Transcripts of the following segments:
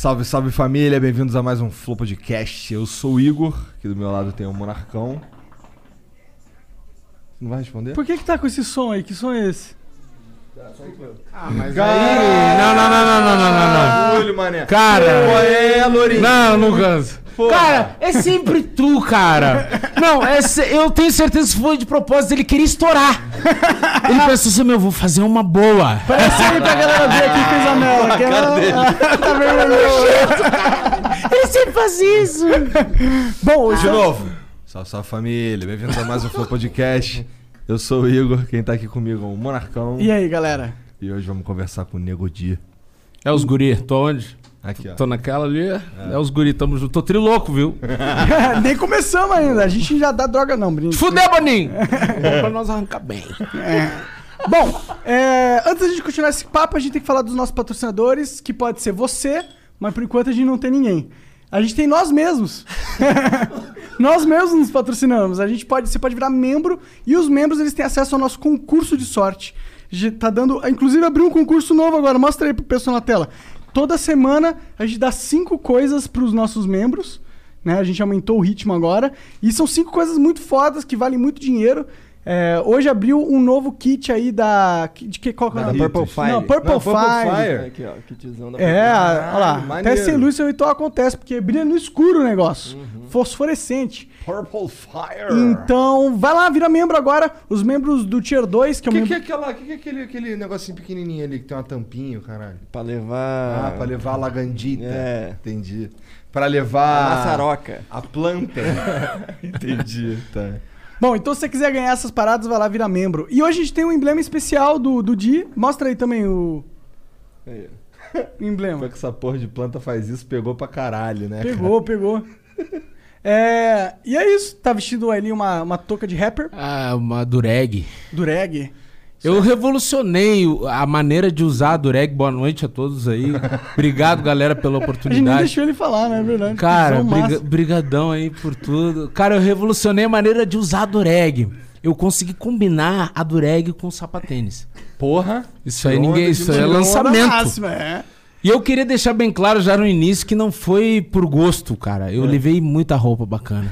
Salve, salve família, bem-vindos a mais um Flow Podcast. Eu sou o Igor, aqui do meu lado tem o Monarcão. Não vai responder? Por que que tá com esse som aí? Que som é esse? Mas aí... Não, não, não, não, não, não, não, não. Olho, mané. Cara! É, Lourinho. Não, não canso. Porra. Cara, é sempre tu, cara. Não, é se- eu tenho certeza que foi de propósito, ele queria estourar. Ele pensou assim, meu, vou fazer uma boa. Parece aí pra galera ver aqui fez a mela. que ela- tá vendo? Ele sempre faz isso. Bom, hoje De novo. Salve, salve família, bem-vindos a mais um Flow Podcast. Eu sou o Igor, quem tá aqui comigo é o Monarcão. E aí, galera? E hoje vamos conversar com o Nego Di. É os guri, tô onde? Aqui, ó. Tô naquela ali. É, os guri, tamo junto. Tô trilouco, viu? Nem começamos ainda. A gente já dá droga não, brinco. Fudeu, Boninho! Vamos pra nós arrancar bem. Bom, é, antes da gente continuar esse papo, a gente tem que falar dos nossos patrocinadores, que pode ser você, mas por enquanto a gente não tem ninguém. A gente tem nós mesmos. nós mesmos nos patrocinamos. A gente pode, você pode virar membro e os membros eles têm acesso ao nosso concurso de sorte. Tá dando, inclusive abriu um concurso novo agora. Mostra aí pro pessoal na tela. Toda semana a gente dá cinco coisas para os nossos membros. Né? A gente aumentou o ritmo agora. E são cinco coisas muito fodas que valem muito dinheiro. É, hoje abriu um novo kit aí da. De que, qual que é o Da nome? Purple Não, Fire. Purple, Não, Purple Fire. Fire. Aqui, ó, kitzão da É, Ah, olha lá. maneiro. Até sem luz seu ritual acontece, porque brilha no escuro o negócio. Uhum. Fosforescente. Purple Fire. Então, vai lá, vira membro agora. Os membros do Tier 2, que é O que, que membro. é aquela. Que, que é aquele, aquele negocinho pequenininho ali que tem uma tampinha, caralho? Pra levar. Ah, pra levar a lagandita. É. Entendi. Pra levar. A maçaroca. A planta. Entendi, tá. Bom, então se você quiser ganhar essas paradas, vai lá, vira membro. E hoje a gente tem um emblema especial do, do Di. Mostra aí também o, Aí, o emblema. Foi que essa porra de planta faz isso, pegou pra caralho, né? Pegou, pegou. É, e é isso. Tá vestido ali uma, uma touca de rapper, Ah, uma dureg. dureg. Eu revolucionei a maneira de usar a dureg. Boa noite a todos aí. Obrigado, galera, pela A gente nem oportunidade. deixou ele falar, né? É verdade. Cara, briga- brigadão aí por tudo. Cara, eu revolucionei a maneira de usar a dureg. Eu consegui combinar a dureg com o sapatênis. Porra. Isso aí ninguém, isso aí é lançamento. máxima, é. E eu queria deixar bem claro já no início que não foi por gosto, cara. É. Eu levei muita roupa bacana.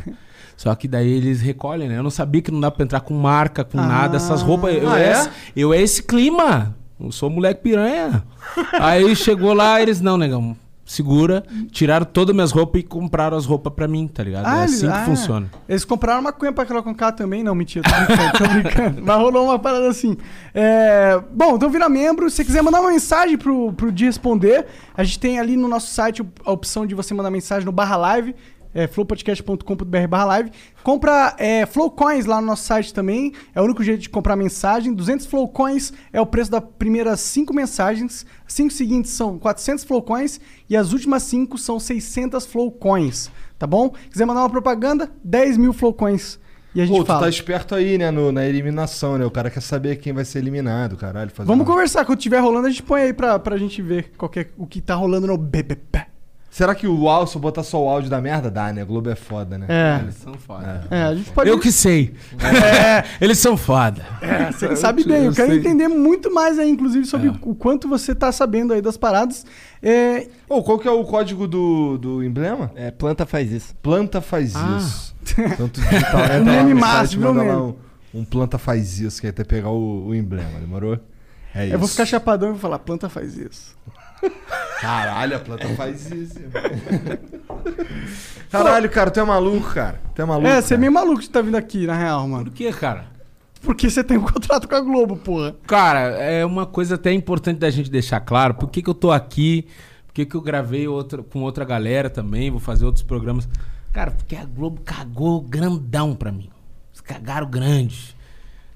Só que daí eles recolhem, né? Eu não sabia que não dá pra entrar com marca, com Ah. nada. Essas roupas. Eu, Ah, é? é? esse- eu é esse clima. Eu sou moleque piranha. Aí chegou lá, eles, não, negão. Segura, tiraram todas as minhas roupas e compraram as roupas pra mim, tá ligado? é eles- assim que ah, funciona. Eles compraram uma cunha pra K também? Não, mentira, tô brincando, tô brincando. Mas rolou uma parada assim. É, Bom, então vira membro. Se você quiser mandar uma mensagem pro, pro Di responder, a gente tem ali no nosso site a opção de você mandar mensagem no barra live. É, flowpodcast.com.br barra live. Compra é, Flow Coins lá no nosso site também. É o único jeito de comprar mensagem. 200 Flow Coins é o preço das primeiras 5 mensagens. As 5 seguintes são 400 Flow Coins e as últimas 5 são 600 Flow Coins. Tá bom? Quiser mandar uma propaganda, 10 mil Flow Coins. E a gente Pô, tu fala. tá esperto aí, né, no- na eliminação, né? O cara quer saber quem vai ser eliminado, caralho. Vamos uma- conversar. Quando tiver rolando, a gente põe aí pra, pra gente ver qual é, o que tá rolando no BBB. Será que o áudio, se eu botar só o áudio da merda, dá, né? Globo é foda, né? É. Eles são foda. É, a gente pode. Eu que sei. Eles são foda. É, você sabe bem. Eu quero entender muito mais aí, inclusive, sobre o quanto você tá sabendo aí das paradas. É, Ô, qual que é o código do, do emblema? É, planta faz isso. Planta faz Ah. isso. Tu digital, entra Um lá meme manda lá meme? um, um planta faz isso, que aí até pegar o, o emblema, demorou? É isso. eu vou ficar chapadão e vou falar, planta faz isso. Caralho, a planta faz isso. Caralho, cara, tu é maluco, cara. Tu é maluco. é, você é cara. meio maluco de tá vindo aqui, na real, mano. Por que, cara? Porque você tem um contrato com a Globo, porra. Cara, é uma coisa até importante da gente deixar claro. Por que, que eu tô aqui? Por que, que eu gravei outra, com outra galera também? Vou fazer outros programas. Cara, porque a Globo cagou grandão pra mim. Eles cagaram grande.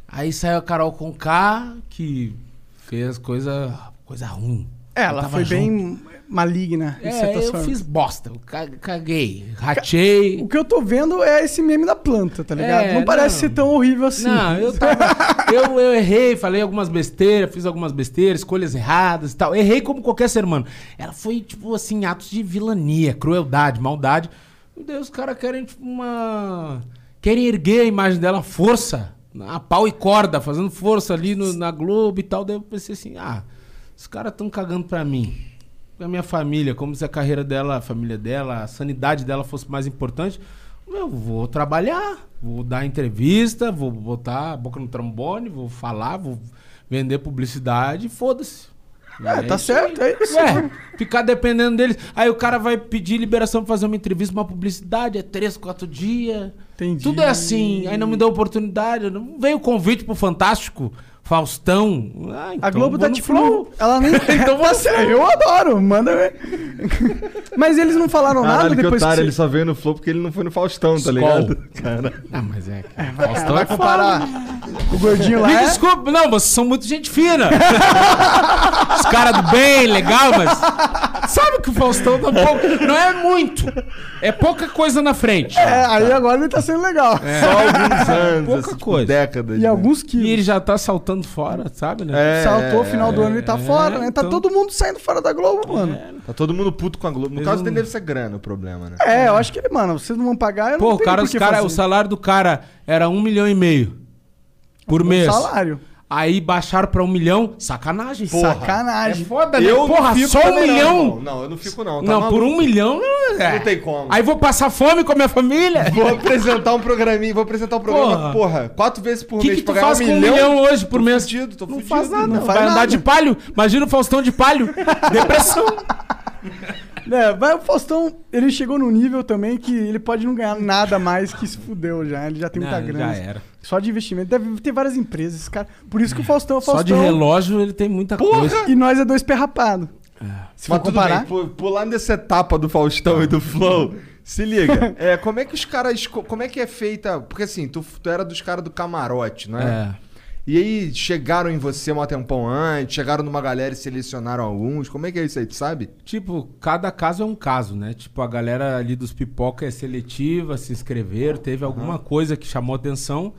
Aí saiu a Carol Conká, que fez coisa, coisa ruim. É, ela foi junto. bem maligna, em É, eu formas. fiz bosta. Eu ca- caguei. Ratei. O que eu tô vendo é esse meme da planta, tá ligado? É, não parece não. ser tão horrível assim. Não, eu tava. eu, eu errei, falei algumas besteiras, fiz algumas besteiras, escolhas erradas e tal. Errei como qualquer ser humano. Ela foi, tipo assim, atos de vilania, crueldade, maldade. Meu Deus, os caras querem, tipo, uma. Querem erguer a imagem dela, força. A pau e corda, fazendo força ali no- na Globo e tal. Daí eu pensei assim, ah, os caras tão cagando pra mim. Pra minha família, como se a carreira dela, a família dela, a sanidade dela fosse mais importante. Eu vou trabalhar, vou dar entrevista, vou botar a boca no trombone, vou falar, vou vender publicidade, foda-se. É, tá isso certo, aí. é isso. Ué, ficar dependendo deles. Aí o cara vai pedir liberação pra fazer uma entrevista, uma publicidade, é três, quatro dias. Entendi. Tudo é assim. Aí não me deu oportunidade. Não veio o convite pro Fantástico, Faustão. Ah, A então Globo vou tá no tipo. Flow. Ela nem. Então tá certo, eu adoro, manda ver. Mas eles não falaram nada Caralho, que depois otário, que. ele só veio no Flow porque ele não foi no Faustão, tá Skol. ligado? Cara. Ah, mas é. Vai, Faustão vai é comparar o gordinho lá. Me é- desculpe, não, vocês são muito gente fina. Os caras do bem, legal, mas. Sabe que o Faustão tá pouco. Não é muito. É pouca coisa na frente. É, aí agora ele tá sendo legal. Só alguns anos, Pouca assim, tipo, coisa. décadas. E né? alguns quilos. E ele já tá saltando fora, sabe, né? É, Saltou, final do ano ele tá é, fora, né? Tá então- todo mundo saindo fora da Globo, mano. Tá todo mundo puto com a Globo. No Eles caso não- dele deve ser grana o problema, né? É, eu acho que, mano, vocês não vão pagar, eu Pô, não o tenho cara, por os que cara, fazer. o salário do cara era um milhão e meio por mês. salário. Aí baixaram pra um milhão. Sacanagem. Sacanagem. É foda, né? Eu não Porra, fico só um não, milhão. irmão. Não, eu não fico não. Tá Não, por maluco? um milhão não, é. Não tem como. Aí vou passar fome com a minha família. Vou apresentar um programinha, vou apresentar um programa, Porra. porra, quatro vezes por O que, mês que pra tu faz um com um milhão? hoje por Tô mês? fudido, tô não fudido. faz nada. não faz vai andar nada. de palho. Imagina o Faustão de palho. Depressão. É, vai, o Faustão, ele chegou num nível também que ele pode não ganhar nada mais que se fudeu já. Ele já tem muita Não, grana. já era. Só de investimento. Deve ter várias empresas, esse cara. Por isso que o Faustão é o Só Faustão. de relógio ele tem muita coisa. E nós é dois perrapados. Se for Mas tudo comparar. bem, pu- pulando nessa etapa do Faustão e do Flow, se liga. É, como é que os caras. Como é que é feita. Porque assim, tu, tu era dos caras do camarote, não é? É. E aí chegaram em você um tempão antes, chegaram numa galera e selecionaram alguns. Como é que é isso aí, tu sabe? Tipo, cada caso é um caso, né? Tipo, a galera ali dos pipoca é seletiva, se inscreveram, teve alguma coisa que chamou atenção.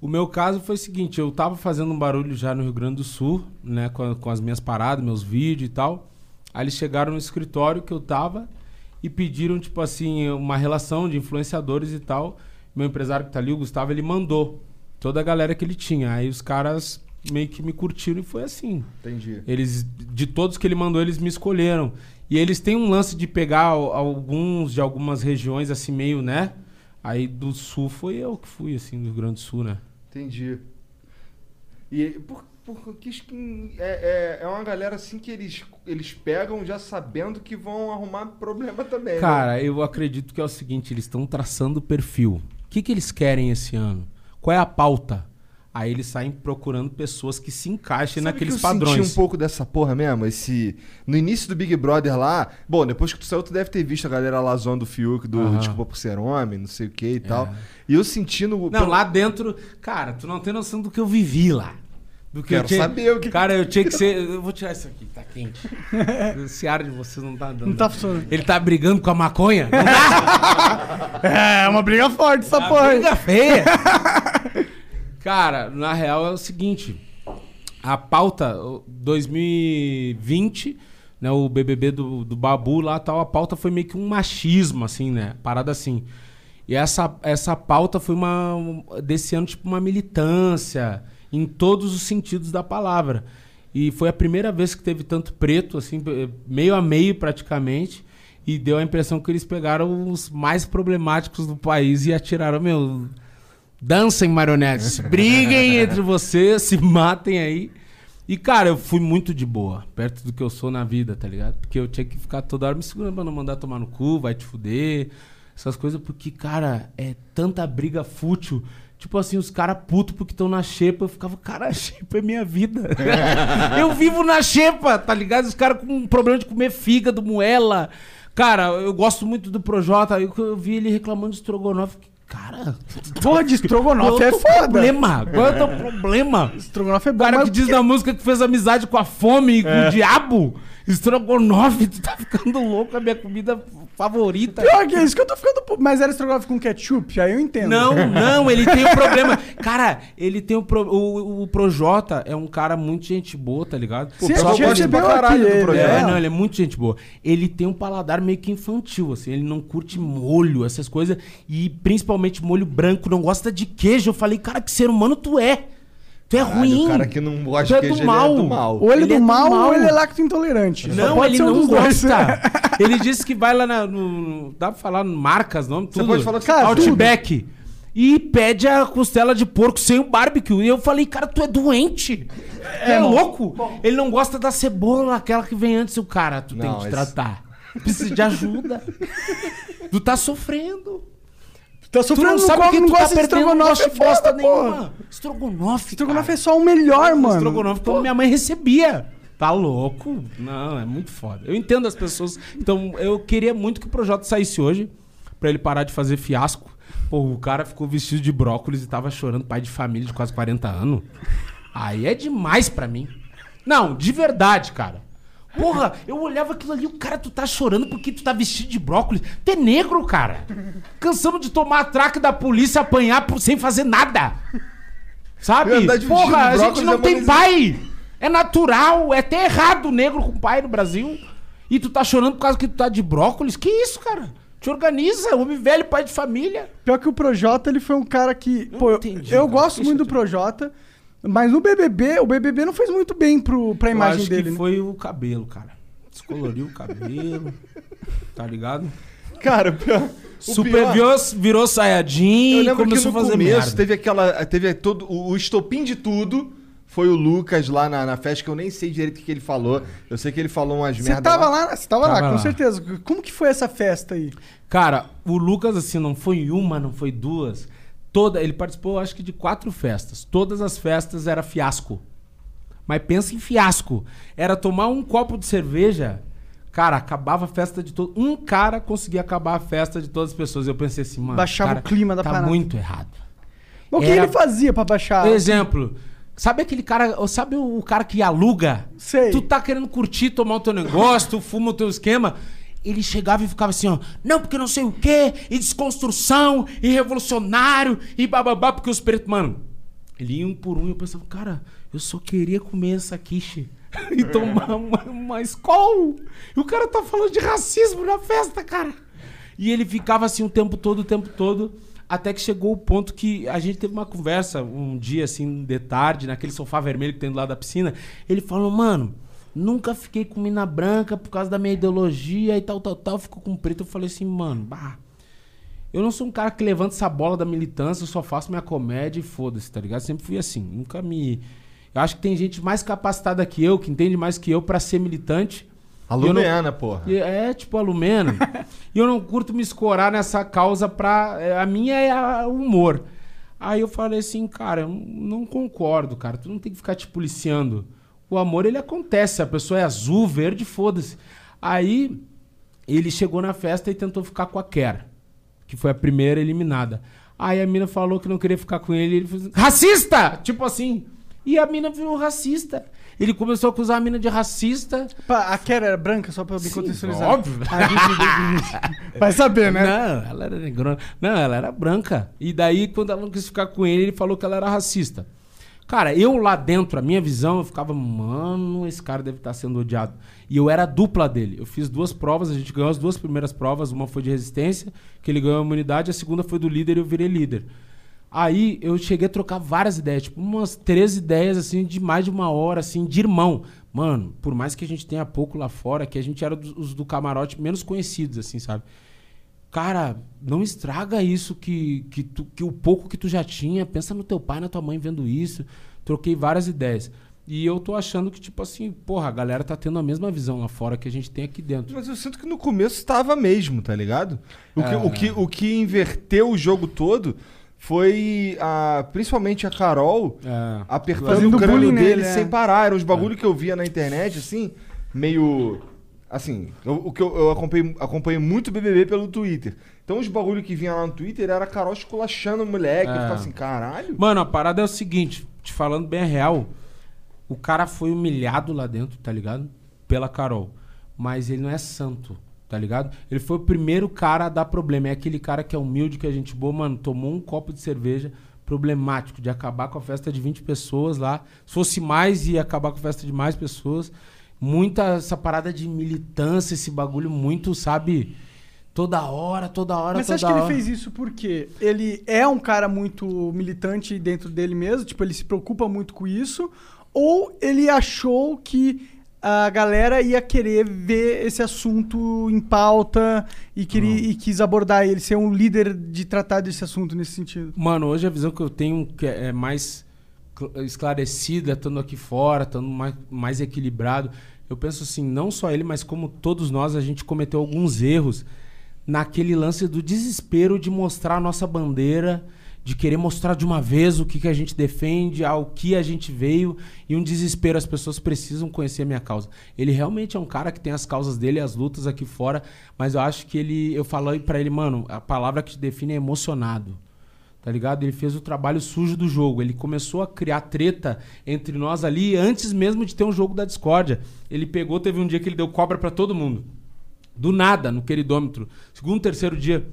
O meu caso foi o seguinte, eu tava fazendo um barulho já no Rio Grande do Sul, né? Com, com as minhas paradas, meus vídeos e tal. Aí eles chegaram no escritório que eu tava e pediram, tipo assim, uma relação de influenciadores e tal. Meu empresário que tá ali, o Gustavo, ele mandou toda a galera que ele tinha. Aí os caras meio que me curtiram e foi assim. Entendi. Eles, de todos que ele mandou, eles me escolheram. E eles têm um lance de pegar al- alguns de algumas regiões, assim, meio, né? Aí do sul foi eu que fui, assim, do Rio Grande do Sul, né? Entendi. E por, por que é, é, é uma galera assim que eles, eles pegam já sabendo que vão arrumar problema também. né? Cara, eu acredito que é o seguinte, eles estão traçando o perfil. O que, que eles querem esse ano? Qual é a pauta? Aí eles saem procurando pessoas que se encaixem Sabe naqueles que eu padrões. senti um pouco dessa porra mesmo? Esse... No início do Big Brother lá... Bom, depois que tu saiu, tu deve ter visto a galera lá zoando o Fiuk do Aham. Desculpa por ser homem, não sei o que e tal. E eu senti no... Não, lá dentro, cara, tu não tem noção do que eu vivi lá. Do que Quero eu tinha... saber o que- Cara, eu tinha que ser. Eu vou tirar isso aqui, tá quente. Esse ar de vocês não tá dando. Não tá funcionando. Ele tá brigando com a maconha? Não dá? É, uma briga forte essa Uma porra. aí. briga feia. Cara, na real é o seguinte. A pauta o 2020, né, o BBB do, do Babu lá tal, a pauta foi meio que um machismo, assim, né? Parada assim. E essa, essa pauta foi uma, um- desse ano, tipo, uma militância em todos os sentidos da palavra. E foi a primeira vez que teve tanto preto, assim, meio a meio praticamente. E deu a impressão que eles pegaram os mais problemáticos do país e atiraram, meu. Dancem, marionetes. Briguem entre vocês, se matem aí. E, cara, eu fui muito de boa, perto do que eu sou na vida, tá ligado? Porque eu tinha que ficar toda hora me segurando pra não mandar tomar no cu, vai te fuder, essas coisas, porque, cara, é tanta briga fútil Tipo assim, os caras putos porque estão na xepa. Eu ficava, cara, a xepa é minha vida. eu vivo na xepa, tá ligado? Os caras com problema de comer fígado, moela. Cara, eu gosto muito do Projota. Aí eu vi ele reclamando de estrogonofe. Cara, Porra, de estrogonofe qual é é o foda. problema? Qual é o teu problema? Estrogonofe é O bom, cara mas que diz na música que fez amizade com a fome e com o diabo. Estrogonofe, tu tá ficando louco, a minha comida favorita. Pior que isso que eu tô ficando... Mas era estrogonofe com ketchup? Aí eu entendo. Não, não, ele tem um problema. Cara, ele tem um pro... o, o Projota é um cara muito gente boa, tá ligado? Sim, pessoal a gente gosta pra caralho do ele, projeto. É, é. não, ele é muito gente boa. Ele tem um paladar meio que infantil, assim. Ele não curte molho, essas coisas. E principalmente molho branco, não gosta de queijo. Eu falei, cara, que ser humano tu é? Tu é Caralho, ruim. O cara que não gosta Tu é de do queijo, mal. ele é do mal. Ou ele, Ele é é do do mal, mal. ou ele é lacto intolerante. Não, pode ele ser um não gosta. ele disse que vai lá na, no. Dá pra falar marcas, nome, tudo. pode falar que você Cara, Outback. E pede a costela de porco sem o barbecue. E eu falei, cara, tu é doente. É, irmão. louco. Ele não gosta da cebola, aquela que vem antes. O cara, tu tem Não, que te esse- tratar. Precisa de ajuda. tu tá sofrendo. Tá Tu sofrendo, não não, sabe que não tu tá gosta de perdendo, não estrogonofe, de bosta nenhuma. Estrogonofe, Estrogonofe cara. é só o melhor, mano. Estrogonofe como minha mãe recebia. Tá louco? Não, é muito foda. Eu entendo as pessoas. Então, eu queria muito que o projeto saísse hoje, pra ele parar de fazer fiasco. Pô, o cara ficou vestido de brócolis e tava chorando, pai de família de quase 40 anos. Aí é demais pra mim. Não, de verdade, cara. Porra, eu olhava aquilo ali, o cara, tu tá chorando porque tu tá vestido de brócolis. Tu é negro, cara. Cansamos de tomar atraque da polícia, apanhar por- sem fazer nada. Sabe? Verdade, Porra, a gente não é tem pai. É natural, é até errado o negro com pai no Brasil. E tu tá chorando por causa que tu tá de brócolis? Que isso, cara? Te organiza, homem velho, pai de família. Pior que o Projota, ele foi um cara que. pô, eu, entendi, eu cara. gosto muito eu do Projota, mas no BBB, o BBB não fez muito bem pro, pra Eu imagem acho dele, que né? foi o cabelo, cara. Descoloriu o cabelo. tá ligado? Cara, pior, o Super pior- virou, Sayajin e que começou no a fazer começo merda. teve aquela. Teve todo. O, o estopim de tudo foi o Lucas lá na, na festa, que eu nem sei direito o que ele falou. Eu sei que ele falou umas Você merda. tava lá, você tava, lá, Tava com lá. certeza. Como que foi essa festa aí? Cara, o Lucas, assim, não foi uma, não foi duas. Toda, ele participou, acho que, de quatro festas. Todas as festas era fiasco. Mas pensa em fiasco. Era tomar um copo de cerveja. Cara, acabava a festa de todo. Um cara conseguia acabar a festa de todas as pessoas. Eu pensei assim, mano. Baixava cara, o clima da tá parada. muito errado. O que Era- ele fazia pra baixar? Exemplo. Sabe aquele cara, sabe o cara que aluga? Sei. Tu tá querendo curtir, tomar o teu negócio, tu fuma o teu esquema. Ele chegava e ficava assim, ó, não, porque não sei o quê, e desconstrução, e revolucionário, e bababá, porque os pretos. Mano, ele ia um por um e eu pensava, cara, eu só queria comer essa quiche e tomar uma, uma Skol. E o cara tá falando de racismo na festa, cara. E ele ficava assim o tempo todo, o tempo todo, até que chegou o ponto que a gente teve uma conversa um dia, assim, de tarde, naquele sofá vermelho que tem do lado da piscina. Ele falou, mano, nunca fiquei com mina branca por causa da minha ideologia e tal, tal, tal. Ficou com preto. Eu falei assim, mano, bah. Eu não sou um cara que levanta essa bola da militância, eu só faço minha comédia e foda-se, tá ligado? Sempre fui assim, nunca me. Eu acho que tem gente mais capacitada que eu, que entende mais que eu pra ser militante. A eu não- Lumena, porra. É, tipo a Lumena. e eu não curto me escorar nessa causa pra. é, A minha é o humor. Aí eu falei assim, cara, eu não concordo, cara. Tu não tem que ficar te policiando. O amor, ele acontece. A pessoa é azul, verde, foda-se. Aí ele chegou na festa e tentou ficar com a Ker, que foi a primeira eliminada. Aí a mina falou que não queria ficar com ele. e Ele falou racista! Tipo assim. E a mina virou racista. Ele começou a acusar a mina de racista. Pá, a Kera era branca, só pra eu me Sim, contextualizar. óbvio. Vai saber, né? Não, ela era negrona. Não, ela era branca. E daí, quando ela não quis ficar com ele, ele falou que ela era racista. Cara, eu lá dentro, a minha visão, eu ficava, mano, esse cara deve estar sendo odiado. E eu era a dupla dele. Eu fiz duas provas, a gente ganhou as duas primeiras provas. Uma foi de resistência, que ele ganhou a imunidade, a segunda foi do líder e eu virei líder. Aí eu cheguei a trocar várias ideias, tipo umas três ideias, assim, de mais de uma hora, assim, de irmão. Mano, por mais que a gente tenha pouco lá fora, que a gente era dos, os do camarote menos conhecidos, assim, sabe? Cara, não estraga isso que, que, tu- que o pouco que tu já tinha. Pensa no teu pai, na tua mãe vendo isso. Troquei várias ideias. E eu tô achando que, tipo assim, porra, a galera tá tendo a mesma visão lá fora que a gente tem aqui dentro. Mas eu sinto que no começo tava mesmo, tá ligado? O que, É. o que, o que inverteu o jogo todo foi a, principalmente a Carol É. apertando Fazendo o crânio dele nele, é. sem parar. Eram os bagulho que eu via na internet, assim, meio. Assim, eu- o que eu, eu acompanhei, acompanhei muito BBB pelo Twitter. Então os bagulho que vinha lá no Twitter era a Carol esculachando o moleque. Eu É. ficava assim, caralho. Mano, a parada é o seguinte, te falando bem a real, o cara foi humilhado lá dentro, tá ligado? Pela Carol. Mas ele não é santo, tá ligado? Ele foi o primeiro cara a dar problema. É aquele cara que é humilde, que é gente boa, mano, tomou um copo de cerveja problemático de acabar com a festa de 20 pessoas lá. Se fosse mais, ia acabar com a festa de mais pessoas. Muita essa parada de militância, esse bagulho muito, sabe? Toda hora, toda hora, Mas você acha que hora. ele fez isso porque ele é um cara muito militante dentro dele mesmo? Tipo, ele se preocupa muito com isso? Ou ele achou que a galera ia querer ver esse assunto em pauta e, queria, e quis abordar ele, ser um líder de tratar desse assunto nesse sentido? Mano, hoje a visão que eu tenho que é mais esclarecida, estando aqui fora, estando mais, mais equilibrado. Eu penso assim, não só ele, mas como todos nós, a gente cometeu alguns erros naquele lance do desespero de mostrar a nossa bandeira, de querer mostrar de uma vez o que, que a gente defende, ao que a gente veio, e um desespero, as pessoas precisam conhecer a minha causa. Ele realmente é um cara que tem as causas dele, as lutas aqui fora, mas eu acho que ele, eu falei pra ele, mano, a palavra que te define é emocionado tá ligado? Ele fez o trabalho sujo do jogo. Ele começou a criar treta entre nós ali antes mesmo de ter um jogo da discórdia. Ele pegou, teve um dia que ele deu cobra pra todo mundo. Do nada, no queridômetro. Segundo, terceiro dia.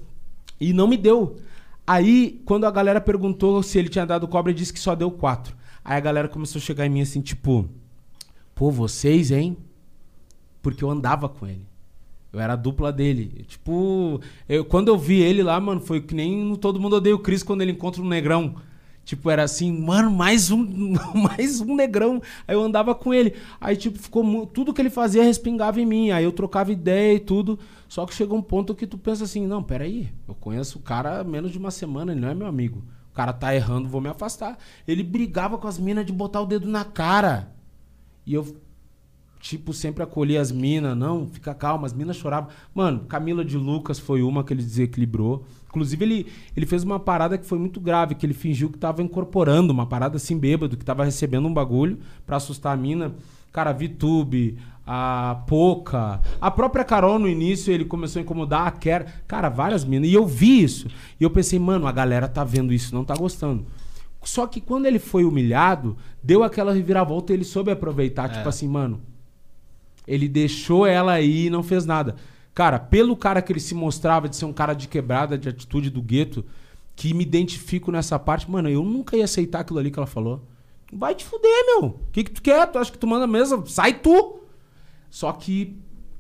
E não me deu. Aí, quando a galera perguntou se ele tinha dado cobra, ele disse que só deu quatro. Aí a galera começou a chegar em mim assim, tipo... Pô, vocês, hein? Porque eu andava com ele. Eu era a dupla dele. Tipo, eu, quando eu vi ele lá, mano, foi que nem no Todo Mundo Odeia o Chris quando ele encontra um negrão. Tipo, era assim, mano, mais um, mais um negrão. Aí eu andava com ele. Aí, tipo, ficou tudo que ele fazia respingava em mim. Aí eu trocava ideia e tudo. Só que chegou um ponto que tu pensa assim, não, peraí, eu conheço o cara há menos de uma semana, ele não é meu amigo. O cara tá errando, vou me afastar. Ele brigava com as minas de botar o dedo na cara. E eu tipo, sempre acolhi as minas, não, fica calma, as minas choravam. Mano, Camila de Lucas foi uma que ele desequilibrou. Inclusive, ele, ele fez uma parada que foi muito grave, que ele fingiu que tava incorporando, uma parada assim bêbado, que tava recebendo um bagulho pra assustar a mina. Cara, a Vitube, a Poca, a própria Carol no início, ele começou a incomodar a Kera. Cara, várias minas. E eu vi isso. E eu pensei, mano, a galera tá vendo isso, não tá gostando. Só que quando ele foi humilhado, deu aquela reviravolta e ele soube aproveitar. Tipo assim, mano, ele deixou ela aí e não fez nada. Cara, pelo cara que ele se mostrava de ser um cara de quebrada, de atitude do gueto, que me identifico nessa parte, mano, eu nunca ia aceitar aquilo ali que ela falou. Vai te fuder, meu. O que, que tu quer? Tu acha que tu manda mesmo? Sai tu! Só que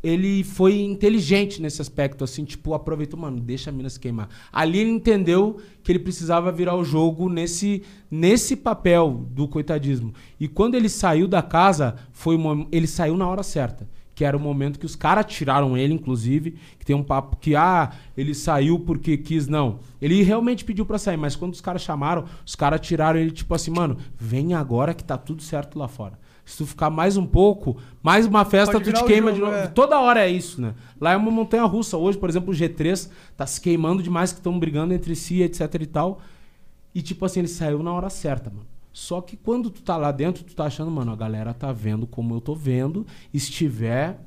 ele foi inteligente nesse aspecto, assim, tipo, aproveitou, mano, deixa a mina se queimar. Ali ele entendeu que ele precisava virar o jogo nesse, nesse papel do coitadismo. E quando ele saiu da casa, foi mom- ele saiu na hora certa. Que era o momento que os caras tiraram ele, inclusive. Que tem um papo que, ah, ele saiu porque quis. Não. Ele realmente pediu pra sair, mas quando os caras chamaram, os caras tiraram ele, tipo assim, mano, vem agora que tá tudo certo lá fora. Se tu ficar mais um pouco, mais uma festa, Pode tu te queima jogo, de novo. é. Toda hora é isso, né? Lá é uma montanha russa. Hoje, por exemplo, o G3 tá se queimando demais, que estão brigando entre si, etc e tal. E tipo assim, ele saiu na hora certa, mano. Só que quando tu tá lá dentro, tu tá achando, mano, a galera tá vendo como eu tô vendo. Estiver,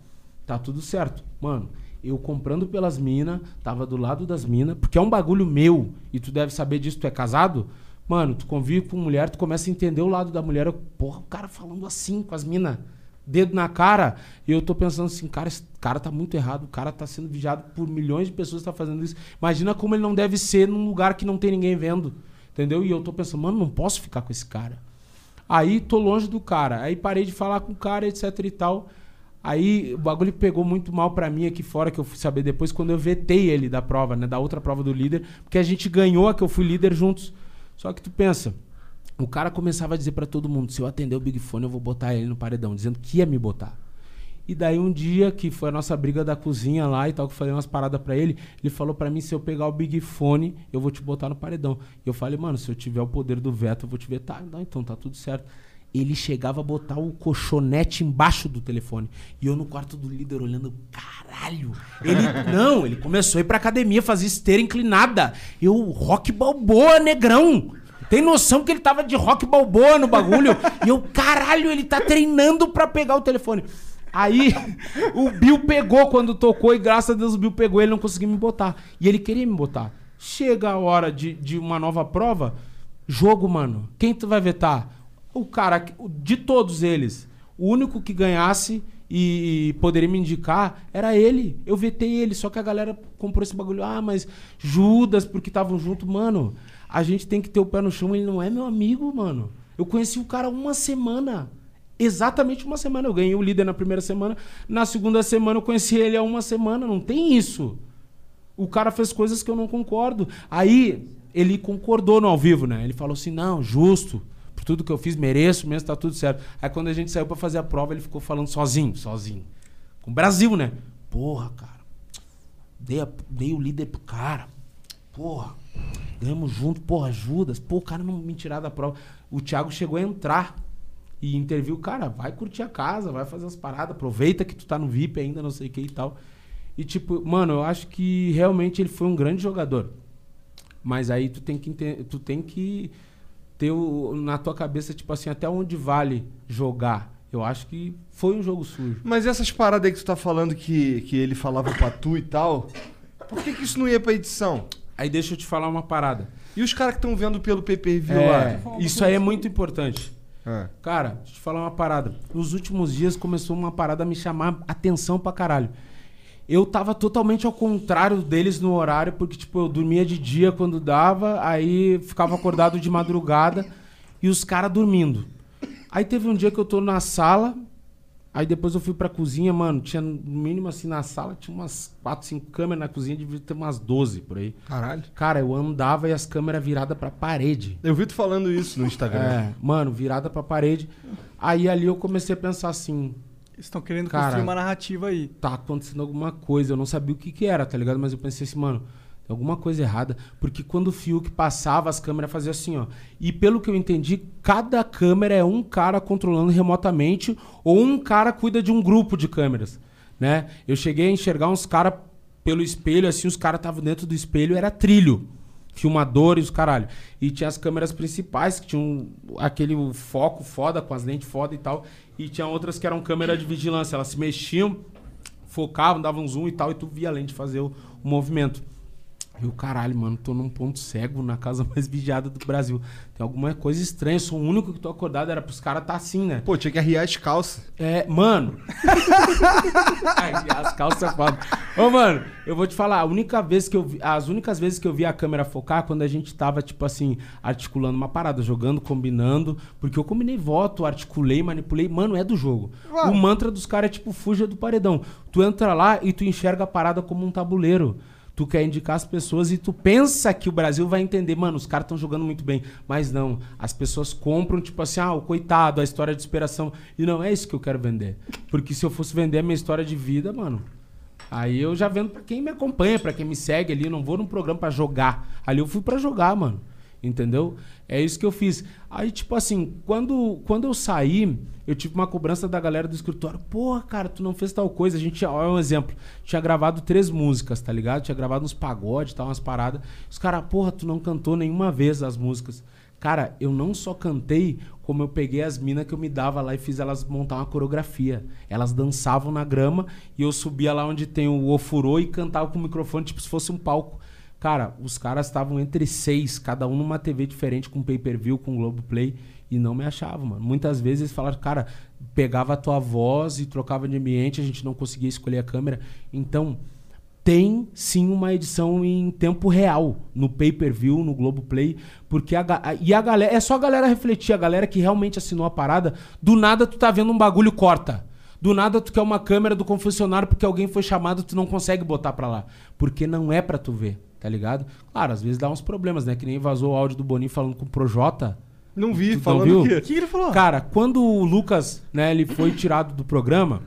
tá tudo certo. Mano, eu comprando pelas minas, tava do lado das minas, porque é um bagulho meu, e tu deve saber disso, tu é casado? Mano, tu convive com mulher, tu começa a entender o lado da mulher. Eu, porra, o cara falando assim com as minas, dedo na cara. E eu tô pensando assim, cara, esse cara tá muito errado, o cara tá sendo vigiado por milhões de pessoas que tá fazendo isso. Imagina como ele não deve ser num lugar que não tem ninguém vendo. Entendeu? E eu tô pensando, mano, não posso ficar com esse cara. Aí tô longe do cara. Aí parei de falar com o cara, etc e tal. Aí o bagulho pegou muito mal pra mim aqui fora, que eu fui saber depois, quando eu vetei ele da prova, né? Da outra prova do líder. Porque a gente ganhou a que eu fui líder juntos. Só que tu pensa, o cara começava a dizer pra todo mundo: se eu atender o Big Fone, eu vou botar ele no paredão, dizendo que ia me botar. E daí um dia, que foi a nossa briga da cozinha lá e tal, que eu falei umas paradas pra ele, ele falou pra mim, se eu pegar o Big Fone, eu vou te botar no paredão. E eu falei, mano, se eu tiver o poder do veto, eu vou te vetar. Não, então tá tudo certo. Ele chegava a botar o colchonete embaixo do telefone. E eu no quarto do líder olhando, caralho. Ele, não, ele começou a ir pra academia fazer esteira inclinada. Eu, rock balboa, negrão. Tem noção que ele tava de rock balboa no bagulho? E eu, caralho, ele tá treinando pra pegar o telefone. Aí o Bill pegou quando tocou e graças a Deus o Bill pegou ele não conseguiu me botar. E ele queria me botar. Chega a hora de, de uma nova prova, jogo, mano. Quem tu vai vetar? O cara, de todos eles, o único que ganhasse e, e poderia me indicar era ele. Eu vetei ele, só que a galera comprou esse bagulho. Ah, mas Judas, porque estavam junto. Mano, a gente tem que ter o pé no chão. Ele não é meu amigo, mano. Eu conheci o cara uma semana. Exatamente uma semana. Eu ganhei o líder na primeira semana. Na segunda semana eu conheci ele há uma semana. Não tem isso. O cara fez coisas que eu não concordo. Aí ele concordou no ao vivo, né? Ele falou assim: não, justo. Por tudo que eu fiz, mereço mesmo, tá tudo certo. Aí quando a gente saiu pra fazer a prova, ele ficou falando sozinho, sozinho. Com o Brasil, né? Porra, cara. Dei, a- dei o líder pro cara. Porra. Ganhamos junto, porra, Judas. Pô, o cara não me tirar da prova. O Thiago chegou a entrar e interviu, cara, vai curtir a casa, vai fazer as paradas, aproveita que tu tá no VIP ainda, não sei o que e tal. E tipo, mano, eu acho que realmente ele foi um grande jogador. Mas aí tu tem que tu tem que ter o- na tua cabeça tipo assim, até onde vale jogar. Eu acho que foi um jogo sujo. Mas essas paradas aí que tu tá falando que, que ele falava pra tu e tal, por que, que isso não ia pra edição? Aí deixa eu te falar uma parada. E os caras que estão vendo pelo pay-per-view É, lá? isso aí é muito importante. É. Cara, deixa eu te falar uma parada. Nos últimos dias começou uma parada a me chamar atenção pra caralho. Eu tava totalmente ao contrário deles no horário, porque, tipo, eu dormia de dia quando dava, aí ficava acordado de madrugada e os caras dormindo. Aí teve um dia que eu tô na sala, aí depois eu fui pra cozinha, mano, tinha no mínimo assim na sala, tinha umas 4, 5 câmeras na cozinha, devia ter umas 12 por aí. Caralho. Cara, eu andava e as câmeras viradas pra parede. Eu vi tu falando isso no Instagram. É, mano, virada pra parede. Aí ali eu comecei a pensar assim, estão querendo Cara. construir uma narrativa aí. tá acontecendo alguma coisa. Eu não sabia o que que era, tá ligado? Mas eu pensei assim, mano, tem alguma coisa errada. Porque quando o Fiuk passava, as câmeras faziam assim, ó. E pelo que eu entendi, cada câmera é um cara controlando remotamente ou um cara cuida de um grupo de câmeras, né? Eu cheguei a enxergar uns caras pelo espelho, assim, os caras estavam dentro do espelho, era trilho. Filmadores, caralho. E tinha as câmeras principais, que tinham aquele foco foda, com as lentes foda e tal. E tinha outras que eram câmeras de vigilância. Elas se mexiam, focavam, davam zoom e tal, e tu via a lente fazer o, o movimento. E o caralho, mano, tô num ponto cego na casa mais vigiada do Brasil. Tem alguma coisa estranha, eu sou o único que tô acordado, era pros caras tá assim, né? Pô, tinha que arriar as calças. É, mano. As calças é foda. Ô, mano, eu vou te falar, a única vez que eu vi, as únicas vezes que eu vi a câmera focar quando a gente tava, tipo assim, articulando uma parada, jogando, combinando, porque eu combinei voto, articulei, manipulei, mano, é do jogo. O mantra dos caras é tipo, fuja do paredão. Tu entra lá e tu enxerga a parada como um tabuleiro. Tu quer indicar as pessoas e tu pensa que o Brasil vai entender, mano, os caras estão jogando muito bem. Mas não, as pessoas compram, tipo assim, ah, o coitado, a história de superação. E não é isso que eu quero vender. Porque se eu fosse vender a minha história de vida, mano, aí eu já vendo pra quem me acompanha, pra quem me segue ali. Eu não vou num programa pra jogar. Ali eu fui pra jogar, mano. Entendeu? É isso que eu fiz. Aí, tipo assim, quando, quando eu saí, eu tive uma cobrança da galera do escritório. Porra, cara, tu não fez tal coisa. A gente, olha um exemplo. Tinha gravado três músicas, tá ligado? Tinha gravado uns pagodes, tal, umas paradas. Os caras, porra, tu não cantou nenhuma vez as músicas. Cara, eu não só cantei, como eu peguei as minas que eu me dava lá e fiz elas montar uma coreografia. Elas dançavam na grama e eu subia lá onde tem o ofurô e cantava com o microfone, tipo se fosse um palco. Cara, os caras estavam entre seis, cada um numa TV diferente, com pay-per-view, com Globoplay, e não me achavam, mano. Muitas vezes eles falaram, cara, pegava a tua voz e trocava de ambiente, a gente não conseguia escolher a câmera. Então, tem sim uma edição em tempo real no pay-per-view, no Globoplay, porque a, a- e a galera, é só a galera refletir, a galera que realmente assinou a parada, do nada tu tá vendo um bagulho corta. Do nada tu quer uma câmera do confessionário porque alguém foi chamado, tu não consegue botar pra lá, porque não é pra tu ver, tá ligado? Claro, às vezes dá uns problemas, né? Que nem vazou o áudio do Boninho falando com o Projota. Não vi, Tu não falando viu? o que ele falou? Cara, quando o Lucas, né, ele foi tirado do programa,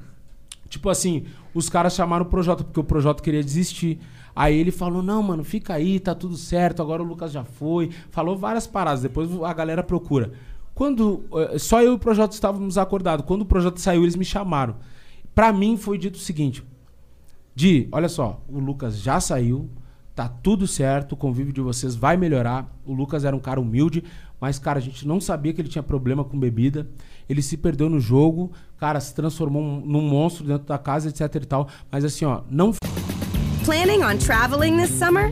tipo assim, os caras chamaram o Projota porque o Projota queria desistir. Aí ele falou: "Não, mano, fica aí, tá tudo certo, agora o Lucas já foi". Falou várias paradas, depois a galera procura. Quando eh, só eu e o Projota estávamos acordados, quando o Projota saiu, eles me chamaram. Pra mim foi dito o seguinte: Di, olha só, o Lucas já saiu, tá tudo certo, o convívio de vocês vai melhorar. O Lucas era um cara humilde, mas, cara, a gente não sabia que ele tinha problema com bebida. Ele se perdeu no jogo, cara, se transformou um- num monstro dentro da casa, etc e tal. Mas assim, ó, não Planning on traveling this summer?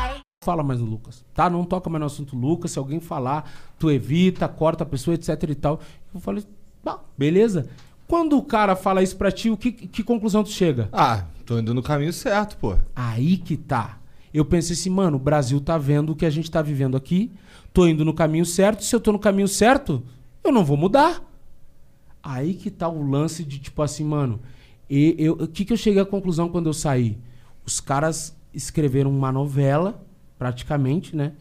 fala mais no Lucas, tá? Não toca mais no assunto Lucas. Se alguém falar, tu evita, corta a pessoa, etc e tal. Eu falei, beleza. Quando o cara fala isso pra ti, o que, que conclusão tu chega? Ah, tô indo no caminho certo, pô. Aí que tá. Eu pensei assim, mano, o Brasil tá vendo o que a gente tá vivendo aqui. Tô indo no caminho certo. Se eu tô no caminho certo, eu não vou mudar. Aí que tá o lance de tipo assim, mano. E eu, o que, que eu cheguei à conclusão quando eu saí? Os caras escreveram uma novela, praticamente, né?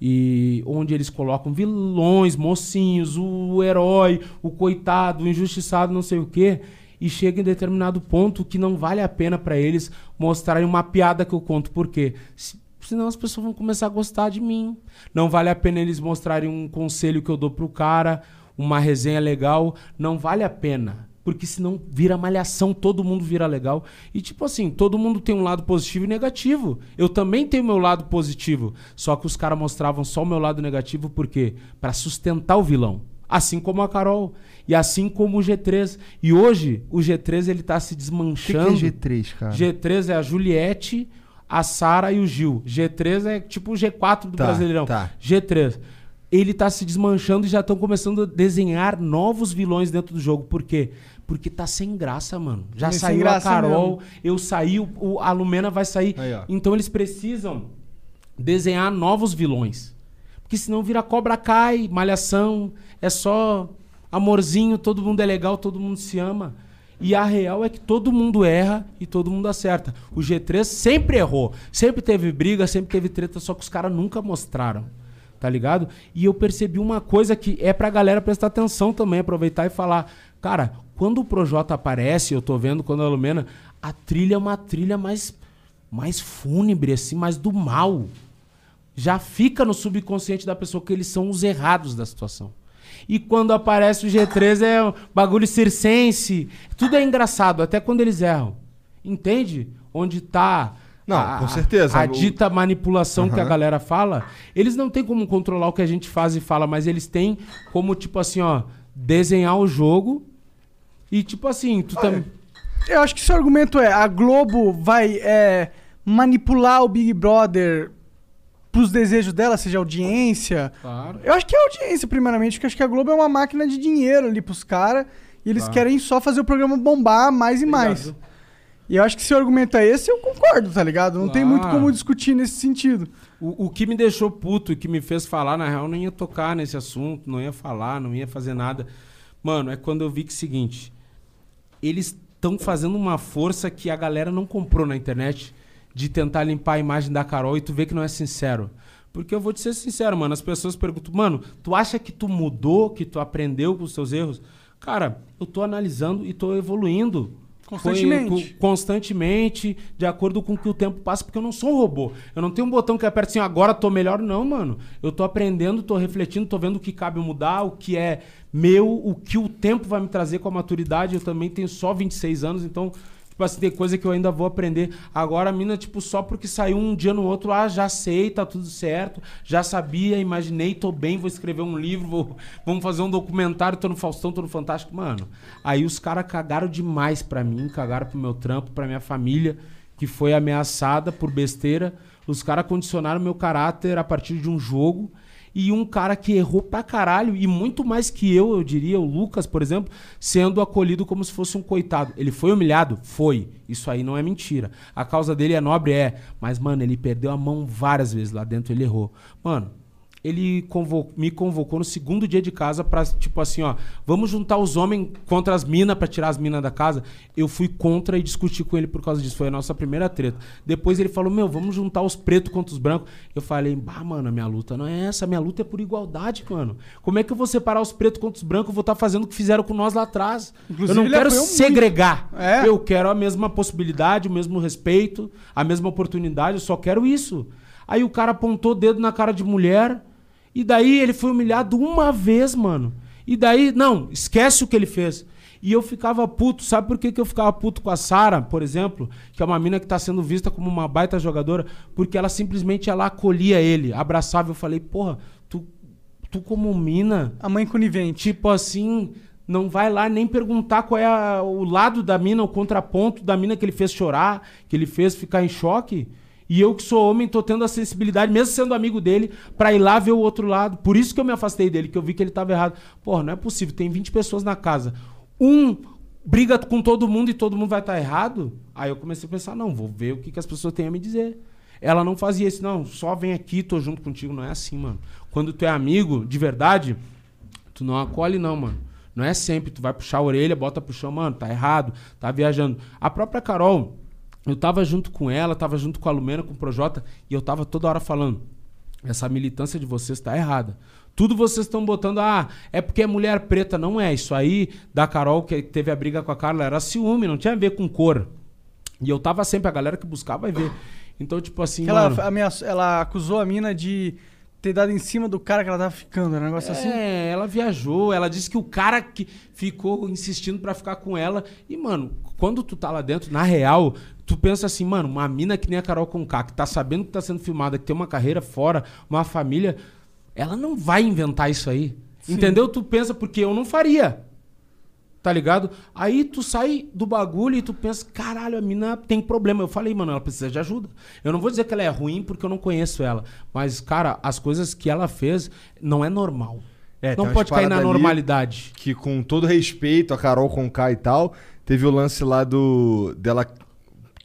E onde eles colocam vilões, mocinhos, o herói, o coitado, o injustiçado, não sei o quê. E chega em determinado ponto que não vale a pena pra eles mostrarem uma piada que eu conto. Por quê? Se- Senão as pessoas vão começar a gostar de mim. Não vale a pena eles mostrarem um conselho que eu dou pro cara, uma resenha legal. Não vale a pena. Porque senão vira malhação, todo mundo vira legal. E tipo assim, todo mundo tem um lado positivo e negativo. Eu também tenho meu lado positivo. Só que os caras mostravam só o meu lado negativo, por quê? Pra sustentar o vilão. Assim como a Carol. E assim como o G3. E hoje, o G3 ele tá se O que, que desmanchando. é G3, cara? G3 é a Juliette, a Sara e o Gil. G3 é tipo o G4 do Tá, Brasileirão. tá. G3. Ele tá se desmanchando e já estão começando a desenhar novos vilões dentro do jogo. Por quê? Porque tá sem graça, mano. Já saiu a Carol, mesmo. eu saí, o, a Lumena vai sair. Aí, então eles precisam desenhar novos vilões. Porque senão vira Cobra Cai, Malhação, é só amorzinho, todo mundo é legal, todo mundo se ama. E a real é que todo mundo erra e todo mundo acerta. O G3 sempre errou, sempre teve briga, sempre teve treta, só que os caras nunca mostraram. Tá ligado? E eu percebi uma coisa que é pra galera prestar atenção também, aproveitar e falar. Cara, quando o Projota aparece, eu tô vendo quando a Lumena, a trilha é uma trilha mais, mais fúnebre, assim, mais do mal já fica no subconsciente da pessoa que eles são os errados da situação. E quando aparece o G3 é um bagulho circense. Tudo é engraçado, até quando eles erram. Entende? Onde tá. Não, a- com certeza. A, O- dita manipulação que a galera fala. Eles não têm como controlar o que a gente faz e fala, mas eles têm como, tipo assim, ó, desenhar o jogo. E, tipo assim, tu também. Eu acho que seu argumento é a Globo vai é, manipular o Big Brother pros desejos dela, seja audiência. Claro. Eu acho que é audiência, primeiramente, porque acho que a Globo é uma máquina de dinheiro ali pros caras. E eles Claro. querem só fazer o programa bombar mais e mais. E eu acho que se o argumento é esse, eu concordo, tá ligado? Não tem muito como discutir nesse sentido. O, o que me deixou puto e que me fez falar, na real, não ia tocar nesse assunto, não ia falar, não ia fazer nada. Mano, é quando eu vi que é o seguinte: eles estão fazendo uma força que a galera não comprou na internet de tentar limpar a imagem da Carol e tu vê que não é sincero. Porque eu vou te ser sincero, mano. As pessoas perguntam, mano, tu acha que tu mudou, que tu aprendeu com os teus erros? Cara, eu tô analisando e tô evoluindo. Constantemente. Constantemente, de acordo com o que o tempo passa, porque eu não sou um robô. Eu não tenho um botão que aperta assim, agora tô melhor, não, mano. Eu tô aprendendo, tô refletindo, tô vendo o que cabe mudar, o que é meu, o que o tempo vai me trazer com a maturidade. Eu também tenho só 26 anos, então, tipo assim, tem coisa que eu ainda vou aprender. Agora a mina, tipo, só porque saiu um dia no outro, ah, já sei, tá tudo certo, já sabia, imaginei, tô bem, vou escrever um livro, vou- vamos fazer um documentário, tô no Faustão, tô no Fantástico. Mano, aí os caras cagaram demais pra mim, cagaram pro meu trampo, pra minha família, que foi ameaçada por besteira. Os caras condicionaram meu caráter a partir de um jogo. E um cara que errou pra caralho, e muito mais que eu, eu diria, o Lucas, por exemplo, sendo acolhido como se fosse um coitado. Ele foi humilhado? Foi. Isso aí não é mentira. A causa dele é nobre? É. Mas, mano, ele perdeu a mão várias vezes lá dentro, ele errou. Mano, ele convo- me convocou no segundo dia de casa pra, tipo assim, ó, vamos juntar os homens contra as minas pra tirar as minas da casa. Eu fui contra e discuti com ele por causa disso. Foi a nossa primeira treta. Depois ele falou, meu, vamos juntar os pretos contra os brancos. Eu falei, bah, mano, a minha luta não é essa. Minha luta é por igualdade, mano. Como é que eu vou separar os pretos contra os brancos? Eu vou estar fazendo o que fizeram com nós lá atrás. Inclusive, eu não quero segregar. É. Eu quero a mesma possibilidade, o mesmo respeito, a mesma oportunidade. Eu só quero isso. Aí o cara apontou o dedo na cara de mulher. E daí ele foi humilhado uma vez, mano. E daí, não, esquece o que ele fez. E eu ficava puto. Sabe por que, que eu ficava puto com a Sara, por exemplo? Que é uma mina que tá sendo vista como uma baita jogadora. Porque ela simplesmente ela acolhia ele, abraçava. Eu falei, porra, tu, tu como mina, A mãe conivente. tipo assim, não vai lá nem perguntar qual é a- o lado da mina, o contraponto da mina que ele fez chorar, que ele fez ficar em choque. E eu que sou homem tô tendo a sensibilidade, mesmo sendo amigo dele, pra ir lá ver o outro lado. Por isso que eu me afastei dele, que eu vi que ele tava errado. Porra, não é possível, tem 20 pessoas na casa. Um briga com todo mundo e todo mundo vai estar errado? Aí eu comecei a pensar, não, vou ver o que, que as pessoas têm a me dizer. Ela não fazia isso, não, só vem aqui, tô junto contigo. Não é assim, mano. Quando tu é amigo, de verdade, Tu não acolhe, não, mano. Não é sempre. Tu vai puxar a orelha, bota pro chão, mano, tá errado, tá viajando. A própria Carol, eu tava junto com ela, tava junto com a Lumena, com o Projota, e eu tava toda hora falando: essa militância de vocês tá errada. Tudo vocês estão botando, ah, é porque é mulher preta. Não é. Isso aí da Carol, que teve a briga com a Carla, era ciúme, não tinha a ver com cor. E eu tava sempre, a galera que buscava vai ver. Então, tipo assim, ela, mano, ameaçou- ela acusou a mina de ter dado em cima do cara que ela tava ficando. Era um negócio assim. É, ela viajou, ela disse que o cara que ficou insistindo pra ficar com ela. E, mano, quando tu tá lá dentro, na real, tu pensa assim, mano, uma mina que nem a Carol Conká, que tá sabendo que tá sendo filmada, que tem uma carreira fora, uma família, ela não vai inventar isso aí. Entendeu? Tu pensa, porque eu não faria. Tá ligado? Aí tu sai do bagulho e tu pensa, caralho, a mina tem problema. Eu falei, mano, ela precisa de ajuda. Eu não vou dizer que ela é ruim porque eu não conheço ela. Mas, cara, as coisas que ela fez não é normal. É, não pode cair na normalidade. Que com todo respeito a Carol Conká e tal, teve o lance lá do dela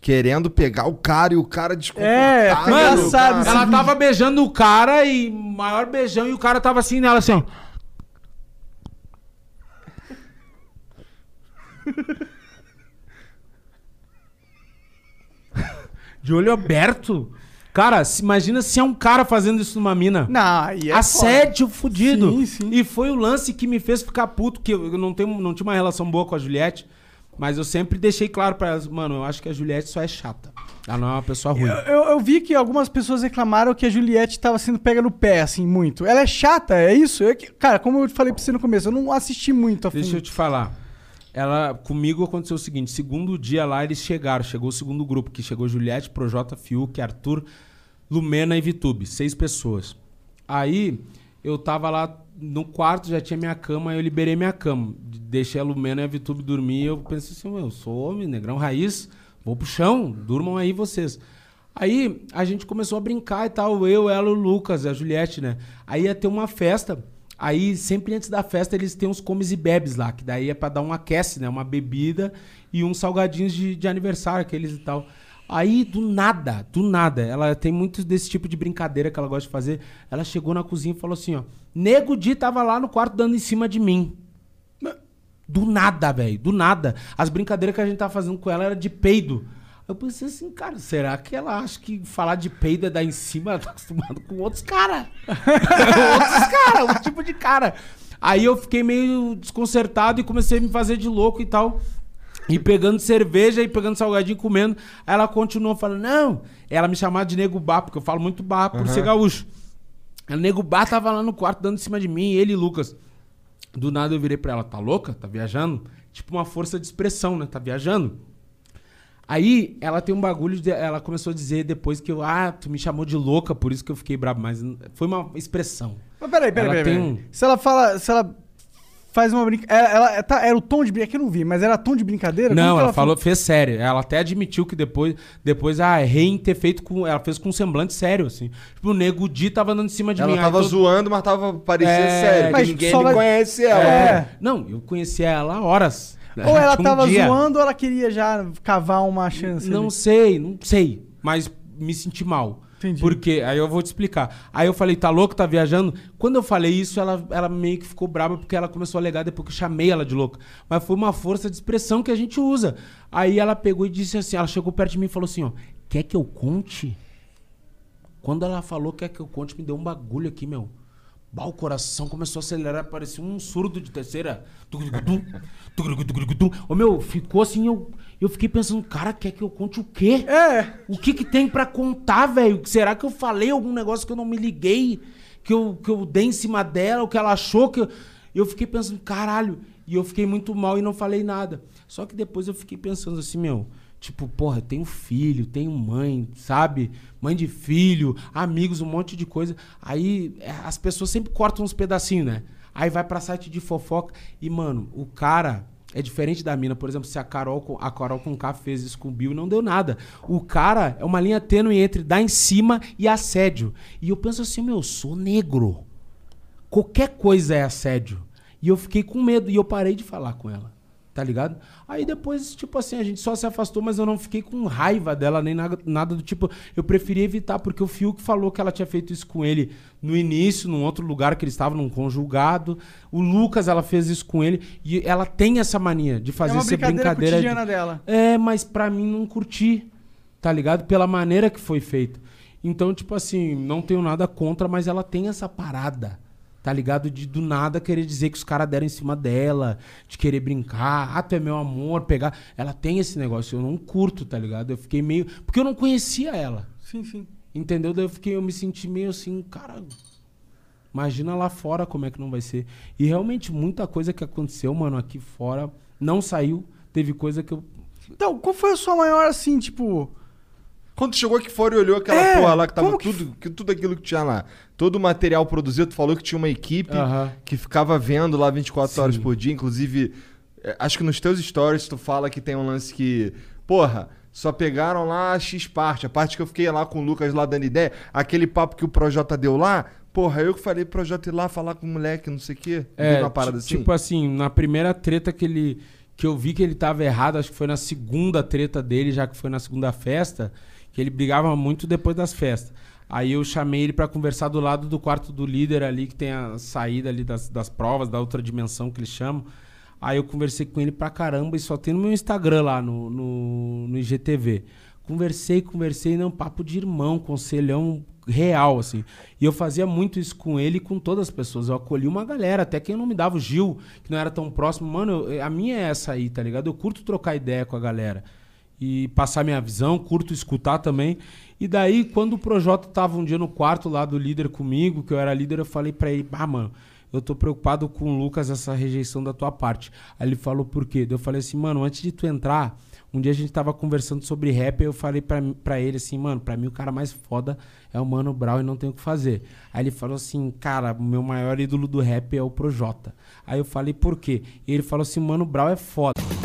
querendo pegar o cara e o cara desconfortável. É, cara. engraçado esse Ela vídeo. tava beijando o cara e maior beijão e o cara tava assim nela, assim, ó. De olho aberto. Cara, se- imagina se é um cara fazendo isso numa mina. Não, aí é Assédio fudido. Sim, sim. E foi o lance que me fez ficar puto, que eu não, tenho, não tinha uma relação boa com a Juliette. Mas eu sempre deixei claro pra elas, mano, eu acho que a Juliette só é chata. Ela não é uma pessoa ruim. Eu, eu- eu vi que algumas pessoas reclamaram que a Juliette tava sendo pega no pé, assim, muito. Ela é chata, é isso? Eu cara, como eu falei pra você no começo, eu não assisti muito a fundo. Deixa eu te falar. Ela, comigo aconteceu o seguinte: segundo dia lá, eles chegaram. Chegou o segundo grupo, que chegou Juliette, Projota, Fiuk, Arthur, Lumena e Vitube. Seis pessoas. Aí eu tava lá no quarto, já tinha minha cama, eu liberei minha cama. Deixei a Lumena e a Vitube dormir. Eu pensei assim: "Meu, eu sou homem, negrão raiz, vou pro chão, durmam aí vocês. Aí a gente começou a brincar e tal, eu, ela, o Lucas, a Juliette, né? Aí ia ter uma festa. Aí, sempre antes da festa, eles têm uns comes e bebes lá, que daí é pra dar um aquece, né? Uma bebida e uns salgadinhos de, de aniversário, aqueles e tal. Aí, do nada, do nada, ela tem muito desse tipo de brincadeira que ela gosta de fazer. Ela chegou na cozinha e falou assim, ó. Nego Di tava lá no quarto dando em cima de mim. Do nada, velho, do nada. As brincadeiras que a gente tava fazendo com ela era de peido. Eu pensei assim, cara, será que ela acha que falar de peido é dar em cima? Ela tá acostumada com outros caras. outros caras, outro tipo de cara. Aí eu fiquei meio desconcertado e comecei a me fazer de louco e tal. E pegando cerveja e pegando salgadinho comendo. Aí ela continuou falando, não. Ela me chamava de nego bar, porque eu falo muito bar por ser gaúcho. O nego bar tava lá no quarto dando em cima de mim, ele e Lucas. Do nada eu virei pra ela, tá louca? Tá viajando? Tipo uma força de expressão, né? Tá viajando? Aí ela tem um bagulho, de, ela começou a dizer depois que eu, ah, tu me chamou de louca, por isso que eu fiquei bravo, mas foi uma expressão. Mas peraí, peraí, Ela peraí. peraí. um- Se ela fala. Se ela faz uma brincadeira. Ela, ela- tá- era o tom de brincadeira, que eu não vi, mas era tom de brincadeira? Não, que ela, falou, fez sério. Ela até admitiu que depois, depois ah, errei em ter feito com. Ela fez com um semblante sério, assim. Tipo, o Nego Di tava andando em cima de Ela mim. aí tava todo- zoando, mas tava parecendo É, sério. mas ninguém só nem vai- conhece ela. É. Não, eu conhecia ela há horas. Ou ela um tava dia. zoando ou ela queria já cavar uma chance. Não ali? sei, não sei. Mas me senti mal. Entendi. Porque, aí eu vou te explicar. Aí eu falei, tá louco, tá viajando? Quando eu falei isso, ela, ela meio que ficou brava porque ela começou a alegar depois que eu chamei ela de louca. Mas foi uma força de expressão que a gente usa. Aí ela pegou e disse assim, ela chegou perto de mim e falou assim, ó, quer que eu conte? Quando ela falou quer que eu conte, me deu um bagulho aqui, meu. Bah, o coração começou a acelerar, parecia um surdo de terceira. Ô meu, ficou assim, eu, eu fiquei pensando, cara, quer que eu conte o quê? É. O que que tem pra contar, velho? Será que eu falei algum negócio que eu não me liguei? Que eu, que eu dei em cima dela, o que ela achou que eu... Eu fiquei pensando, caralho. E eu fiquei muito mal e não falei nada. Só que depois eu fiquei pensando assim, meu... Tipo, porra, eu tenho filho, tenho mãe, sabe? Mãe de filho, amigos, um monte de coisa. Aí é, as pessoas sempre cortam uns pedacinhos, né? Aí vai pra site de fofoca e, mano, o cara é diferente da mina. Por exemplo, se a Carol, com- a Carol com K fez isso com o Bill, não deu nada. O cara é uma linha tênue entre dar em cima e assédio. E eu penso assim, meu, eu sou negro. Qualquer coisa é assédio. E eu fiquei com medo e eu parei de falar com ela. Tá ligado? Aí depois, tipo assim, a gente só se afastou, mas eu não fiquei com raiva dela, nem nada, nada do tipo. Eu preferi evitar, porque o Fiuk falou que ela tinha feito isso com ele no início, num outro lugar que ele estava, num conjugado. O Lucas, ela fez isso com ele. E ela tem essa mania de fazer é essa brincadeira, brincadeira. de- dela. é, mas pra mim não curti, tá ligado? Pela maneira que foi feito. Então, tipo assim, não tenho nada contra, mas ela tem essa parada, tá ligado? De do nada querer dizer que os caras deram em cima dela, de querer brincar, ah, tu é meu amor, pegar. Ela tem esse negócio, eu não curto, tá ligado? Eu fiquei meio. Porque eu não conhecia ela, Sim, sim. entendeu? Daí eu fiquei, eu me senti meio assim, cara. Imagina lá fora como é que não vai ser. E realmente, muita coisa que aconteceu, mano, aqui fora não saiu. Teve coisa que eu Então, qual foi a sua maior, assim, tipo... Quando tu chegou aqui fora e olhou aquela É, porra lá que tava que tudo, que, tudo aquilo que tinha lá, todo o material produzido, tu falou que tinha uma equipe Aham. que ficava vendo lá 24 Sim. horas por dia, inclusive, é, acho que nos teus stories tu fala que tem um lance que, porra, só pegaram lá a X parte, a parte que eu fiquei lá com o Lucas lá dando ideia, aquele papo que o Projota deu lá, porra, eu que falei pro Projota ir lá falar com o moleque, não sei o quê, É, uma parada assim. tipo assim, na primeira treta que ele que eu vi que ele tava errado, acho que foi na segunda treta dele, já que foi na segunda festa, que ele brigava muito depois das festas. Aí eu chamei ele pra conversar do lado do quarto do líder ali, que tem a saída ali das, das provas, da outra dimensão que eles chamam. Aí eu conversei com ele pra caramba e só tem no meu Instagram lá, no, no, no IGTV. Conversei, conversei, não, papo de irmão, conselhão real, assim. E eu fazia muito isso com ele e com todas as pessoas. Eu acolhi uma galera, até quem não me dava o Gil, que não era tão próximo. Mano, eu- a minha é essa aí, tá ligado? Eu curto trocar ideia com a galera. E passar minha visão, curto escutar também. E daí, quando o Projota tava um dia no quarto lá do líder comigo, que eu era líder, eu falei pra ele, ah, mano, eu tô preocupado com o Lucas, essa rejeição da tua parte. Aí ele falou, por quê? Eu falei assim, mano, antes de tu entrar, um dia a gente tava conversando sobre rap, eu falei pra, ele assim, mano, pra mim o cara mais foda é o Mano Brown e não tem o que fazer. Aí ele falou assim, cara, meu maior ídolo do rap é o Projota. Aí eu falei, por quê? E ele falou assim, Mano Brown é foda.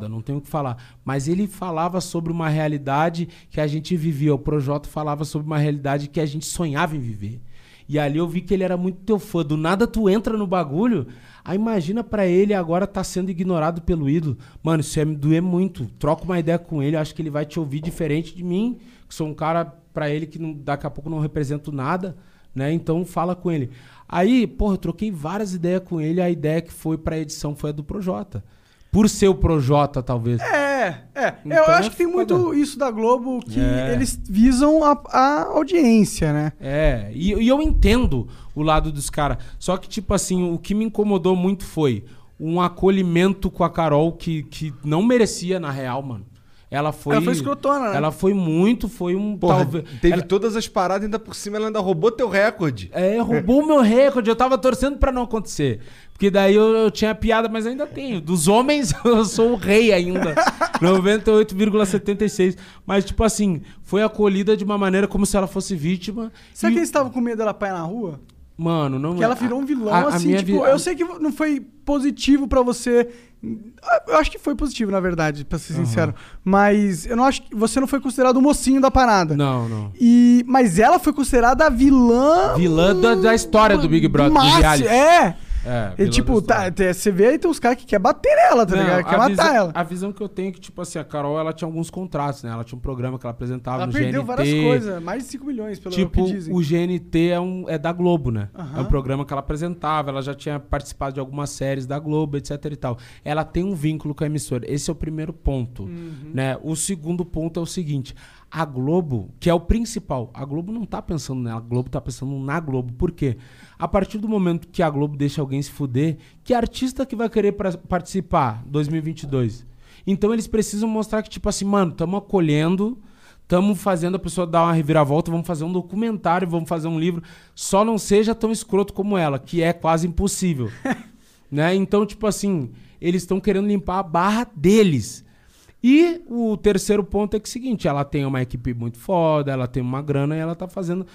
Não tenho o que falar. Mas ele falava sobre uma realidade que a gente vivia. O Projota falava sobre uma realidade que a gente sonhava em viver. E ali eu vi que ele era muito teu fã. Do nada tu entra no bagulho. Aí imagina pra ele agora tá sendo ignorado pelo ídolo. Mano, isso ia me doer muito. Troca uma ideia com ele, acho que ele vai te ouvir diferente de mim, que sou um cara pra ele que não- daqui a pouco não represento nada, né? Então fala com ele. Aí, porra, eu troquei várias ideias com ele, a ideia que foi pra edição foi a do Projota. Por ser o Projota, talvez. É, é. Então eu é acho que tem muito isso da Globo que É. eles visam a, a audiência, né? É, e, e eu entendo o lado dos caras. Só que, tipo assim, o que me incomodou muito foi um acolhimento com a Carol que, que não merecia, na real, mano. Ela foi. Ela foi escrotona, né? Ela foi muito, foi um. Porra, talvez- teve ela- todas as paradas, ainda por cima ela ainda roubou teu recorde. É, roubou o meu recorde. Eu tava torcendo pra não acontecer. Porque daí eu, eu tinha piada, mas ainda tenho. Dos homens, eu sou o rei ainda. 98,76. Mas, tipo assim, foi acolhida de uma maneira como se ela fosse vítima. Será E- que eles estavam com medo dela apanhar na rua? Mano, não Que ela virou um vilão, a- a assim, minha tipo, vi- eu sei que não foi positivo pra você. Eu acho que foi positivo, na verdade, pra ser sincero. Mas eu não acho que você não foi considerado o mocinho da parada. Não, não. E, mas ela foi considerada a vilã. Vilã da, da história do Big Brother, do máximo, reality. É. É, E, tipo, tá, tem- você vê aí tem uns caras que quer bater nela, tá Não, ligado? Quer matar visão, ela. A visão que eu tenho é que, tipo assim, a Carol, ela tinha alguns contratos, né? Ela tinha um programa que ela apresentava Ela no perdeu GNT. várias coisas, mais de 5 milhões, pelo Tipo, que dizem. o GNT é, um, é da Globo, né? Aham. É um programa que ela apresentava, ela já tinha participado de algumas séries da Globo, etc e tal. Ela tem um vínculo com a emissora. Esse é o primeiro ponto, Uhum. né? O segundo ponto é o seguinte, a Globo, que é o principal, a Globo não tá pensando nela, a Globo tá pensando na Globo. Por quê? A partir do momento que a Globo deixa alguém se fuder, que artista que vai querer pra- participar 2022? Então eles precisam mostrar que, tipo assim, mano, estamos acolhendo, estamos fazendo a pessoa dar uma reviravolta, vamos fazer um documentário, vamos fazer um livro. Só não seja tão escroto como ela, que é quase impossível. né? Então, tipo assim, eles estão querendo limpar a barra deles. E o terceiro ponto é que é o seguinte, ela tem uma equipe muito foda, ela tem uma grana e ela tá fazendo,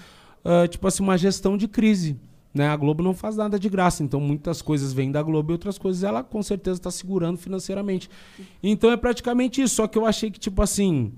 ah, tipo assim, uma gestão de crise. Né? A Globo não faz nada de graça, então muitas coisas vêm da Globo e outras coisas ela com certeza está segurando financeiramente. Então é praticamente isso, só que eu achei que, tipo assim,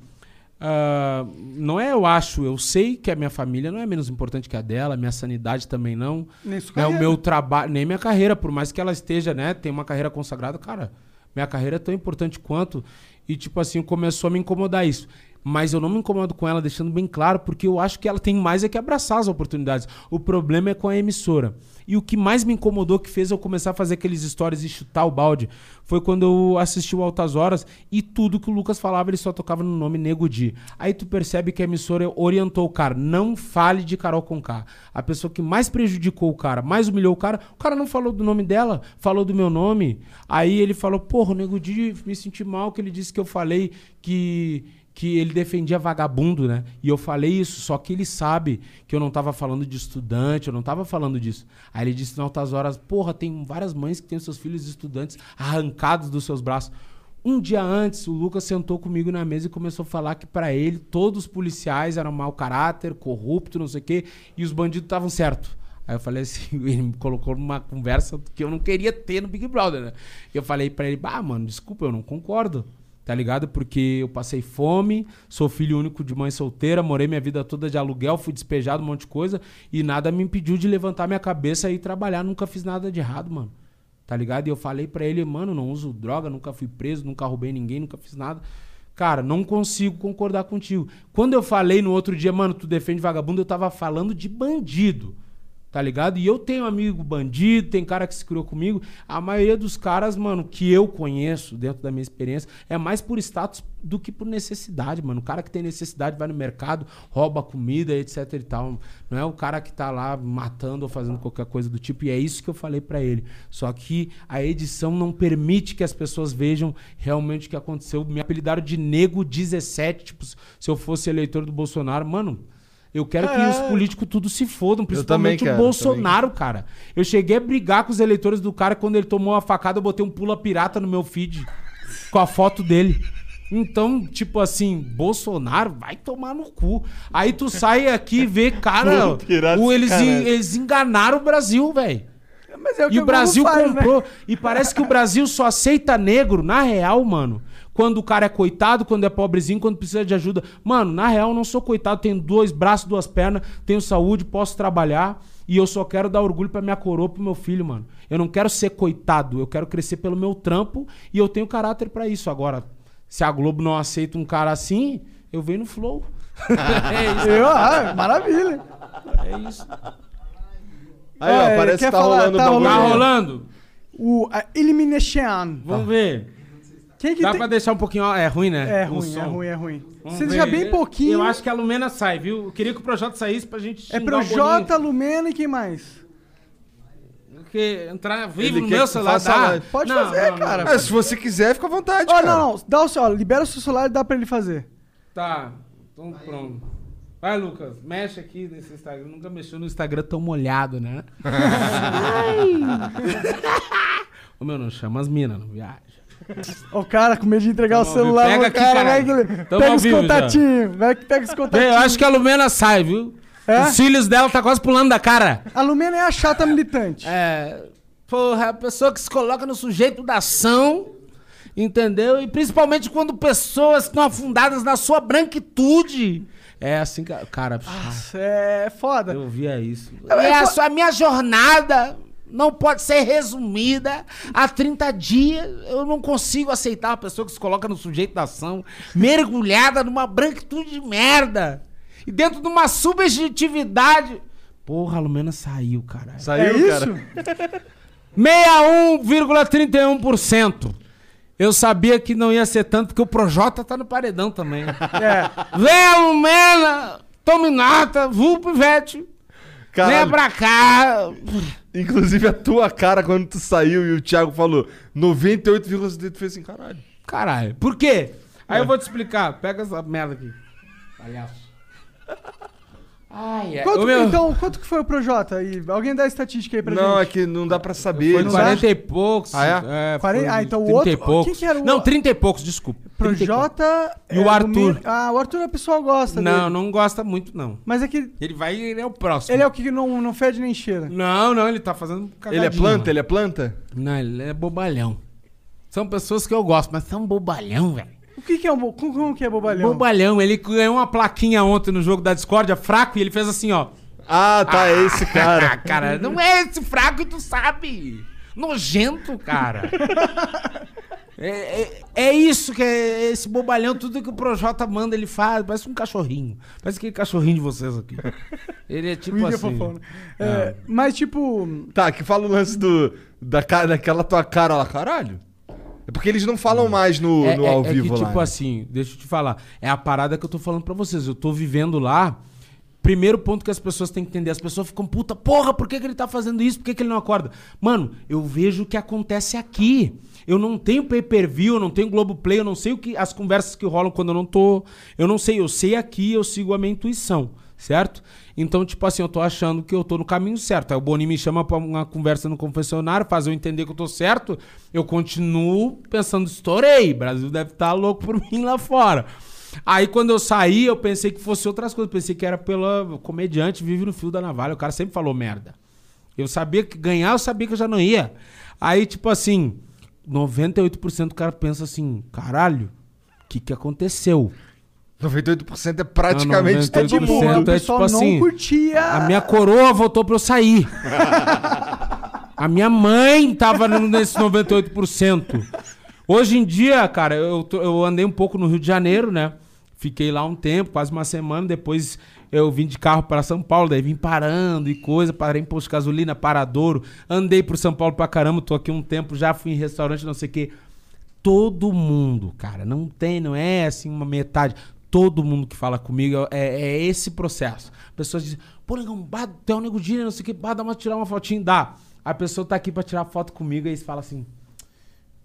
ah, não é eu acho, eu sei que a minha família não é menos importante que a dela, minha sanidade também não. Nem sua né? O meu trabalho, nem minha carreira, por mais que ela esteja, né, tem uma carreira consagrada, cara, minha carreira é tão importante quanto. E, tipo assim, começou a me incomodar isso. Mas eu não me incomodo com ela, deixando bem claro, porque eu acho que ela tem mais é que abraçar as oportunidades. O problema é com a emissora. E o que mais me incomodou, que fez eu começar a fazer aqueles stories e chutar o balde, foi quando eu assisti o Altas Horas e tudo que o Lucas falava, ele só tocava no nome Nego Di. Aí tu percebe que a emissora orientou o cara, não fale de Carol Conká. A pessoa que mais prejudicou o cara, mais humilhou o cara, o cara não falou do nome dela, falou do meu nome. Aí ele falou, porra, o Nego Di, me senti mal que ele disse que eu falei que que ele defendia vagabundo, né? E eu falei isso, só que ele sabe que eu não tava falando de estudante, eu não tava falando disso. Aí ele disse em altas horas, porra, tem várias mães que têm seus filhos estudantes arrancados dos seus braços. Um dia antes, o Lucas sentou comigo na mesa e começou a falar que pra ele todos os policiais eram mau caráter, corrupto, não sei o quê, e os bandidos estavam certo. Aí eu falei assim, ele me colocou numa conversa que eu não queria ter no Big Brother, né? E eu falei pra ele, bah, mano, desculpa, eu não concordo. Tá ligado? Porque eu passei fome, sou filho único de mãe solteira, morei minha vida toda de aluguel, fui despejado, um monte de coisa, e nada me impediu de levantar minha cabeça e trabalhar. Nunca fiz nada de errado, mano. Tá ligado? E eu falei pra ele, mano, não uso droga, nunca fui preso, nunca roubei ninguém, nunca fiz nada. Cara, não consigo concordar contigo. Quando eu falei no outro dia, mano, tu defende vagabundo, eu tava falando de bandido. Tá ligado? E eu tenho amigo bandido, tem cara que se criou comigo. A maioria dos caras, mano, que eu conheço dentro da minha experiência, é mais por status do que por necessidade, mano. O cara que tem necessidade vai no mercado, rouba comida, etc e tal. Não é o cara que tá lá matando ou fazendo qualquer coisa do tipo. E é isso que eu falei pra ele. Só que a edição não permite que as pessoas vejam realmente o que aconteceu. Me apelidaram de Nego 17, tipo, se eu fosse eleitor do Bolsonaro. Mano, eu quero que os políticos tudo se fodam, principalmente também o quero, Bolsonaro, cara. Eu cheguei a brigar com os eleitores do cara quando ele tomou uma facada, eu botei um pula pirata no meu feed com a foto dele. Então, tipo assim, Bolsonaro vai tomar no cu. Aí tu sai aqui e vê, cara, o, eles, sacanagem. eles enganaram o Brasil, velho. É o que E o Globo Brasil faz, né? comprou. E parece que o Brasil só aceita negro, na real, mano. Quando o cara é coitado, quando é pobrezinho, quando precisa de ajuda. Mano, na real, eu não sou coitado, tenho dois braços, duas pernas, tenho saúde, posso trabalhar e eu só quero dar orgulho pra minha coroa, pro meu filho, mano. Eu não quero ser coitado, eu quero crescer pelo meu trampo e eu tenho caráter pra isso. Agora, se a Globo não aceita um cara assim, eu venho no flow. é isso. Eu, ah, maravilha. É isso. Aí, ó, é, parece que tá falar? rolando o Tá bagulho. Tá rolando. rolando? O a Elimination. Vamos ver. Quem que Dá tem... pra deixar um pouquinho. É ruim, né? É ruim, é ruim, é ruim. Vamos Você deixa bem pouquinho. Eu acho que a Lumena sai, viu? Eu queria que o projeto saísse pra gente É xingar pro o Boninho. Jota, Lumena e quem mais? Porque entrar vivo Ele no quer meu celular dá. Pode Não, fazer, não, cara. É, se você quiser, fica à vontade, Ó, cara. não, não. Dá o seu, ó, libera o seu celular e dá pra ele fazer. Tá, então pronto. Vai, Lucas, mexe aqui nesse Instagram. Nunca mexeu no Instagram tão molhado, né? Ai. Ô, meu, não chama as minas, não viaja. O cara com medo de entregar Tamo o celular. Pega aqui, cara, vai que Pega os contatinhos. Vai que pega os contatinhos. eu acho que a Lumena sai, viu? É? Os cílios dela tá quase pulando da cara. A Lumena é a chata militante. É. Porra, a pessoa que se coloca no sujeito da ação, entendeu? E principalmente quando pessoas estão afundadas na sua branquitude. É assim que. Cara, Nossa, é foda. eu via isso. É, E a, sua, a minha jornada não pode ser resumida a 30 dias. Eu não consigo aceitar uma pessoa que se coloca no sujeito da ação, mergulhada numa branquitude de merda. E dentro de uma subjetividade. Porra, a Lumena saiu, caralho. Saiu, é isso? cara. 61,31%. Eu sabia que não ia ser tanto, porque o Projota tá no paredão também. É. Vem a Lumena, tome nota, vulpo Ivete. Vem pra cá. Inclusive a tua cara quando tu saiu e o Thiago falou 98,7, tu fez assim, caralho. Caralho, por quê? Aí eu vou te explicar. Pega essa merda aqui. Palhaço. Ai, ai. Quanto, Ô, meu, Então, quanto que foi o Projota? aí? Alguém dá a estatística aí pra não, é gente? que não dá pra saber. Foi não 40 e poucos. Ah, é? Quarenta- foi ah, então o 30 e outro- poucos. quem que era o- Não, 30 e poucos, desculpa. 30 e poucos. Projota. E o Arthur? Lumena- Ah, o Arthur o pessoal gosta Não, dele. não gosta muito, não. Mas é que Ele vai ele é o próximo. ele é o que não, não fede nem cheira. Não, não, ele tá fazendo Ele é planta? mano. Ele é planta? Não, ele é bobalhão. São pessoas que eu gosto, mas são bobalhão, velho. O que, que é um bo... como, que é bobalhão? Bobalhão. Ele ganhou uma plaquinha ontem no jogo da Discordia, fraco, e ele fez assim, ó. Ah, tá, é esse Ah, cara. cara, não é esse fraco e tu sabe. Nojento, cara. É, é- é isso que é esse bobalhão, tudo que o Projota manda, ele faz. Parece um cachorrinho. Parece aquele cachorrinho de vocês aqui. Ele é O tipo é assim. fofão, né? É, Mas, tipo. Tá, que fala o lance do, da, daquela tua cara lá, caralho. É porque eles não falam mais no, É, no é- ao é vivo que, lá. tipo né? assim, deixa eu te falar. É a parada que eu tô falando pra vocês. Eu tô vivendo lá. Primeiro ponto que as pessoas têm que entender. As pessoas ficam, puta, porra, por que, que ele tá fazendo isso? Por que, que ele não acorda? Mano, eu vejo o que acontece aqui. Eu não tenho pay-per-view, eu não tenho Globoplay, eu não sei o que as conversas que rolam quando eu não tô. Eu não sei, eu sei aqui, eu sigo a minha intuição, certo? Então, tipo assim, eu tô achando que eu tô no caminho certo. Aí o Boni me chama pra uma conversa no confessionário, faz eu entender que eu tô certo. Eu continuo pensando, estourei. O Brasil deve estar louco por mim lá fora. Aí quando eu saí, eu pensei que fosse outras coisas. Pensei que era pela comediante, vive no fio da navalha. O cara sempre falou merda. Eu sabia que ganhar, eu sabia que eu já não ia. Aí, tipo assim, 98% do cara pensa assim: caralho, o que, que aconteceu? 98% é praticamente Não, todo 98% mundo. o é pessoal tipo não assim, curtia. A minha coroa votou pra eu sair. A minha mãe tava no- nesse 98%. Hoje em dia, cara, eu, eu andei um pouco no Rio de Janeiro, né? Fiquei lá um tempo, quase uma semana. Depois eu vim de carro para São Paulo, daí vim parando e coisa. Parei em posto de gasolina, paradouro. Andei pro São Paulo pra caramba, tô aqui um tempo, já fui em restaurante, não sei o quê. Todo mundo, cara, não tem, não é assim uma metade. Todo mundo que fala comigo é, é esse processo. Pessoas dizem, pô, negão, bah, tem um nego dia, não sei o que, bah, dá uma tirar uma fotinho, dá. A pessoa tá aqui pra tirar foto comigo e eles falam assim,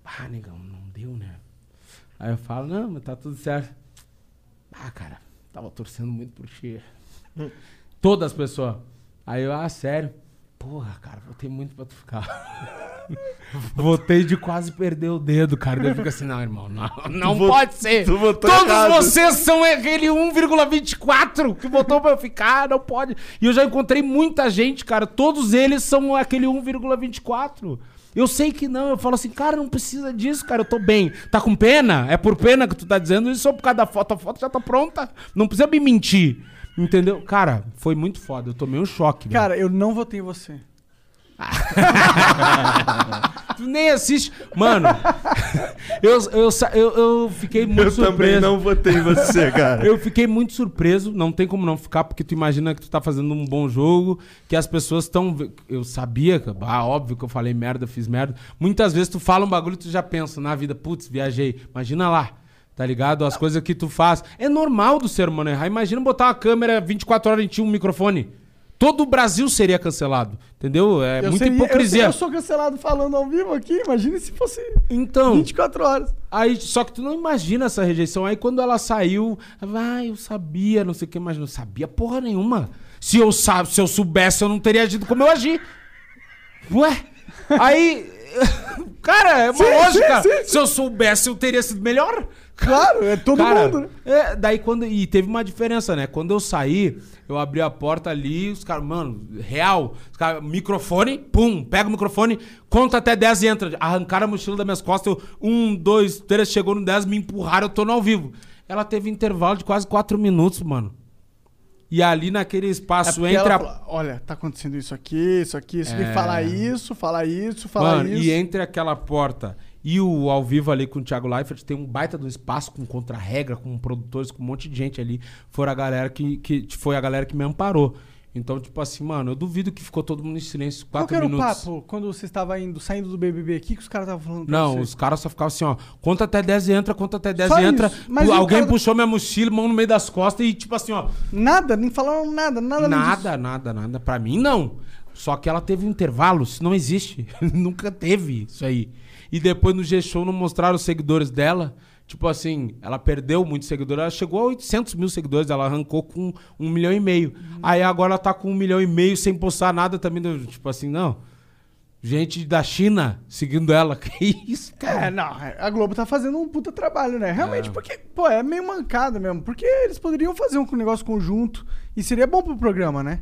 ah, negão, não deu, né? Aí eu falo, não, mas tá tudo certo. Ah, cara, tava torcendo muito por ti. Todas as pessoas. Aí eu, ah, sério? Porra, cara, votei muito pra tu ficar. Votei de quase perder o dedo, cara. Daí eu fico assim, não, irmão, não, não vo- pode ser. tu votou Todos errado. vocês são aquele 1,24 que votou pra eu ficar, não pode. E eu já encontrei muita gente, cara. Todos eles são aquele 1,24. Eu sei que não, eu falo assim, cara, não precisa disso, cara, eu tô bem. Tá com pena? É por pena que tu tá dizendo isso ou por causa da foto? A foto já tá pronta. Não precisa me mentir. Entendeu? Cara, foi muito foda. Eu tomei um choque. velho. Cara, eu não votei em você. Tu nem assiste. Mano, eu, eu, eu, eu fiquei muito Eu surpreso. também não votei em você, cara. Eu fiquei muito surpreso, não tem como não ficar, porque tu imagina que tu tá fazendo um bom jogo, que as pessoas estão. Eu sabia, que- ah, óbvio que eu falei merda, fiz merda. Muitas vezes tu fala um bagulho e tu já pensa na vida, putz, viajei. Imagina lá, tá ligado? As coisas que tu faz. É normal do ser humano errar. Imagina botar uma câmera 24 horas e tinha um microfone. Todo o Brasil seria cancelado, entendeu? É Eu muita seria- eu- hipocrisia. Eu, sou cancelado falando ao vivo aqui. Imagina se fosse Então. 24 horas. Aí, só que tu não imagina essa rejeição. Aí quando ela saiu, ah, eu sabia, não sei o que, mas não sabia porra nenhuma. Se eu, sa se eu soubesse, eu não teria agido como eu agi. Ué? Aí. Cara, é uma Sim, lógica. sim, sim, Se eu soubesse, eu teria sido melhor. Claro, é todo Cara, mundo, né? é, daí quando. E teve uma diferença, né? Quando eu saí, eu abri a porta ali, os caras, mano, real. Os caras, microfone, pum, pega o microfone, conta até 10 e entra. Arrancaram a mochila das minhas costas, eu, um, dois, três, chegou no 10, me empurraram, eu tô no ao vivo. Ela teve intervalo de quase 4 minutos, mano. E ali naquele É espaço porque entre a. fala, Olha, tá acontecendo isso aqui, isso aqui, isso aqui. É. Falar isso, falar isso, falar Mano, isso. e entre aquela porta e o ao vivo ali com o Thiago Leifert, tem um baita do espaço com contra-regra, com produtores, com um monte de gente ali. Foi a galera que, que foi a galera que me amparou. Então, tipo assim, mano, eu duvido que ficou todo mundo em silêncio Qual quatro que era minutos. o papo quando você estava indo, saindo do BBB aqui, que os caras estavam falando Não, você? os caras só ficavam assim, ó. Conta até 10 e entra, conta até 10 Só e entra. Mas Alguém cara- puxou minha mochila, mão no meio das costas e, tipo assim, ó. Nada, nem falaram nada, nada. Nada, nada, nada. Pra mim, não. Só que ela teve um intervalo, isso não existe. Nunca teve isso aí. E depois no G-Show não mostraram os seguidores dela. Tipo assim, ela perdeu muitos seguidores. Ela chegou a 800 mil seguidores, ela arrancou com um milhão e meio. Aí agora ela tá com um milhão e meio sem postar nada também. Tipo assim, não. Gente da China seguindo ela. Que isso, cara? É, não, a Globo tá fazendo um puta trabalho, né? Realmente, porque, pô, é meio mancada mesmo. Porque eles poderiam fazer um negócio conjunto e seria bom pro programa, né?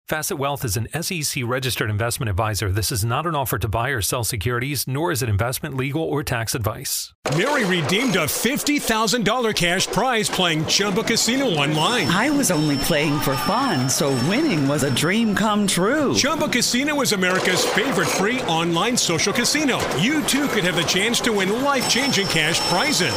Facet Wealth is an SEC registered investment advisor. This is not an offer to buy or sell securities, nor is it investment, legal, or tax advice. Mary redeemed a $50,000 cash prize playing Chumba Casino online. I was only playing for fun, so winning was a dream come true. Chumba Casino is America's favorite free online social casino. You too could have the chance to win life changing cash prizes.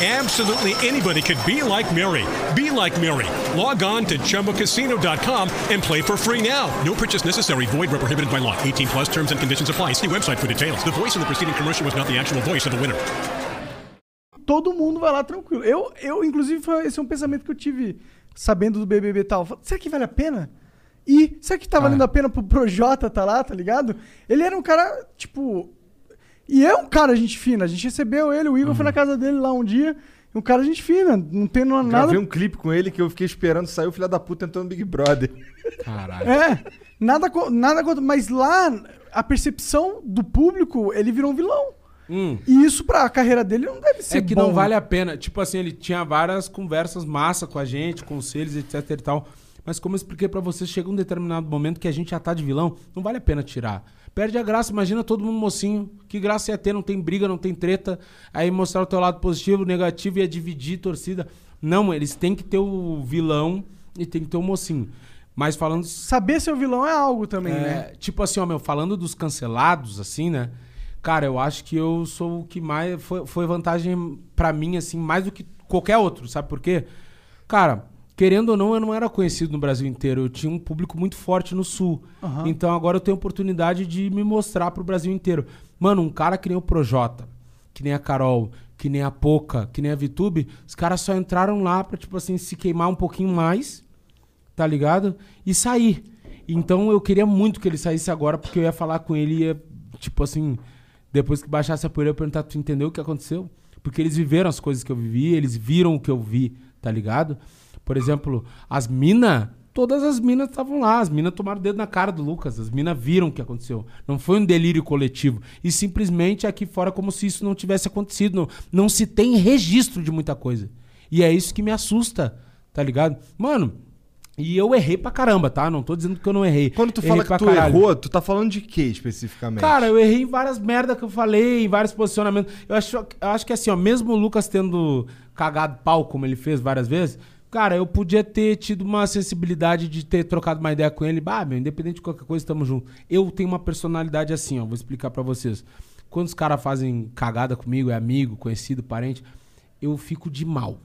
Absolutely anybody could be like Mary. Be like Mary. Log on to ChumbaCasino.com and play for free now. No purchase necessary. Void where prohibited by law. 18 plus terms and conditions apply. See website for details. The voice in the preceding commercial was not the actual voice of the winner. todo mundo vai lá tranquilo. Eu, eu inclusive, foi, esse é um pensamento que eu tive sabendo do BBB e tal. Será que vale a pena? E será que tá Ah. valendo a pena pro Projota tá lá, tá ligado? Ele era um cara, tipo. E é um cara gente fina. A gente recebeu ele, o Igor Uhum. foi na casa dele lá um dia. E Um cara gente fina. Não tem nada. Gravei um clipe com ele que eu fiquei esperando sair o filho da puta entrando no Big Brother. Caralho. É, nada, nada contra. Mas lá, a percepção do público, ele virou um vilão. Hum. E isso pra carreira dele não deve ser É que bom. não vale a pena. Tipo assim, ele tinha várias conversas massa com a gente, conselhos, etc e tal. Mas como eu expliquei pra você, chega um determinado momento que a gente já tá de vilão, não vale a pena tirar. Perde a graça, imagina todo mundo mocinho. Que graça ia ter, não tem briga, não tem treta. Aí mostrar o teu lado positivo, negativo e ia dividir torcida. Não, eles têm que ter o vilão e tem que ter o mocinho. Mas falando Saber ser o vilão é algo também, é, né? Tipo assim, ó, meu, falando dos cancelados, assim, né? Cara, eu acho que eu sou o que mais. Foi, foi vantagem pra mim, assim, mais do que qualquer outro, sabe por quê? Cara, querendo ou não, eu não era conhecido no Brasil inteiro. Eu tinha um público muito forte no Sul. Aham. Então agora eu tenho oportunidade de me mostrar pro Brasil inteiro. Mano, um cara que nem o Projota, que nem a Carol, que nem a Poca, que nem a Vitube, os caras só entraram lá pra, tipo assim, se queimar um pouquinho mais, tá ligado? E sair. Então eu queria muito que ele saísse agora, porque eu ia falar com ele e ia, tipo assim, depois que baixasse a poeira, eu ia perguntar, tu entendeu o que aconteceu? Porque eles viveram as coisas que eu vivi, eles viram o que eu vi, tá ligado? Por exemplo, as minas, todas as minas estavam lá, as minas tomaram o dedo na cara do Lucas, as minas viram o que aconteceu. Não foi um delírio coletivo. E simplesmente aqui fora, como se isso não tivesse acontecido. Não, não se tem registro de muita coisa. E é isso que me assusta, tá ligado? Mano, e eu errei pra caramba, tá? Não tô dizendo que eu não errei. Quando tu Errei fala que tu caralho. errou, tu tá falando de quê especificamente? Cara, eu errei em várias merdas que eu falei, em vários posicionamentos. Eu acho, eu acho que assim, ó, mesmo o Lucas tendo cagado pau, como ele fez várias vezes, cara, eu podia ter tido uma sensibilidade de ter trocado uma ideia com ele. Bah, meu, independente de qualquer coisa, tamo junto. Eu tenho uma personalidade assim, ó, vou explicar pra vocês. Quando os caras fazem cagada comigo, é amigo, conhecido, parente, eu fico de mal.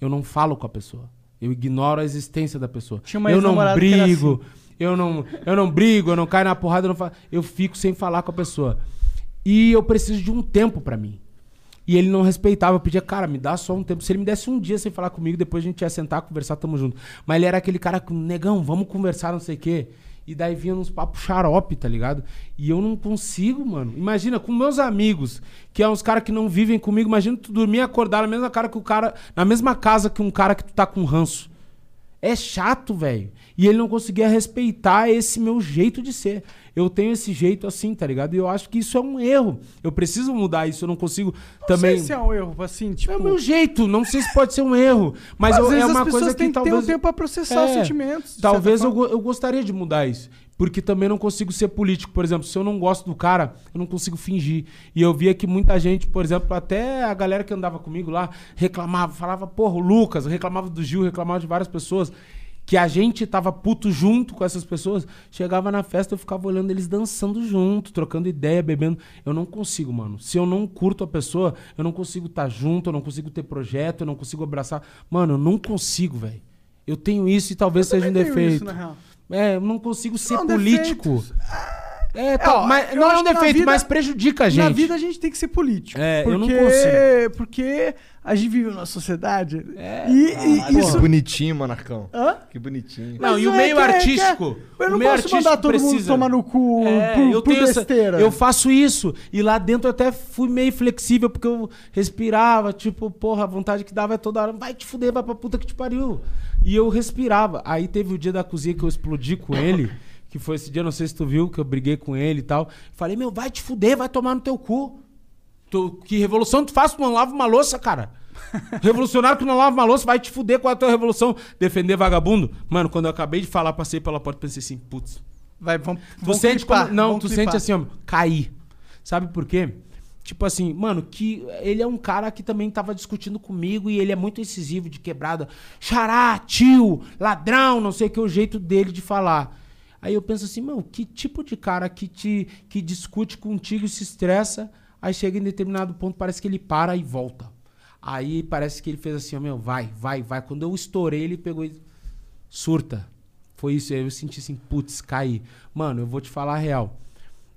Eu não falo com a pessoa. Eu ignoro a existência da pessoa. Eu não brigo, eu não, eu não brigo, eu não caio na porrada, eu, não fa... eu fico sem falar com a pessoa. E eu preciso de um tempo pra mim. E ele não respeitava, pedia, cara, me dá só um tempo. Se ele me desse um dia sem falar comigo, depois a gente ia sentar, conversar, tamo junto. Mas ele era aquele cara negão, vamos conversar, não sei o quê. E daí vinha uns papos xarope, tá ligado? E eu não consigo, mano. Imagina, com meus amigos, que é uns caras que não vivem comigo, imagina tu dormir e acordar na mesma cara que o cara. Na mesma casa que um cara que tu tá com ranço. É chato, velho. E ele não conseguia respeitar esse meu jeito de ser. Eu tenho esse jeito assim, tá ligado? E eu acho que isso é um erro. Eu preciso mudar isso, eu não consigo Não também. sei se é um erro, assim, tipo... É o meu jeito, não sei se pode ser um erro, mas Às eu- é uma as pessoas coisa que têm que ter um tempo pra processar os sentimentos, Talvez eu, eu gostaria de mudar isso, porque também não consigo ser político, por exemplo, se eu não gosto do cara, eu não consigo fingir. E eu via que muita gente, por exemplo, até a galera que andava comigo lá reclamava, falava, porra, o Lucas, reclamava do Gil, reclamava de várias pessoas. Que a gente tava puto junto com essas pessoas. Chegava na festa, eu ficava olhando eles dançando junto, trocando ideia, bebendo. Eu não consigo, mano. Se eu não curto a pessoa, eu não consigo estar junto, eu não consigo ter projeto, eu não consigo abraçar. Mano, eu não consigo, velho. Eu tenho isso e talvez seja um defeito. isso, na real. É, eu não consigo ser Não, político. É, tá, ó, mas não é acho um defeito, vida- mas prejudica a gente. Na vida a gente tem que ser político. É, eu não porque, consigo. Porque a gente vive numa sociedade É, e, e Caralho, isso... Que bonitinho, Monarcão. Hã? Que bonitinho. Não, Mas e o é meio é- artístico. é- eu não meio posso mandar todo mundo precisa. tomar no cu É, por, eu por tenho essa- besteira. eu faço isso. E lá dentro eu até fui meio flexível, porque eu respirava, tipo, porra, a vontade que dava é toda hora. Vai te fuder, vai pra puta que te pariu. E eu respirava. Aí teve o dia da cozinha que eu explodi com ele. Que foi esse dia, não sei se tu viu, que eu briguei com ele e tal. Falei, meu, vai te fuder, vai tomar no teu cu. Tu- que revolução tu faz? Tu não lava uma louça, cara. Revolucionário que não lava uma louça, vai te fuder com a tua revolução. Defender vagabundo. Mano, quando eu acabei de falar, passei pela porta e pensei assim, putz, Vai, vamos, Tu vamos sente clipar, como, Não, vamos tu clipar. sente assim, ó, cair. Sabe por quê? Tipo assim, mano, que ele é um cara que também tava discutindo comigo e ele é muito incisivo de quebrada. Xará, tio, ladrão, não sei o que, o jeito dele de falar. Aí eu penso assim, mano, que tipo de cara que te que discute contigo se estressa, aí chega em determinado ponto, parece que ele para e volta. Aí parece que ele fez assim, ó, meu, vai, vai, vai. Quando eu estourei, ele pegou e surta. Foi isso, aí eu senti assim, putz, caí. Mano, eu vou te falar a real.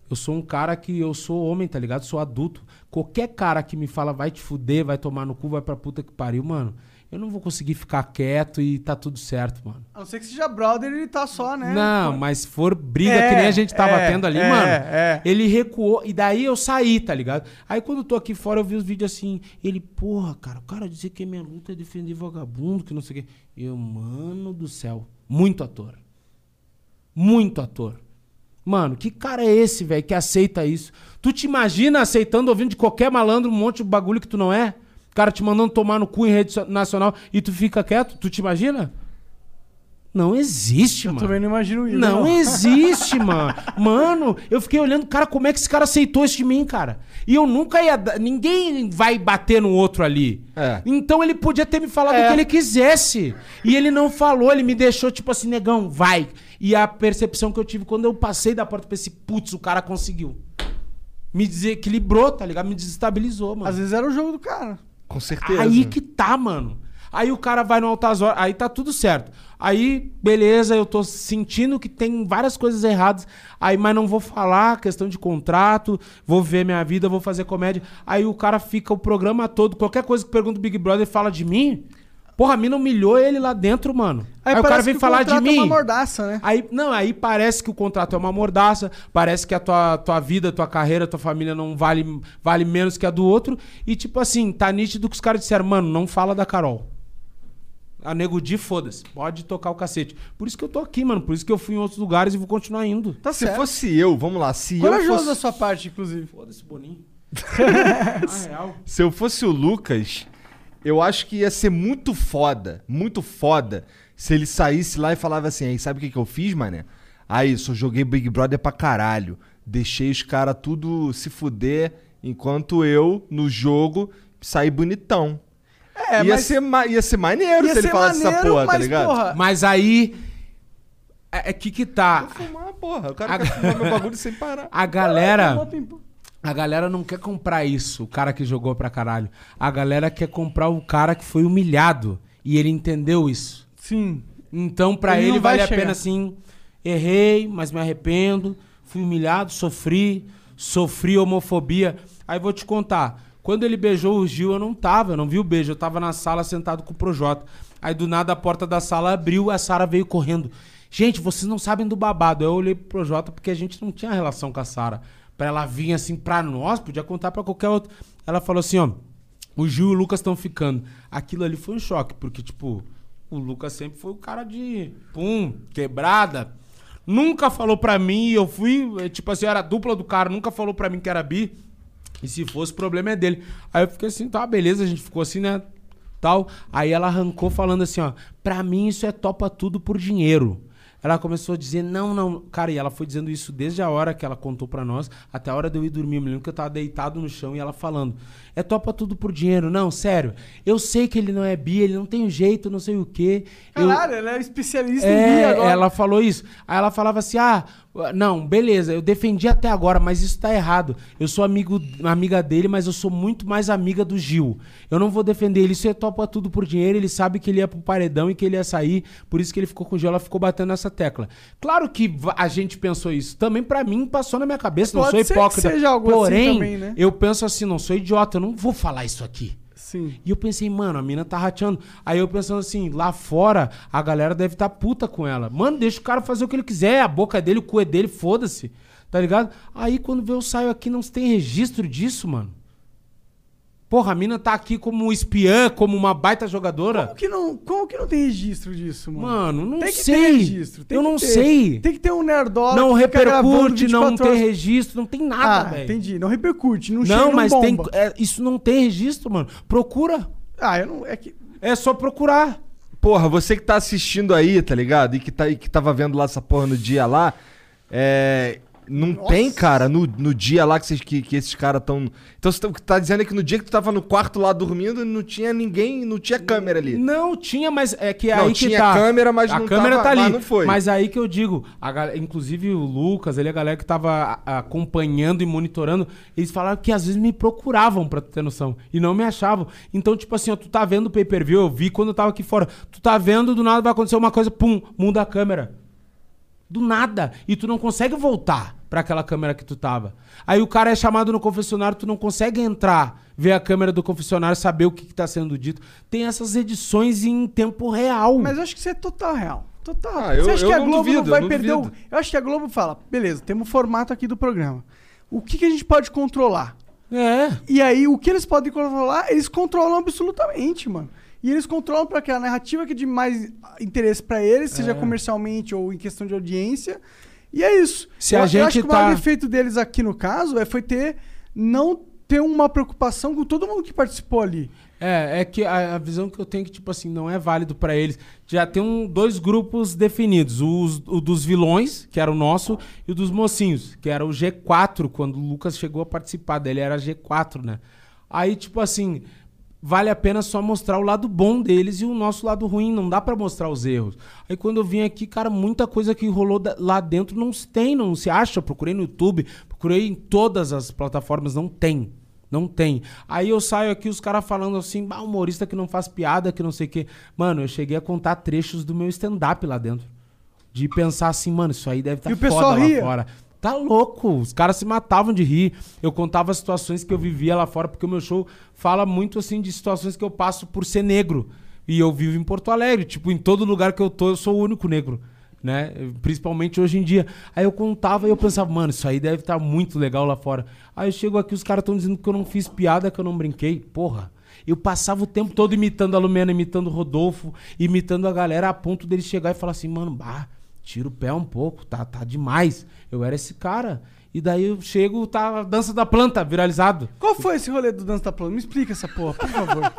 Eu sou um cara que eu sou homem, tá ligado? Sou adulto. Qualquer cara que me fala vai te fuder, vai tomar no cu, vai pra puta que pariu, mano. Eu não vou conseguir ficar quieto e tá tudo certo, mano. A não ser que seja brother, ele tá só, né? Não, mas se for briga É, que nem a gente tava é, tendo ali, é, mano. é. Ele recuou e daí eu saí, tá ligado? Aí quando eu tô aqui fora eu vi os vídeos assim, ele, porra, cara, o cara dizia que a minha luta é defender vagabundo, que não sei o quê. Eu, mano do céu, muito ator. Muito ator. Mano, que cara é esse, velho, que aceita isso? Tu te imagina aceitando, ouvindo de qualquer malandro um monte de bagulho que tu não é? O cara te mandando tomar no cu em rede nacional e tu fica quieto? Tu te imagina? Não existe, mano. Também não imagino isso. Não existe, mano. Mano, eu fiquei olhando, cara, como é que esse cara aceitou isso de mim, cara? E eu nunca ia. dar- Ninguém vai bater no outro ali. É. Então ele podia ter me falado É. o que ele quisesse. E ele não falou, ele me deixou, tipo assim, negão, vai. E a percepção que eu tive quando eu passei da porta, eu pensei, putz, o cara conseguiu. Me desequilibrou, tá ligado? Me desestabilizou, mano. Às vezes era o jogo do cara. Com certeza. Aí que tá, mano. Aí o cara vai no altas horas, aí tá tudo certo. Aí, beleza, eu tô sentindo que tem várias coisas erradas. Aí, mas não vou falar, questão de contrato, vou ver minha vida, vou fazer comédia. Aí o cara fica o programa todo, qualquer coisa que pergunta o Big Brother fala de mim. Porra, a mina humilhou ele lá dentro, mano. Aí, o cara parece vem que falar de contrato mim. É uma mordaça, né? Aí, não, aí parece que o contrato é uma mordaça, parece que a tua, tua vida, tua carreira, tua família não vale, vale menos que a do outro. E tipo assim, tá nítido que os caras disseram, mano, não fala da Carol. A Nego Di, foda-se. Pode tocar o cacete. Por isso que eu tô aqui, mano. Por isso que eu fui em outros lugares e vou continuar indo. Tá Se certo. fosse eu, vamos lá, se eu Corajoso fosse... da sua parte, inclusive. Foda-se, Boninho. Na real. Se eu fosse o Lucas, eu acho que ia ser muito foda, muito foda, se ele saísse lá e falava assim, aí sabe o que, que eu fiz, mané? Aí, só joguei Big Brother pra caralho. Deixei os caras tudo se fuder, enquanto eu, no jogo, saí bonitão. É, ia, mas- ser ma- ia ser maneiro Ia se ele ser falasse essa maneiro, porra, tá mas, ligado? porra, Mas aí. É, é que que tá. Fumar, porra. O cara quer fumar meu bagulho sem parar. A galera. Em- A galera não quer comprar isso, o cara que jogou pra caralho. A galera quer comprar o cara que foi humilhado. E ele entendeu isso. Sim. Então, pra Ele ele, vale a pena assim. Errei, mas me arrependo. Fui humilhado, sofri. Sofri homofobia. Aí vou te contar. Quando ele beijou o Gil, eu não tava, eu não vi o beijo. Eu tava na sala sentado com o Projota. Aí do nada a porta da sala abriu, a Sara veio correndo. Gente, vocês não sabem do babado. Eu olhei pro Projota porque a gente não tinha relação com a Sara. Pra ela vir assim pra nós, podia contar pra qualquer outro. Ela falou assim, ó. O Gil e o Lucas estão ficando. Aquilo ali foi um choque, porque, tipo, o Lucas sempre foi o cara de pum, quebrada. Nunca falou pra mim, eu fui, eh, tipo assim, era a dupla do cara, nunca falou pra mim que era bi. E se fosse, o problema é dele. Aí eu fiquei assim, tá, beleza, a gente ficou assim, né? Tal. Aí ela arrancou falando assim, ó, pra mim isso é topa tudo por dinheiro. Ela começou a dizer, não, não. Cara, e ela foi dizendo isso desde a hora que ela contou pra nós, até a hora de eu ir dormir. Eu me lembro que eu tava deitado no chão e ela falando, é topa tudo por dinheiro. Não, sério, eu sei que ele não é bi, ele não tem jeito, não sei o quê. Eu- Caralho, ela é especialista em é, bi agora. ela falou isso. Aí ela falava assim: ah, não, beleza, eu defendi até agora, mas isso tá errado. Eu sou amigo, amiga dele, mas eu sou muito mais amiga do Gil. Eu não vou defender ele, isso é topa tudo por dinheiro. Ele sabe que ele ia pro paredão e que ele ia sair, por isso que ele ficou com o Gil. Ela ficou batendo nessa tecla. Claro que a gente pensou isso. Também pra mim passou na minha cabeça, não Pode sou hipócrita. assim Porém, também, né? eu penso assim, não sou idiota, eu não vou falar isso aqui. Sim. E eu pensei, mano, a mina tá rateando. Aí eu pensando assim, lá fora, a galera deve tá puta com ela. Mano, deixa o cara fazer o que ele quiser, a boca é dele, o cu é dele, foda-se. Tá ligado? Aí quando eu saio aqui, não tem registro disso, mano. Porra, a mina tá aqui como espiã, como uma baita jogadora. Como que, não, como que não tem registro disso, mano? Mano, não tem que sei. ter registro. tem eu que não ter. sei. Tem que ter um nerdola Não que fica gravando repercute, não 24 tem horas. registro, não tem nada, Ah, velho. entendi. Não repercute, não, chega, Não, não mas tem. bomba. é, isso não tem registro, mano. Procura. Ah, eu não... É que... É só procurar. Porra, você que tá assistindo aí, tá ligado? E que, tá, e que tava vendo lá essa porra no dia lá, é. Não tem, cara, no, no dia lá que, vocês- que, que esses caras tão. Então você tá, tá dizendo é que no dia que tu tava no quarto lá dormindo, não tinha ninguém, não tinha câmera ali. Não, tinha, mas é que Não, aí que tinha tá. câmera, mas a não câmera tava- tá ali. não foi. Mas aí que eu digo, a inclusive o Lucas, ele a galera que tava acompanhando e monitorando, eles falaram que às vezes me procuravam, pra tu ter noção, e não me achavam. Então, tipo assim, ó, tu tá vendo o pay-per-view, eu vi quando eu tava aqui fora. Tu tá vendo, do nada vai acontecer uma coisa, pum, muda a câmera. Do nada. E tu não consegue voltar pra aquela câmera que tu tava. Aí o cara é chamado no confessionário, tu não consegue entrar, ver a câmera do confessionário, saber o que, que tá sendo dito. Tem essas edições em tempo real. Mas eu acho que isso é total real. Total. Ah, eu- Você acha eu que a não Globo duvido, não vai eu não perder o... Eu acho que a Globo fala, beleza, temos o formato aqui do programa. O que, que a gente pode controlar? É. E aí, o que eles podem controlar, eles controlam absolutamente, mano. E eles controlam para que a narrativa que é de mais interesse pra eles, seja É. comercialmente ou em questão de audiência. E é isso. Se eu, a eu gente acho que o tá- maior defeito deles aqui no caso é foi ter não ter uma preocupação com todo mundo que participou ali. É, é que a, a visão que eu tenho é que, tipo assim, não é válido pra eles. Já tem um, dois grupos definidos. Os- o dos vilões, que era o nosso, e o dos mocinhos, que era o G4, quando o Lucas chegou a participar dele, era G4, né? Aí, tipo assim, vale a pena só mostrar o lado bom deles e o nosso lado ruim, não dá pra mostrar os erros. Aí quando eu vim aqui, cara, muita coisa que rolou lá dentro não se tem, não se acha. Procurei no YouTube, procurei em todas as plataformas, não tem. Não tem. Aí eu saio aqui, os caras falando assim, bah, humorista que não faz piada, que não sei o quê. Mano, eu cheguei a contar trechos do meu stand-up lá dentro. De pensar assim, mano, isso aí deve estar o foda pessoal lá fora. Tá louco, os caras se matavam de rir. Eu contava situações que eu vivia lá fora, porque o meu show fala muito assim de situações que eu passo por ser negro. E eu vivo em Porto Alegre, tipo, em todo lugar que eu tô, eu sou o único negro, né? Principalmente hoje em dia. Aí eu contava e eu pensava, mano, isso aí deve estar muito legal lá fora. Aí eu chego aqui, os caras estão dizendo que eu não fiz piada, que eu não brinquei. Porra. Eu passava o tempo todo imitando a Lumena, imitando o Rodolfo, imitando a galera, a ponto deles chegar e falar assim, mano, bah, tira o pé um pouco, tá, tá demais. Eu era esse cara. E daí eu chego, tá a dança da planta, viralizado. Qual foi esse rolê do Dança da Plana? Me explica essa porra, por favor.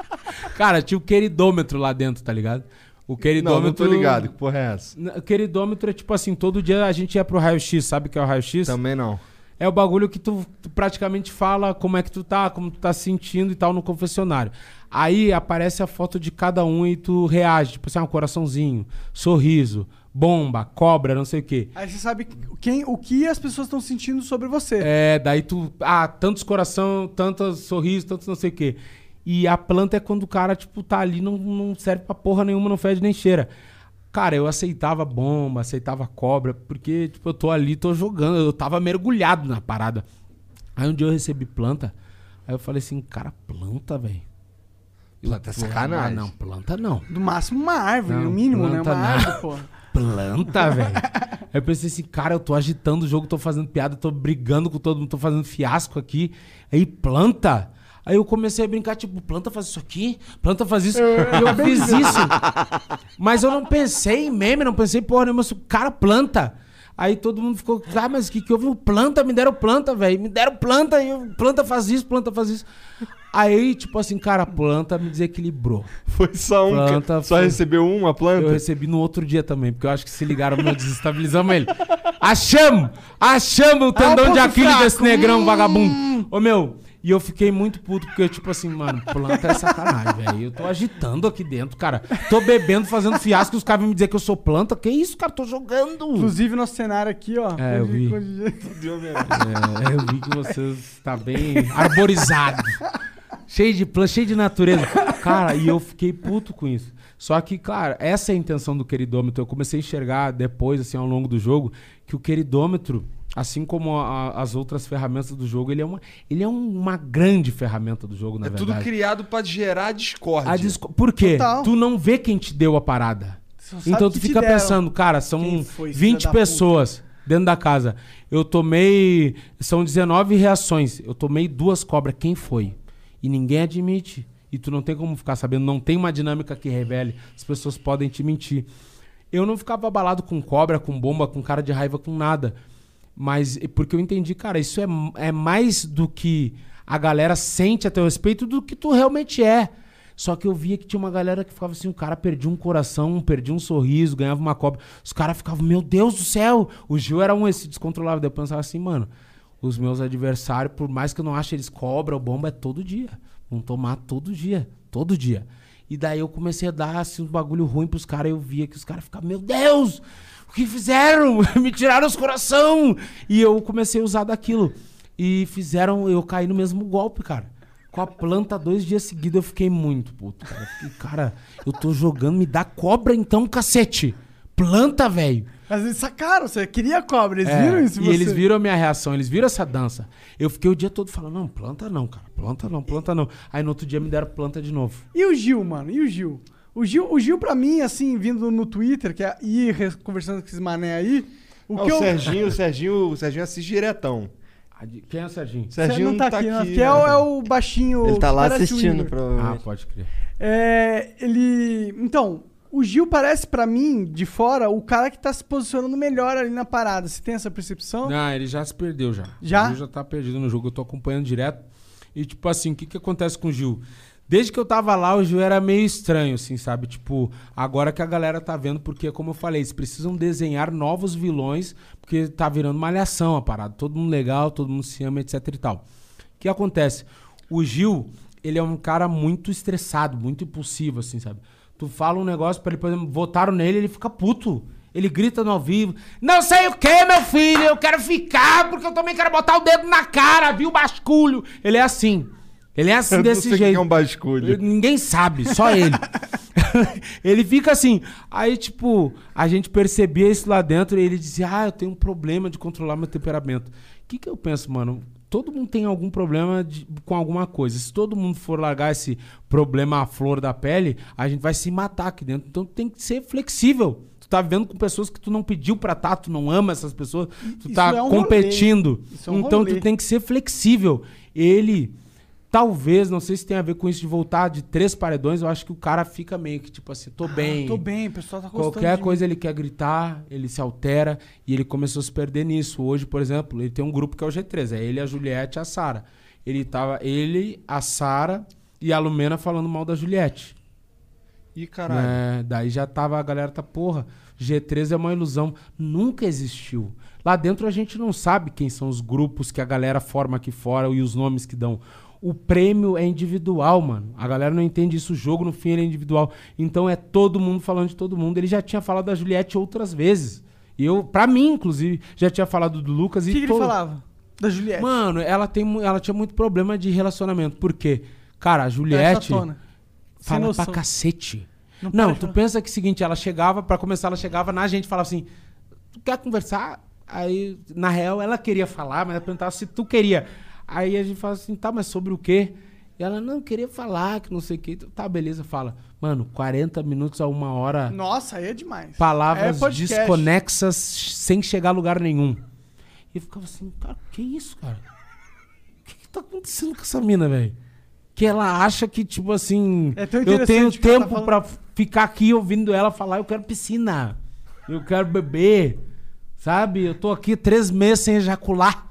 Cara, tinha o queridômetro lá dentro, tá ligado? O queridômetro. Não, não tô ligado. Que porra é essa? O queridômetro é tipo assim, todo dia a gente ia pro raio-x, sabe o que é o raio-x? Também não. É o bagulho que tu, tu praticamente fala como é que tu tá, como tu tá se sentindo e tal no confessionário. Aí aparece a foto de cada um e tu reage, tipo assim, ah, um coraçãozinho, sorriso, bomba, cobra, não sei o quê. Aí você sabe quem, o que as pessoas estão sentindo sobre você. É, daí tu. Ah, tantos coração, tantos sorrisos, tantos não sei o quê. E a planta é quando o cara, tipo, tá ali, não, não serve pra porra nenhuma, não fede nem cheira. Cara, eu aceitava bomba, aceitava cobra, porque, tipo, eu tô ali, tô jogando, eu tava mergulhado na parada. Aí um dia eu recebi planta, aí eu falei assim, cara, planta, velho. Planta é sacanagem. Ah, não, planta não. Do máximo uma árvore, Não, no mínimo, né? Uma planta não. árvore, pô. Planta, velho. Aí eu pensei assim, cara, eu tô agitando o jogo, tô fazendo piada, tô brigando com todo mundo, tô fazendo fiasco aqui. Aí planta. Aí eu comecei a brincar, tipo, planta faz isso aqui, planta faz isso. E eu fiz isso. Mas eu não pensei em meme, não pensei, porra, nenhuma, o cara planta. Aí todo mundo ficou, ah, mas o que, que houve? Planta, me deram planta, velho. Me deram planta, e eu, planta faz isso, planta faz isso. Aí, tipo assim, cara, planta me desequilibrou. Foi só um. Planta só foi- recebeu uma planta? Eu recebi no outro dia também, porque eu acho que se ligaram, meu, desestabilizamos ele. Achamos! Achamos o tendão Ah, de Aquiles desse negrão Hum. vagabundo. Ô, meu, e eu fiquei muito puto, porque eu, tipo assim, mano, planta é sacanagem, velho. Eu tô agitando aqui dentro, cara. Tô bebendo, fazendo fiasco, os caras vêm me dizer que eu sou planta. Que isso, cara? Tô jogando. Inclusive, nosso cenário aqui, ó. É, eu vi. É, eu vi que você está bem arborizado. Cheio de planta, cheio de natureza. Cara, e eu fiquei puto com isso. Só que, cara, essa é a intenção do queridômetro. Eu comecei a enxergar depois, assim, ao longo do jogo, que o queridômetro, assim como a- as outras ferramentas do jogo, ele é uma, ele é um- uma grande ferramenta do jogo, na É tudo verdade. criado pra gerar discórdia. A disco- Por quê? Total. Tu não vê quem te deu a parada. Então tu fica pensando, cara, são Quem foi, filha 20 da puta? pessoas dentro da casa. Eu tomei. São 19 reações. Eu tomei duas cobras. Quem foi? E ninguém admite. E tu não tem como ficar sabendo. Não tem uma dinâmica que revele. As pessoas podem te mentir. Eu não ficava abalado com cobra, com bomba, com cara de raiva, com nada. Mas porque eu entendi, cara, isso é, é mais do que a galera sente a teu respeito do que tu realmente é. Só que eu via que tinha uma galera que ficava assim, o cara perdia um coração, perdia um sorriso, ganhava uma cobra. Os caras ficavam, meu Deus do céu! O Gil era um esse descontrolável. Daí eu pensava assim, mano, os meus adversários, por mais que eu não ache eles cobra ou bomba, é todo dia. Vão tomar todo dia. Todo dia. E daí eu comecei a dar assim, um bagulho ruim pros caras. Eu via que os caras ficavam, meu Deus! O que fizeram? Me tiraram os coração! E eu comecei a usar daquilo. E fizeram eu cair no mesmo golpe, cara. Com a planta dois dias seguidos eu fiquei muito puto, cara. Eu fiquei, cara, eu tô jogando, me dá cobra então, cacete. Planta, velho. Mas eles sacaram, você queria cobra, eles É, viram isso? E eles você? viram a minha reação, eles viram essa dança. Eu fiquei o dia todo falando, não, planta não, cara. Planta não, planta não. Aí no outro dia me deram planta de novo. E o Gil, mano? E o Gil? O Gil, o Gil pra mim, assim, vindo no Twitter, que é, e re- conversando com esses mané aí, o Ah, que o eu... Serginho, o Serginho, o Serginho assiste diretão. Quem é o Serginho? Serginho não tá, aqui, não, porque é, o, é o baixinho... Ele tá lá assistindo, provavelmente. Ah, pode crer. É, ele... Então, o Gil parece pra mim, de fora, o cara que tá se posicionando melhor ali na parada. Você tem essa percepção? Não, ele já se perdeu já. Já? O Gil já tá perdido no jogo, eu tô acompanhando direto. E tipo assim, o que que acontece com o Gil? Desde que eu tava lá, o Gil era meio estranho, assim, sabe? Tipo, agora que a galera tá vendo, porque, como eu falei, eles precisam desenhar novos vilões, porque tá virando malhação a parada. Todo mundo legal, todo mundo se ama, etc e tal. O que acontece? O Gil, ele é um cara muito estressado, muito impulsivo, assim, sabe? Tu fala um negócio pra ele, por exemplo, votaram nele, ele fica puto. Ele grita no ao vivo. Não sei o que, meu filho, eu quero ficar porque eu também quero botar o dedo na cara, viu, basculho? Ele é assim. Ele é assim Eu não desse sei o que jeito. é um basculho. Ninguém sabe, só ele. ele fica assim. Aí, tipo, a gente percebia isso lá dentro e ele dizia: Ah, eu tenho um problema de controlar meu temperamento. O que, que eu penso, mano? Todo mundo tem algum problema de- com alguma coisa. Se todo mundo for largar esse problema à flor da pele, a gente vai se matar aqui dentro. Então tem que ser flexível. Tu tá vivendo com pessoas que tu não pediu pra estar, tu não ama essas pessoas, tu Isso tá é um competindo. é um então rolê. tu tem que ser flexível. Ele Talvez, não sei se tem a ver com isso de voltar de três paredões, eu acho que o cara fica meio que tipo assim, tô bem. Ah, Tô bem, o pessoal tá gostando Qualquer coisa ele quer gritar, ele se altera e ele começou a se perder nisso. Hoje, por exemplo, ele tem um grupo que é o G3, é ele, a Juliette e a Sara. Ele tava ele, a Sara e a Lumena falando mal da Juliette. Ih, caralho. É, daí já tava a galera tá porra. G3 é uma ilusão, nunca existiu. Lá dentro a gente não sabe quem são os grupos que a galera forma aqui fora e os nomes que dão. O prêmio é individual, mano. A galera não entende isso. O jogo, no fim, ele é individual. Então é todo mundo falando de todo mundo. Ele já tinha falado da Juliette outras vezes. E eu, pra mim, inclusive, já tinha falado do Lucas. O e que, que ele todo- falava? Da Juliette. Mano, ela, tem, ela tinha muito problema de relacionamento. Por quê? Cara, a Juliette. Sem fala noção. pra cacete. Não Não, para tu pensa que é o seguinte, ela chegava, pra começar, ela chegava na gente e falava assim: Tu quer conversar? Aí, na real, ela queria falar, mas ela perguntava se tu queria. Aí a gente fala assim: Tá, mas sobre o quê? E ela não queria falar, que não sei o quê. Tá, beleza, fala. Mano, 40 minutos a uma hora. Nossa, aí é demais. Palavras É desconexas sem chegar a lugar nenhum. E eu ficava assim, cara, que isso, cara? O que, que tá acontecendo com essa mina, velho? Que ela acha que, tipo assim, É eu tenho tá tempo pra ficar aqui ouvindo ela falar, eu quero piscina. Eu quero beber. Sabe? Eu tô aqui três meses sem ejacular.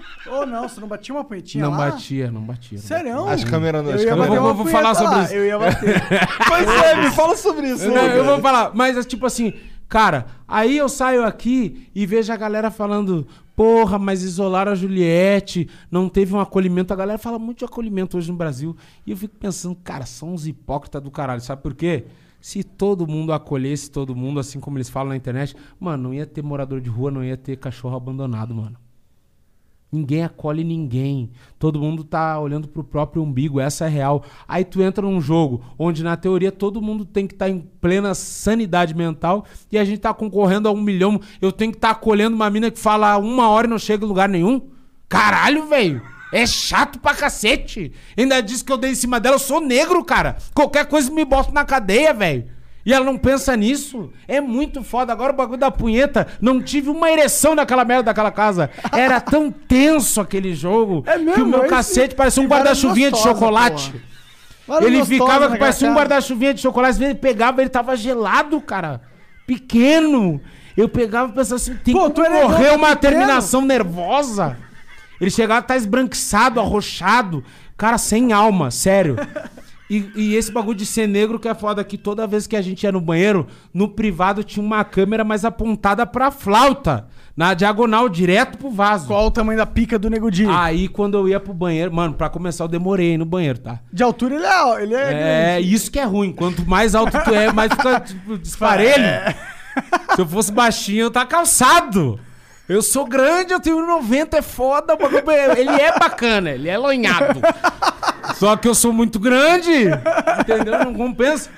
Ô, não, você não batia uma punhetinha não lá? batia, não batia. não Sério? As câmeras não. Eu As ia câmeras bater Eu uma vou- vou falar sobre lá, isso. Eu ia bater. Pois é, me fala sobre isso. Não, eu vou falar, mas é tipo assim, cara, aí eu saio aqui e vejo a galera falando, porra, mas isolaram a Juliette, não teve um acolhimento. A galera fala muito de acolhimento hoje no Brasil. E eu fico pensando, cara, são uns hipócritas do caralho, sabe por quê? Se todo mundo acolhesse todo mundo, assim como eles falam na internet, mano, não ia ter morador de rua, não ia ter cachorro abandonado, mano. Ninguém acolhe ninguém. Todo mundo tá olhando pro próprio umbigo, essa é real. Aí tu entra num jogo onde, na teoria, todo mundo tem que estar em plena sanidade mental e a gente tá concorrendo a um milhão. Eu tenho que estar acolhendo uma mina que fala uma hora e não chega em lugar nenhum? Caralho, velho! É chato pra cacete! Ainda diz que eu dei em cima dela, eu sou negro, cara! Qualquer coisa me bota na cadeia, velho! E ela não pensa nisso. É muito foda. Agora o bagulho da punheta, não tive uma ereção naquela merda daquela casa. Era tão tenso aquele jogo É mesmo, que o meu esse- cacete parecia um várias guarda-chuvinha de chocolate. porra. Ele ficava que parecia um guarda-chuvinha de chocolate. Ele pegava, ele tava gelado, cara. Pequeno. Eu pegava e pensava assim, tem Pô, como morrer uma pequeno. terminação nervosa. Ele chegava, tá esbranquiçado, arrochado. Cara, sem alma, sério. E, e esse bagulho de ser negro que é foda que toda vez que a gente ia no banheiro, no privado tinha uma câmera mais apontada pra flauta. Na diagonal, direto pro vaso. Qual o tamanho da pica do Nego Di? Aí quando eu ia pro banheiro, mano, pra começar eu demorei no banheiro, tá? De altura ele é, ele é, É, isso que é ruim. Quanto mais alto tu é, mais fica tipo, desfarelho. Se eu fosse baixinho, eu tá calçado. Eu sou grande, eu tenho 90, é foda. é- Ele é bacana, ele é lonhado. Só que eu sou muito grande. Entendeu? Não compensa.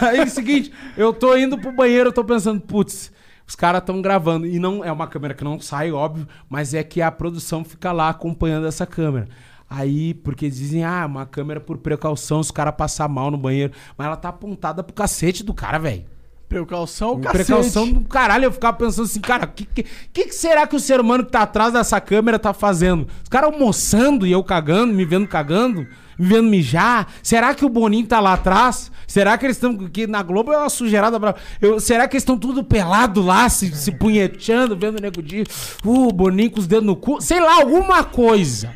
Aí é o seguinte, eu tô indo pro banheiro, eu tô pensando, putz, os caras estão gravando. E não é uma câmera que não sai, óbvio, mas é que a produção fica lá acompanhando essa câmera. Aí, porque dizem, ah, uma câmera por precaução, se o cara passar mal no banheiro. Mas ela tá apontada pro cacete do cara, velho. Precaução, cacete. Precaução do caralho. Eu ficava pensando assim, cara, o que, que, que que será que o ser humano que tá atrás dessa câmera tá fazendo? Os caras almoçando e eu cagando, me vendo cagando, vendo mijar. Será que o Boninho tá lá atrás? Será que eles estão. Que na Globo é uma sujeirada pra. Eu, será que eles estão tudo pelado lá, se, se punheteando, vendo o nego de. Uh, Boninho com os dedos no cu? Sei lá, alguma coisa.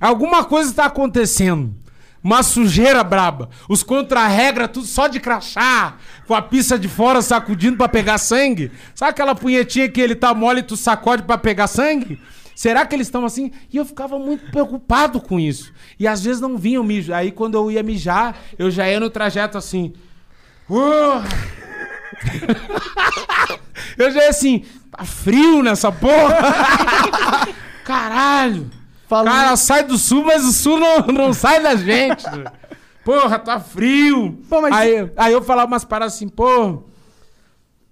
Alguma coisa tá acontecendo. Uma sujeira braba. Os contra-regra, tudo só de crachá. Com a pista de fora sacudindo pra pegar sangue. Sabe aquela punhetinha que ele tá mole e tu sacode pra pegar sangue? Será que eles estão assim? E eu ficava muito preocupado com isso. E às vezes não vinha o mijo. Aí quando eu ia mijar, eu já ia no trajeto assim. "Uh, Eu já ia assim, tá frio nessa porra. Caralho. Cara, sai do sul, mas o sul não, não sai da gente. Porra, tá frio. aí, aí eu falava umas paradas assim, pô.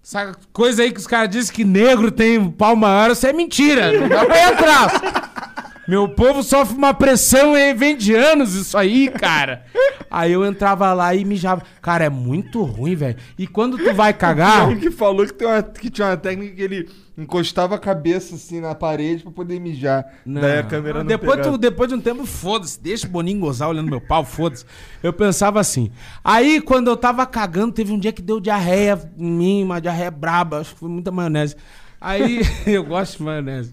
Essa coisa aí que os caras dizem que negro tem pau maior, isso é mentira. Não dá pra ir atrás. Meu povo sofre uma pressão e vem de anos isso aí, cara. Aí eu entrava lá e mijava. Cara, é muito ruim, velho. E quando tu vai cagar. O que falou que, tem uma- que tinha uma técnica que ele encostava a cabeça assim na parede pra poder mijar. Daí a câmera não depois, tu, depois de um tempo, foda-se. Deixa o Boninho gozar olhando meu pau, foda-se. Eu pensava assim. Aí, quando eu tava cagando, teve um dia que deu diarreia em mim, uma diarreia braba. Acho que foi muita maionese. Aí, eu gosto de maionese.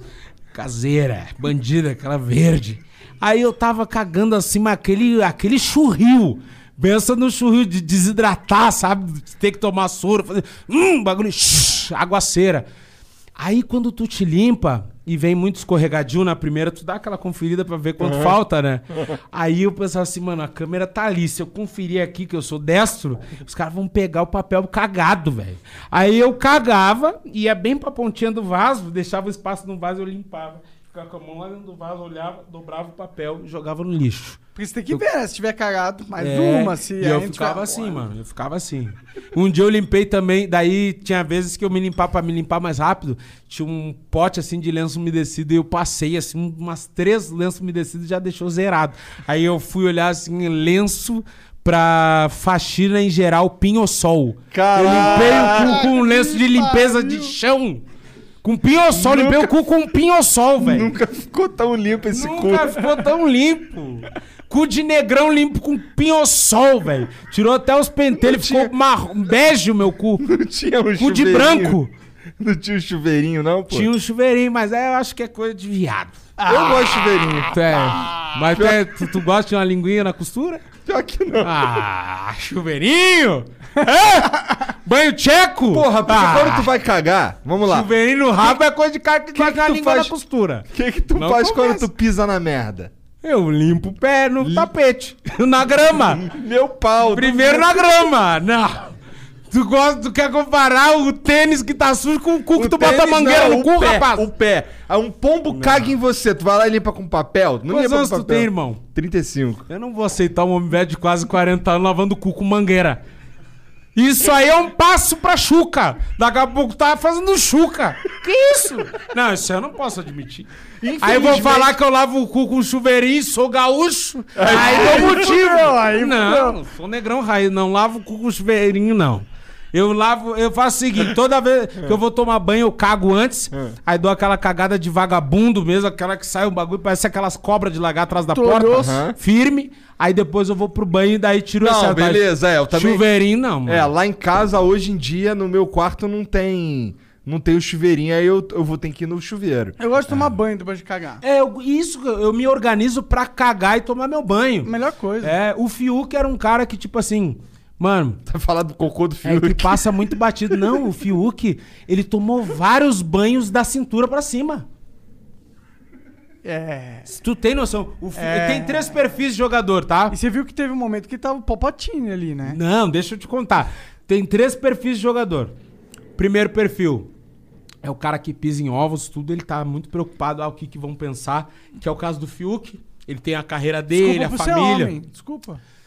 Caseira, bandida, aquela verde. Aí eu tava cagando assim, aquele, aquele churril. Pensa no churril de desidratar, sabe? Ter que tomar soro, fazer. Hum, bagulho. shh, aguaceira. Aí quando tu te limpa e vem muito escorregadio na primeira, tu dá aquela conferida pra ver quanto Uhum. falta, né? Aí eu pensava assim, mano, a câmera tá ali. Se eu conferir aqui que eu sou destro, os caras vão pegar o papel cagado, velho. Aí eu cagava, ia bem pra pontinha do vaso, deixava o espaço no vaso, eu limpava. Ficava com a mão lá dentro do vaso, olhava, dobrava o papel e jogava no lixo. Porque você tem que ver, né? Se tiver cagado, mais É, uma, se E eu ficava tiver- assim, mano. Eu ficava assim. Um dia eu limpei também, daí tinha vezes que eu me limpava pra me limpar mais rápido. Tinha um pote assim de lenço umedecido e eu passei assim, umas três lenços umedecidos e já deixou zerado. Aí eu fui olhar assim, lenço pra faxina em geral, pinho-sol. Eu limpei o cu com um lenço de limpeza de chão. Com pinho-sol, limpei o cu com pinho-sol, velho. Nunca ficou tão limpo esse cu. Nunca ficou tão limpo. Cu de negrão limpo com pinho-sol, velho. Tirou até os penteiros, ficou marrom, bege o meu cu. Não tinha um Cu de chuveirinho? branco. Não tinha um chuveirinho, não, pô? Tinha um chuveirinho, mas é, eu acho que é coisa de viado. Eu gosto de chuveirinho. Tu é, mas tu, é- tu- tu gosta de uma linguinha na costura? Pior que não. Ah, chuveirinho? Banho tcheco? Porra, porque Ah, quando tu vai cagar, vamos lá. Chuveirinho no rabo é coisa de cara que, que uma tu língua faz- na costura. O que que tu Não faz começa. quando tu pisa na merda? Eu limpo o pé no tapete, na grama. Meu pau. Primeiro na grama. Não. Tu, gosta, tu quer comparar o tênis que tá sujo com o cu que tu bota Tênis mangueira não, no cu, o pé, rapaz? O pé. Aí um pombo caga em você. Tu vai lá e limpa com papel? Não Quantos anos com tu papel. tem, irmão? 35. Eu não vou aceitar um homem velho de quase 40 anos lavando o cu com mangueira. Isso aí é um passo pra chuca. Daqui a pouco tá fazendo chuca. Que isso? Não, isso eu não posso admitir. Aí eu vou falar que eu lavo o cu com chuveirinho, sou gaúcho. Aí dou motivo. não, não sou negrão raiz, não lavo o cu com chuveirinho, não. Eu lavo, eu faço o seguinte, toda vez que eu vou tomar banho, eu cago antes, aí dou aquela cagada de vagabundo mesmo, aquela que sai um bagulho, parece aquelas cobras de lagar atrás da porta, Tolhoço. firme, aí depois eu vou pro banho e daí tiro Não, essa beleza, é, eu também- Chuveirinho não, mano. É, lá em casa, hoje em dia, no meu quarto não tem. Não tem o chuveirinho, aí eu, eu vou ter que ir no chuveiro. Eu gosto de tomar banho depois de cagar. É, eu- isso, eu me organizo pra cagar e tomar meu banho. Melhor coisa. É, o Fiuk era um cara que, tipo assim, mano, Tá falando do cocô do é Fiuk. que passa muito batido. Não, o Fiuk, ele tomou vários banhos da cintura pra cima. É. Tu tem noção, o Fiuk, É. tem três perfis de jogador, tá? E você viu que teve um momento que tava o Popotini ali, né? Não, deixa eu te contar. Tem três perfis de jogador. Primeiro perfil é o cara que pisa em ovos, tudo, ele tá muito preocupado ao que, que vão pensar, que é o caso do Fiuk. Ele tem a carreira dele, Desculpa a família. homem. Desculpa.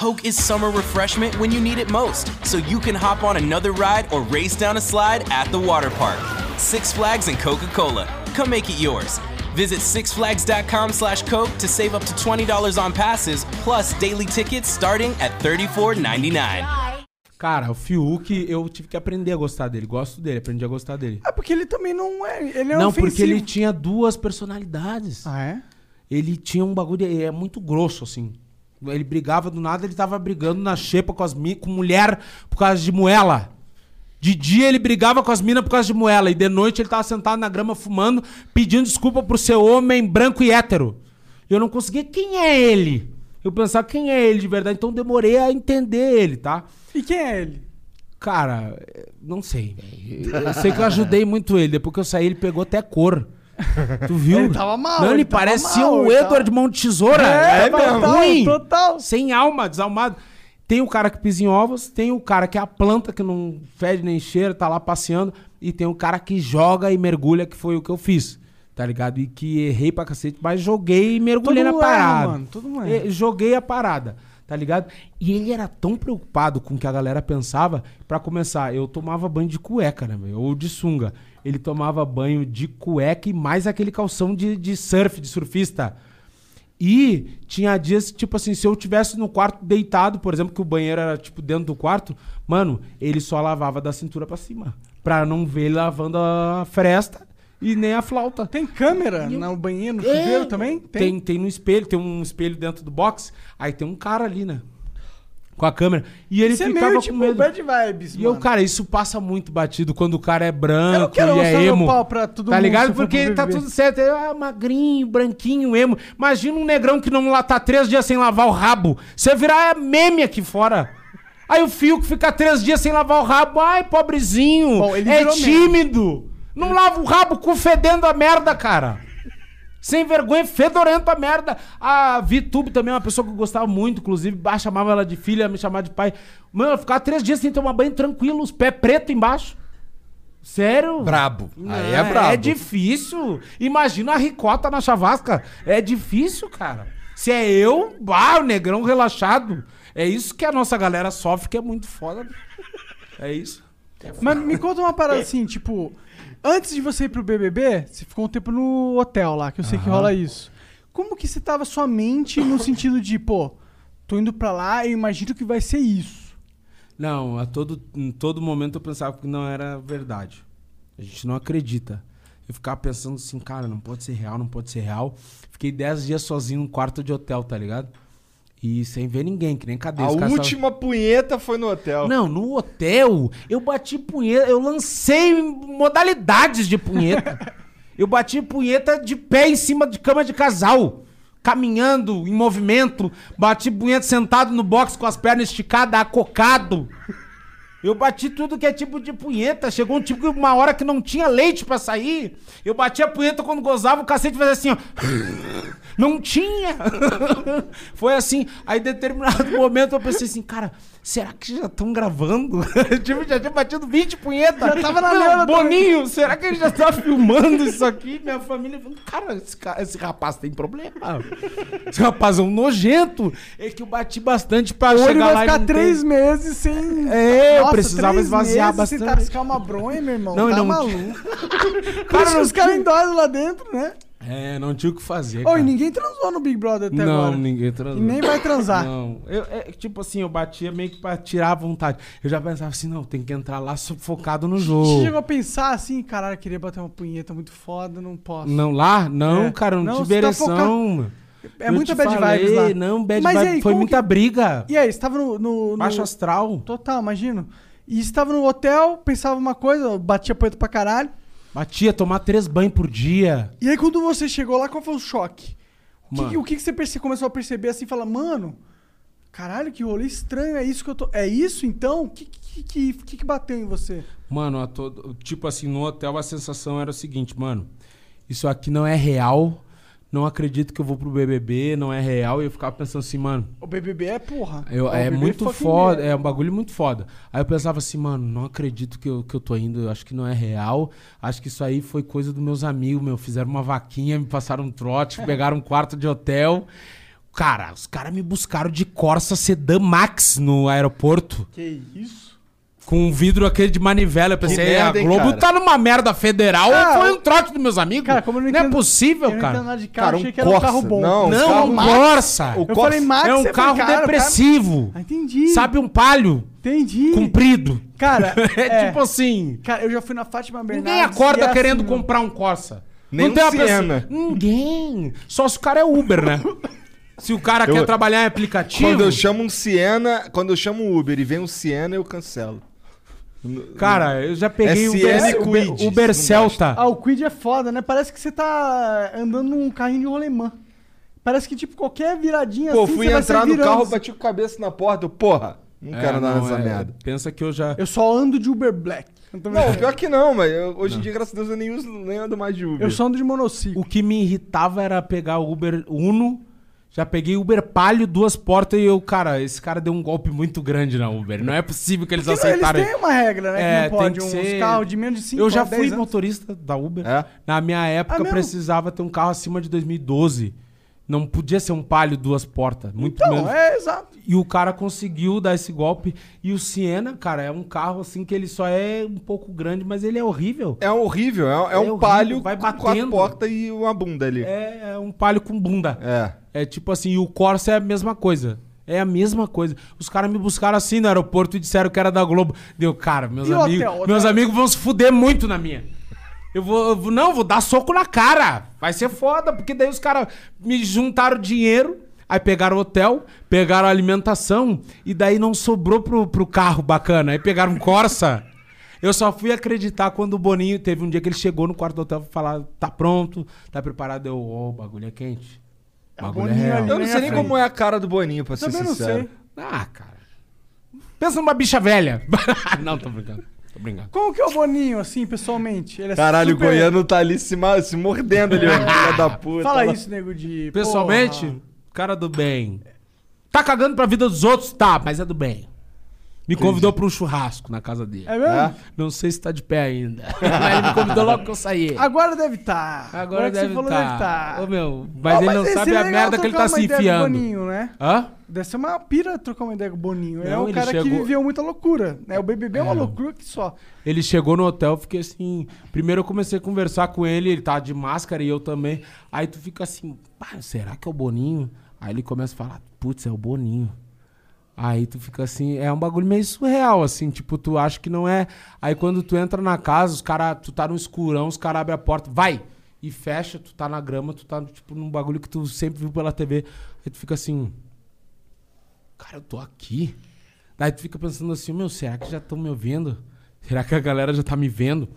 Coke is summer refreshment when you need it most, so you can hop on another ride or race down a slide at the water park. Six Flags and Coca Cola. Come make it yours. Visit sixflags.com slash Coke to save up to $20 on passes, plus daily tickets starting at $34.99. Cara, o Fiuk, eu tive que aprender a gostar dele. Gosto dele, aprendi a gostar dele. É porque ele também não é. Ele é não, ofensivo. porque ele tinha duas personalidades. Ah, é? Ele tinha um bagulho, ele é muito grosso, assim. Ele brigava do nada, ele tava brigando na xepa com as com mulher por causa de moela. De dia ele brigava com as minas por causa de moela. E de noite ele tava sentado na grama fumando, pedindo desculpa pro seu homem branco e hétero. Eu não conseguia. Quem é ele? Eu pensava, quem é ele de verdade? Então demorei a entender ele, tá? E quem é ele? Cara, não sei, velho. Eu sei que eu ajudei muito ele. Depois que eu saí, ele pegou até cor. Tu viu? Ele tava mal, Não, ele, parecia mal, o Edward tava- Mão de Tesoura. É, É, total, ruim. total. Sem alma, desalmado. Tem o cara que pisa em ovos, tem o cara que é a planta que não fede nem cheira, tá lá passeando, e tem o cara que joga e mergulha, que foi o que eu fiz. Tá ligado? E que errei pra cacete, mas joguei e mergulhei Todo na erra, parada. mano, todo mundo erra. Joguei a parada, tá ligado? E ele era tão preocupado com o que a galera pensava. Pra começar, eu tomava banho de cueca, né, meu? Ou de sunga. Ele tomava banho de cueca e mais aquele calção de, de surf, de surfista. E tinha dias, tipo assim, se eu tivesse no quarto deitado, por exemplo, que o banheiro era, tipo, dentro do quarto, mano, ele só lavava da cintura pra cima. Pra não ver ele lavando a fresta e nem a flauta. Tem câmera no banheiro, no chuveiro também? Tem, tem no espelho, tem um espelho dentro do box, aí tem um cara ali, né? Com a câmera. E ele Isso é ficava meio com tipo medo. bad vibes, E eu, mano. cara, isso passa muito batido quando o cara é Eu não branco quero e é emo. pau pra todo tá ligado? Porque tá tudo certo. É magrinho, branquinho, emo. Imagina um negrão que não lá tá três dias sem lavar o rabo. Você virar meme aqui fora. Aí o fio que fica três dias sem lavar o rabo. Ai, pobrezinho. Bom, é tímido. Não lava o rabo com fedendo a merda, cara. Sem vergonha, fedorento a merda. A VTube também é uma pessoa que eu gostava muito, inclusive, bah, chamava ela de filha, me chamava de pai. Mano, eu ficava três dias sem tomar banho tranquilo, os pés pretos embaixo. Sério? Brabo. Não, Aí é brabo. É difícil. Imagina a ricota na chavasca. É difícil, cara. Se é eu, bah, o negrão relaxado. É isso que a nossa galera sofre, que é muito foda. É isso. Mas me conta uma parada assim, tipo, antes de você ir pro BBB, você ficou um tempo no hotel lá, que eu sei que Aham. rola isso. Como que você tava sua mente no sentido de, pô, tô indo pra lá e imagino que vai ser isso. Não, a todo, em todo momento eu pensava que não era verdade. A gente não acredita. Eu ficava pensando assim, cara, não pode ser real, não pode ser real. Fiquei 10 dias sozinho num quarto de hotel, tá ligado? E sem ver ninguém, que nem cadeia. A última punheta foi no hotel. Não, no hotel, eu bati punheta, eu lancei modalidades de punheta. eu bati punheta de pé em cima de cama de casal, caminhando, em movimento, bati punheta sentado no box com as pernas esticadas, acocado. Eu bati tudo que é tipo de punheta. Chegou um tipo que uma hora que não tinha leite pra sair. Eu bati a punheta quando gozava, o cacete fazia assim, ó. Não tinha! Foi assim. Aí, em determinado momento, eu pensei assim, cara, será que já estão gravando? tipo, já tinha batido 20 punhetas. Já tava na neura Boninho, será que ele já tá filmando isso aqui? Minha família falando, cara, esse, esse rapaz tem problema. Esse rapaz é um nojento. É que eu bati bastante pra Ou chegar ele vai lá ficar três meses sem. É, Nossa, precisava três esvaziar meses bastante. tascar uma bronha, meu irmão. Não, tá não- maluco. Isso que os caras endoidam lá dentro, né? É, não tinha o que fazer. Cara. e ninguém transou no Big Brother até não, agora. ninguém transou. E nem vai transar. Não. Eu, é, tipo assim, eu batia meio que pra tirar a vontade. Eu já pensava assim, não, tem que entrar lá focado no Você jogo. chegou a pensar assim, caralho, queria bater uma punheta muito foda, não posso. Não, lá? Não, É. cara, não, Não, tive você tá ereção. focado-. É muita bad falei, vibes lá. Não, bad Mas vibe. aí, Foi muita que- briga. E aí, você tava no. no, no- Baixo astral. Total, imagino. E você tava no hotel, pensava uma coisa, batia punheta pra caralho. Batia, tomar três banhos por dia. E aí, quando você chegou lá, qual foi o choque? O que, Mano. o que você perce- começou a perceber assim? Fala, mano, caralho, que rolê estranho, é isso que eu tô. É isso então? O que, que, que, que, bateu em você? Mano, todo, tipo assim, no hotel a sensação era o seguinte, mano. Isso aqui não é real. Não acredito que eu vou pro BBB, não é real. E eu ficava pensando assim, mano. O BBB é porra. Eu- é BBB muito foda, é. é um bagulho muito foda. Aí eu pensava assim, mano, não acredito que eu, que eu tô indo, eu acho que não é real. Acho que isso aí foi coisa dos meus amigos, meu. Fizeram uma vaquinha, me passaram um trote, pegaram um quarto de hotel. Cara, os caras me buscaram de Corsa Sedan Max no aeroporto. Que isso? Com um vidro aquele de manivela. Eu pensei, merda, a hein, Globo cara? tá numa merda federal Ah, ou foi um trote dos meus amigos? Cara, como eu não não é entendo- possível, eu não cara. nada de carro, Cara, um achei que era um Corsa. carro bom. Não, Não, carro um. Corsa. O Eu Corsa- falei Max, É um você carro falou, cara, o depressivo. Ah, entendi. Sabe um palio Entendi. comprido. Cara, É, é, tipo assim. Cara, eu já fui na Fátima Bernardes. Ninguém acorda é querendo assim, comprar um Corsa. Nem um uma Siena. Ninguém. Só se o cara é Uber, né? Se o cara Eu- quer trabalhar em aplicativo. Quando eu chamo um Siena, quando eu chamo um Uber e vem um Siena, eu cancelo. Cara, eu já peguei o Uber, e Uber, não Celta. Ah, o Quid é foda, né? Parece que você tá andando num carrinho de rolemã. Parece que, tipo, qualquer viradinha Pô, assim, fui entrar no carro, bati com a cabeça na porta. Eu, porra, não É, quero andar não, nessa é, merda. Pensa que eu já. Eu só ando de Uber Black. Não, pior que não, mas eu- hoje em dia, graças a Deus, eu nem, uso, nem ando mais de Uber. Eu só ando de monociclo. O que me irritava era pegar o Uber Uno. Já peguei Uber Palio, duas portas e eu, cara, esse cara deu um golpe muito grande na Uber. Não é possível que eles Porque eles aceitaram. têm uma regra, né? É, que não tem pode que uns ser- carros de menos de 5 Eu já fui motorista da Uber. É? Na minha época, Ah, precisava ter um carro acima de 2012. Não podia ser um Palio duas portas. Muito Então, menos. é exato. E o cara conseguiu dar esse golpe. E o Siena, cara, é um carro assim que ele só é um pouco grande, mas ele é horrível. É horrível, é, é É um horrível, palio vai com quatro portas e uma bunda ali. É, é um palio com bunda. É. É tipo assim, e o Corsa é a mesma coisa. É a mesma coisa. Os caras me buscaram assim no aeroporto e disseram que era da Globo. Deu, cara, meus E amigos. hotel? Meus amigos vão se fuder muito na minha. Eu vou, eu vou- Não, vou dar soco na cara. Vai ser foda, porque daí os caras me juntaram dinheiro. Aí pegaram o hotel, pegaram a alimentação e daí não sobrou pro, pro carro bacana. Aí pegaram um Corsa. Eu só fui acreditar quando o Boninho teve um dia que ele chegou no quarto do hotel e falar: tá pronto, tá preparado. Eu, ô, o bagulho é quente. O é Boninho real. ali. Eu não sei nem como é a cara do Boninho, pra ser Também não sincero. sei. Ah, cara. Pensa numa bicha velha. não, tô brincando. Tô brincando. Como que é o Boninho, assim, pessoalmente? Ele é Caralho, super- o Goiano tá ali se, ma- se mordendo ali, ó, filha da puta. Fala isso, nego de... Pessoalmente, porra. cara do bem. Tá cagando pra vida dos outros? Tá, mas é do bem. Me convidou pra um churrasco na casa dele. É mesmo? Não sei se tá de pé ainda. mas ele me convidou logo que eu saí. Agora deve estar. Agora que deve você falou, tá. deve estar. Ô, meu, mas ele não esse sabe é a merda que ele tá se enfiando. Boninho, né? Hã? Deve ser uma pira trocar uma ideia com o Boninho. Ele é Não, um ele cara que chegou- viveu muita loucura. Né? O BBB é uma loucura que só. Ele chegou no hotel, eu fiquei assim. Primeiro eu comecei a conversar com ele, ele tá de máscara e eu também. Aí tu fica assim, será que é o Boninho? Aí ele começa a falar, putz, é o Boninho. Aí tu fica assim, é um bagulho meio surreal, assim, tipo, tu acha que não é. Aí quando tu entra na casa, os caras, tu tá no escurão, os caras abrem a porta, vai! E fecha, tu tá na grama, tu tá, tipo, num bagulho que tu sempre viu pela TV. Aí tu fica assim, cara, eu tô aqui. Daí tu fica pensando assim, meu, será que já estão me ouvindo? Será que a galera já tá me vendo?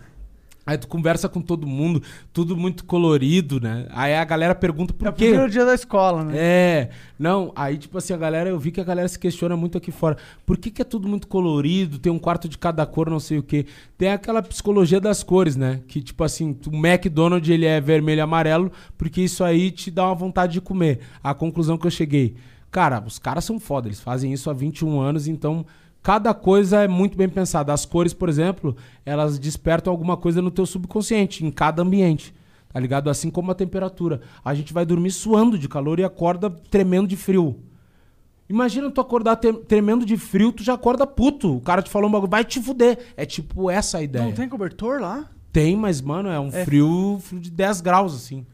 Aí tu conversa com todo mundo, tudo muito colorido, né? Aí a galera pergunta por É o quê? primeiro dia da escola, né? É, não, aí tipo assim, a galera, eu vi que a galera se questiona muito aqui fora. Por que, que é tudo muito colorido, tem um quarto de cada cor, não sei o quê? Tem aquela psicologia das cores, né? Que tipo assim, o McDonald's ele é vermelho e amarelo, porque isso aí te dá uma vontade de comer. A conclusão que eu cheguei. Cara, os caras são foda, eles fazem isso há 21 anos, então cada coisa é muito bem pensada. As cores, por exemplo, elas despertam alguma coisa no teu subconsciente, em cada ambiente. Tá ligado? Assim como a temperatura. A gente vai dormir suando de calor e acorda tremendo de frio. Imagina tu acordar tremendo de frio, tu já acorda puto. O cara te falou um bagulho, vai te fuder. É tipo essa a ideia. Não tem cobertor lá? Tem, mas, mano, é um É. frio, frio de 10 graus, assim.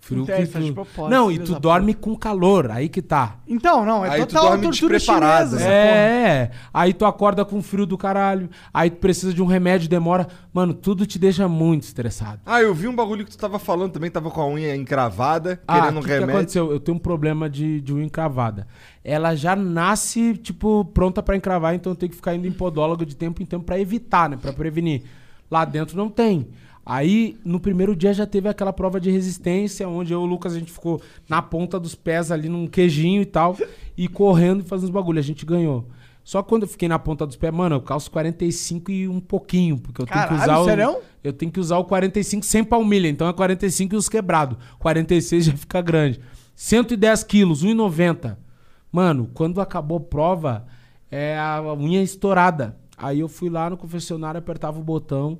Que é tu... propósito, Não, e tu dorme com calor, aí que tá. Então, não, é Aí tu total dorme tortura despreparado, chinesa. né? porra. É, aí tu acorda com frio do caralho, aí tu precisa de um remédio, demora. Mano, tudo te deixa muito estressado. Ah, eu vi um bagulho que tu tava falando também, tava com a unha encravada, Ah, querendo o um que, que remédio. aconteceu? Eu tenho um problema de, de unha encravada. Ela já nasce, tipo, pronta pra encravar, então eu tenho que ficar indo em podólogo de tempo em tempo pra evitar, né? Pra prevenir. Lá dentro não tem. Aí, no primeiro dia já teve aquela prova de resistência, onde eu e o Lucas, a gente ficou na ponta dos pés ali num queijinho e tal, e correndo e fazendo os bagulhos. A gente ganhou. Só quando eu fiquei na ponta dos pés, mano, eu calço 45 e um pouquinho, porque eu tenho que Caralho, usar o. sério? Eu tenho que usar o 45 sem palmilha, então é 45 e os quebrados. 46 já fica grande. 110 quilos, 1,90. Mano, quando acabou a prova, é a unha estourada. Aí eu fui lá no confessionário, apertava o botão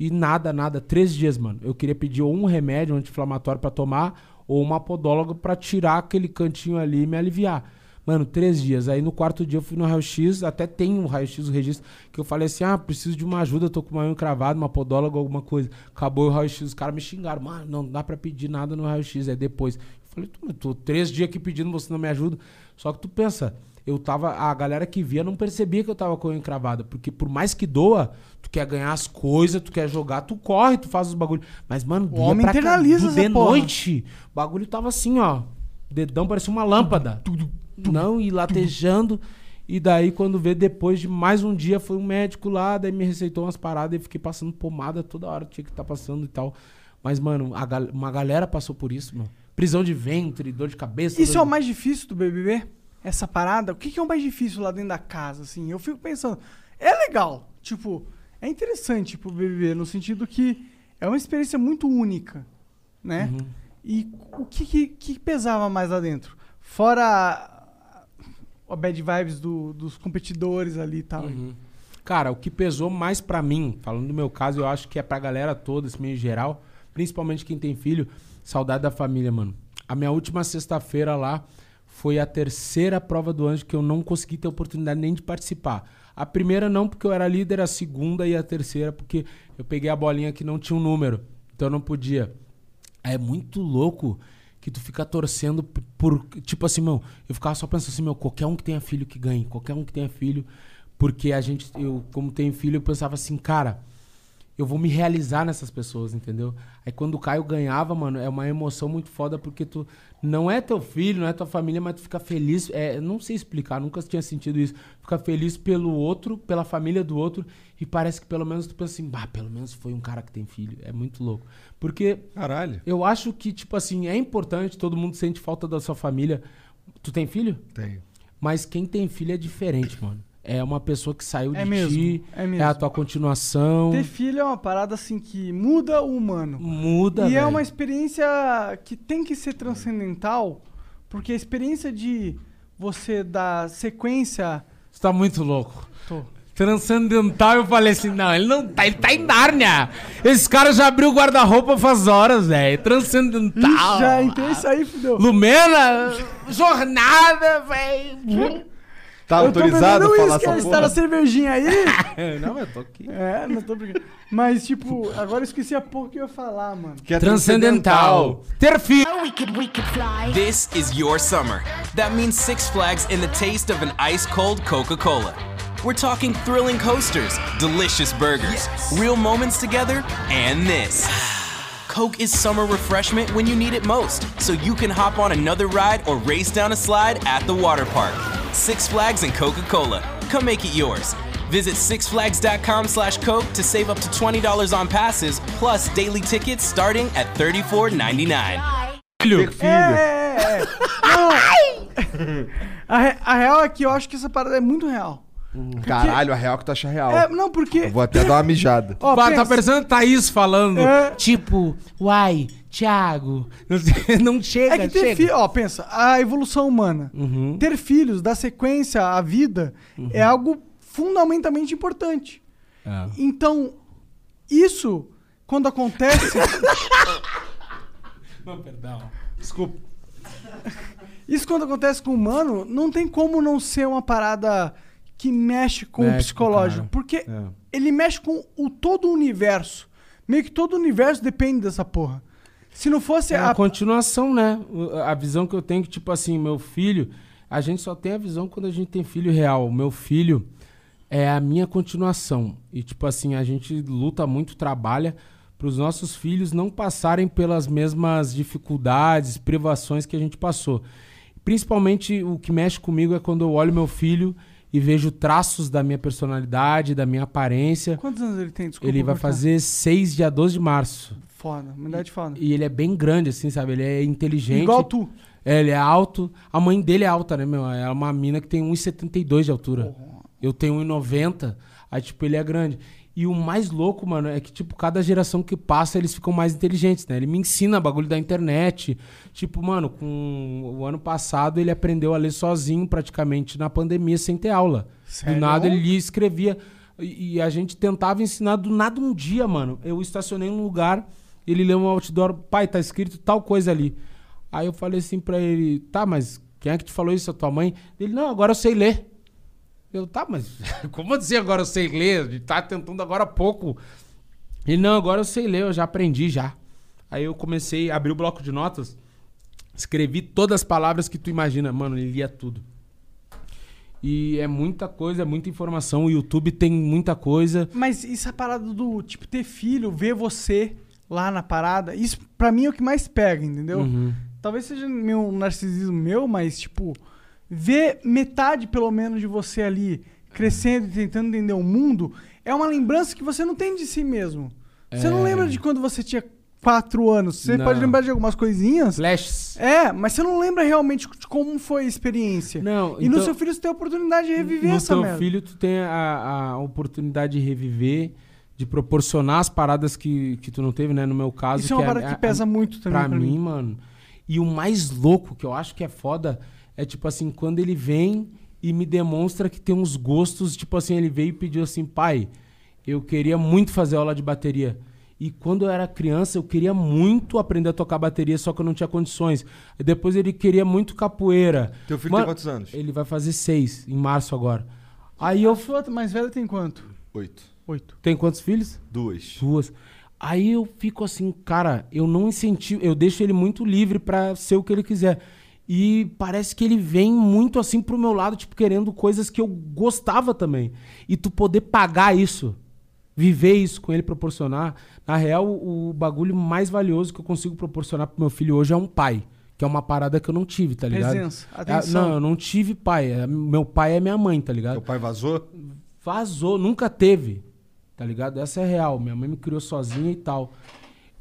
e nada, nada. Três dias, mano. Eu queria pedir ou um remédio anti-inflamatório pra tomar ou uma podóloga pra tirar aquele cantinho ali e me aliviar. Mano, três dias. Aí no quarto dia eu fui no raio-x, até tem um raio-x, o registro, que eu falei assim: ah, preciso de uma ajuda, tô com uma unha cravada, uma podóloga, alguma coisa. Acabou o raio-x, os caras me xingaram, mano, não dá pra pedir nada no raio-x. Aí depois. Eu falei, "Tu, tô três dias aqui pedindo, você não me ajuda. Só que tu pensa, eu tava. A galera que via não percebia que eu tava com a unha encravada. Porque por mais que doa, tu quer ganhar as coisas, tu quer jogar, tu corre, tu faz os bagulhos. Mas, mano, O homem internaliza do- de porra. noite, o bagulho tava assim, ó. Dedão parecia uma lâmpada. Não, e latejando. E daí, quando vê, depois de mais um dia, foi um médico lá, daí me receitou umas paradas e fiquei passando pomada toda hora, tinha que estar passando e tal. Mas, mano, gal- uma galera passou por isso, mano. Prisão de ventre, dor de cabeça. Isso é o de- mais difícil do BBB? Essa parada? O que, que é o mais difícil lá dentro da casa, assim? Eu fico pensando, é legal, tipo, é interessante pro BBB, no sentido que é uma experiência muito única, né? Uhum. E o que, que, que pesava mais lá dentro? Fora a bad vibes do- dos competidores ali e tal. Uhum. Cara, o que pesou mais pra mim, falando do meu caso, eu acho que é pra galera toda, esse meio geral, principalmente quem tem filho, saudade da família, mano. A minha última sexta-feira lá foi a terceira prova do anjo que eu não consegui ter oportunidade nem de participar. A primeira não, porque eu era líder, a segunda e a terceira, porque eu peguei a bolinha que não tinha um número, então eu não podia. É muito louco que tu fica torcendo por. Tipo assim, meu, eu ficava só pensando assim, meu, qualquer um que tenha filho que ganhe, qualquer um que tenha filho. Porque a gente, eu, como tenho filho, eu pensava assim, cara, eu vou me realizar nessas pessoas, entendeu? Aí quando o Caio ganhava, mano, é uma emoção muito foda, porque tu não é teu filho, não é tua família, mas tu fica feliz. É, não sei explicar, nunca tinha sentido isso. Fica feliz pelo outro, pela família do outro, e parece que pelo menos tu pensa assim, bah, pelo menos foi um cara que tem filho. É muito louco. Porque. Caralho. Eu acho que, tipo assim, é importante, todo mundo sente falta da sua família. Tu tem filho? Tenho. Mas quem tem filho é diferente, mano. É uma pessoa que saiu É de mesmo, ti, é mesmo. a tua continuação. Ter filho é uma parada assim que muda o humano. Muda, E é velho. uma experiência que tem que ser transcendental, porque a experiência de você dar sequência. Você tá muito louco. Tô. Transcendental, eu falei assim, não, ele não tá, ele tá em Nárnia. Esse cara já abriu o guarda-roupa faz horas, velho. Transcendental. Ih, já entrei isso aí, fudeu. Lumena, jornada, velho. Tá Eu tô autorizado a bebendo falar uísque, essa Está porra? na cervejinha aí? não, eu tô aqui. É, não tô brincando. Mas, tipo, agora eu esqueci a porra que eu ia falar, mano. Que é Transcendental. Ter filho. This is your summer. That means Six Flags and the taste of an ice cold Coca Cola. We're talking thrilling coasters, delicious burgers, real moments together, and this. Coke is summer refreshment when you need it most, so you can hop on another ride or race down a slide at the water park. Six Flags and Coca Cola. Come make it yours. Visit sixflags.com slash Coke to save up to $20 on passes, plus daily tickets starting at $34.99. Ter filho. É, é, é. Não. a, re- a real é que eu acho que essa parada é muito real. Caralho, a real que tu acha real. É, não, porque. Eu vou até dar uma mijada. Ó, Pá, tá parecendo Thaís falando. É. Tipo, uai, Thiago. Não, chega, É que ter filho, ó, pensa, a evolução humana. Uhum. Ter filhos, dar sequência à vida, é algo fundamentalmente importante. É. Então, isso, quando acontece. Não, perdão. Desculpa. isso quando acontece com o humano, não tem como não ser uma parada que mexe com o Mexe o psicológico. cara. Porque É. ele mexe com o todo o universo. Meio que todo o universo depende dessa porra. Se não fosse É a a. continuação, né? A visão que eu tenho que, tipo assim, meu filho. A gente só tem a visão quando a gente tem filho real. O meu filho é a minha continuação. E, tipo assim, a gente luta muito, trabalha para os nossos filhos não passarem pelas mesmas dificuldades, privações que a gente passou. Principalmente o que mexe comigo é quando eu olho meu filho e vejo traços da minha personalidade, da minha aparência. Quantos anos ele tem? Desculpa. ele vai fazer 6 dia 12 de março. Foda, uma idade foda. E ele é bem grande, assim, sabe? Ele é inteligente. Igual tu. É, ele é alto. A mãe dele é alta, né, meu? É uma mina que tem 1,72 de altura. Eu tenho 1,90. Aí, tipo, ele é grande. E o mais louco, mano, é que, tipo, cada geração que passa, eles ficam mais inteligentes, né? Ele me ensina bagulho da internet. Tipo, mano, com o ano passado ele aprendeu a ler sozinho, praticamente, na pandemia, sem ter aula. Sério? Do nada ele lia e escrevia. E, e a gente tentava ensinar do nada um dia, mano. Eu estacionei num lugar, ele leu um outdoor, pai, tá escrito tal coisa ali. Aí eu falei assim pra ele, tá, mas Quem é que te falou isso? A tua mãe? Ele, não, agora eu sei ler. Eu, tá, mas como assim agora eu sei ler? Tá tentando agora há pouco. Ele, não, agora eu sei ler, eu já aprendi já. Aí eu comecei a abrir o bloco de notas, escrevi todas as palavras que tu imagina. Mano, ele lia tudo. E é muita coisa, é muita informação. O YouTube tem muita coisa. Mas isso é a parada do, tipo, ter filho, ver você lá na parada, isso pra mim é o que mais pega, entendeu? Uhum. Talvez seja meu narcisismo meu, mas, tipo, ver metade, pelo menos, de você ali crescendo e tentando entender o mundo é uma lembrança que você não tem de si mesmo. Você não É. lembra de quando você tinha quatro anos. Você Não. pode lembrar de algumas coisinhas. Flashes. É, mas você não lembra realmente de como foi a experiência. Não, e no então- seu filho você tem a oportunidade de reviver no essa merda. filho, tu tem a, a oportunidade de reviver, de proporcionar as paradas que, que tu não teve, né? No meu caso. Isso é uma a- parada que a- pesa muito também Pra, pra mim, mim. mano. E o mais louco, que eu acho que é foda, é tipo assim, quando ele vem e me demonstra que tem uns gostos, tipo assim, ele veio e pediu assim, pai, eu queria muito fazer aula de bateria. E quando eu era criança, eu queria muito aprender a tocar bateria, só que eu não tinha condições. E depois ele queria muito capoeira. Teu filho Mano, tem quantos anos? Ele vai fazer seis, em março agora. Aí eu. A sua mais velha tem quanto? Oito. Oito. Tem quantos filhos? Duas. Duas. Aí eu fico assim, cara, eu não incentivo, eu deixo ele muito livre pra ser o que ele quiser. E parece que ele vem muito assim pro meu lado, tipo, querendo coisas que eu gostava também. E tu poder pagar isso, viver isso com ele, proporcionar. Na real, o bagulho mais valioso que eu consigo proporcionar pro meu filho hoje é um pai. Que é uma parada que eu não tive, tá ligado? Presença, É, atenção. não, eu não tive pai. É, meu pai é minha mãe, tá ligado? Teu pai vazou? Vazou, nunca teve. Tá ligado? Essa é real. Minha mãe me criou sozinha e tal.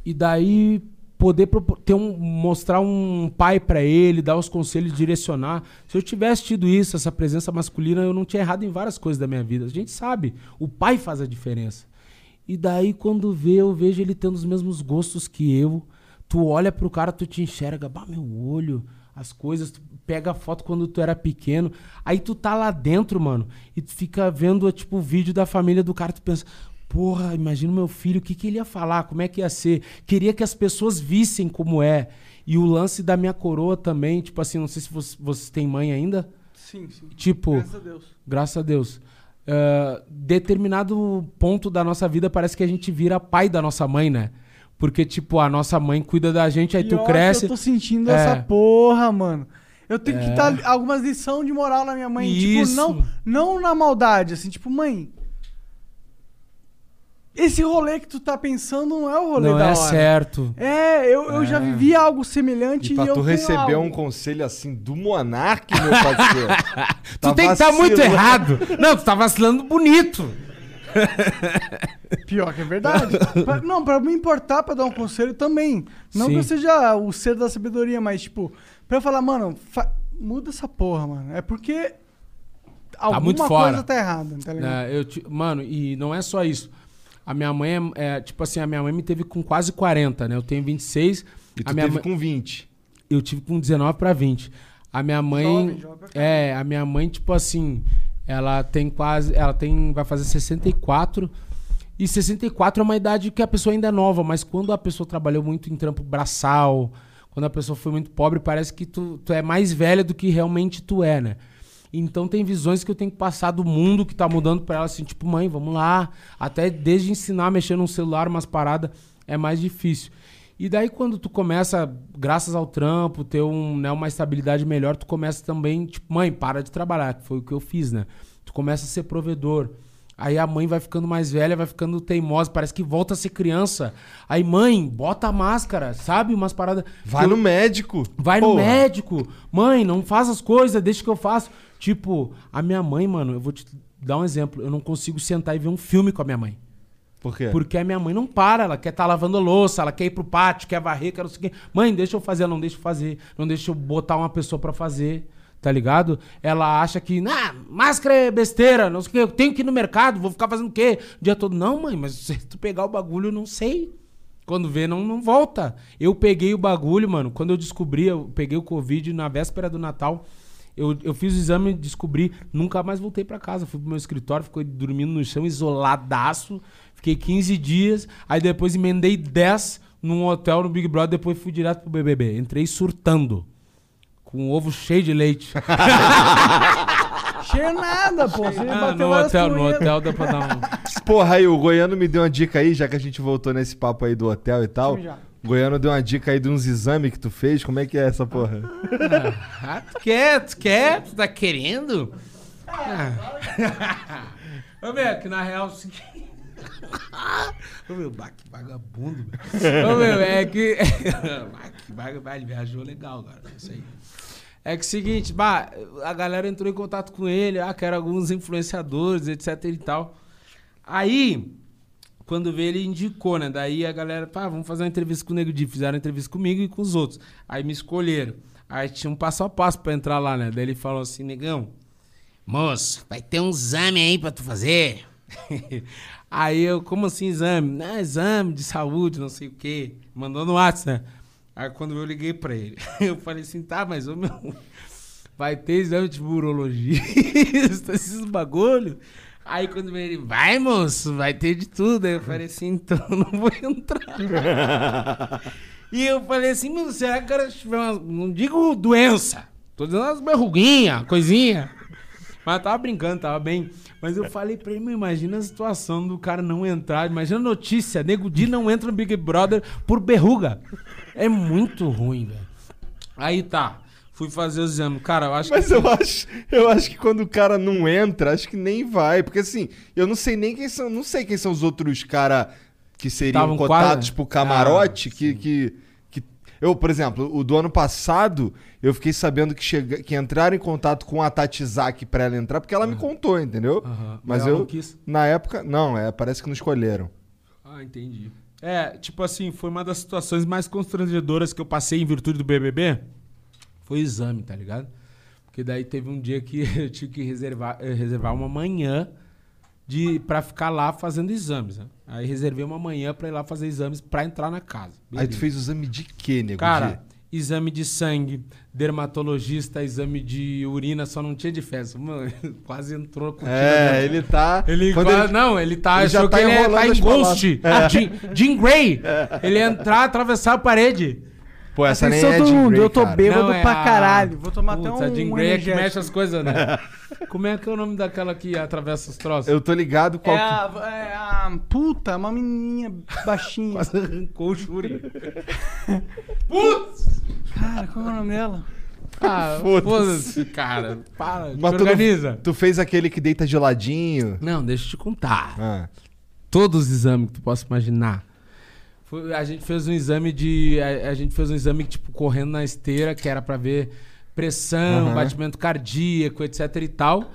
E daí poder ter um, mostrar um pai pra ele, dar os conselhos, direcionar. Se eu tivesse tido isso, essa presença masculina, eu não tinha errado em várias coisas da minha vida. A gente sabe, o pai faz a diferença. E daí quando vê, eu vejo ele tendo os mesmos gostos que eu. Tu olha pro cara, tu te enxerga, bah, meu olho, as coisas, tu pega a foto quando tu era pequeno. Aí tu tá lá dentro, mano, e tu fica vendo, tipo, o vídeo da família do cara, tu pensa, porra, imagina o meu filho, o que, que ele ia falar, como é que ia ser. Queria que as pessoas vissem como é. E o lance da minha coroa também, tipo assim, não sei se vocês, vocês têm mãe ainda. Sim, sim. Tipo, Graças a Deus. Graças a Deus. Ah, determinado ponto da nossa vida parece que a gente vira pai da nossa mãe, né? Porque, tipo, a nossa mãe cuida da gente, aí tu cresce. que Eu tô sentindo É. essa porra, mano. Eu tenho que É. dar algumas lições de moral na minha mãe. Isso. Tipo, não, não na maldade, assim, tipo, mãe. Esse rolê que tu tá pensando não é o rolê Não da é hora. certo. É, eu, eu já É. vivi algo semelhante E pra eu tu receber algo. um conselho assim do Monark, meu parceiro. Tu tem que estar muito vacilando. errado. Não, tu tá vacilando bonito. Pior que é verdade. Pra- não, pra me importar pra dar um conselho também. Não Sim. que eu seja o ser da sabedoria, mas, tipo, pra eu falar, mano, fa- muda essa porra, mano. É porque alguma muito fora. coisa tá errada, tá ligado? É, eu te- mano, e não é só isso. A minha mãe é, é, tipo assim, a minha mãe me teve com quase 40, né? Eu tenho 26. E tu a minha teve mãe- com 20. Eu tive com 19 pra 20. A minha mãe. Jovem, jovem é, a minha mãe, tipo assim, ela tem quase. Ela tem. Vai fazer 64. E 64 é uma idade que a pessoa ainda é nova, mas quando a pessoa trabalhou muito em trampo braçal, quando a pessoa foi muito pobre, parece que tu, tu é mais velha do que realmente tu é, né? Então tem visões que eu tenho que passar do mundo que tá mudando pra ela, assim, tipo, mãe, vamos lá. Até desde ensinar a mexer num celular, umas paradas, é mais difícil. E daí quando tu começa, graças ao trampo, ter um, né, uma estabilidade melhor, tu começa também, tipo, mãe, para de trabalhar, que foi o que eu fiz, né? Tu começa a ser provedor. Aí a mãe vai ficando mais velha, vai ficando teimosa, parece que volta a ser criança. Aí, mãe, bota a máscara, sabe? Umas paradas. Vai Eu- no médico. Vai no Porra. médico. Mãe, não faz as coisas, deixa que eu faço. Tipo, a minha mãe, mano, eu vou te dar um exemplo. Eu não consigo sentar e ver um filme com a minha mãe. Por quê? Porque a minha mãe não para, ela quer estar lavando a louça, ela quer ir pro pátio, quer varrer, quer não sei o quê. Mãe, deixa eu fazer, ela não deixa eu fazer. Não deixa eu botar uma pessoa pra fazer, tá ligado? Ela acha que, ah, máscara é besteira, não sei o quê, eu tenho que ir no mercado, vou ficar fazendo o quê? O dia todo. Não, mãe, mas se tu pegar o bagulho, eu não sei. Quando vê, não, não volta. Eu peguei o bagulho, mano. Quando eu descobri, eu peguei o Covid na véspera do Natal. Eu, eu fiz o exame, descobri, nunca mais voltei pra casa. Fui pro meu escritório, fiquei dormindo no chão, isoladaço. Fiquei 15 dias. Aí depois emendei 10 num hotel no Big Brother. Depois fui direto pro BBB. Entrei surtando. Com ovo cheio de leite. Cheio nada, pô. Você Ah, no hotel, no hotel dá pra dar um. Porra, aí o Goiano me deu uma dica aí, já que a gente voltou nesse papo aí do hotel e tal. Sim, já. Goiano deu uma dica aí de uns exames que tu fez. Como é que é essa porra? Ah, tu quer? Tu quer? Tu tá querendo? Ah. Ô, meu, que na real é o seguinte. Ô, meu, bah, que vagabundo, meu. Ô, meu, é que. bah, que vagabundo, viajou legal, cara. Isso aí. É que é o seguinte, bah, a galera entrou em contato com ele, ah, que eram alguns influenciadores, etc e tal. Aí, quando veio, ele indicou, né? Daí a galera, pá, vamos fazer uma entrevista com o Nego Di. Fizeram entrevista comigo e com os outros. Aí me escolheram. Aí tinha um passo a passo pra entrar lá, né? Daí ele falou assim, negão, moço, vai ter um exame aí pra tu fazer. aí eu, como assim exame? Não, exame de saúde, não sei o quê. Mandou no WhatsApp, né? Aí quando eu liguei pra ele, eu falei assim, tá, mas ô meu, vai ter exame de urologista, esses bagulho. Aí quando veio ele, vai moço, vai ter de tudo. Aí eu falei assim, então eu não vou entrar. e eu falei assim, meu, será que o cara tiver uma, não digo doença, tô dizendo umas berruguinhas, coisinha. Mas tava brincando, tava bem. Mas eu falei pra ele, imagina a situação do cara não entrar. Imagina a notícia, Nego Di não entra no Big Brother por berruga. É muito ruim, velho. Aí tá, fui fazer o exame. Cara, eu acho Mas que... eu acho, eu acho que quando o cara não entra, acho que nem vai. Porque assim, eu não sei nem quem são. Não sei quem são os outros caras que seriam Tavam cotados quase- pro camarote. Ah, que, que, que. Eu, por exemplo, o do ano passado, eu fiquei sabendo que, chega, que entraram em contato com a Tati Zaki pra ela entrar, porque ela me contou, entendeu? Aham. Mas Ela eu. não quis? Na época. Não, é, parece que não escolheram. Ah, entendi. É, tipo assim, foi uma das situações mais constrangedoras que eu passei em virtude do BBB. Foi exame, tá ligado? Porque daí teve um dia que eu tive que reservar, eh, reservar uma manhã de, pra ficar lá fazendo exames, né? Aí reservei uma manhã pra ir lá fazer exames pra entrar na casa. Aí tu Beleza. fez o exame de quê, nego? Cara, exame de sangue, dermatologista, exame de urina, só não tinha de festa. Mano, quase entrou com É, ele tá. Ele quase- ele- Não, ele tá. ele já tá que ele é- tá em Ghost. palavras. Jean, Jean Grey. Ele ia entrar, atravessar a parede. Pô, essa nem é todo mundo, Grey, eu tô cara. bêbado Não, é pra a- caralho. Vou tomar Putz, até um a Jean Grey é que mexe as coisas, né? Como é que é o nome daquela que atravessa os troços? Eu tô ligado qual É que- a, é a... Puta, uma menininha baixinha. Quase arrancou o Shuri. Putz! Cara, qual é o nome dela? Ah, Foda-se. foda-se, cara. Para, Mas tu, organiza. não- tu fez aquele que deita geladinho. Não, deixa eu te contar. Ah. Todos os exames que tu possa imaginar. Foi- a gente fez um exame de. A, a gente fez um exame, tipo, correndo na esteira, que era pra ver pressão, Aham. batimento cardíaco, etc e tal.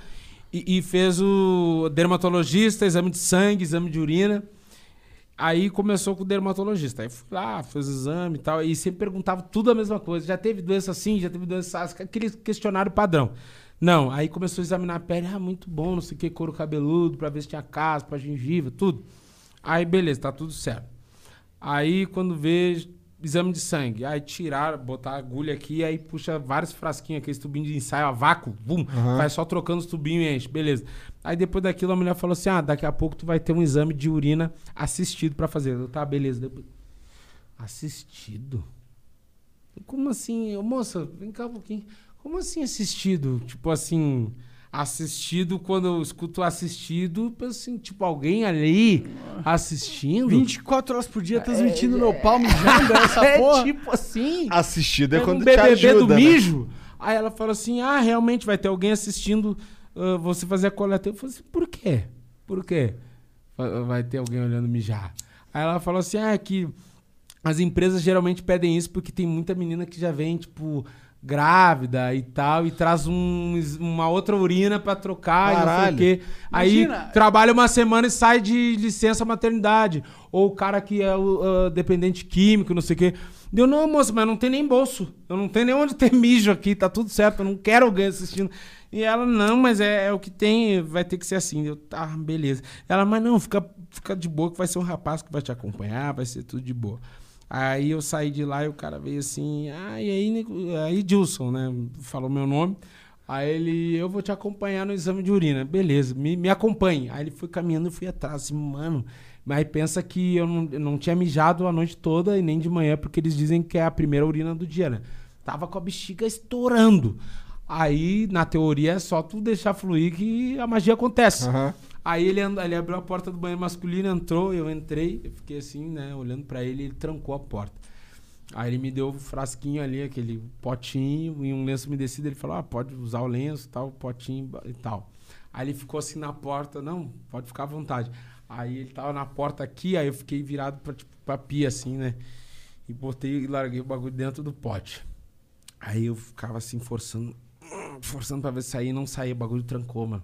E, e fez o dermatologista, exame de sangue, exame de urina. Aí começou com o dermatologista. Aí fui lá, fez o exame e tal. E sempre perguntava tudo a mesma coisa. Já teve doença assim, já teve doença assim, aquele questionário padrão. Não, aí começou a examinar a pele. Ah, muito bom, não sei o que, couro cabeludo, pra ver se tinha caspa, gengiva, tudo. Aí, beleza, tá tudo certo. Aí, quando vê exame de sangue, aí tirar, botar a agulha aqui, aí puxa vários frasquinhos, aqueles tubinhos de ensaio a vácuo, bum, Aham. vai só trocando os tubinhos e enche, beleza. Aí depois daquilo a mulher falou assim: ah, daqui a pouco tu vai ter um exame de urina assistido pra fazer. Eu, tá, beleza. Depois... Assistido? Como assim? Ô, moça, vem cá um pouquinho. Como assim assistido? Tipo assim, assistido, quando eu escuto assistido, penso assim, tipo, alguém ali assistindo. 24 horas por dia transmitindo no pau mijando essa é porra. tipo assim. Assistido é quando um te ajuda, do né? mijo. Aí ela fala assim: ah, realmente vai ter alguém assistindo ah, você fazer a coleta. Eu falei assim: por quê? Por quê? Va- Vai ter alguém olhando mijar. Aí ela falou assim: ah, é que as empresas geralmente pedem isso porque tem muita menina que já vem, tipo, grávida e tal, e traz um- uma outra urina pra trocar e não Caralho. sei o quê. Aí Imagina. trabalha uma semana e sai de licença maternidade. Ou o cara que é o ah, dependente químico, não sei o quê. Deu, não, moça, mas não tem nem bolso. Eu não tenho nem onde ter mijo aqui, tá tudo certo. Eu não quero alguém assistindo. E ela, não, mas é, é o que tem, vai ter que ser assim. Eu, tá, beleza. Ela, mas não, fica, fica de boa que vai ser um rapaz que vai te acompanhar, vai ser tudo de boa. Aí eu saí de lá e o cara veio assim, ah, e aí, aí Dilson, né? Falou meu nome. Aí ele, eu vou te acompanhar no exame de urina. Beleza, me, me acompanhe. Aí ele foi caminhando e fui atrás, assim, mano. Mas pensa que eu não, não tinha mijado a noite toda e nem de manhã, porque eles dizem que é a primeira urina do dia, né? tava com a bexiga estourando. Aí, na teoria, é só tu deixar fluir que a magia acontece. Aí ele, ele abriu a porta do banheiro masculino, entrou, eu entrei, eu fiquei assim, né, olhando pra ele, ele trancou a porta. Aí ele me deu um frasquinho ali, aquele potinho e um lenço umedecido. Ele falou: ah, pode usar o lenço, tal, potinho e tal. Aí ele ficou assim na porta, não, pode ficar à vontade. Aí ele tava na porta aqui, aí eu fiquei virado pra, tipo, pra pia, assim, né? E botei e larguei o bagulho dentro do pote. Aí eu ficava assim, forçando, forçando pra ver se saía, não saía, o bagulho trancou, mano.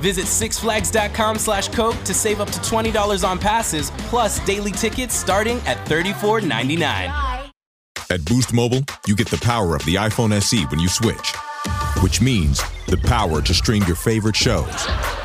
Visit sixflags.com slash Coke to save up to $20 on passes, plus daily tickets starting at $34.99. At Boost Mobile, you get the power of the iPhone SE when you switch, which means the power to stream your favorite shows,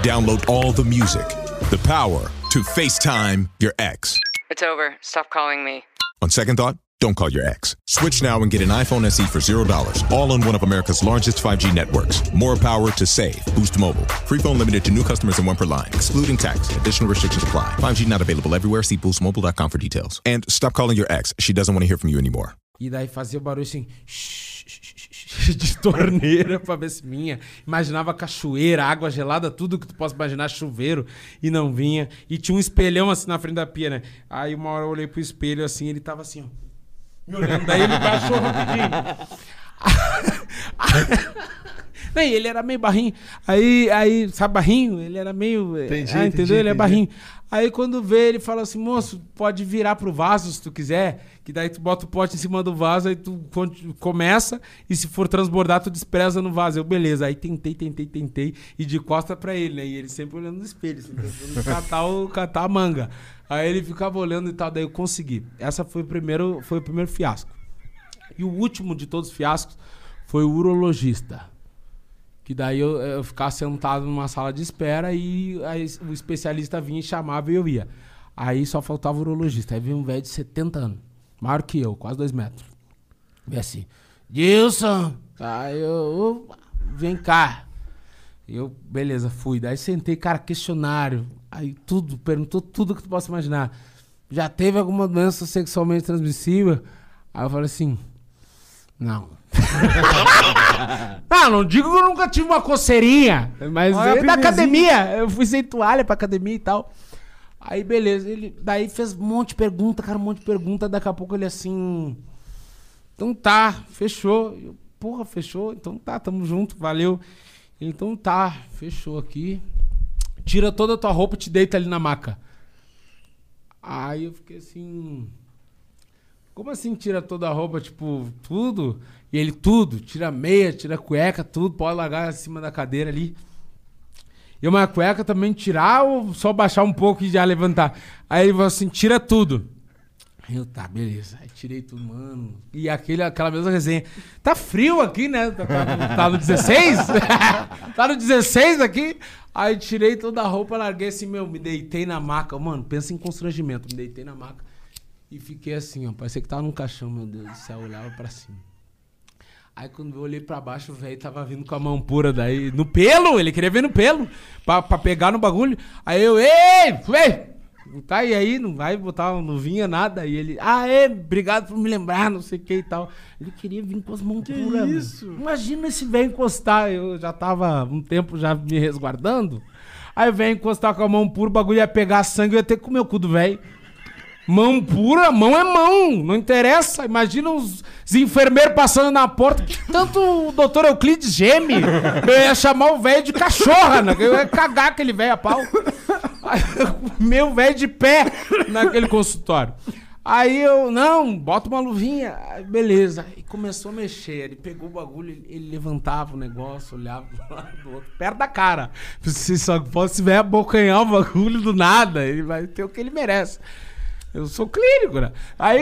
download all the music, the power to FaceTime your ex. It's over. Stop calling me. On second thought, don't call your ex. Switch now and get an iPhone SE for $0, all on one of America's largest 5G networks. More power to save. Boost Mobile. Free phone limited to new customers and one per line, excluding tax. Additional restrictions apply. 5G not available everywhere. See boostmobile.com for details. And stop calling your ex. She doesn't want to hear from you anymore. E daí fazia o barulho assim. De torneira pra ver se vinha. Imaginava cachoeira, água gelada, tudo que tu possa imaginar, chuveiro, e não vinha. E tinha um espelhão assim na frente da pia, né? Aí uma hora eu olhei pro espelho assim, ele tava assim, ó. Me olhando, daí ele baixou rapidinho. Não, ele era meio barrinho. Aí, aí, sabe barrinho? Ele era meio. Entendi, ah, entendeu? entendi, ele é entendi. barrinho. Aí quando vê, ele fala assim, moço, pode virar pro vaso se tu quiser. Que daí tu bota o pote em cima do vaso, aí tu começa, e se for transbordar, tu despreza no vaso. Eu, beleza. Aí tentei, tentei, tentei, e de costa pra ele, né? E ele sempre olhando no espelho, assim, tentando catar, o, catar a manga. Aí ele ficava olhando e tal, daí eu consegui. Essa foi o primeiro, foi o primeiro fiasco. E o último de todos os fiascos foi o urologista. Que daí eu, eu ficava sentado numa sala de espera e aí o especialista vinha e chamava e eu ia. Aí só faltava o urologista. Aí veio um velho de 70 anos, maior que eu, quase dois metros. Veio assim, Dilson! Aí eu, "Ô, vem cá. Eu, beleza, fui. Daí sentei, cara, questionário. Aí tudo, perguntou tudo que tu possa imaginar. Já teve alguma doença sexualmente transmissível? Aí eu falei assim, não. ah, não digo que eu nunca tive uma coceirinha, mas Olha a é da pimenzinha. academia. Eu fui sem toalha pra academia e tal. Aí, beleza. Ele daí fez um monte de pergunta, cara, um monte de pergunta. Daqui a pouco ele assim. Então tá, fechou. Eu, Porra, fechou? Então tá, tamo junto, valeu. Ele, Então tá, fechou aqui. Tira toda a tua roupa e te deita ali na maca. Aí eu fiquei assim. Como assim tira toda a roupa, tipo, tudo? E ele, tudo, tira meia, tira cueca, tudo, pode largar acima da cadeira ali. E uma cueca também tirar ou só baixar um pouco e já levantar? Aí ele falou assim, tira tudo. Aí eu, tá, beleza. Aí tirei tudo, mano. E aquele, aquela mesma resenha. Tá frio aqui, né? Tá, tá- tá no 16? tá no 16 aqui? Aí tirei toda a roupa, larguei assim, meu, me deitei na maca. Mano, pensa em constrangimento. Me deitei na maca e fiquei assim, ó. Parecia que tava num caixão, meu Deus do céu. Eu olhava pra cima. Aí quando eu olhei pra baixo, o velho tava vindo com a mão pura daí. No pelo! Ele queria ver no pelo. Pra, pra pegar no bagulho. Aí eu, ei! Vem! Tá aí aí, não vai botar uma luvinha, nada. E ele, ah, é, obrigado por me lembrar, não sei o que e tal. Ele queria vir com as mãos puras. mano. isso? Imagina esse velho encostar. Eu já tava um tempo já me resguardando. Aí o velho encostar com a mão pura, o bagulho ia pegar sangue, eu ia ter que comer o cu do velho. Mão pura, mão é mão, não interessa. Imagina os, os enfermeiros passando na porta. Tanto o doutor Euclides geme. Eu ia chamar o velho de cachorra, né? Eu ia cagar aquele velho a pau. Meu velho de pé naquele consultório. Aí eu, não, bota uma luvinha. Beleza. E começou a mexer. Ele pegou o bagulho, ele, levantava o negócio, olhava do lado do outro, perto da cara. Se só fosse ver abocanhar o bagulho do nada, ele vai ter o que ele merece. Eu sou clínico, né? Aí.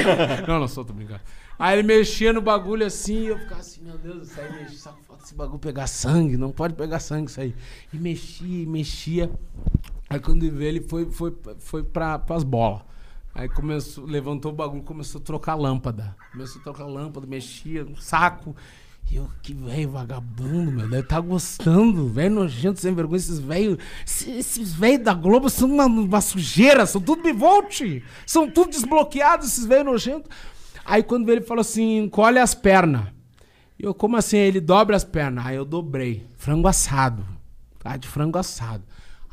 não, não sou, tô brincando. Aí ele mexia no bagulho assim, eu ficava assim, meu Deus céu, aí só falta esse bagulho pegar sangue, não pode pegar sangue isso aí. E mexia, e mexia. Aí quando ele veio, ele foi, foi, foi pra, pras bolas. Aí começou, levantou o bagulho, começou a trocar lâmpada. Começou a trocar lâmpada, mexia no saco. E eu, que velho vagabundo, meu, deve tá gostando, velho nojento, sem vergonha, esses velhos. Esses velhos da Globo são uma, uma sujeira, são tudo bivolte. São tudo desbloqueados, esses velhos nojentos. Aí quando ele falou assim: encolhe as pernas. E eu, como assim? Ele dobra as pernas. Aí eu dobrei. Frango assado. Tá? De frango assado.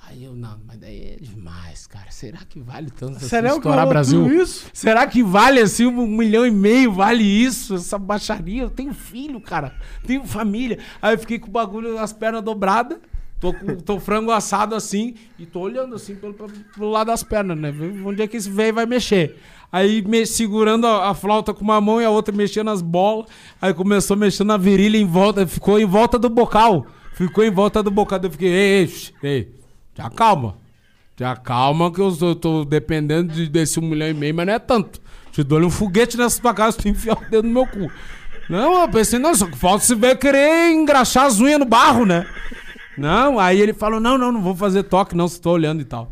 Aí eu, não, mas daí é demais, cara. Será que vale tanto assim Será que estourar rolou Brasil? isso? Será que vale assim um milhão e meio? Vale isso? Essa baixaria? Eu tenho filho, cara. Tenho família. Aí eu fiquei com o bagulho, as pernas dobradas. Tô com tô frango assado assim e tô olhando assim pelo, pelo, lado das pernas, né? Onde é que esse velho vai mexer? Aí me, segurando a, a flauta com uma mão e a outra mexendo as bolas. Aí começou mexendo na virilha em volta, ficou em volta do bocal. Ficou em volta do bocal. Eu fiquei, ei, ei, ei, te acalma. Te acalma que eu tô, tô dependendo de, desse um milhão e meio, mas não é tanto. Te dou um foguete nessa tua casa, tu enfiar o dedo no meu cu. Não, eu pensei, não, só que falta se vai querer engraxar as unhas no barro, né? Não, aí ele falou, não, não, não vou fazer toque, não, se tô olhando e tal.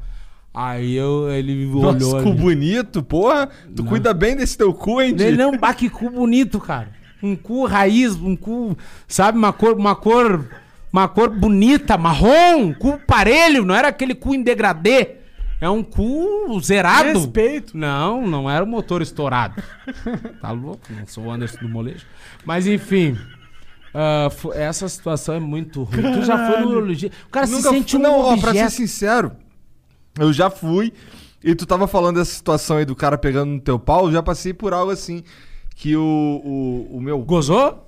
Aí eu, ele Nossa, olhou cu ali. bonito, porra. Tu cuida bem desse teu cu, hein, Ele não, bah, que cu bonito, cara. Um cu raiz, um cu, sabe, uma cor, uma cor, uma cor bonita, marrom, cu parelho, não era aquele cu em degradê. É um cu zerado. Respeito. Não, não era o motor estourado. tá louco? Não sou o Anderson do molejo. Mas enfim, fo- essa situação é muito ruim. Tu já foi no urologista. O cara Nunca se sente fui- um Não, ó, pra ser objeto. sincero, eu já fui. E tu tava falando dessa situação aí do cara pegando no teu pau, eu já passei por algo assim. Que o, o, o meu. Gozou?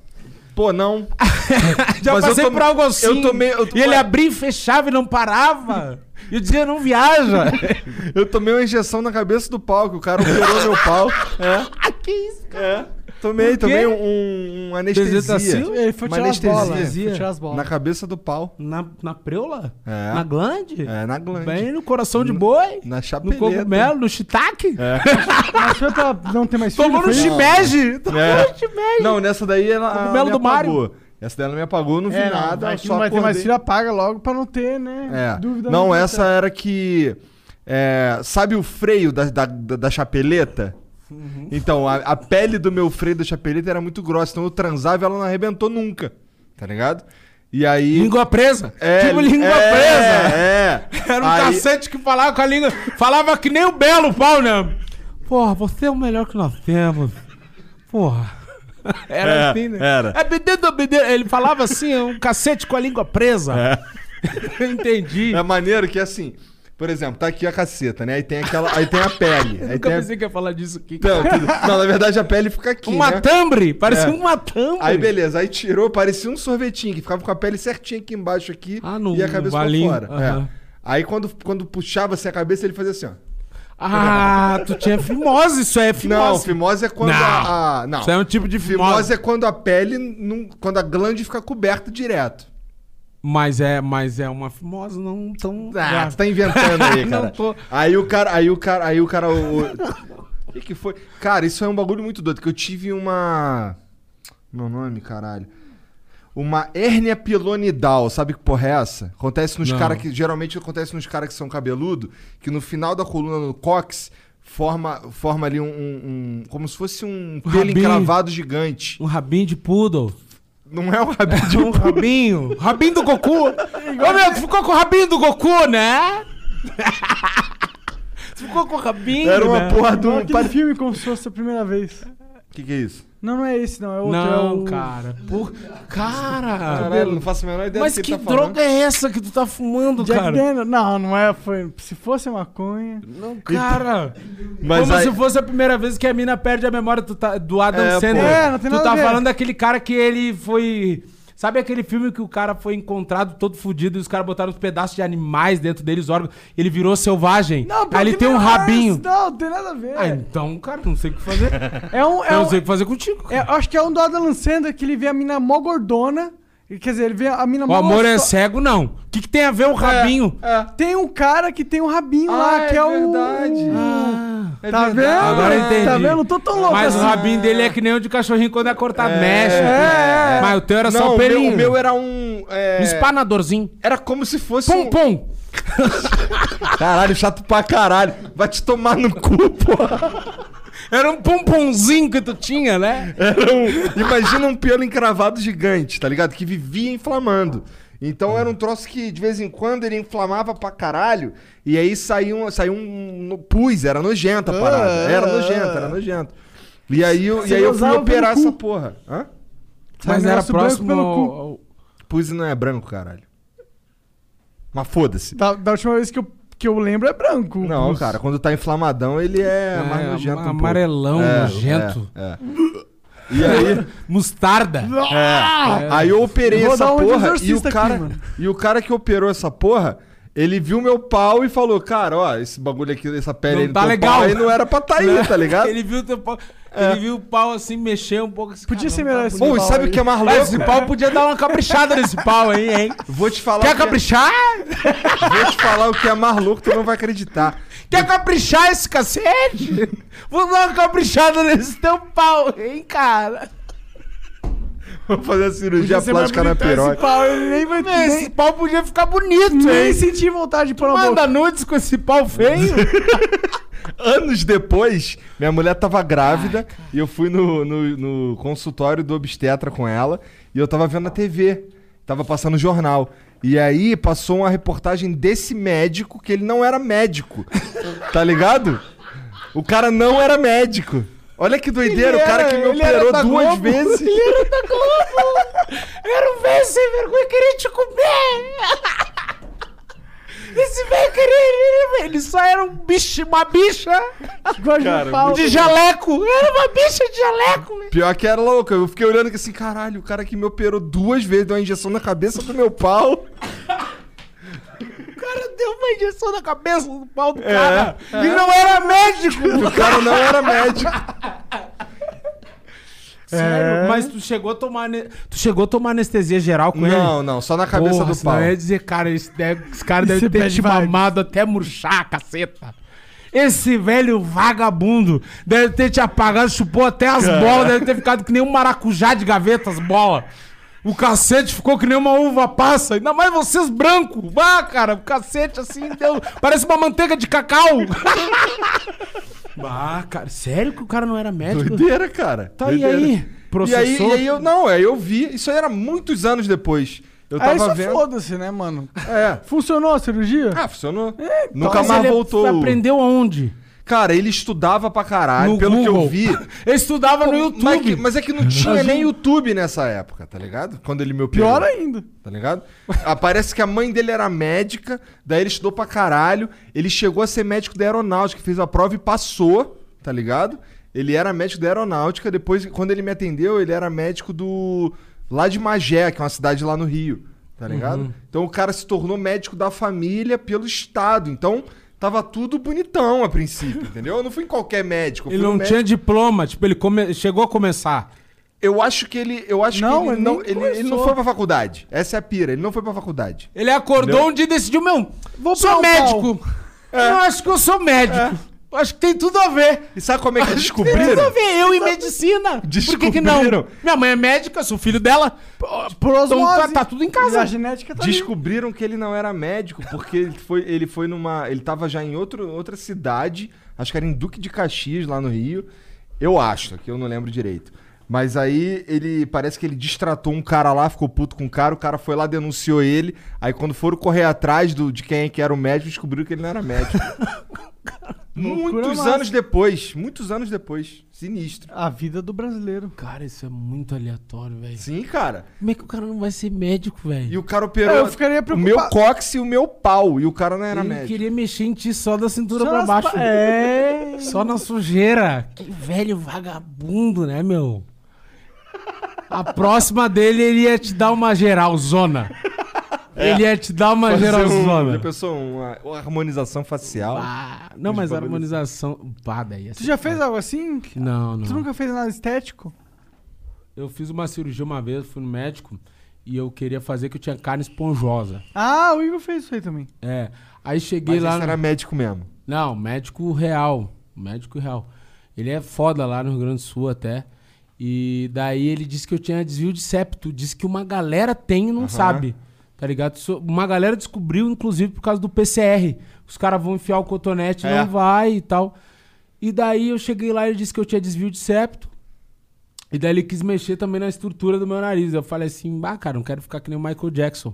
Pô, não. Já Mas eu passei tom- por algo assim. Eu tomei. Eu, E ele abria e fechava e não parava. E eu dizia, não viaja. eu tomei uma injeção na cabeça do pau, que o cara operou meu pau. É. Ah, que isso, cara? Tomei, tomei um, um anestesia. Desetacil? Ele foi tirar as bolas. anestesia. Foi tirar as bolas. Na cabeça do pau. Na, na preula? É. Na glande? É, na glande. Bem no coração de boi? Na No chapeleta. cogumelo, no shiitake? É. Mas foi pra não ter mais filho? Tomou no shimeji. Tomou É. no shimeji. Não, nessa daí ela Cogumelo me do Mario. apagou. Essa daí ela me apagou, não vi É, não, nada. que só não vai ter mais filho, apaga logo pra não ter, né? É. Dúvida. Não, no essa era que. é, sabe o freio da, da, da, da chapeleta? Uhum. Então, a, a pele do meu freio da chapeleta era muito grossa, então eu transava e ela não arrebentou nunca. Tá ligado? E aí. Língua presa. É, tipo língua é, presa. É. Era um Aí- cacete que falava com a língua. Falava que nem o Belo pau, né? Porra, você é o melhor que nós temos. Porra. Era É, assim, né? era. É bedendo. Ele falava assim, um cacete com a língua presa. É. Eu entendi. É maneiro que assim. Por exemplo, tá aqui a caceta, né? Aí tem aquela. Aí tem a pele. Eu aí nunca tem a- pensei que ia falar disso aqui. Não, tudo- não, na verdade a pele fica aqui. Um né? matambre? Parecia É. um matambre. Aí beleza, aí tirou, parecia um sorvetinho, que ficava com a pele certinha aqui embaixo aqui Ah, no- e a cabeça valinho, pra fora. aham. É. Aí quando, quando puxava assim a cabeça, ele fazia assim, ó. Ah, tu tinha fimose, isso é fimose. Não, fimose é quando Não. a, a- Não. Isso é um tipo de fimose. Fimose é quando a pele. Não, quando a glande fica coberta direto. Mas é, mas é uma fimose não tão... Ah, tu tá inventando aí, cara. Tô. Aí o cara. Aí o cara. Aí o cara. O que, que foi? Cara, isso é um bagulho muito doido, que eu tive uma. Meu nome, caralho. Uma hérnia pilonidal, sabe que porra é essa? Acontece nos caras que. Geralmente acontece nos caras que são cabeludo, que no final da coluna no cox forma, forma ali um, um- um- Como se fosse um Um pelo rabinho. encravado gigante. Um rabinho de poodle. Não é um rabinho de um rabinho. Rabinho do Goku. Ô, meu, tu ficou com o rabinho do Goku, né? tu ficou com o rabinho, Era uma né? porra um. aquele filme como se fosse a primeira vez. O que, que é isso? Não, não é esse, não. É outro. é Não, o... cara. Por... Cara. Caralho, não faço a menor ideia Mas do que, que, tá falando. droga é essa que tu tá fumando, Jack cara? Daniel. Não, não é. Foi... Se fosse maconha. Não, cara. Mas Como aí- se fosse a primeira vez que a mina perde a memória tu tá- do Adam É, Sandler. pô. É, não tem tu nada tá a ver. falando daquele cara que ele foi. Sabe aquele filme que o cara foi encontrado todo fudido e os caras botaram uns pedaços de animais dentro dele, os órgãos. Ele virou selvagem. Não, Aí ele tem um não rabinho. Não, não tem nada a ver. Ah, então, cara, não sei o que fazer. É um. É Eu um não sei o que fazer contigo. é, acho que é um do Adam Sandler que ele vê a mina mó gordona. Quer dizer, ele vê a mina O amor é cego, não. O que, que tem a ver o rabinho? Tem um cara que tem um rabinho Ah, lá, que é é, o. verdade. Ah. É tá verdade. vendo? Agora entendi. Tá vendo? Não tô tão louco Mas o assim. rabinho dele é que nem o de cachorrinho quando é cortar, É, mexe. é. Mas o teu era Não, só o o meu, pelinho. o meu era um. é, Um espanadorzinho. Era como se fosse. Pum, um... pum. Caralho, chato pra caralho. Vai te tomar no cu, porra. Era um pumpunzinho que tu tinha, né? Era um... Imagina um pelo encravado gigante, tá ligado? Que vivia inflamando. Então era um troço que de vez em quando ele inflamava pra caralho. E aí saía um, saía um no- pus, era nojenta a parada. Era nojento, era nojento. E aí, eu- e aí eu fui operar essa porra. Hã? Mas era próximo pelo ao- cu. ao- Pus não é branco, caralho. Mas foda-se. Da, da última vez que eu, que eu lembro é branco. Não, cara, quando tá inflamadão, ele é, É, mais nojento. um pouco. amarelão, É, nojento. é, é. E aí, Mostarda. É. Aí eu operei Vou essa dar um porra e o aqui, cara mano. e o cara que operou essa porra, ele viu meu pau e falou: "Cara, ó, esse bagulho aqui, essa pele Não aí do tá teu legal." pau aí não era pra tá aí, tá ligado?" Ele viu teu pau. Ele viu o pau assim mexer um pouco. Assim, Podia cara, ser não melhor tá esse Pô, e pau sabe aí. o que é mais louco? esse pau podia dar uma caprichada nesse pau aí, hein? Vou te falar Quer que é- caprichar? vou te falar o que é mais louco, tu não vai acreditar. Quer caprichar esse cacete? Vou dar uma caprichada nesse teu pau, hein, cara? Vou fazer a cirurgia Podia plástica na bonitão esse piroca. pau, ele nem vai Esse pau podia ficar bonito, nem hein? senti vontade de pôr na boca. Manda nudes com esse pau feio. Anos depois, minha mulher tava grávida e eu fui no, no, no consultório do obstetra com ela e eu tava vendo a TV. Tava passando jornal. E aí passou uma reportagem desse médico que ele não era médico. tá ligado? O cara não era médico. Olha que doideira, Ele o cara era- que me operou duas Globo. vezes. Ele era da Globo. Era um velho sem vergonha queria te comer. Esse velho queria... Ele só era um bicho, uma bicha Cara, de jaleco. Era uma bicha de jaleco. velho. Pior que era louco. Eu fiquei olhando assim, caralho, o cara que me operou duas vezes, deu uma injeção na cabeça do meu pau. O cara deu uma injeção na cabeça do pau do cara. E não era médico. O cara não era médico. Sério? Mas tu chegou a tomar... Tu chegou a tomar anestesia geral com ele? Não, não, só na cabeça Porra, do pau. eu ia dizer, cara, esse, deve, esse cara Isso deve é ter te mamado até murchar, caceta. Esse velho vagabundo deve ter te apagado, chupou até as bolas, deve ter ficado que nem um maracujá de gaveta as bolas. O cacete ficou que nem uma uva passa, ainda mais vocês brancos. Vá, cara, o cacete assim, deu, parece uma manteiga de cacau. ah, cara, sério que o cara não era médico? Doideira, cara. Tá, e Doideira. aí? E aí, Processou? e aí eu. Não, aí eu vi. Isso aí era muitos anos depois. Eu Aí tava só vendo. foda-se, né, mano? É. Funcionou a cirurgia? Ah, funcionou. É, Nunca Mas mais voltou. Aprendeu aonde? Cara, ele estudava pra caralho, No pelo que eu Google. vi. Ele estudava no YouTube. Mas, que- mas é que não tinha nem YouTube nessa época, tá ligado? Quando ele me operou. Pior ainda. Tá ligado? Ah, Parece que a mãe dele era médica, daí ele estudou pra caralho. Ele chegou a ser médico da aeronáutica, fez a prova e passou, tá ligado? Ele era médico da aeronáutica, depois, quando ele me atendeu, ele era médico do. lá de Magé, que é uma cidade lá no Rio, tá ligado? Uhum. Então o cara se tornou médico da família pelo Estado. Então. Tava tudo bonitão a princípio, entendeu? Eu não fui em qualquer médico. Ele não médico- tinha diploma, tipo, ele come- chegou a começar. Eu acho que ele. Eu acho Não, que ele ele não. Ele, ele não foi pra faculdade. Essa é a pira. Ele não foi pra faculdade. Ele acordou Entendeu? um dia e decidiu, meu, Vou sou médico. Eu acho que eu sou médico. Acho que tem tudo a ver. E sabe como é que Tem tudo a descobriram? ver, eu e medicina. Por que, que não? Descobriram. Minha mãe é médica, sou filho dela. Por Então tá, tá tudo em E casa. a genética tá ali. Descobriram que ele não era médico porque ele foi, ele foi numa. Ele tava já em outro, outra cidade, acho que era em Duque de Caxias, lá no Rio. Eu acho, que eu não lembro direito. Mas aí ele parece que ele distratou um cara lá, ficou puto com o cara, o cara foi lá, denunciou ele. Aí quando foram correr atrás do, de quem é que era o médico, descobriram que ele não era médico. muitos massa. anos depois, muitos anos depois. Sinistro. A vida do brasileiro. Cara, isso é muito aleatório, velho. Sim, cara. Como é que o cara não vai ser médico, velho? E o cara operou É, eu ficaria o meu preocupado. cóccix e o meu pau. E o cara não era Ele médico. queria mexer em ti só da cintura Só pra baixo. pa- É. Só na sujeira. Que velho vagabundo, né, meu? A próxima dele, ele ia te dar uma geralzona. Ele ia te dar uma Fazer um, já geralzona. pensou uma, uma harmonização facial? Ah, não, mas a harmonização. Pá, daí ia Tu já fez algo assim? Não, não. Tu nunca fez nada estético? Eu fiz uma cirurgia uma vez, fui no médico e eu queria fazer que eu tinha carne esponjosa. Ah, o Igor fez isso aí também. É. Aí cheguei Mas lá. esse no- era médico mesmo. Não, médico real. Médico real. Ele é foda lá no Rio Grande do Sul até. E daí ele disse que eu tinha desvio de septo. Disse que uma galera tem e não Aham. sabe. Tá ligado? Uma galera descobriu, inclusive, por causa do PCR. Os caras vão enfiar o cotonete, É. não vai e tal. E daí eu cheguei lá e ele disse que eu tinha desvio de septo. E daí ele quis mexer também na estrutura do meu nariz. Eu falei assim, bah, cara, não quero ficar que nem o Michael Jackson.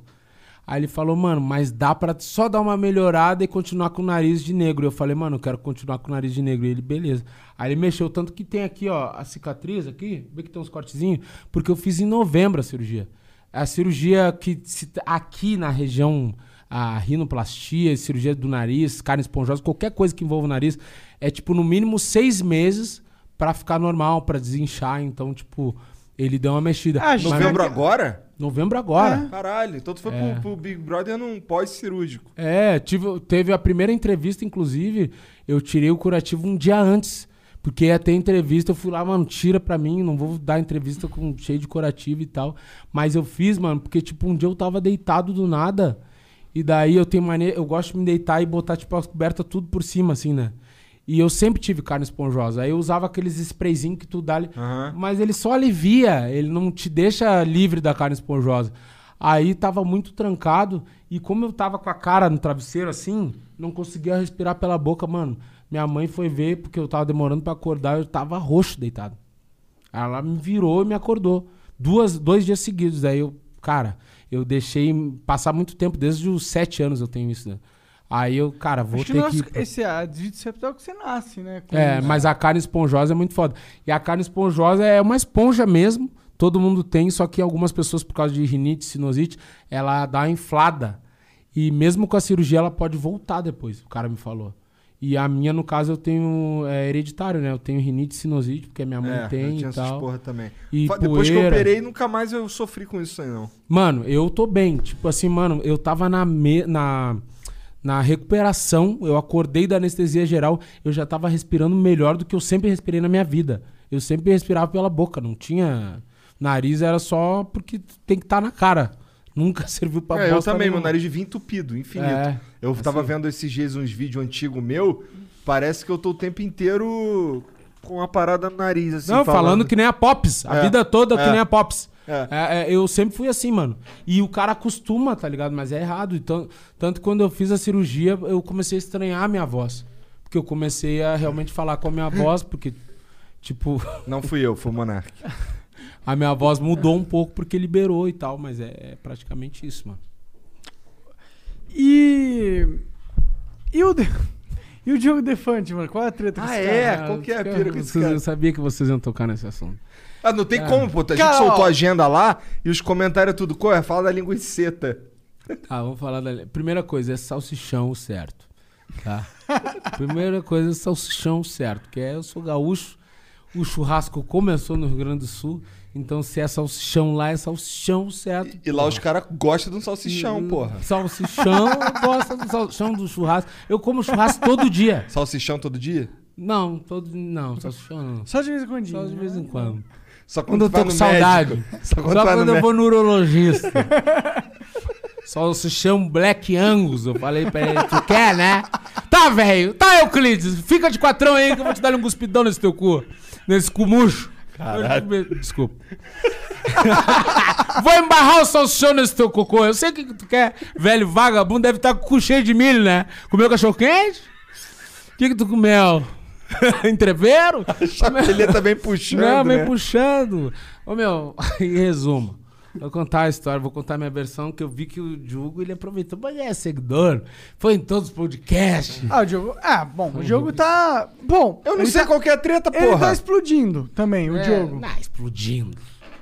Aí ele falou, mano, mas dá pra só dar uma melhorada e continuar com o nariz de negro. Eu falei, mano, eu quero continuar com o nariz de negro. E ele, beleza. Aí ele mexeu, tanto que tem aqui, ó, a cicatriz aqui, vê que tem uns cortezinhos, porque eu fiz em novembro a cirurgia. A cirurgia que se- aqui na região, a rinoplastia, cirurgia do nariz, carne esponjosa, qualquer coisa que envolva o nariz, é tipo no mínimo seis meses pra ficar normal, pra desinchar. Então, tipo, ele deu uma mexida. Ah, Mas- novembro agora? Novembro agora. Caralho, então tu foi É. pro, pro Big Brother num pós-cirúrgico. É, tive, teve a primeira entrevista, inclusive, eu tirei o curativo um dia antes. Porque ter entrevista, eu fui lá, mano, tira pra mim, não vou dar entrevista com cheio de curativo e tal. Mas eu fiz, mano, porque, tipo, um dia eu tava deitado do nada. E daí eu tenho maneira, eu gosto de me deitar e botar, tipo, as cobertas tudo por cima, assim, né? E eu sempre tive carne esponjosa. Aí eu usava aqueles sprayzinhos que tu dá ali. Mas ele só alivia, ele não te deixa livre da carne esponjosa. Aí tava muito trancado e como eu tava com a cara no travesseiro assim, não conseguia respirar pela boca, mano. Minha mãe foi ver porque eu tava demorando pra acordar, eu tava roxo deitado. Ela me virou e me acordou. Duas, dois dias seguidos. Aí eu, cara, eu deixei passar muito tempo, desde os sete anos eu tenho isso, né? Aí eu, cara, vou Acho que ter nosso- que. esse a septo é que você nasce, né? Com É, isso. mas a carne esponjosa é muito foda. E a carne esponjosa é uma esponja mesmo, todo mundo tem, só que algumas pessoas, por causa de rinite, sinusite, ela dá uma inflada. E mesmo com a cirurgia, ela pode voltar depois, o cara me falou. E a minha, no caso, eu tenho é hereditário, né? Eu tenho rinite e sinusite, porque a minha mãe É, tem eu tinha e tal. porra também. E Depois que eu poeira. operei, nunca mais eu sofri com isso aí, não. Mano, eu tô bem. Tipo assim, mano, eu tava na, me- na, na recuperação, eu acordei da anestesia geral, eu já tava respirando melhor do que eu sempre respirei na minha vida. Eu sempre respirava pela boca, não tinha. Nariz era só porque tem que estar na cara. Nunca serviu pra É, eu também, meu nenhuma. nariz vinha entupido, infinito. É, eu tava assim. vendo esses dias uns vídeos antigos meu, parece que eu tô o tempo inteiro com uma parada no nariz, assim. Não, falando que nem a Pops. A É, vida toda que é. nem a Pops. É. É, é, eu sempre fui assim, mano. E o cara acostuma, tá ligado? Mas é errado. Então, tanto que quando eu fiz a cirurgia, eu comecei a estranhar a minha voz. Porque eu comecei a realmente falar com a minha voz, porque, tipo. Não fui eu, foi o Monark. a minha voz mudou um pouco porque liberou e tal, mas é, é praticamente isso, mano. E. E o, e o Diogo Defante, mano? Qual é a treta Ah, é? cara? Qual que é a pira com esse Eu cara? sabia que vocês iam tocar nesse assunto. Ah, não tem É. como, pô. A gente soltou a agenda lá e os comentários tudo. Qual é? Fala da linguiceta. Ah, vamos falar da. Primeira coisa, é salsichão certo. Tá? Primeira coisa é salsichão certo. Que é eu sou gaúcho, o churrasco começou no Rio Grande do Sul. Então, se é salsichão lá, é salsichão certo. E lá os caras gostam de um salsichão, Hum, porra. Salsichão, gosta do salsichão do churrasco. Eu como churrasco todo dia. Salsichão todo dia? Não, todo. Não, salsichão não. Só de vez em quando. Só de vez em quando. Só Quando eu tu vai tô com saudade. médico. Só Só quando, quando vai no eu vou no urologista. Só chama Black Angus. Eu falei pra ele, tu quer, né? Tá, velho. Tá, Euclides. Fica de quatrão aí que eu vou te dar um cuspidão nesse teu cu. Nesse cu murcho. Caralho. Desculpa. vou embarrar o salsichão nesse teu cocô. Eu sei o que que tu quer. Velho vagabundo deve estar com o cu cheio de milho, né? Comeu cachorro quente? O que que tu comeu? Entreveiro? Ele tá bem puxando, Não, vem né? puxando. Ô, meu, em resumo. Vou contar a história, vou contar a minha versão, que eu vi que o Diogo, ele aproveitou, mas é seguidor, foi em todos os podcasts. Ah, o Diogo. Ah, bom, o Diogo tá. Bom. Eu não ele sei tá- qual que é a treta, Ele porra. tá explodindo também, o É, Diogo. Não, explodindo.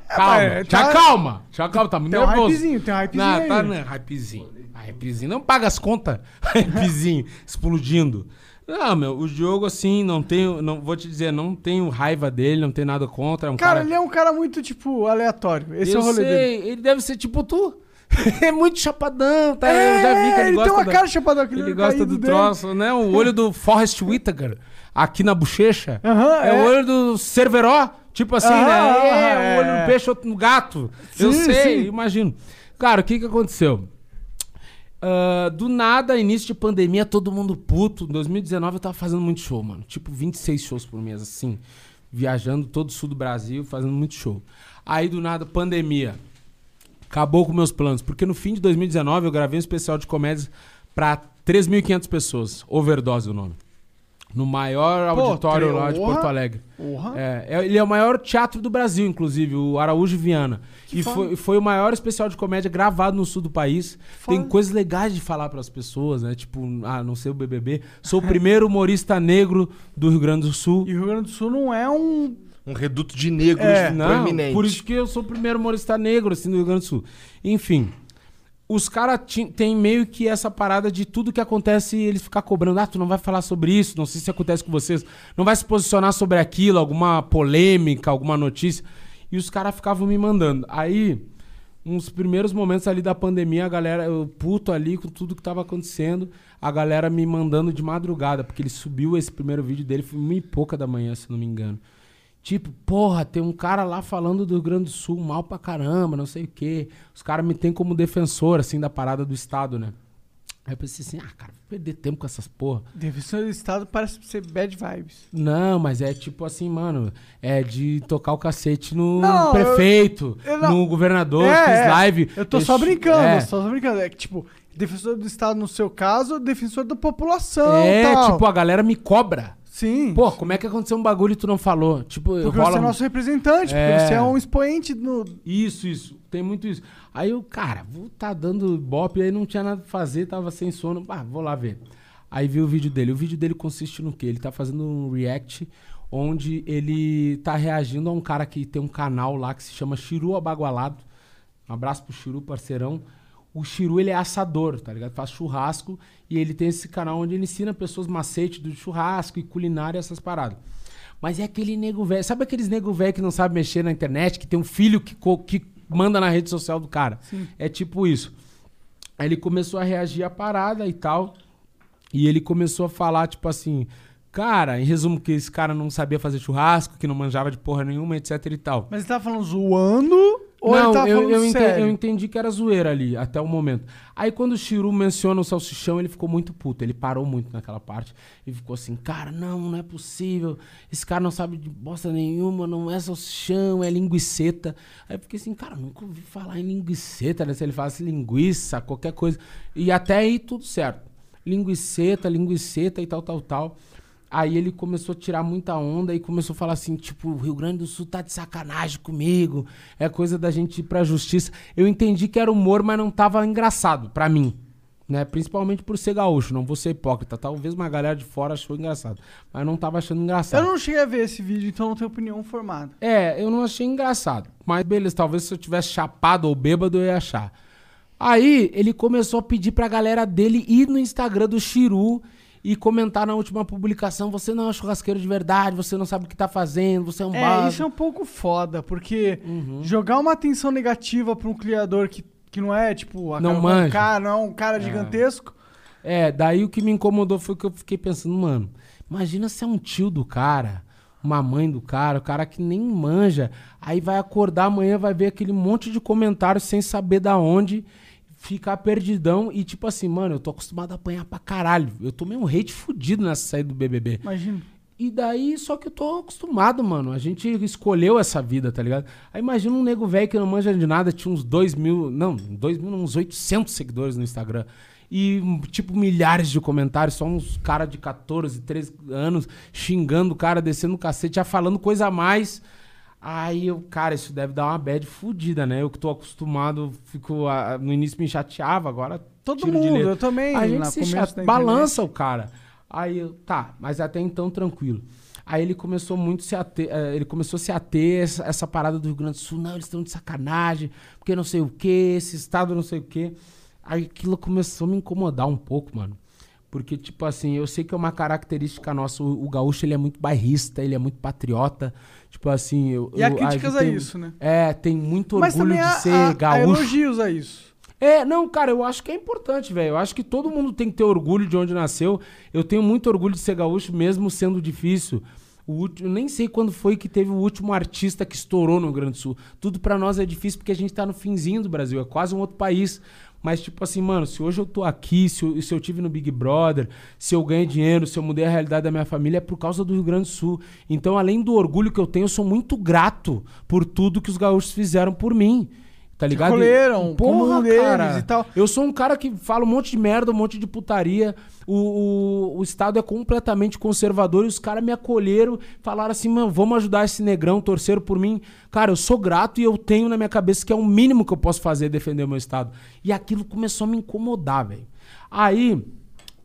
É, Calma, mas te tá- acalma, te acalma, tá muito Tem um nervoso. hypezinho, tem um hypezinho Não, aí. tá, né, hypezinho. Hypezinho, não paga as contas, hypezinho, explodindo. Não, meu, o Diogo, assim, não tenho, não, vou te dizer, não tenho raiva dele, não tenho nada contra, é um Cara, cara... ele é um cara muito, tipo, aleatório. Esse eu é o rolê sei, dele. ele deve ser tipo tu. é muito chapadão, tá? eu já vi que ele, ele gosta tem uma da- cara chapadão, aquele Ele olho gosta do dele. troço, né? O olho do Forrest Whitaker aqui na bochecha. Aham, é, é. o olho do Cerveró, tipo assim, Aham, né? aham, É, um é. olho no peixe, outro no gato. eu Sim, sei, sim. imagino. Cara, o que que aconteceu? Ah, do nada, início de pandemia, todo mundo puto. Em 2019 eu tava fazendo muito show, mano. Tipo, 26 shows por mês, assim. Viajando todo o sul do Brasil, fazendo muito show. Aí, do nada, pandemia. Acabou com meus planos. Porque no fim de 2019 eu gravei um especial de comédias pra 3.500 pessoas. Overdose o nome. No maior Pô, auditório tre- lá de. Porto Alegre. Porra. É, é- ele é o maior teatro do Brasil, inclusive, o Araújo Viana. e foda. foi, foi o maior especial de comédia gravado no sul do país. Tem Foda. coisas legais de falar pras pessoas, né? Tipo, ah, não sei o BBB. Sou o primeiro humorista negro do Rio Grande do Sul. E o Rio Grande do Sul não é um. Um reduto de negros É, Não, proeminentes. por isso que eu sou o primeiro humorista negro, assim, do Rio Grande do Sul. Enfim, os caras têm meio que essa parada de tudo que acontece eles ficar cobrando. Ah, tu não vai falar sobre isso, não sei se acontece com vocês. Não vai se posicionar sobre aquilo, alguma polêmica, alguma notícia. E os caras ficavam me mandando. Aí, uns primeiros momentos ali da pandemia, a galera, eu puto ali com tudo que tava acontecendo, a galera me mandando de madrugada, porque ele subiu esse primeiro vídeo dele, foi uma e pouca da manhã, se não me engano. Tipo, porra, tem um cara lá falando do Rio Grande do Sul mal pra caramba, não sei o quê. Os caras me têm como defensor, assim, da parada do Estado, né? Aí eu pensei assim, ah, cara, vou perder tempo com essas porra. Defensor do Estado parece ser bad vibes. Não, mas é tipo assim, mano, é de tocar o cacete no Não, prefeito, eu- eu não- no governador, É, fiz é. live. Eu tô só brincando, é. só brincando. É que, tipo, defensor do Estado, no seu caso, defensor da população. É, tal. tipo, a galera me cobra. Sim. Pô, como é que aconteceu um bagulho e tu não falou? Tipo, Porque rola você é nosso representante, É. porque você é um expoente no. Isso, isso. Tem muito isso. Aí eu, cara, vou tá dando bope, aí não tinha nada pra fazer, tava sem sono. Ah, vou lá ver. Aí vi o vídeo dele. O vídeo dele consiste no quê? Ele tá fazendo um react onde ele tá reagindo a um cara que tem um canal lá que se chama Chiru Abagualado. Um abraço pro Chiru, parceirão. O Chiru, ele é assador, tá ligado? Faz churrasco e ele tem esse canal onde ele ensina pessoas macete do churrasco e culinária, essas paradas. Mas é aquele nego velho. Sabe aqueles nego velho que não sabe mexer na internet, que tem um filho que, que manda na rede social do cara? É tipo isso. Aí ele começou a reagir à parada e tal. E ele começou a falar, tipo assim, cara, em resumo, que esse cara não sabia fazer churrasco, que não manjava de porra nenhuma, etc e tal. Mas ele tava falando zoando ou ele não, tava eu, eu, ente- sério? eu entendi que era zoeira ali, até o momento. Aí quando o Chiru menciona o salsichão, ele ficou muito puto. Ele parou muito naquela parte e ficou assim, cara, não, não é possível. Esse cara não sabe de bosta nenhuma, não é salsichão, é linguiceta. Aí eu fiquei assim, cara, nunca ouvi falar em linguiceta, né? Se ele falasse linguiça, qualquer coisa. E até aí tudo certo. Linguiceta, linguiceta e tal, tal, tal. Aí ele começou a tirar muita onda e começou a falar assim, tipo, o Rio Grande do Sul tá de sacanagem comigo, é coisa da gente ir pra justiça. Eu entendi que era humor, mas não tava engraçado pra mim, né? Principalmente por ser gaúcho, não vou ser hipócrita. Talvez uma galera de fora achou engraçado, mas não tava achando engraçado. Eu não cheguei a ver esse vídeo, então não tenho opinião formada. É, eu não achei engraçado. Mas beleza, talvez se eu tivesse chapado ou bêbado eu ia achar. Aí ele começou a pedir pra galera dele ir no Instagram do Chiru e comentar na última publicação: você não é um churrasqueiro de verdade, você não sabe o que tá fazendo, você é um É, isso é um pouco foda, porque Uhum. jogar uma atenção negativa pra um criador que, que não é, tipo, a Não cara- um manja. cara, não é um cara gigantesco. É, daí o que me incomodou foi que eu fiquei pensando, mano, imagina se é um tio do cara, uma mãe do cara, o cara que nem manja, aí vai acordar amanhã, vai ver aquele monte de comentários sem saber da onde, ficar perdidão e tipo assim, mano, eu tô acostumado a apanhar pra caralho. Eu tomei um hate fudido nessa saída do BBB. Imagina. E daí, só que eu tô acostumado, mano. A gente escolheu essa vida, tá ligado? Aí imagina um nego velho que não manja de nada, tinha uns 2 mil, não, 2 mil, uns 800 seguidores no Instagram. E, tipo, milhares de comentários, só uns cara de 14, 13 anos xingando o cara, descendo o cacete, já falando coisa a mais. Aí eu, cara, isso deve dar uma bad fudida, né? Eu que tô acostumado, fico. ah, no início me chateava, agora. Todo mundo, eu também, A gente se chate- balança o cara. Aí eu, tá, mas até então tranquilo. Aí ele começou muito se ater, eh, ele começou a se ater essa, essa parada do Rio Grande do Sul, não, eles estão de sacanagem, porque não sei o que, esse estado não sei o que. Aí aquilo começou a me incomodar um pouco, mano. Porque, tipo assim, eu sei que é uma característica nossa, o, o gaúcho ele é muito bairrista, ele é muito patriota. Tipo assim, eu, E há críticas gente a tem- isso, né? É, tem muito Mas orgulho de há, ser há- há gaúcho. elogios a isso. É, não, cara, eu acho que é importante, velho. Eu acho que todo mundo tem que ter orgulho de onde nasceu. Eu tenho muito orgulho de ser gaúcho, mesmo sendo difícil. O último, eu nem sei quando foi que teve o último artista que estourou no Rio Grande do Sul. Tudo pra nós é difícil porque a gente tá no finzinho do Brasil, é quase um outro país. Mas, tipo assim, mano, se hoje eu tô aqui, se eu, se eu tive no Big Brother, se eu ganhei dinheiro, se eu mudei a realidade da minha família, é por causa do Rio Grande do Sul. Então, além do orgulho que eu tenho, eu sou muito grato por tudo que os gaúchos fizeram por mim. Tá ligado? acolheram, como um deles e tal. Eu sou um cara que fala um monte de merda, um monte de putaria. O, o, o Estado é completamente conservador e os caras me acolheram, falaram assim, mano, vamos ajudar esse negrão, torceram por mim. Cara, eu sou grato e eu tenho na minha cabeça que é o mínimo que eu posso fazer defender o meu Estado. E aquilo começou a me incomodar, velho. Aí,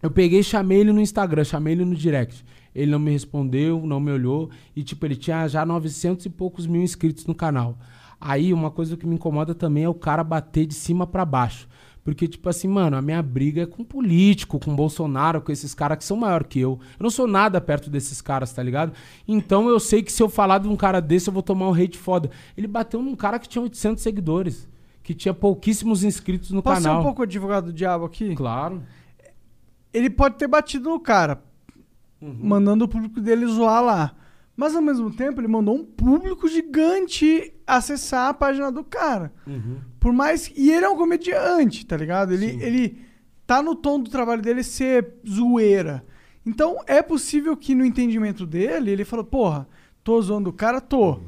eu peguei e chamei ele no Instagram, chamei ele no direct. Ele não me respondeu, não me olhou. E, tipo, ele tinha já 900 e poucos mil inscritos no canal. Aí, uma coisa que me incomoda também é o cara bater de cima pra baixo. Porque, tipo assim, mano, a minha briga é com político, com Bolsonaro, com esses caras que são maior que eu. Eu não sou nada perto desses caras, tá ligado? Então eu sei que se eu falar de um cara desse, eu vou tomar um hate foda. Ele bateu num cara que tinha 800 seguidores. Que tinha pouquíssimos inscritos no Posso ser canal. um pouco advogado do diabo aqui? Claro. Ele pode ter batido no cara, Uhum. mandando o público dele zoar lá. Mas ao mesmo tempo, ele mandou um público gigante acessar a página do cara. Uhum. Por mais. E ele é um comediante, tá ligado? Ele, ele tá no tom do trabalho dele ser zoeira. Então é possível que no entendimento dele, ele falou, porra, tô zoando o cara, tô.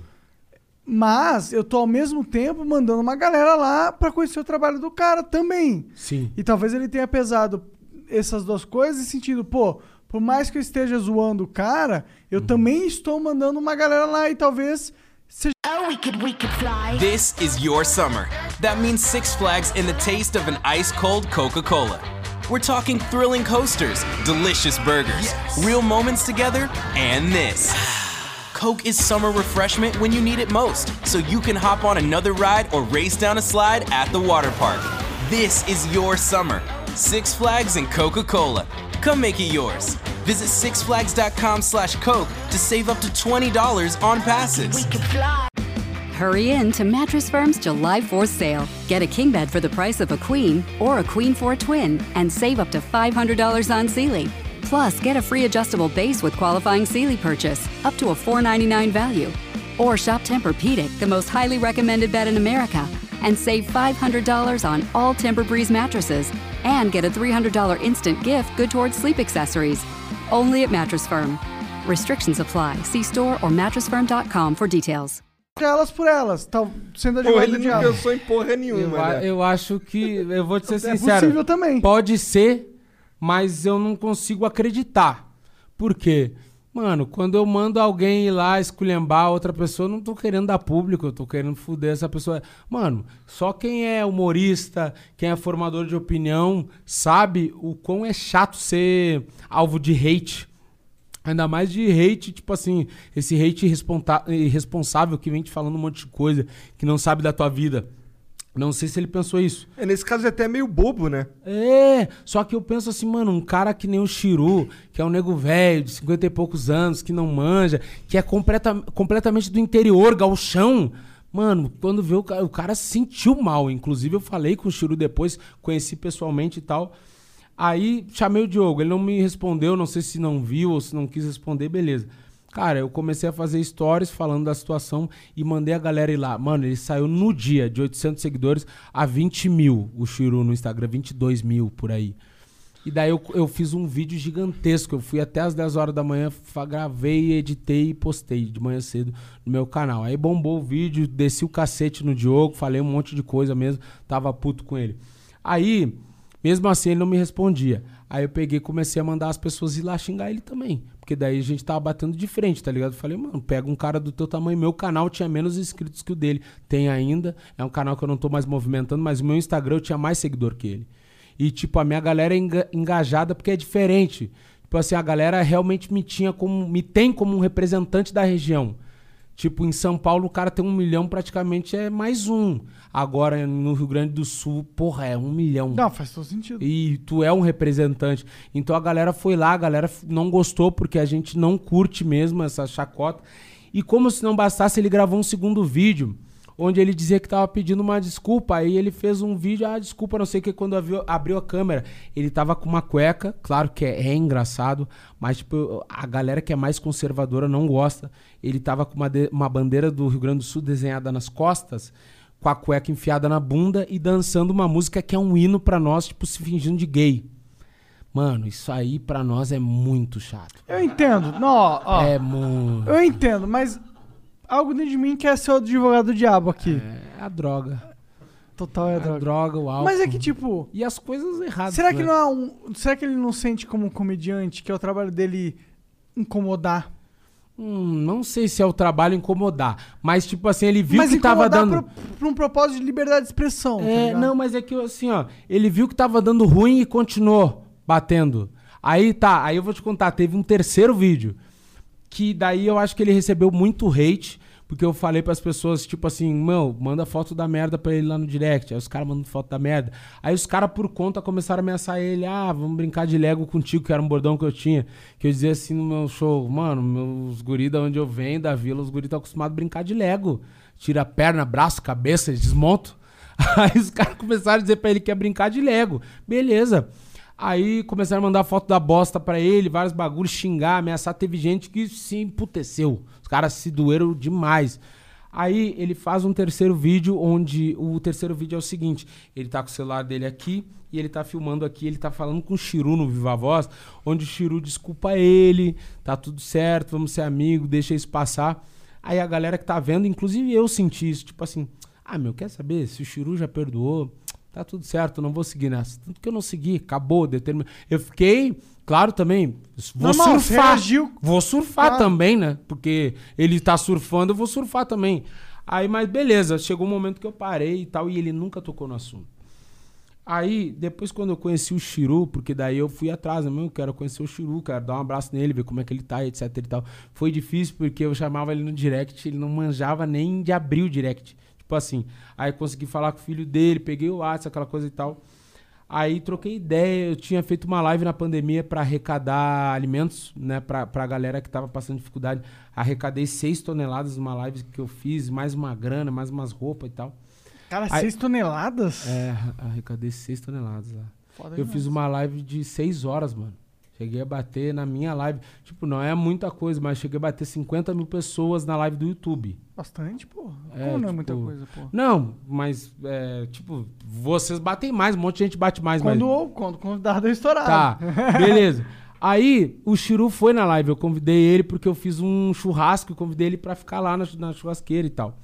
Mas eu tô ao mesmo tempo mandando uma galera lá pra conhecer o trabalho do cara também. Sim. E talvez ele tenha pesado essas duas coisas e sentido, pô, por mais que eu esteja zoando o cara, eu também estou mandando uma galera lá e talvez seja. Oh, we could, we could fly. This is your summer. That means Six Flags and the taste of an ice cold Coca Cola. We're talking thrilling coasters, delicious burgers, real moments together, and this. Coke is summer refreshment when you need it most, so you can hop on another ride or race down a slide at the water park. This is your summer. Six Flags and Coca-Cola. Come make it yours. Visit sixflags.com slash Coke to save up to $20 on passes. Hurry in to Mattress Firm's July 4th sale. Get a king bed for the price of a queen or a queen for a twin and save up to $500 on Sealy. Plus, get a free adjustable base with qualifying Sealy purchase up to a 499 value. Or shop Tempur-Pedic, the most highly recommended bed in America, and save $500 on all Tempur-Breeze mattresses and get a $300 instant gift good towards sleep accessories. Only at Mattress Firm. Restrictions apply. See store or mattressfirm.com for details. elas por elas, tal, sendo Pô, advogado ele do não pensou em porra Eu, nenhuma, a- né? eu acho que. Eu vou te ser É sincero. possível também. Pode ser, mas eu não consigo acreditar. Por quê? Mano, quando eu mando alguém ir lá esculhambar outra pessoa, não tô querendo dar público, eu tô querendo fuder essa pessoa. Mano, só quem é humorista, quem é formador de opinião, sabe o quão é chato ser alvo de hate. Ainda mais de hate, tipo assim, esse hate irresponsável que vem te falando um monte de coisa, que não sabe da tua vida. Não sei se ele pensou isso. É, nesse caso é até meio bobo, né? É, só que eu penso assim, mano, um cara que nem o Chiru, que é um nego velho, de 50 e poucos anos, que não manja, que é completa, completamente do interior, galchão. Mano, quando vê o cara, o cara se sentiu mal. Inclusive, eu falei com o Chiru depois, conheci pessoalmente e tal. Aí chamei o Diogo, ele não me respondeu, não sei se não viu ou se não quis responder, beleza. Cara, eu comecei a fazer stories falando da situação e mandei a galera ir lá. Mano, ele saiu no dia de 800 seguidores a 20 mil, o Chiru no Instagram, 22 mil por aí. E daí eu, eu fiz um vídeo gigantesco. Eu fui até as 10 horas da manhã, gravei, editei e postei de manhã cedo no meu canal. Aí bombou o vídeo, desci o cacete no Diogo, falei um monte de coisa mesmo, tava puto com ele. Aí, mesmo assim, ele não me respondia. Aí eu peguei e comecei a mandar as pessoas ir lá xingar ele também. Porque daí a gente tava batendo de frente, tá ligado? Eu falei, mano, pega um cara do teu tamanho. Meu canal tinha menos inscritos que o dele. Tem ainda. É um canal que eu não tô mais movimentando, mas o meu Instagram eu tinha mais seguidor que ele. E, tipo, a minha galera é enga- engajada porque é diferente. Tipo assim, a galera realmente me tinha como. me tem como um representante da região. Tipo, em São Paulo o cara tem um milhão, praticamente é mais um. Agora, no Rio Grande do Sul, porra, é um milhão. Não, faz todo sentido. E tu é um representante. Então a galera foi lá, a galera não gostou porque a gente não curte mesmo essa chacota. E como se não bastasse, ele gravou um segundo vídeo onde ele dizia que tava pedindo uma desculpa. Aí ele fez um vídeo, ah, desculpa, não sei o que, quando abriu, abriu a câmera, ele tava com uma cueca, claro que é, é engraçado, mas tipo, a galera que é mais conservadora não gosta. Ele tava com uma, de- uma bandeira do Rio Grande do Sul desenhada nas costas, com a cueca enfiada na bunda e dançando uma música que é um hino pra nós, tipo, se fingindo de gay. Mano, isso aí pra nós é muito chato. Eu entendo. Não, ó, ó. É muito. Eu entendo, mas algo dentro de mim quer ser o advogado do diabo aqui. É a droga. Total é a A droga. droga, o álcool. Mas é que, tipo. E as coisas erradas. Será que né? não é um. Será que ele não sente como um comediante que é o trabalho dele incomodar? Hum, não sei se é o trabalho incomodar, mas tipo assim, ele viu mas que tava dando. Pra, pra um propósito de liberdade de expressão. tá É, ligado? não, mas é que assim, ó, ele viu que tava dando ruim e continuou batendo. Aí tá, aí eu vou te contar, teve um terceiro vídeo que daí eu acho que ele recebeu muito hate, porque eu falei pras pessoas, tipo assim, meu, manda foto da merda pra ele lá no direct. Aí os caras mandam foto da merda. Aí os caras, por conta, começaram a ameaçar ele. Ah, vamos brincar de Lego contigo, que era um bordão que eu tinha. Que eu dizia assim no meu show, mano, meus guri da onde eu venho, da vila, os guri estão acostumados a brincar de Lego. Tira perna, braço, cabeça, eles desmontam. Aí os caras começaram a dizer pra ele que ia brincar de Lego. Beleza. Aí começaram a mandar foto da bosta pra ele, vários bagulhos, xingar, ameaçar. Teve gente que se emputeceu. Os caras se doeram demais. Aí ele faz um terceiro vídeo, onde o terceiro vídeo é o seguinte: ele tá com o celular dele aqui e ele tá filmando aqui, ele tá falando com o Chiru no Viva Voz, onde o Chiru desculpa ele, tá tudo certo, vamos ser amigos, deixa isso passar. Aí a galera que tá vendo, inclusive eu senti isso, tipo assim, ah, meu, quer saber? Se o Chiru já perdoou, tá tudo certo, não vou seguir nessa. Tanto que eu não segui, acabou, determin... Eu fiquei, claro também, vou Normal, surfar. Vou surfar Claro. também, né? Porque ele tá surfando, eu vou surfar também. Aí, mas beleza, chegou um momento que eu parei e tal, e ele nunca tocou no assunto. Aí, depois quando eu conheci o Chiru, porque daí eu fui atrás, né? Eu quero conhecer o Chiru, quero dar um abraço nele, ver como é que ele tá, etc e tal. Foi difícil porque eu chamava ele no direct, ele não manjava nem de abrir o direct. Tipo assim, aí consegui falar com o filho dele, peguei o WhatsApp, aquela coisa e tal. Aí troquei ideia, eu tinha feito uma live na pandemia pra arrecadar alimentos, né, pra, pra galera que tava passando dificuldade. Arrecadei 6 toneladas numa live que eu fiz, mais uma grana, mais umas roupas e tal. Cara, Aí- 6 toneladas? É, arrecadei 6 toneladas lá. Foda eu demais. fiz uma live de 6 horas, mano. Cheguei a bater na minha live. Tipo, não é muita coisa, mas cheguei a bater 50 mil pessoas na live do YouTube. Bastante, porra. É, Como não é tipo, muita coisa, pô? Não, mas, é, tipo, vocês batem mais, um monte de gente bate mais. Quando, mas... o- quando o convidado é estourado. Tá, beleza. Aí o Chiru foi na live, eu convidei ele porque eu fiz um churrasco e convidei ele pra ficar lá na, na churrasqueira e tal.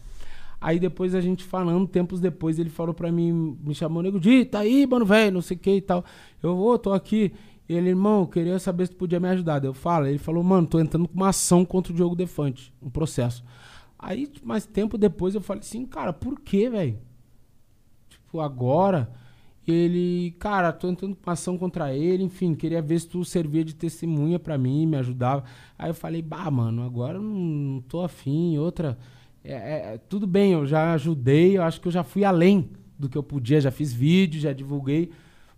Aí depois a gente falando, tempos depois, ele falou pra mim, me chamou, nego, Di, tá aí, mano, velho, não sei o que e tal. Eu, ô, tô aqui. Ele, irmão, eu queria saber se tu podia me ajudar. Daí Eu falo, ele falou, mano, tô entrando com uma ação contra o Diogo Defante, um processo. Aí, mais tempo depois, eu falei assim, cara, por que, velho? Tipo, agora, ele, cara, tô entrando com uma ação contra ele, enfim, queria ver se tu servia de testemunha pra mim, me ajudava. Aí eu falei, bah, mano, agora não, não tô afim, outra. é- é, tudo bem, eu já ajudei, eu acho que eu já fui além do que eu podia, já fiz vídeo, já divulguei.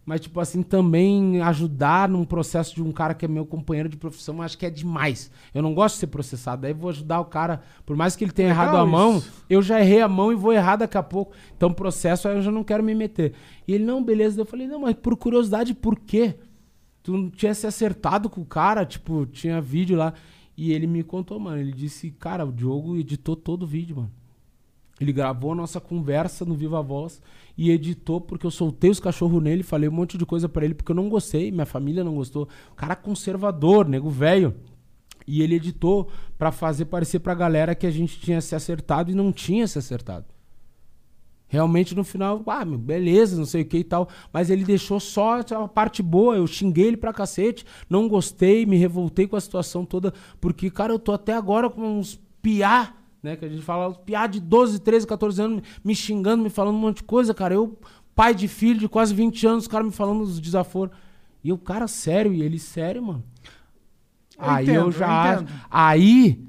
Mas, tipo assim, também ajudar num processo de um cara que é meu companheiro de profissão, eu acho que é demais. Eu não gosto de ser processado. Daí eu vou ajudar o cara, por mais que ele tenha Legal errado a mão, isso. eu já errei a mão e vou errar daqui a pouco. Então, processo, aí eu já não quero me meter. E ele, não, beleza. Eu falei, não, mas por curiosidade, por quê? Tu não tinha se acertado com o cara, tipo, tinha vídeo lá. E ele me contou, mano. Ele disse, cara, o Diogo editou todo o vídeo, mano. Ele gravou a nossa conversa no Viva Voz e editou porque eu soltei os cachorros nele, falei um monte de coisa pra ele porque eu não gostei, minha família não gostou. Cara conservador, nego velho. E ele editou pra fazer parecer pra galera que a gente tinha se acertado e não tinha se acertado. Realmente no final, ah, meu, beleza, não sei o que e tal. Mas ele deixou só a parte boa. Eu xinguei ele pra cacete, não gostei, me revoltei com a situação toda. Porque, cara, eu tô até agora com uns piá, né? Que a gente fala, piá de 12, 13, 14 anos me xingando, me falando um monte de coisa, cara. Eu, pai de filho de quase 20 anos, os caras me falando dos desaforos. E o cara sério, e ele sério, mano. Eu aí entendo, eu eu já. entendo. aí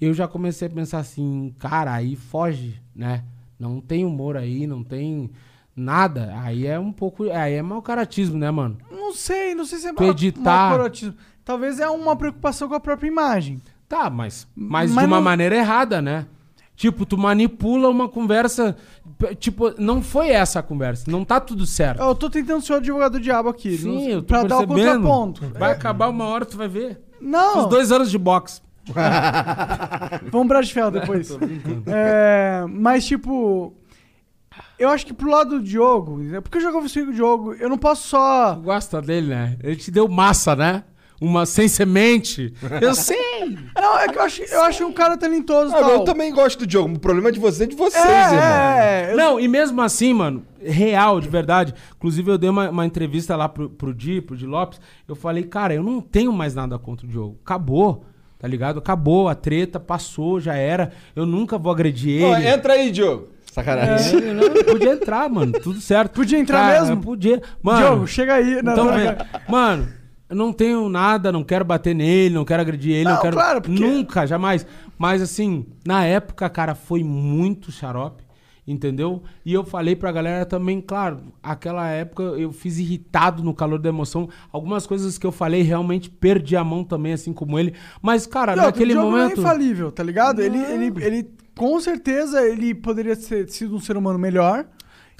eu já comecei a pensar assim, cara, aí foge, né? Não tem humor aí, não tem nada. Aí é um pouco. Aí é mau caratismo, né, mano? Não sei, não sei se é mau- editar- mau corotismo. Talvez é uma preocupação com a própria imagem. Tá, mas, mas, Mas de uma não- maneira errada, né? Tipo, tu manipula uma conversa. Tipo, não foi essa a conversa. Não tá tudo certo. Eu tô tentando ser o advogado do diabo aqui. Sim, não- eu tô pra dar o percebendo. contraponto. Vai É, acabar uma hora, tu vai ver. Não. Fiz dois anos de boxe. Vamos pra de ferro depois. É, mas, tipo, Eu acho que pro lado do Diogo, entendeu? porque eu jogava com o Diogo, eu não posso só. Gosta dele, né? Ele te deu massa, né? Uma sem semente. Eu sei. Não, é que eu acho, eu acho um cara talentoso. Ah, mas tal. eu também gosto do Diogo. O problema de você é de vocês, É, irmão. é, eu- Não, e mesmo assim, mano, real, de verdade. Inclusive, eu dei uma, uma entrevista lá pro, pro Di, pro Di Lopes. Eu falei, cara, eu não tenho mais nada contra o Diogo. Acabou, tá ligado? Acabou, a treta passou, já era. Eu nunca vou agredir Ó, ele. entra aí, Diogo. Sacanagem. É, não, podia entrar, mano, tudo certo. Podia entrar Cara, mesmo? Podia. Mano, Diogo, chega aí. Não, então, não, mano, eu não tenho nada, não quero bater nele, não quero agredir ele, não, Não, quero. claro, porque- Nunca, jamais. Mas assim, na época, cara, foi muito xarope, entendeu? E eu falei pra galera também, claro, aquela época eu fiz irritado no calor da emoção. Algumas coisas que eu falei realmente perdi a mão também, assim como ele. Mas, cara, outra, naquele o Diogo momento. não é infalível, tá ligado? Ele, ele, ele, com certeza, ele poderia ter sido um ser humano melhor.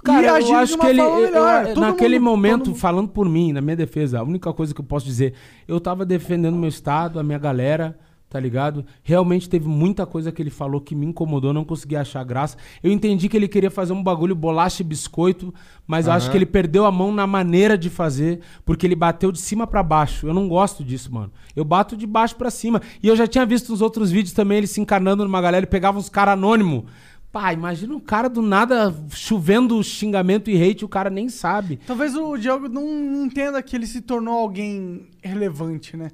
Cara, e eu agir acho uma que ele. eu- naquele mundo- momento, mundo- falando por mim, na minha defesa, a única coisa que eu posso dizer, eu tava defendendo meu estado, a minha galera, tá ligado? Realmente teve muita coisa que ele falou que me incomodou, não consegui achar graça. Eu entendi que ele queria fazer um bagulho bolacha e biscoito, mas eu acho que ele perdeu a mão na maneira de fazer, porque ele bateu de cima pra baixo. Eu não gosto disso, mano. Eu bato de baixo pra cima. E eu já tinha visto nos outros vídeos também ele se encarnando numa galera, ele pegava uns caras anônimos. Pá, imagina um cara do nada chovendo xingamento e hate, o cara nem sabe. Talvez o Diogo não entenda que ele se tornou alguém relevante, né?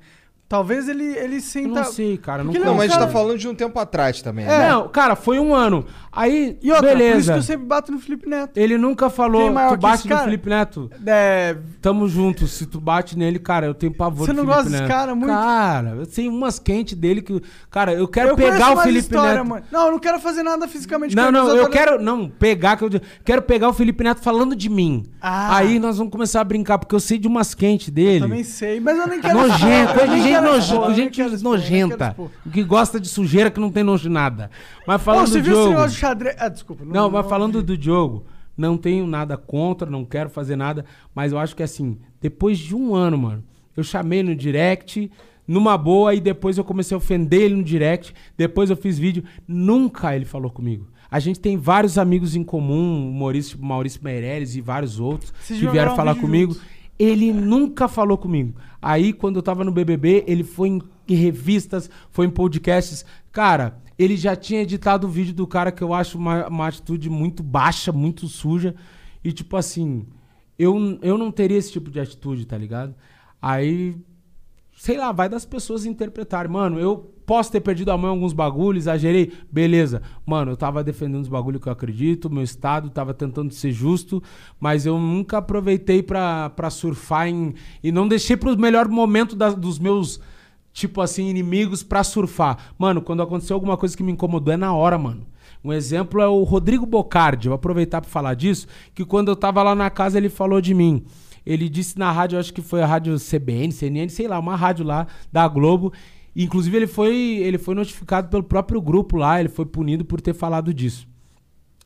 Talvez ele, ele sinta... Eu não sei, cara. Não, é Não, mas a gente tá falando de um tempo atrás também. É. né? Não, cara, foi um ano. Aí, E outra, por isso beleza. que eu sempre bato no Felipe Neto. Ele nunca falou, é tu bate no cara? Felipe Neto. É, Tamo junto. Se tu bate nele, cara, eu tenho pavor Você do não Felipe gosta desse cara muito? Cara, eu sei umas quentes dele que. Cara, eu quero eu pegar o Felipe história, Neto. mano. Não, eu não quero fazer nada fisicamente Não, com ele, não, mas eu quero. Não, pegar, que eu quero pegar o Felipe Neto falando de mim. Ah. Aí nós vamos começar a brincar, porque eu sei de umas quentes dele. Também sei, mas eu nem quero... Nojento, eu gente, eu nem gente nojenta. Que gosta de sujeira que não tem nojo de nada. Mas falando você do viu esse Diogo. negócio de xadrez? Ah, desculpa. Não, mas falando do Diogo, não tenho nada contra, não quero fazer nada, mas eu acho que assim, depois de um ano, mano, eu chamei no direct, numa boa, e depois eu comecei a ofender ele no direct, depois eu fiz vídeo, nunca ele falou comigo. A gente tem vários amigos em comum, o Maurício, Maurício Meirelles e vários outros Vocês que vieram um falar vídeo comigo. juntos. Ele nunca falou comigo. Aí, quando eu tava no BBB, ele foi em revistas, foi em podcasts. Cara, ele já tinha editado o vídeo do cara que eu acho uma, uma atitude muito baixa, muito suja. E, tipo assim, eu, eu não teria esse tipo de atitude, tá ligado? Aí, sei lá, vai das pessoas interpretarem. Mano, eu posso ter perdido a mão em alguns bagulhos, exagerei, beleza. Mano, eu tava defendendo os bagulhos que eu acredito, meu estado tava tentando ser justo, mas eu nunca aproveitei pra surfar em, e não deixei pro melhor momento da- dos meus, tipo assim, inimigos pra surfar. Mano, quando aconteceu alguma coisa que me incomodou, é na hora, mano. Um exemplo é o Rodrigo Bocardi, eu vou aproveitar pra falar disso, que quando eu tava lá na casa ele falou de mim. Ele disse na rádio, acho que foi a rádio CBN, CNN, sei lá, uma rádio lá da Globo. Inclusive ele foi, ele foi notificado pelo próprio grupo lá, ele foi punido por ter falado disso.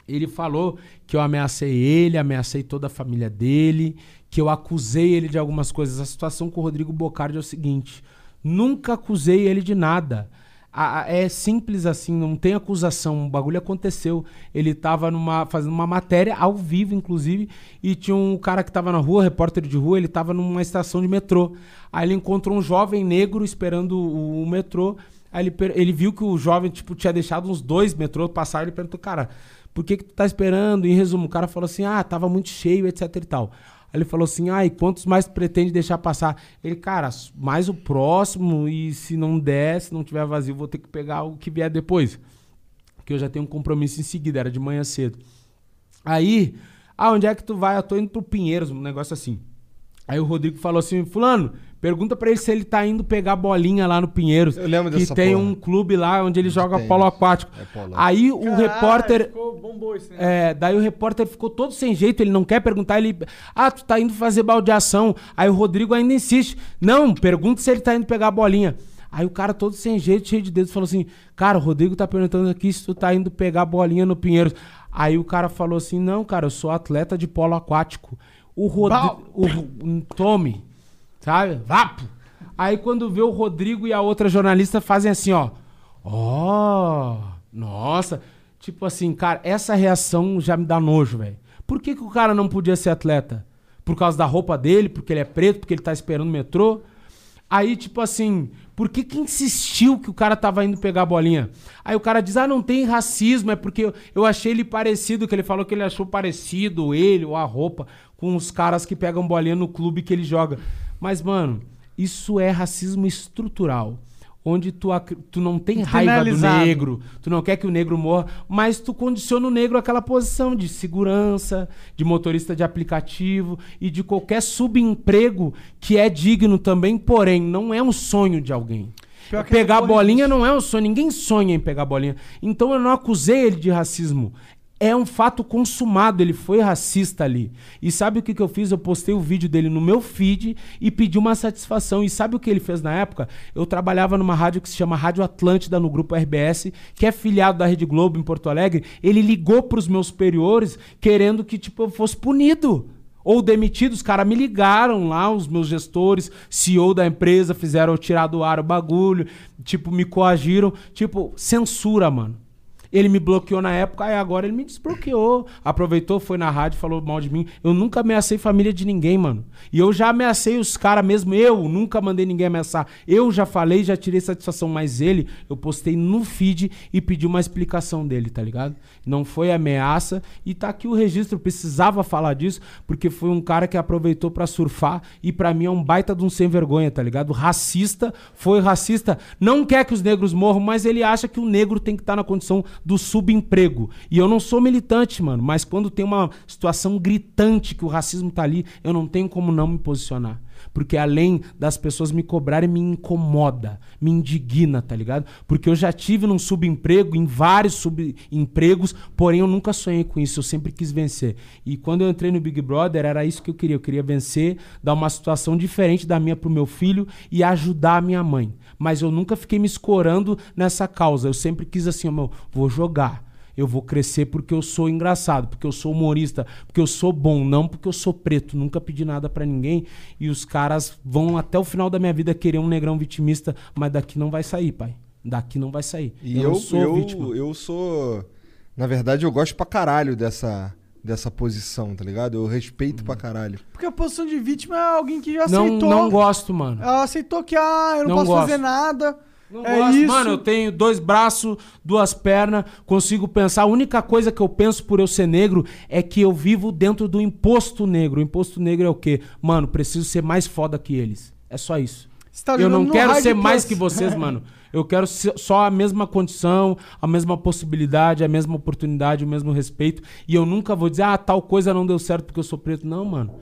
Ele falou que eu ameacei ele, ameacei toda a família dele, que eu acusei ele de algumas coisas. A situação com o Rodrigo Bocardi é o seguinte: nunca acusei ele de nada. A- a- é simples assim, não tem acusação. O bagulho aconteceu. Ele tava numa, fazendo uma matéria, ao vivo, inclusive, e tinha um cara que tava na rua, repórter de rua, ele tava numa estação de metrô. Aí ele encontrou um jovem negro esperando o, o metrô. Aí ele, ele viu que o jovem, tipo, tinha deixado uns dois metrôs passar. Ele perguntou, cara, por que, que tu tá esperando? Em resumo, o cara falou assim: ah, tava muito cheio, etc e tal. Aí ele falou assim: ah, e quantos mais pretende deixar passar? Ele, cara, mais o próximo, e se não der, se não tiver vazio, vou ter que pegar o que vier depois. Porque eu já tenho um compromisso em seguida, era de manhã cedo. Aí, ah, onde é que tu vai? Eu tô indo pro Pinheiros, um negócio assim. Aí o Rodrigo falou assim: Fulano, pergunta pra ele se ele tá indo pegar bolinha lá no Pinheiros. Eu lembro que dessa tem porra. um clube lá onde ele joga polo aquático. É polo. Aí o repórter. Ficou bombou isso, né? É, daí o repórter ficou todo sem jeito, ele não quer perguntar, ele. Ah, tu tá indo fazer baldeação. Aí o Rodrigo ainda insiste. Não, pergunta se ele tá indo pegar a bolinha. Aí o cara todo sem jeito, cheio de dedos, falou assim: Cara, o Rodrigo tá perguntando aqui se tu tá indo pegar a bolinha no Pinheiros. Aí o cara falou assim: Não, cara, eu sou atleta de polo aquático. O Rodrigo. O Tome, sabe? Vapo! Aí quando vê o Rodrigo e a outra jornalista fazem assim, ó. Ó, nossa. Tipo assim, cara, essa reação já me dá nojo, velho. Por que, que o cara não podia ser atleta? Por causa da roupa dele, porque ele é preto, porque ele tá esperando o metrô? Aí, tipo assim, por que que insistiu que o cara tava indo pegar a bolinha? Aí o cara diz, ah, não tem racismo, é porque eu, eu achei ele parecido, que ele falou que ele achou parecido, ele ou a roupa, com os caras que pegam bolinha no clube que ele joga. Mas, mano, isso é racismo estrutural. Onde tu, tu não tem raiva do negro, tu não quer que o negro morra, mas tu condiciona o negro àquela posição de segurança, de motorista de aplicativo e de qualquer subemprego que é digno também, porém não é um sonho de alguém. Pegar bolinha não é um sonho, ninguém sonha em pegar bolinha. Então eu não acusei ele de racismo. É um fato consumado, ele foi racista ali. E sabe o que, que eu fiz? Eu postei o vídeo dele no meu feed e pedi uma satisfação. E sabe o que ele fez na época? Eu trabalhava numa rádio que se chama Rádio Atlântida, no grupo RBS, que é filiado da Rede Globo em Porto Alegre. Ele ligou pros meus superiores querendo que tipo, eu fosse punido. Ou demitido, os caras me ligaram lá, os meus gestores, CEO da empresa, fizeram eu tirar do ar o bagulho, tipo, me coagiram. Tipo, censura, mano. Ele me bloqueou na época, aí agora ele me desbloqueou. Aproveitou, foi na rádio, falou mal de mim. Eu nunca ameacei família de ninguém, mano. E eu já ameacei os caras mesmo. Eu nunca mandei ninguém ameaçar. Eu já falei, já tirei satisfação. Mas ele, eu postei no feed e pedi uma explicação dele, tá ligado? Não foi ameaça. E tá aqui o registro. Precisava falar disso, porque foi um cara que aproveitou pra surfar. E pra mim é um baita de um sem vergonha, tá ligado? Racista, foi racista. Não quer que os negros morram, mas ele acha que o negro tem que estar na condição do subemprego. E eu não sou militante, mano, mas quando tem uma situação gritante que o racismo tá ali, eu não tenho como não me posicionar. Porque além das pessoas me cobrarem, me incomoda, me indigna, tá ligado? Porque eu já tive num subemprego, em vários subempregos, porém eu nunca sonhei com isso, eu sempre quis vencer. E quando eu entrei no Big Brother, era isso que eu queria. Eu queria vencer, dar uma situação diferente da minha pro meu filho e ajudar a minha mãe. Mas eu nunca fiquei me escorando nessa causa. Eu sempre quis assim, meu, vou jogar. Eu vou crescer porque eu sou engraçado, porque eu sou humorista, porque eu sou bom, não porque eu sou preto. Nunca pedi nada pra ninguém. E os caras vão até o final da minha vida querer um negrão vitimista, mas daqui não vai sair, pai. Daqui não vai sair. E eu, eu, sou eu, vítima. eu sou. Na verdade, eu gosto pra caralho dessa, dessa posição, tá ligado? Eu respeito pra caralho. Porque a posição de vítima é alguém que já Não, aceitou. não gosto, mano. Ela aceitou que, ah, eu não, Não posso gosto. fazer nada. Não é gosto. isso. Mano, eu tenho dois braços, duas pernas, consigo pensar. A única coisa que eu penso por eu ser negro é que eu vivo dentro do imposto negro. O imposto negro é o quê? Mano, preciso ser mais foda que eles. É só isso. Tá eu não quero ser mais que vocês, mano. Eu quero ser- só a mesma condição, a mesma possibilidade, a mesma oportunidade, o mesmo respeito. E eu nunca vou dizer, ah, tal coisa não deu certo porque eu sou preto. Não, mano.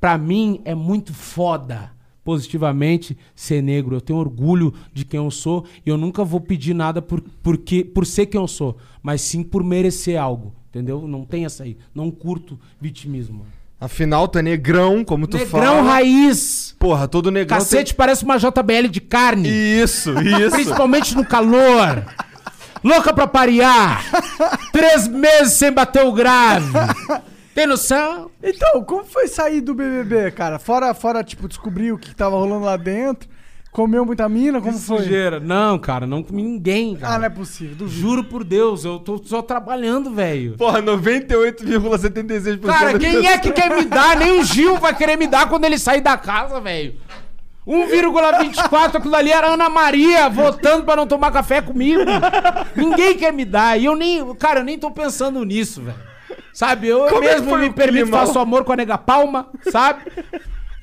Pra mim é muito foda positivamente ser negro. Eu tenho orgulho de quem eu sou e eu nunca vou pedir nada por, porque, por ser quem eu sou, mas sim por merecer algo. Entendeu? Não tem essa aí. Não curto vitimismo. mano. Afinal, tu é negrão, como tu Negrão fala. raiz! Porra, todo negrão. Cacete parece uma JBL de carne. Isso, isso. Principalmente no calor. Louca pra parear. Três meses sem bater o grave. Tem noção? Então, como foi sair do BBB, cara? Fora, fora tipo, descobrir o que tava rolando lá dentro. Comeu muita mina, como foi? sujeira. Não, cara, não comi ninguém, cara. Ah, não é possível. duvido. Juro por Deus, eu tô só trabalhando, velho. Porra, 98,76%. Cara, quem é que quer me dar? Nem o Gil vai querer me dar quando ele sair da casa, velho. 1,24, aquilo ali era Ana Maria votando pra não tomar café comigo. Ninguém quer me dar. E eu nem. Cara, eu nem tô pensando nisso, velho. Sabe? Eu Como é que mesmo me permito, faço amor com a nega palma, sabe?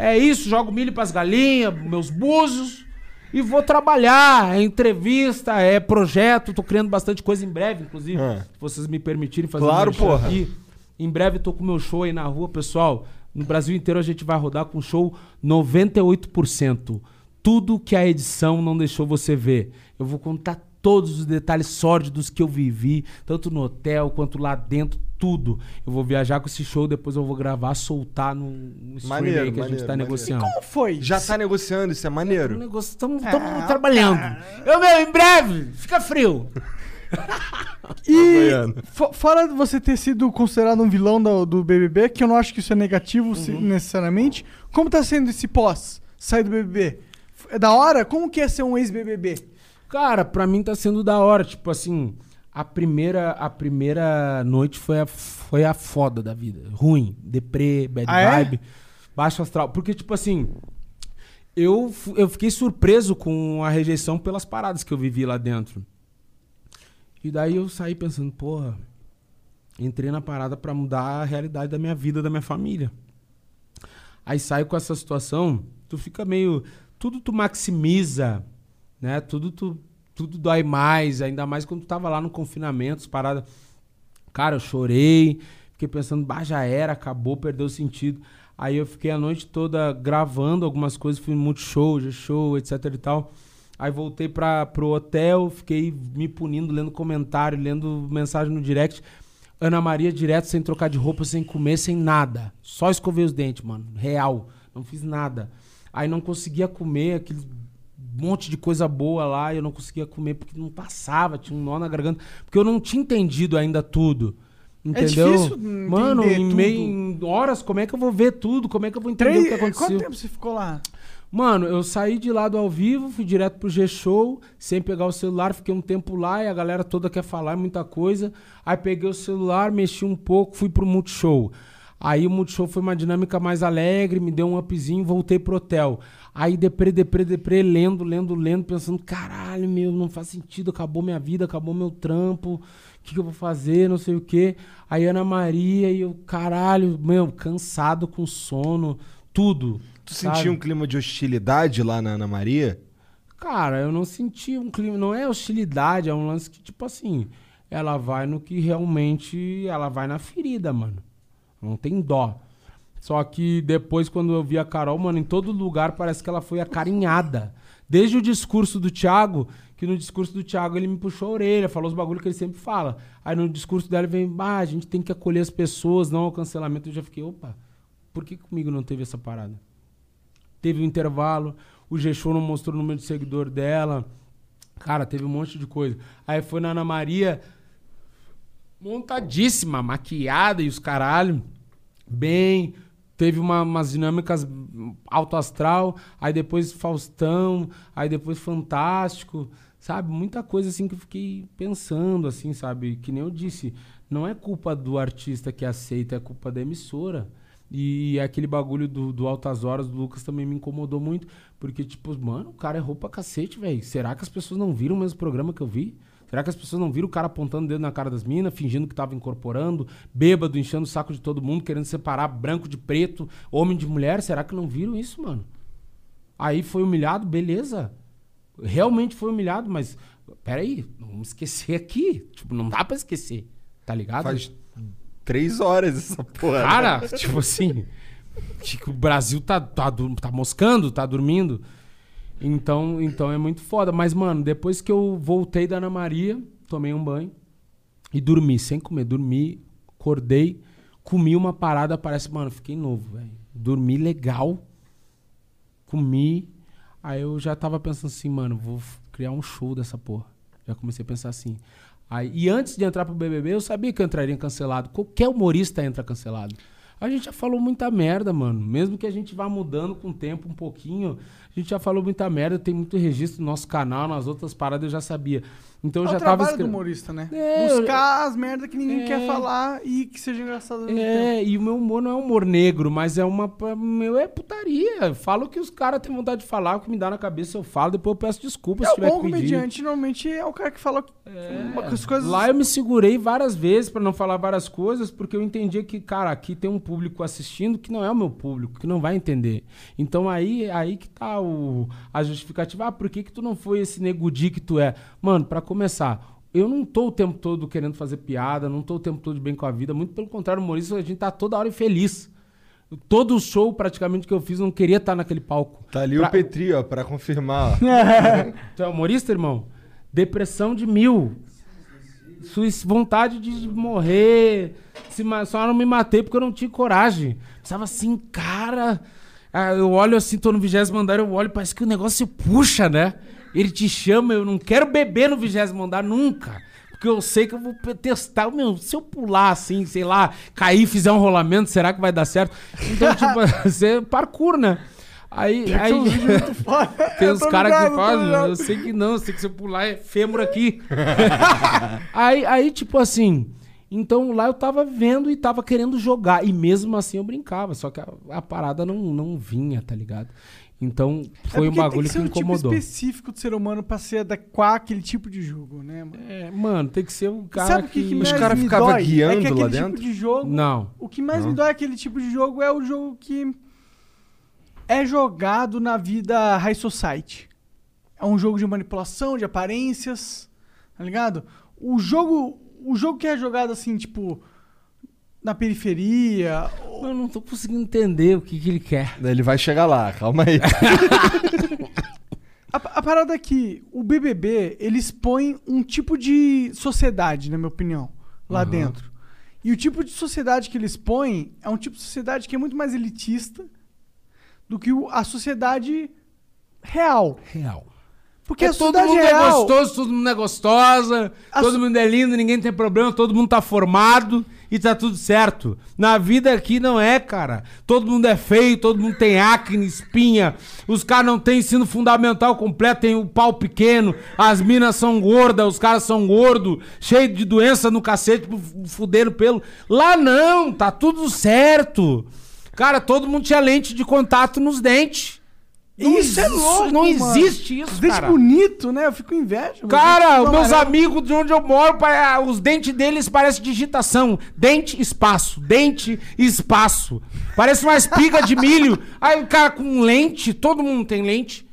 É isso, jogo milho pras galinhas, meus búzios. E vou trabalhar. É entrevista, é projeto. Tô criando bastante coisa em breve, inclusive. Ah. Se vocês me permitirem fazer Claro, merchan porra. aqui. Em breve tô com meu show aí na rua, pessoal. No Brasil inteiro a gente vai rodar com show 98%. Tudo que a edição não deixou você ver. Eu vou contar todos os detalhes sórdidos que eu vivi, tanto no hotel quanto lá dentro, tudo. Eu vou viajar com esse show, depois eu vou gravar, soltar no, no stream Maneiro, aí que a gente maneiro, tá maneiro. negociando. Como foi? Já tá negociando, isso é maneiro. Estamos Ah, trabalhando. Eu, meu, em breve, fica frio. E Goiano. fo- fora de você ter sido considerado um vilão do, do BBB, que eu não acho que isso é negativo se- necessariamente, como tá sendo esse pós, sair do BBB? É da hora? Como que é ser um ex-BBB? Cara, pra mim tá sendo da hora. Tipo assim, A primeira, a primeira noite foi a, foi a foda da vida. Ruim. Deprê, bad Ah, é? vibe, baixo astral. Porque, tipo assim, eu, eu fiquei surpreso com a rejeição pelas paradas que eu vivi lá dentro. E daí eu saí pensando, porra, entrei na parada pra mudar a realidade da minha vida, da minha família. Aí sai com essa situação, tu fica meio. Tudo tu maximiza, né? Tudo tu. Tudo dói mais, ainda mais quando tu tava lá no confinamento, as paradas. Cara, eu chorei, fiquei pensando, bah, já era, acabou, perdeu o sentido. Aí eu fiquei a noite toda gravando algumas coisas, fui no Multishow, G-Show, etc e tal. Aí voltei pra, pro hotel, fiquei me punindo, lendo comentário, lendo mensagem no direct. Ana Maria direto, sem trocar de roupa, sem comer, sem nada. Só escovei os dentes, mano. Real. Não fiz nada. Aí não conseguia comer aquele monte de coisa boa lá, e eu não conseguia comer porque não passava, tinha um nó na garganta. Porque eu não tinha entendido ainda tudo. Entendeu? difícil Mano, em meio em horas, como é que eu vou ver tudo? Como é que eu vou entender Três- o que aconteceu? Quanto tempo você ficou lá? Mano, eu saí de lá do ao vivo, fui direto pro G-Show, sem pegar o celular, fiquei um tempo lá e a galera toda quer falar muita coisa. Aí peguei o celular, mexi um pouco, fui pro Multishow. Aí o Multishow foi uma dinâmica mais alegre, me deu um upzinho, voltei pro hotel. Aí deprê, deprê, deprê, lendo, lendo, lendo, pensando, caralho, meu, não faz sentido, acabou minha vida, acabou meu trampo, o que, que eu vou fazer, não sei o quê. Aí Ana Maria e eu, caralho, meu, cansado, com sono, tudo. Tu sabe? sentia um clima de hostilidade lá na Ana Maria? Cara, eu não senti um clima. Não é hostilidade, é um lance que, tipo assim, ela vai no que realmente. Ela vai na ferida, mano. Não tem dó. Só que depois, quando eu vi a Carol, mano, em todo lugar parece que ela foi acarinhada. Desde o discurso do Thiago, que no discurso do Thiago ele me puxou a orelha, falou os bagulhos que ele sempre fala. Aí no discurso dela vem, ah, a gente tem que acolher as pessoas, não ao cancelamento. Eu já fiquei, opa, por que comigo não teve essa parada? teve um intervalo, o G-Show não mostrou o número de seguidor dela. Cara, teve um monte de coisa. Aí foi na Ana Maria, montadíssima, maquiada e os caralho. Bem, teve uma- umas dinâmicas alto astral, aí depois Faustão, aí depois Fantástico, sabe? Muita coisa assim que eu fiquei pensando, assim, sabe? Que nem eu disse, não é culpa do artista que aceita, é culpa da emissora. E aquele bagulho do, do Altas Horas do Lucas também me incomodou muito. Porque, tipo, mano, o cara errou pra cacete, velho. Será que as pessoas não viram o mesmo programa que eu vi? Será que as pessoas não viram o cara apontando o dedo na cara das minas, fingindo que tava incorporando, bêbado, enchendo o saco de todo mundo, querendo separar branco de preto, homem de mulher? Será que não viram isso, mano? Aí foi humilhado, beleza. Realmente foi humilhado, mas peraí, não vamos esquecer aqui. Tipo, não dá pra esquecer, tá ligado? Faz três horas essa porra. Cara, tipo assim, tipo, o Brasil tá, tá, tá moscando, tá dormindo. Então, então é muito foda. Mas, mano, depois que eu voltei da Ana Maria, tomei um banho e dormi, sem comer. Dormi, acordei, comi uma parada, parece, mano, fiquei novo, velho. Dormi legal, comi. Aí eu já tava pensando assim, mano, vou criar um show dessa porra. Já comecei a pensar assim. Aí, e antes de entrar pro BBB, eu sabia que eu entraria cancelado. Qualquer humorista entra cancelado. A gente já falou muita merda, mano. Mesmo que a gente vá mudando com o tempo um pouquinho, a gente já falou muita merda. Tem muito registro no nosso canal, nas outras paradas eu já sabia. Então eu é já o tava trabalho do escre- humorista, né? É, eu- Buscar as merdas que ninguém É. quer falar e que seja engraçado. É, e o meu humor não é humor negro, mas é uma. Meu, é putaria. Eu Falo o que os caras têm vontade de falar, o que me dá na cabeça eu falo, depois eu peço desculpa É, se o tiver bom que pedir. comediante normalmente é o cara que fala uma- as coisas. Lá eu me segurei várias vezes pra não falar várias coisas, porque eu entendia que, cara, aqui tem um público assistindo que não é o meu público, que não vai entender. Então aí, aí que tá o, a justificativa. Ah, por que, que tu não foi esse negudi que tu é? Mano, pra começar. Eu não tô o tempo todo querendo fazer piada, não tô o tempo todo bem com a vida. Muito pelo contrário, humorista, a gente tá toda hora infeliz. Todo show praticamente que eu fiz, eu não queria estar naquele palco. Tá ali Pra- o Petri, ó, pra confirmar. Tu é humorista, irmão? Depressão de mil. Suic- vontade de morrer. Se só não me matei porque eu não tinha coragem. Pensava assim, cara. ah, eu olho assim, tô no vigésimo andar, eu olho, parece que o negócio puxa, né? Ele te chama, eu não quero beber no vigésimo andar nunca. Porque eu sei que eu vou testar. Meu, se eu pular assim, sei lá, cair, fizer um rolamento, será que vai dar certo? Então, tipo, você é parkour, né? Aí, que aí tem uns caras que fazem, eu sei que não, eu sei que se eu pular é fêmur aqui. aí, aí, tipo assim, então lá eu tava vendo e tava querendo jogar, e mesmo assim eu brincava, só que a, a parada não, não vinha, tá ligado? Então foi é um bagulho tem que, que, ser um incomodou. tipo específico do ser humano pra se adequar àquele tipo de jogo, né, mano? É, mano, tem que ser um cara Sabe o que, que... que Os mais caras me ficavam dói? guiando é que lá aquele dentro? tipo de jogo... Não. O que mais Não. me dói aquele tipo de jogo é o jogo que é jogado na vida high society. É um jogo de manipulação, de aparências, tá ligado? O jogo, o jogo que é jogado assim, tipo, na periferia, Eu não tô conseguindo entender o que, que ele quer. Ele vai chegar lá, calma aí. A, a parada é que o BBB, ele expõe um tipo de sociedade, na minha opinião, lá Aham. dentro. E o tipo de sociedade que ele expõe é um tipo de sociedade que é muito mais elitista do que o- a sociedade real. Real. Porque É, a todo mundo é real... gostoso, todo mundo é gostosa, A todo so- mundo é lindo, ninguém tem problema, todo mundo tá formado e tá tudo certo. Na vida aqui não é, cara. Todo mundo é feio, todo mundo tem acne, espinha, os caras não têm ensino fundamental completo, tem o pau pequeno, as minas são gordas, os caras são gordos, cheio de doença no cacete, fu- fudendo pelo. Lá não, tá tudo certo. Cara, todo mundo tinha lente de contato nos dentes. Não Isso é louco, Não mano. existe isso, Dente cara. bonito, né? Eu fico com inveja. Cara, meus amarelo. amigos de onde eu moro, pa- os dentes deles parecem digitação. Dente, espaço. Dente, espaço. Parece uma espiga de milho. Aí o cara com lente, todo mundo tem lente.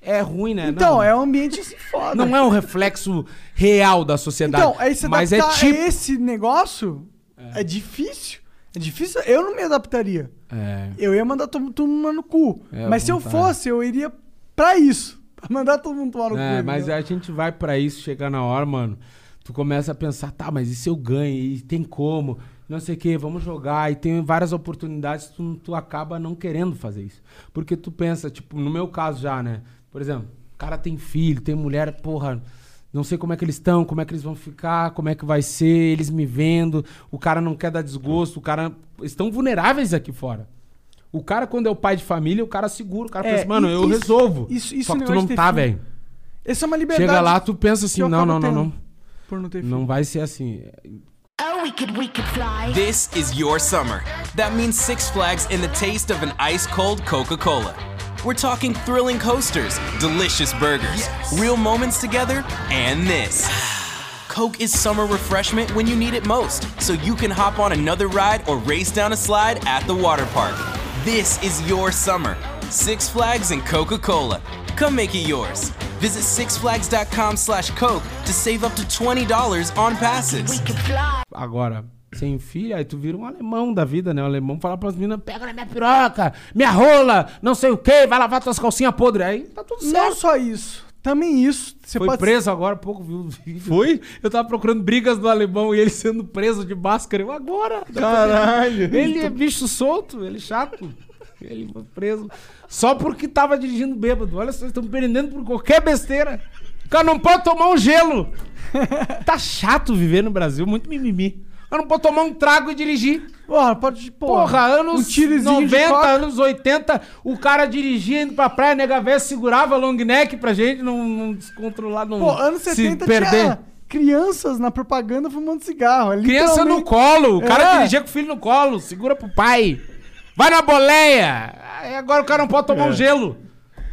É ruim, né? Então, não, é um ambiente assim foda. não é um reflexo real da sociedade. Então, aí você mas é adaptar tipo. esse negócio é. difícil. É difícil. Eu não me adaptaria. É. Eu ia mandar todo mundo no cu. É, mas se eu vontade. fosse, eu iria pra isso. Pra mandar todo mundo tomar no É, cu. mas entendeu? a gente vai pra isso, chegar na hora, mano. Tu começa a pensar, tá, mas e se eu ganho? E tem como? Não sei o que, vamos jogar. E tem várias oportunidades, tu, tu acaba não querendo fazer isso. Porque tu pensa, tipo, no meu caso já, né? Por exemplo, o cara tem filho, tem mulher, porra. Não sei como é que eles estão, como é que eles vão ficar, como é que vai ser, eles me vendo. O cara não quer dar desgosto, o cara. Estão vulneráveis aqui fora. O cara, quando é o pai de família, o cara segura, o cara É, pensa, mano, eu isso- resolvo. isso- isso Só que tu não ter tá, velho. Essa é uma liberdade. Chega lá, tu pensa assim, não, não, não, não. Por não ter filho. Não vai ser assim. Oh, we could, we could fly. This is your summer. That means Six Flags and the taste of an ice cold Coca Cola. We're talking thrilling coasters, delicious burgers, real moments together, and this. Coke is summer refreshment when you need it most, so you can hop on another ride or race down a slide at the water park. This is your summer. Six Flags and Coca Cola. Come make it yours. Visit sixflags.com slash Coke to save up to $20 on passes. Agora, sem filho, aí tu vira um alemão da vida, né? O alemão fala pras meninas, pega na minha piroca, minha rola, não sei o quê, vai lavar tuas calcinhas podres. Aí tá tudo certo. Não só isso. Também isso. Você Foi pode preso agora há pouco, viu? Foi? Eu tava procurando brigas do alemão e ele sendo preso de máscara. Eu agora. Caralho. Ele é bicho solto, ele é chato. Ele foi preso. Só porque tava dirigindo bêbado. Olha, vocês estão prendendo por qualquer besteira. O cara não pode tomar um gelo. Tá chato viver no Brasil, muito mimimi. Cara não pode tomar um trago e dirigir. Porra, pode. Porra, Porra, anos um tirozinho de 90, coca. anos 80, o cara dirigia indo pra praia, nega véia segurava long neck pra gente não, não descontrolar, não Pô, anos se 70 perder. tinha crianças na propaganda fumando cigarro. é Criança no colo, o cara É. dirigia com o filho no colo, segura pro pai. Vai na boleia. Aí agora o cara não pode tomar É. um gelo.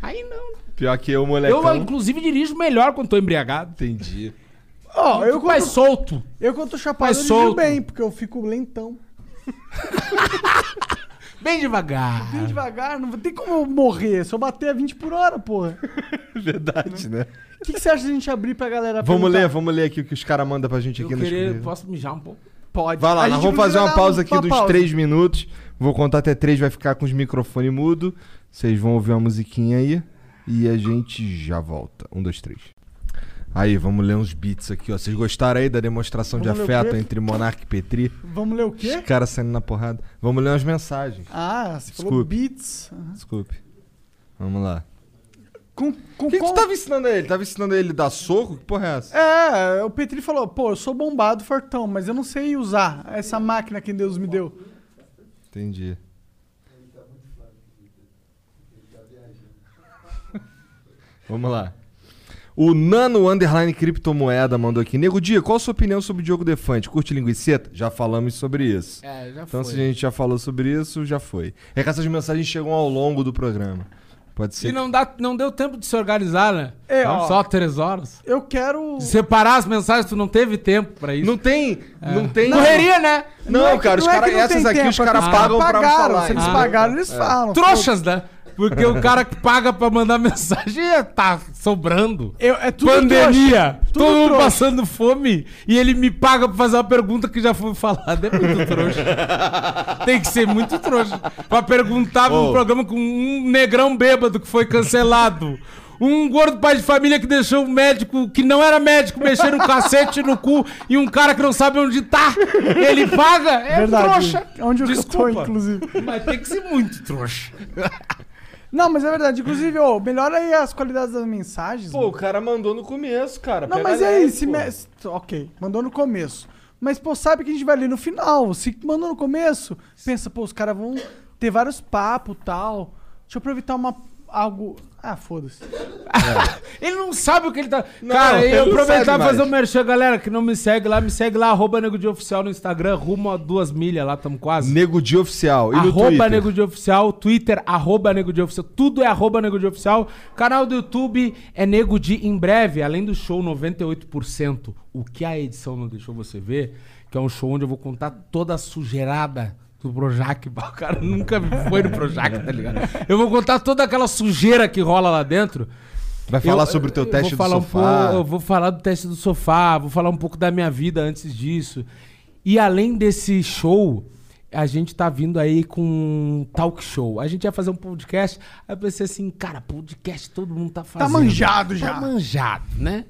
Aí não. Pior que eu, molecão. Eu, inclusive, dirijo melhor quando tô embriagado. Entendi. Ó, eu Fico mais quando, solto. eu quando tô chapado, Mais eu dirijo solto. bem, porque eu fico lentão. Bem devagar. Bem devagar, não tem como eu morrer. Se eu bater a 20 por hora, porra. Verdade, né? O que, que você acha de a gente abrir pra galera Vamos perguntar? ler, vamos ler aqui o que os caras mandam pra gente Eu aqui no querer, posso mijar um pouco? Pode. Vai lá, A nós gente vamos fazer precisa uma dar pausa um- aqui uma dos pausa. 3 minutos. Vou contar até 3, vai ficar com os microfones mudo. Vocês vão ouvir uma musiquinha aí. E a gente já volta. Um, dois, três. Aí, vamos ler uns beats aqui, ó. Vocês gostaram aí da demonstração Vamos de afeto entre Monark e Petri? Vamos ler o quê? Os caras saindo na porrada. Vamos ler umas mensagens. Ah, você falou Desculpe. beats. Aham. Desculpe. Vamos lá. Com, com, O que, que com- tu tava ensinando a ele? Tava ensinando a ele dar soco? Que porra é essa? É, o Petri falou, pô, eu sou bombado, fortão, mas eu não sei usar essa máquina que Deus me deu. Entendi. Vamos lá. O Nano Underline Criptomoeda mandou aqui. Nego Dia, qual a sua opinião sobre o Diogo Defante? Curte linguiceta? Já falamos sobre isso. É, já então, foi. se a gente já falou sobre isso, já foi. É que essas mensagens chegam ao longo do programa. Pode ser. E não, dá, não deu tempo de se organizar, né? É, ó. Só três horas. Eu quero. Separar as mensagens, tu não teve tempo pra isso. Não tem. Não tem. Correria, né? Não, é que- cara, os não é cara- que não essas tem aqui os tempo, caras é que pagam eles pra pagaram, falar. Se eles Ah. pagaram, eles falam. Trouxas, né? Porque o cara que paga pra mandar mensagem é- tá sobrando. Eu- é tudo Pandemia. trouxa. Tudo todo mundo trouxa. passando fome e ele me paga pra fazer uma pergunta que já foi falada. É muito trouxa. Tem que ser muito trouxa. Pra perguntar num Ô. programa com um negrão bêbado que foi cancelado. Um gordo pai de família que deixou um médico que não era médico mexer um cacete no cu e um cara que não sabe onde tá. Ele paga? É Verdade. trouxa. Onde eu tô, Desculpa. inclusive. Mas tem que ser muito trouxa. Não, mas é verdade. Inclusive, ô, melhora aí as qualidades das mensagens. Pô, o cara mandou no começo, cara. Não, mas se pô. me... Ok, mandou no começo. Mas, pô, sabe que a gente vai ler no final. Se mandou no começo, pensa, pô, os caras vão ter vários papos e tal. Deixa eu aproveitar uma... algo... Ah, foda-se. Ele não sabe o que ele tá. Não, Cara, eu aproveitar e fazer um merchan, galera, que não me segue lá, me segue lá, arroba Nego de Oficial no Instagram, rumo a duas milhas lá, tamo quase. Nego Dia Oficial. E arroba? Nego de Oficial, Twitter, arroba Nego de Oficial, tudo é arroba Nego de Oficial. Canal do YouTube é Nego de em breve, além do show 98%, o que a edição não deixou você ver, que é um show onde eu vou contar toda a sujeirada do Projac. O cara nunca foi no Projac, tá ligado? Eu vou contar toda aquela sujeira que rola lá dentro. Vai falar sobre o teu teste do falar um sofá. pouco- eu vou falar do teste do sofá, vou falar um pouco da minha vida antes disso. E além desse show, a gente tá vindo aí com um talk show. A gente ia fazer um podcast, aí eu pensei assim, cara, podcast todo mundo tá fazendo. manjado já. Tá manjado, né?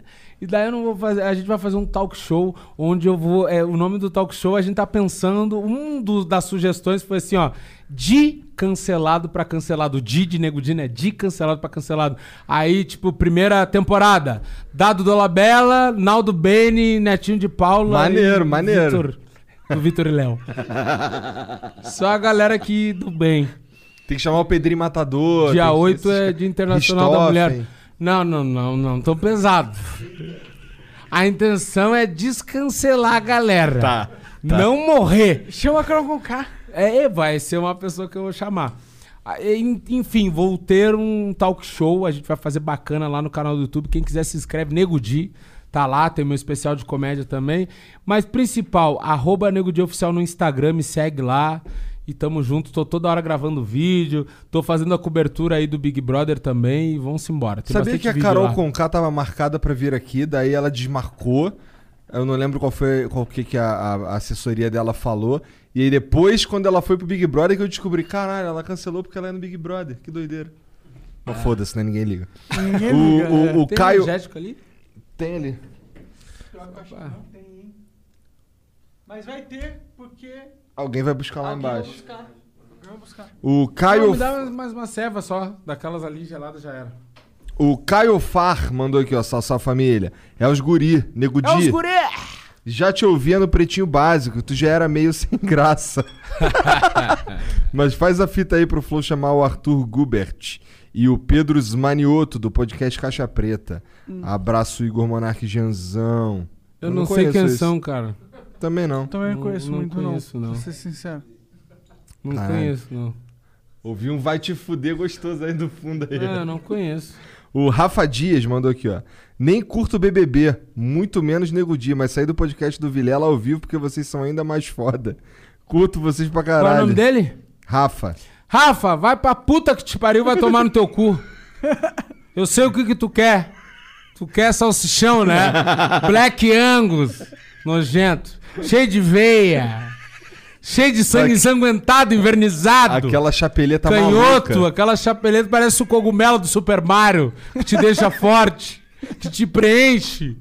E daí eu não vou fazer, a gente vai fazer um talk show onde eu vou, é, o nome do talk show a gente tá pensando, um dos, das sugestões foi assim, ó, de cancelado pra cancelado, de de nego de, né? De cancelado pra cancelado. Aí, tipo, primeira temporada, Dado Dolabella, Naldo Bene, Netinho de Paula Maneiro, maneiro. Vitor, do Vitor e Léo. Só a galera aqui do bem. Tem que chamar o Pedrinho Matador. Dia tem que- 8 é Dia Internacional da Mulher. Não, não, não, não, tão pesado. A intenção é descancelar a galera. Tá, tá. Não morrer. Chama a Carol com K. É, vai ser uma pessoa que eu vou chamar. Ah, en- Enfim, vou ter um talk show, a gente vai fazer bacana lá no canal do YouTube. Quem quiser se inscreve, Nego Di. Tá lá, tem meu especial de comédia também. Mas principal, arroba Nego Di Oficial no Instagram, me segue lá. E tamo junto, tô toda hora gravando vídeo, tô fazendo a cobertura aí do Big Brother também e vamos embora. Tem Sabia que a Carol lá. Conká tava marcada pra vir aqui, daí ela desmarcou. Eu não lembro qual foi qual que, que a, a- assessoria dela falou. E aí depois, quando ela foi pro Big Brother, que eu descobri, caralho, ela cancelou porque ela é no Big Brother. Que doideira. Mas foda-se, né? Ninguém liga. Ninguém o, liga, o, é. o Tem Caio. energético ali? Tem ali. Mas vai ter, porque... Alguém vai buscar lá Alguém vai embaixo. buscar. Alguém vai buscar. O Não, Caio. me dá mais- uma ceva só, daquelas ali geladas já era. O Caio Far mandou aqui, ó, salve família. É os guri, nego É os guri! Já te ouvia no Pretinho Básico, tu já era meio sem graça. Mas faz a fita aí pro Flow chamar o Arthur Gubert e o Pedro Smanioto do podcast Caixa Preta. Hum. Abraço Igor Monarque Janzão. Eu, não, sei conheço quem esse. são, cara. Também não. Também não Não- conheço não muito, conheço, não. não. Pra ser sincero. Não Caralho. conheço, não. Ouvi um vai te fuder gostoso aí do fundo aí. É, não conheço. O Rafa Dias mandou aqui, ó. Nem curto BBB, muito menos Nego Dia, mas saí do podcast do Vilela ao vivo porque vocês são ainda mais foda. Curto vocês pra caralho. Qual é o nome dele? Rafa. Rafa, vai pra puta que te pariu, vai tomar no teu cu. Eu sei o que que tu quer. Tu quer salsichão, né? Black Angus, nojento. Cheio de veia. Cheio de sangue ensanguentado, invernizado. Aquela chapeleta Canhoto, maluca. aquela chapeleta parece o cogumelo do Super Mario, que te deixa forte, que te preenche.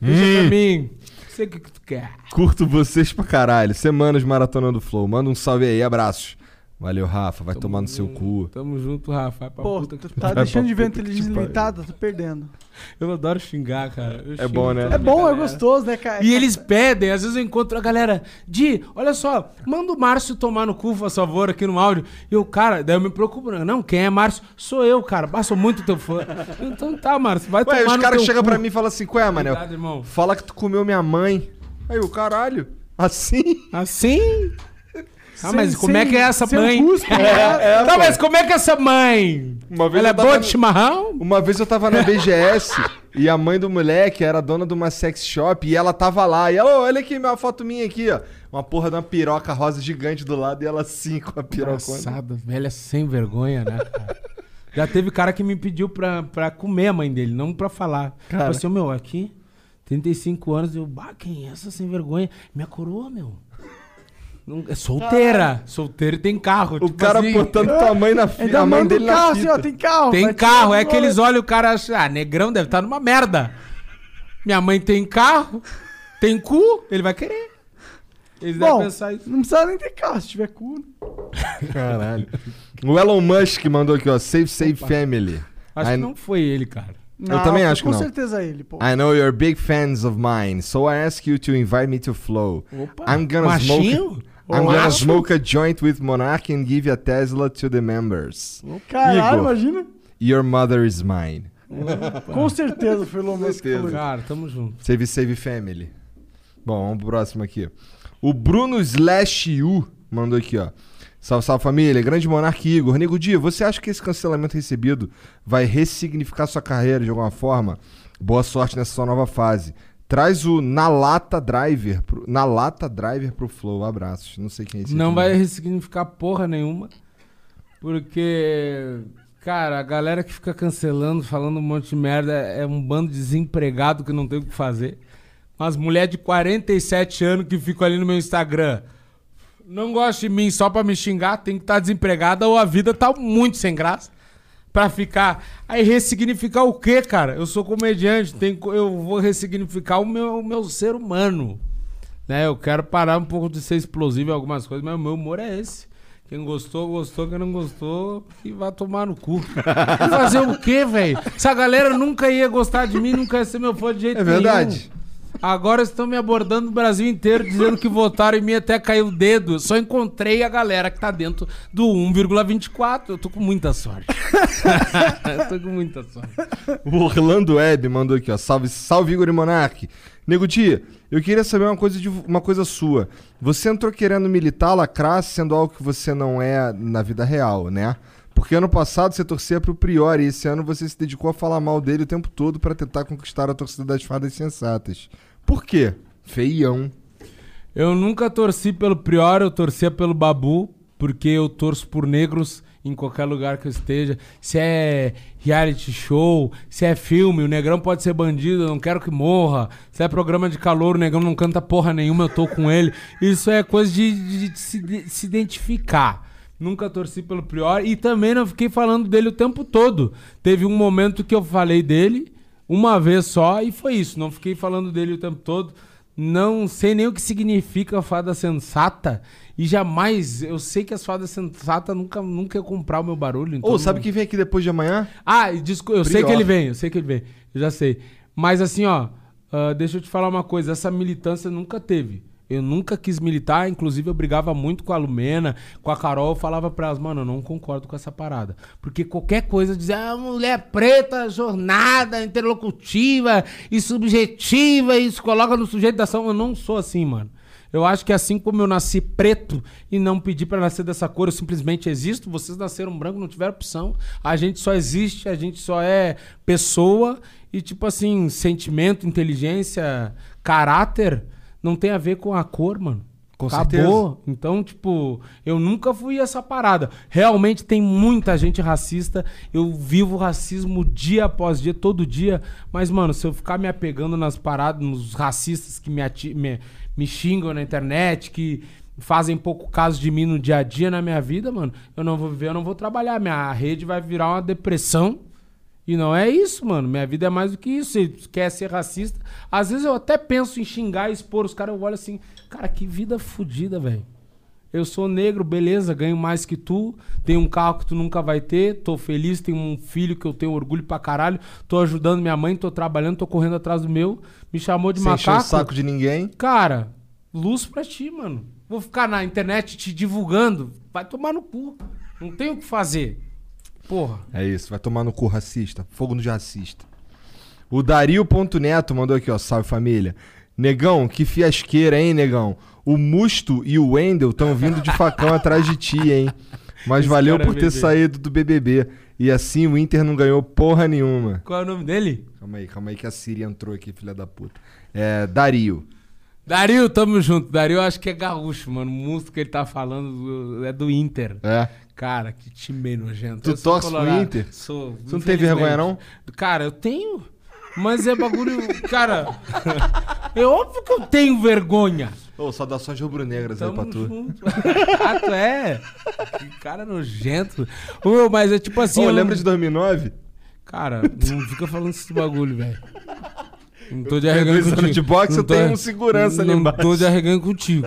Deixa Hum. pra mim. Sei o que, que tu quer. Curto vocês pra caralho. Semanas Maratona do Flow. Manda um salve aí, abraços. Valeu, Rafa. Vai tomar no seu cu. Tamo junto, Rafa. Vai pra Pô, puta tu tá deixando de ver inteligência limitada, tá perdendo. Eu adoro xingar, cara. Eu É bom, né? É bom, é galera. gostoso, né, cara? E eles pedem, às vezes eu encontro a galera, Di, olha só, manda o Márcio tomar no cu, por favor, aqui no áudio. E o cara, daí eu me preocupo, não, quem é Márcio? Sou eu, cara, bah, sou muito teu fã. Então tá, Márcio, vai Ué, tomar os no caras teu chegam cu. pra mim e falam assim: Qual é, Manel? Obrigado, irmão. Fala que tu comeu minha mãe. Aí o caralho. Assim? Assim? Ah, Sem- mas como é que é essa sem mãe? cuspe, É, é, tá, pô. mas como é que é essa mãe? Uma vez Ela é boa de chimarrão? Uma vez eu tava na BGS e a mãe do moleque era dona de uma sex shop e ela tava lá. E ela, "Ô, olha aqui uma foto minha aqui, ó. Uma porra de uma piroca rosa gigante do lado e ela assim com a piroca. Engraçado, velha sem vergonha, né, cara? Já teve cara que me pediu pra, pra comer a mãe dele, não pra falar. Cara. Falei assim, ô, meu, aqui, 35 anos, eu, bah, quem é essa sem vergonha? Minha coroa, meu. Não- é solteira. Solteira e tem carro. O cara botando tua mãe na fi- Ainda a mãe dele o na carro, assim, fita. ó, tem carro. Tem carro, é que eles olham o cara e acham, ah, negrão deve estar numa merda. Minha mãe tem carro, tem cu, ele vai querer. Eles Bom, devem pensar isso. não precisa nem ter carro, se tiver cu. né? Caralho. O Elon Musk mandou aqui, ó. Save, save family. Acho I- que não foi ele, cara. Eu também acho que com não. certeza ele, pô. I know you're big fans of mine, so I ask you to invite me to Flow. Opa, I'm gonna machinho? smoke. I'm gonna smoke a joint with Monarch and give a Tesla to the members. Caralho, Igor, imagina. Your mother is mine. Com certeza foi o Elon Musk. Cara, tamo junto. Save Save Family. Bom, vamos pro próximo aqui. O Bruno Slash U mandou aqui, ó. Salve, salve família, grande monarca e Igor. Nego Dia, você acha que esse cancelamento recebido vai ressignificar sua carreira de alguma forma? Boa sorte nessa sua nova fase. Traz o Na Lata Driver, pro, Na Lata Driver pro Flow. Abraços. Não sei quem é esse Não vai ressignificar porra nenhuma. Porque, cara, a galera que fica cancelando, falando um monte de merda, é um bando de desempregado que não tem o que fazer. Umas mulheres de 47 anos que ficam ali no meu Instagram. Não gosta de mim só pra me xingar, tem que estar desempregada ou a vida tá muito sem graça. Pra ficar. Aí ressignificar o quê, cara? Eu sou comediante, tem, eu vou ressignificar o meu, o meu ser humano. Né? Eu quero parar um pouco de ser explosivo em algumas coisas, mas o meu humor é esse. Quem gostou, gostou. Quem não gostou, que vai tomar no cu. Fazer o quê, velho? Essa galera nunca ia gostar de mim, nunca ia ser meu fã de jeito É nenhum. Agora estão me abordando no Brasil inteiro, dizendo que votaram em mim até cair o dedo. Só encontrei a galera que tá dentro do 1,24. Eu tô com muita sorte. eu tô com muita sorte. O Orlando Web mandou aqui, ó. Salve, salve Igor e Monark. Nego Dia, eu queria saber uma coisa, de, uma coisa sua. Você entrou querendo militar, lacrar, sendo algo que você não é na vida real, né? Porque ano passado você torcia pro Priori e esse ano você se dedicou a falar mal dele o tempo todo pra tentar conquistar a torcida das fadas sensatas. Por quê? Feião. Eu nunca torci pelo Prior, eu torcia pelo Babu, porque eu torço por negros em qualquer lugar que eu esteja. Se é reality show, se é filme, o negrão pode ser bandido, eu não quero que morra. Se é programa de calor, o negrão não canta porra nenhuma, eu tô com ele. Isso é coisa de, de- de se, de se identificar. Nunca torci pelo Prior e também não fiquei falando dele o tempo todo. Teve um momento que eu falei dele, uma vez só, e foi isso. Não fiquei falando dele o tempo todo. Não sei nem o que significa fada sensata. E jamais, eu sei que as fadas sensatas nunca, nunca iam comprar o meu barulho. então Ou sabe não- quem vem aqui depois de amanhã? Ah, desculpa, eu sei Prior. que ele vem, eu sei que ele vem. Eu já sei. Mas assim, ó, ah, deixa eu te falar uma coisa. Essa militância nunca teve. Eu nunca quis militar, inclusive eu brigava muito com a Lumena, com a Carol, eu falava pra elas, mano, eu não concordo com essa parada. Porque qualquer coisa dizer, ah, mulher preta, jornada, interlocutiva e subjetiva, e isso coloca no sujeito da ação. Eu não sou assim, mano. Eu acho que assim como eu nasci preto e não pedi pra nascer dessa cor, eu simplesmente existo, vocês nasceram branco, não tiveram opção. A gente só existe, a gente só é pessoa e tipo assim, sentimento, inteligência, caráter não tem a ver com a cor, mano. Com Acabou. Então, tipo, eu nunca fui essa parada. Realmente tem muita gente racista. Eu vivo racismo dia após dia, todo dia. Mas, mano, se eu ficar me apegando nas paradas, nos racistas que me, ati- me, me xingam na internet, que fazem pouco caso de mim no dia a dia na minha vida, mano, eu não vou viver, eu não vou trabalhar. Minha rede vai virar uma depressão. E não é isso, mano. Minha vida é mais do que isso. Se quer ser racista. Às vezes eu até penso em xingar e expor os caras. Eu olho assim, cara, que vida fodida, velho. Eu sou negro, beleza, ganho mais que tu, tenho um carro que tu nunca vai ter, tô feliz, tenho um filho que eu tenho orgulho pra caralho, tô ajudando minha mãe, tô trabalhando, tô correndo atrás do meu. Me chamou de Sem encher o macaco. saco de ninguém. Cara, luz pra ti, mano. Vou ficar na internet te divulgando. Vai tomar no cu. Não tem o que fazer. Porra. É isso, vai tomar no cu racista. Fogo no de racista. O Dario.neto mandou aqui, ó. Salve família. Negão, que fiasqueira, hein, negão? O Musto e o Wendel estão vindo de facão atrás de ti, hein? Mas Esse valeu é por ter bebê. saído do BBB. E assim o Inter não ganhou porra nenhuma. Qual é o nome dele? Calma aí, calma aí que a Siri entrou aqui, filha da puta. É, Dario. Dario, tamo junto. Dario, acho que é gaúcho, mano. O músico que ele tá falando é do Inter. É. Cara, que time nojento. Tu Eu torce pro. Inter? Sou. Tu não tem vergonha, não? Cara, eu tenho. Mas é bagulho. Cara. é óbvio que eu tenho vergonha. Ô, saudações rubro-negras aí pra tu. junto. ah, tu é? Que cara nojento. Ô, mas é tipo assim. Ô, eu não- lembra de 2009? Cara, não fica falando esse bagulho, velho. Não tô de anos contigo. de boxe, Não eu tenho um segurança ali Não embaixo. tô de arregando contigo.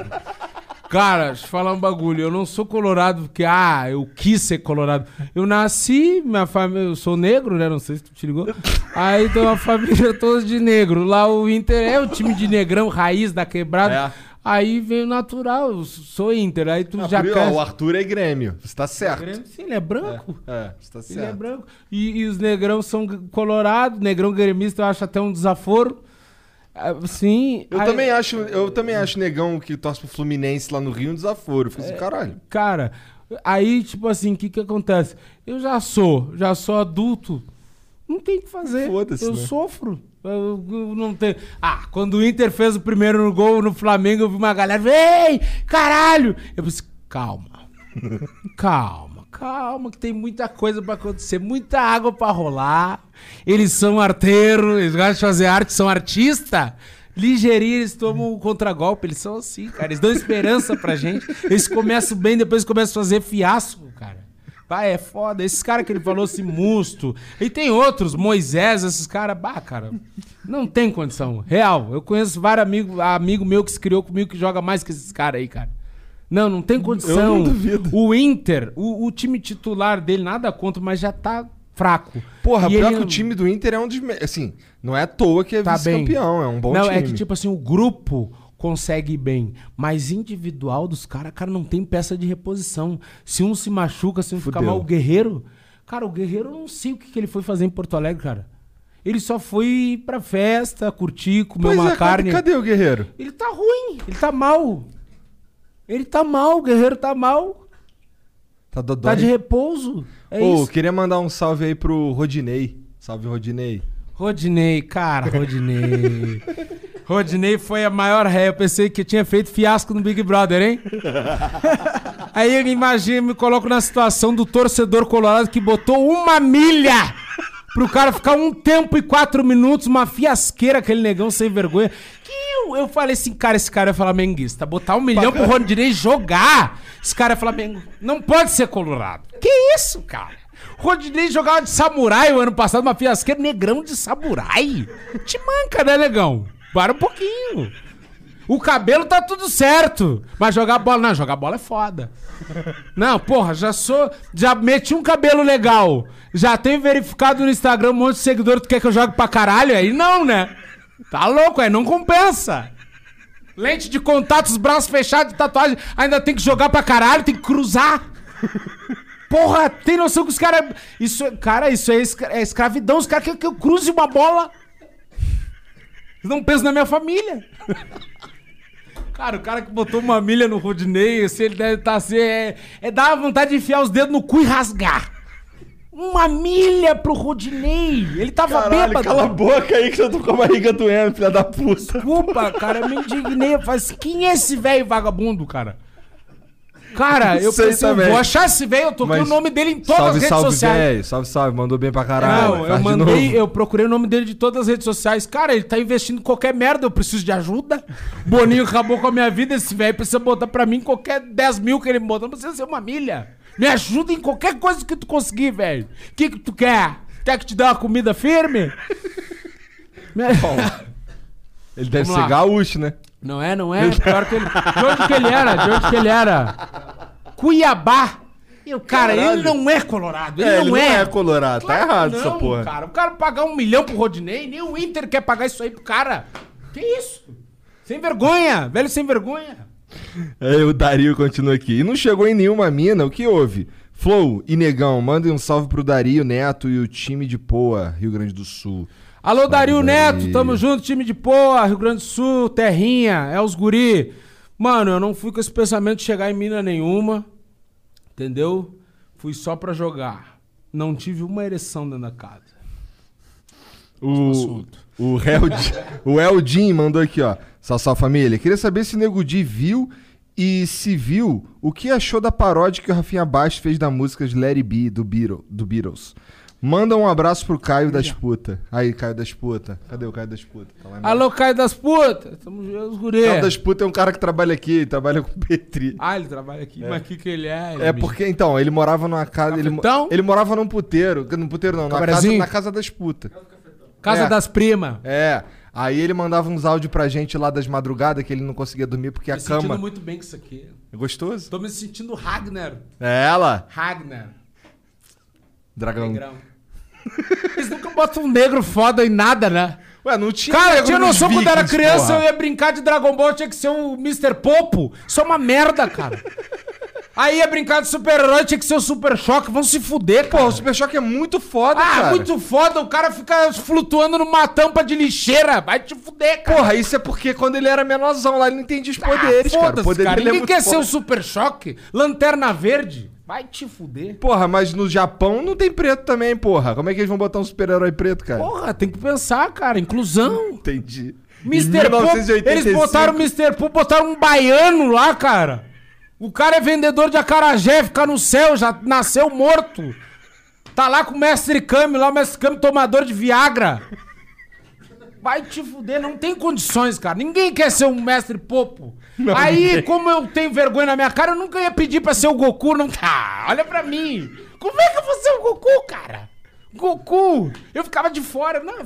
Cara, deixa eu falar um bagulho. Eu não sou colorado porque, ah, eu quis ser colorado. Eu nasci, minha família, eu sou negro, né? Não sei se tu te ligou. Aí tem uma família toda de negro. Lá o Inter é o time de negrão, raiz da quebrada. É. Aí veio natural, eu sou Inter. Aí tu Ah, já por- o Arthur é Grêmio. Você tá certo. Grêmio, Sim, ele é branco. É, você tá Ele é certo. branco. E, e os negrão são colorados, negrão gremista eu acho até um desaforo. Ah, Sim. Eu aí- também acho, eu também acho negão que torce pro Fluminense lá no Rio um desaforo. Eu fico assim, caralho. Cara, aí, tipo assim, o que que acontece? Eu já sou, já sou adulto. Não tem o que fazer. Eu né? sofro. Eu, eu não tenho. Ah, quando o Inter fez o primeiro gol no Flamengo, eu vi uma galera. Ei, caralho! Eu pensei, calma. calma, calma, que tem muita coisa pra acontecer, muita água pra rolar. Eles são arteiros, eles gostam de fazer arte, são artistas. Ligeirinho, eles tomam o contragolpe, eles são assim, cara. Eles dão esperança pra gente. Eles começam bem, depois começam a fazer fiasco, cara. Vai, é foda. Esses caras que ele falou, esse musto. E tem outros, Moisés, esses caras. Bah, cara, não tem condição. Real. Eu conheço vários amigos amigo meu que se criou comigo que joga mais que esses caras aí, cara. Não, não tem condição. Eu não duvido. O Inter, o, o time titular dele, nada contra, mas já tá fraco. Porra, E pior ele que o não- time do Inter é um dos. Assim, não é à toa que é Tá vice-campeão, é um bom não, time. é que tipo assim, o grupo consegue ir bem, mas individual dos caras, cara, não tem peça de reposição. Se um se machuca, se um fica Fudeu. mal, o Guerreiro, cara, o Guerreiro eu não sei o que, que ele foi fazer em Porto Alegre, cara. Ele só foi pra festa, curtir, comer Pois uma é, carne. cadê, cadê o Guerreiro? Ele tá ruim, ele tá mal. Ele tá mal, o Guerreiro tá mal. Tá dodói. Tá de repouso. É Ô, isso. queria mandar um salve aí pro Rodinei. Salve, Rodinei. Rodinei, cara, Rodinei. Rodinei foi a maior ré. Eu pensei que tinha feito fiasco no Big Brother, hein? Aí eu imagino, me coloco na situação do torcedor colorado que botou uma milha pro cara ficar um tempo e quatro minutos, uma fiasqueira, aquele negão sem vergonha. Que eu, eu falei assim, cara, esse cara é flamenguista. Botar um milhão pro Rodinei jogar. Esse cara é Flamengo. Não pode ser colorado. Que isso, cara? Rodinei jogava de samurai o ano passado, uma fiasqueira, negrão de samurai. Te manca, né, negão? Para um pouquinho. O cabelo tá tudo certo. Mas jogar bola, não, jogar bola é foda. Não, porra, já sou. Já meti um cabelo legal. Já tenho verificado no Instagram um monte de seguidor. Tu quer que eu jogue pra caralho? Aí não, né? Tá louco, aí não compensa. Lente de contato, os braços fechados tatuagem. Ainda tem que jogar pra caralho, tem que cruzar. Porra, tem noção que os caras. Isso, cara, isso é, escra- é escravidão. Os caras querem que eu cruze uma bola. Não penso na minha família. Cara, o cara que botou uma milha no Rodinei, assim, ele deve estar assim. É, é dar vontade de enfiar os dedos no cu e rasgar. Uma milha pro Rodinei. Ele tava Caralho, bêbado. cala a boca aí que eu tô com a barriga doendo, filha da puta. Desculpa, cara, eu me indignei. Eu falei assim, quem é esse velho vagabundo, cara? Cara, eu Sei pensei, também. vou achar esse velho, eu toquei Mas o nome dele em todas salve, as redes salve, sociais. véi. Salve, salve. Mandou bem pra caralho. Não, eu mandei, eu procurei o nome dele de todas as redes sociais. Cara, ele tá investindo em qualquer merda, eu preciso de ajuda. Boninho acabou com a minha vida, esse velho precisa botar pra mim qualquer 10 mil que ele botou, não precisa ser uma milha. Me ajuda em qualquer coisa que tu conseguir, velho. O que que tu quer? Quer que te dê uma comida firme? Me- Ele deve Vamos ser lá. gaúcho, né? Não é, não é? Pior que ele... De onde que ele era? De onde que ele era? Cuiabá. E o cara, Caralho. ele não é colorado. Ele, É, não, ele não é. é colorado, tá Claro que errado essa não, porra. Cara, o cara pagar um milhão pro Rodinei, nem o Inter quer pagar isso aí pro cara. Que isso? Sem vergonha, velho sem vergonha. Aí o Dario continua aqui. E não chegou em nenhuma mina, o que houve? Flow e Negão, mandem um salve pro Dario Neto e o time de Poa, Rio Grande do Sul. Alô, Dario Neto, tamo junto, time de Poa, Rio Grande do Sul, Terrinha, é os guri. Mano, eu não fui com esse pensamento de chegar em mina nenhuma, entendeu? Fui só pra jogar. Não tive uma ereção dentro da casa. O, o, Held, o Eldin mandou aqui, ó. Sassá família. Queria saber se o Nego Di viu e se viu, o que achou da paródia que o Rafinha Bastos fez da música de It Be do, Beatle- do Beatles. Manda um abraço pro Caio das Puta. Aí, Caio das Puta. Cadê o Caio das Puta? Tá. Alô, Caio das Putas, tamo os guri. Caio das Puta é um cara que trabalha aqui, trabalha com Petri. Ah, ele trabalha aqui, mas o que que ele é? Ele É porque, então, ele morava numa casa. Ele, mo- Cafetão? ele morava num puteiro. Num puteiro não, na casa, na casa das putas. Casa É. das primas. É. Aí ele mandava uns áudios pra gente lá das madrugadas que ele não conseguia dormir porque a Me sentindo cama. muito bem com isso aqui. É gostoso? Tô me sentindo Ragnar. É ela. Ragnar. Dragão. Negrão. Eles nunca botam um negro foda em nada, né? Ué, não tinha. Cara, eu tinha noção quando era criança, porra. eu ia brincar de Dragon Ball, tinha que ser o Mr. Popo. Isso é uma merda, cara. Aí ia brincar de super-herói, tinha que ser o Super Choque. Vão se fuder, cara. Pô, o Super Choque é muito foda, ah, cara. muito foda. O cara fica flutuando numa tampa de lixeira. Vai te fuder, cara. Porra, isso é porque quando ele era menorzão lá, ele não entendia os poderes, ah, cara. Poder cara. é Ninguém muito quer ser o. Super Choque. Lanterna Verde. Vai te fuder. Porra, mas no Japão não tem preto também, porra. Como é que eles vão botar um super-herói preto, cara? Porra, tem que pensar, cara. Inclusão. Entendi. Mr. Pop, 1985. eles botaram o Mr. Pop, botaram um baiano lá, cara. O cara é vendedor de acarajé, fica no céu, já nasceu morto. Tá lá com o mestre Kami, lá o mestre Kami tomador de Viagra. Vai te fuder, não tem condições, cara. Ninguém quer ser um mestre Popo. Não, Aí, ninguém. como eu tenho vergonha na minha cara, eu nunca ia pedir pra ser o Goku, não. Ah, olha pra mim. Como é que eu vou ser o Goku, cara? Goku! Eu ficava de fora, não.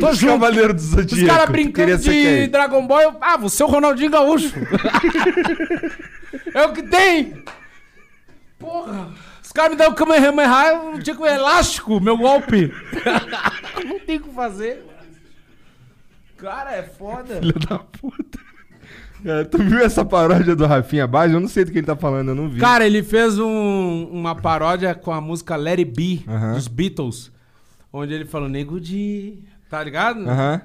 Tô Os junto. Cavaleiros do Zodíaco. Os caras brincando de quem? Dragon Ball, eu, ah, você é o Ronaldinho Gaúcho. é o que tem. Porra. Os caras me dão o Kamehameha, eu tinha que um elástico, meu golpe. Não tem o que fazer. Cara, é foda. Filho da puta. Cara, tu viu essa paródia do Rafinha Baixo? Eu não sei do que ele tá falando, eu não vi. Cara, ele fez um- uma paródia com a música Let It Be, dos Beatles. Onde ele falou, nego de... Tá ligado? Aham.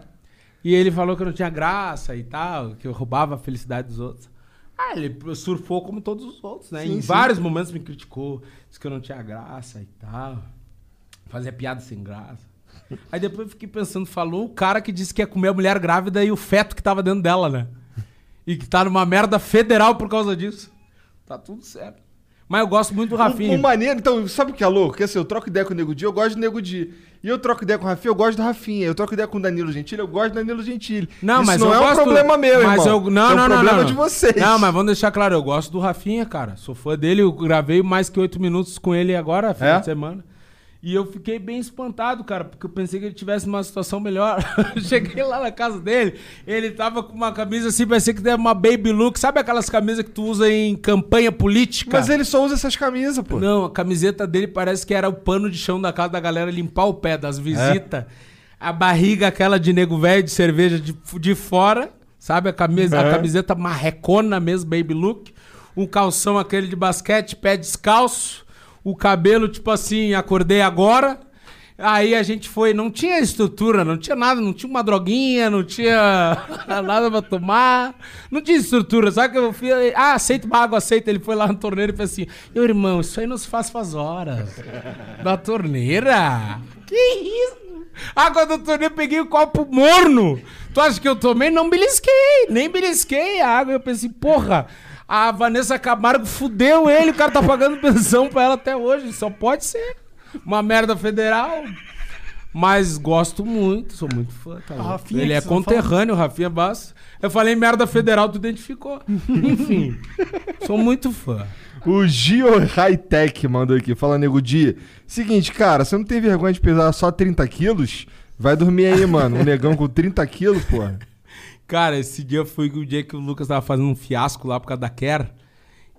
E ele falou que eu não tinha graça e tal, que eu roubava a felicidade dos outros. Ah, ele surfou como todos os outros, né? Sim, em sim. vários momentos me criticou, disse que eu não tinha graça e tal. Fazia piada sem graça. Aí depois eu fiquei pensando, falou o cara que disse que ia comer a mulher grávida e o feto que tava dentro dela, né? E que tá numa merda federal por causa disso. Tá tudo certo. Mas eu gosto muito do Rafinha. O, o maneiro, então, sabe o que é louco? Que assim, eu troco ideia com o Nego Di, eu gosto do Nego Di. E eu troco ideia com o Rafinha, eu gosto do Rafinha. Eu troco ideia com o Danilo Gentili, eu gosto do Danilo Gentili. Não, Isso mas não é gosto... um problema meu, mas irmão. Eu... Não, Isso não, é um não, problema não. de vocês. Não, mas vamos deixar claro, eu gosto do Rafinha, cara. Sou fã dele, eu gravei mais que oito minutos com ele agora, final É? de semana. E eu fiquei bem espantado, cara, porque eu pensei que ele tivesse numa situação melhor. Cheguei lá na casa dele, ele tava com uma camisa assim, parecia que era uma baby look. Sabe aquelas camisas que tu usa em campanha política? Mas ele só usa essas camisas, pô. Não, a camiseta dele parece que era o pano de chão da casa da galera limpar o pé das visitas. A barriga aquela de nego velho de cerveja de, de fora, sabe? A, camisa, a É. camiseta marrecona mesmo, baby look. Um calção aquele de basquete, pé descalço. O cabelo, tipo assim, acordei agora. Aí a gente foi, não tinha estrutura, não tinha nada, não tinha uma droguinha, não tinha nada pra tomar, não tinha estrutura, sabe que eu fui, ah, aceita uma água, aceita, ele foi lá no torneiro e fez assim, meu irmão, isso aí não se faz faz horas, da torneira, que isso? Água da torneira, eu peguei o copo morno, tu acha que eu tomei? Não belisquei, nem belisquei a água, eu pensei, porra, a Vanessa Camargo fudeu ele, o cara tá pagando pensão pra ela até hoje, só pode ser uma merda federal. Mas gosto muito, sou muito fã. Tá. Rafinha, Ele é não conterrâneo, Rafinha Bastos. Eu falei merda federal, tu identificou. Enfim, sou muito fã. O Gio High Tech mandou aqui. Fala, Nego Di. Seguinte, cara, você não tem vergonha de pesar só 30 quilos? Vai dormir aí, mano. Um negão com 30 quilos, porra. Cara, esse dia foi o dia que o Lucas tava fazendo um fiasco lá por causa da Quer.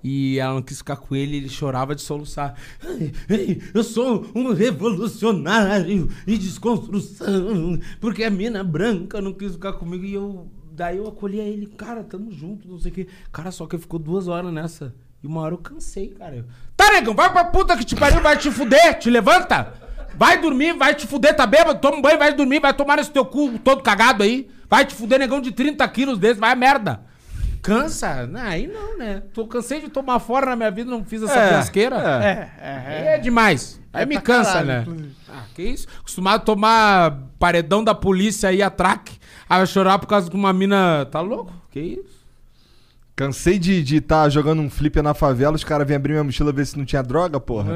E ela não quis ficar com ele, ele chorava de soluçar. Ei, ei, eu sou um revolucionário em desconstrução, porque a mina branca não quis ficar comigo. E eu, daí eu acolhi a ele, cara, tamo junto, não sei o quê. Cara, só que ficou duas horas nessa. E uma hora eu cansei, cara. Tá, negão, vai pra puta que te pariu, vai te fuder, te levanta. Vai dormir, vai te fuder, tá bêbado? Toma um banho, vai dormir, vai tomar nesse teu cu todo cagado aí. Vai te fuder, negão de 30 quilos desse, vai a merda. Cansa? Não, aí não, né? Tô cansei de tomar fora na minha vida, não fiz essa É, fiasqueira. É, é, Aí é demais. Aí É me pra cansa, caralho, né? inclusive. Ah, que isso? Acostumado a tomar paredão da polícia aí, atraque. Aí vai chorar por causa de uma mina. Tá louco? Que isso? Cansei de estar jogando um flipper na favela, os caras vêm abrir minha mochila ver se não tinha droga, porra.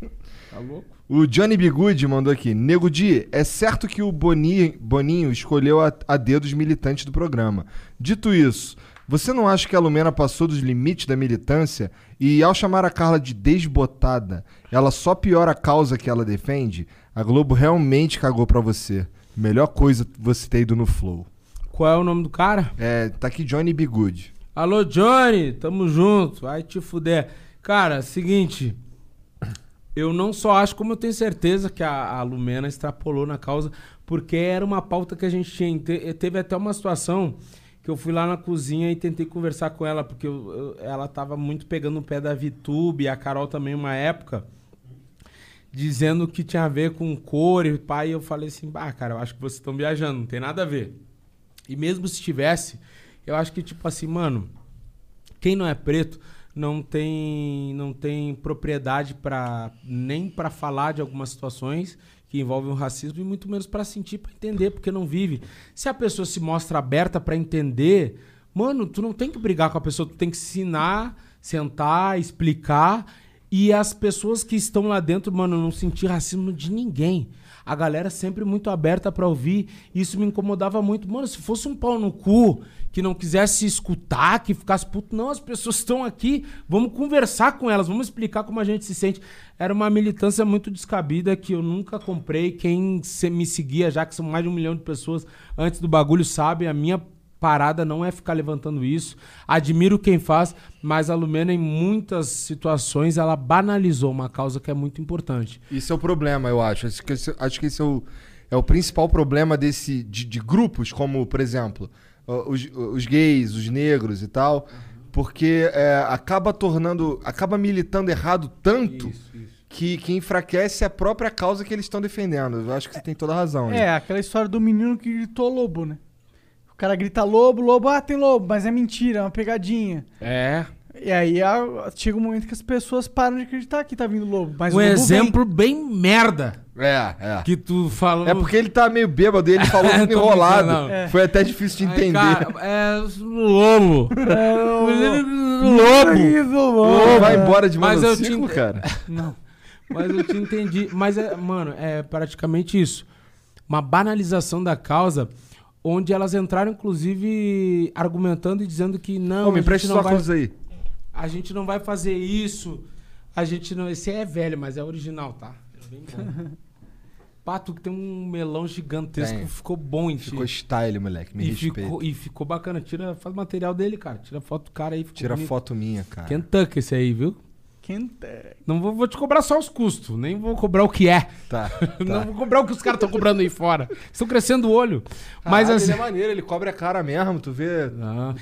É. Tá louco? O Johnny Bigude mandou aqui. Nego Di, é certo que o Boni- Boninho escolheu a, a dedo os militantes do programa. Dito isso, você não acha que a Lumena passou dos limites da militância e ao chamar a Carla de desbotada, ela só piora a causa que ela defende? A Globo realmente cagou pra você. Melhor coisa você ter ido no Flow. Qual é o nome do cara? É, tá aqui Johnny Bigude. Alô, Johnny, tamo junto, vai te fuder. Cara, seguinte, eu não só acho, como eu tenho certeza que a, a Lumena extrapolou na causa, porque era uma pauta que a gente tinha. Te- Teve até uma situação que eu fui lá na cozinha e tentei conversar com ela, porque eu- eu- ela tava muito pegando o pé da VTube a Carol também, uma época, dizendo que tinha a ver com cor e pai. E eu falei assim, bah, cara, eu acho que vocês estão viajando, não tem nada a ver. E mesmo se tivesse, eu acho que, tipo assim, mano, quem não é preto não tem não tem propriedade para nem para falar de algumas situações que envolvem o racismo e muito menos para sentir, para entender, porque não vive. Se a pessoa se mostra aberta para entender, mano, tu não tem que brigar com a pessoa, tu tem que ensinar, sentar, explicar e as pessoas que estão lá dentro, mano, não sentir racismo de ninguém. A galera sempre muito aberta pra ouvir. Isso me incomodava muito. Mano, se fosse um pau no cu que não quisesse escutar, que ficasse puto, não, as pessoas estão aqui, vamos conversar com elas, vamos explicar como a gente se sente. Era uma militância muito descabida que eu nunca comprei. Quem me seguia, já que são mais de um milhão de pessoas antes do bagulho, sabe, a minha parada não é ficar levantando isso. Admiro quem faz, mas a Lumena, em muitas situações, ela banalizou uma causa que é muito importante. Isso é o problema, eu acho. Acho que esse, acho que esse é, o, é o principal problema desse, de, de grupos, como, por exemplo, os, os gays, os negros e tal, porque é, acaba tornando, acaba militando errado tanto Que, que enfraquece a própria causa que eles estão defendendo. Eu acho que você tem toda a razão. aí. É, aquela história do menino que gritou lobo, né? O cara grita lobo, lobo, ah, tem lobo, mas é mentira, é uma pegadinha. É. E aí a- chega um momento que as pessoas param de acreditar que tá vindo lobo. Mas um o lobo exemplo bem merda. É, é. Que tu falou. É porque ele tá meio bêbado e ele falou tudo Tô enrolado. não. Foi até difícil de Ai, entender. cara, é lobo. lobo. Lobo. Vai embora de Mas eu te monociclo, cara. Não. Mas eu te entendi. Mas, é, mano, é praticamente isso. Uma banalização da causa, onde elas entraram, inclusive, argumentando e dizendo que não. Ô, me preste não os vai- óculos aí. A gente não vai fazer isso. A gente não. Esse é velho, mas é original, tá? É bem bom. Pato que tem um melão gigantesco, Tem. ficou bom em ti. Ficou style, moleque. Me e respeita. ficou, e ficou bacana. Tira, faz material dele, cara. Tira foto do cara aí. ficou Tira bonito. foto minha, cara. Kentucky esse aí, viu? Kentucky. Não vou, vou te cobrar só os custos, nem vou cobrar o que é. Tá. Não vou cobrar o que os caras estão cobrando aí fora. Estão crescendo o olho. Mas Caralho, assim. Ele é maneiro, ele cobre a cara mesmo, tu vê.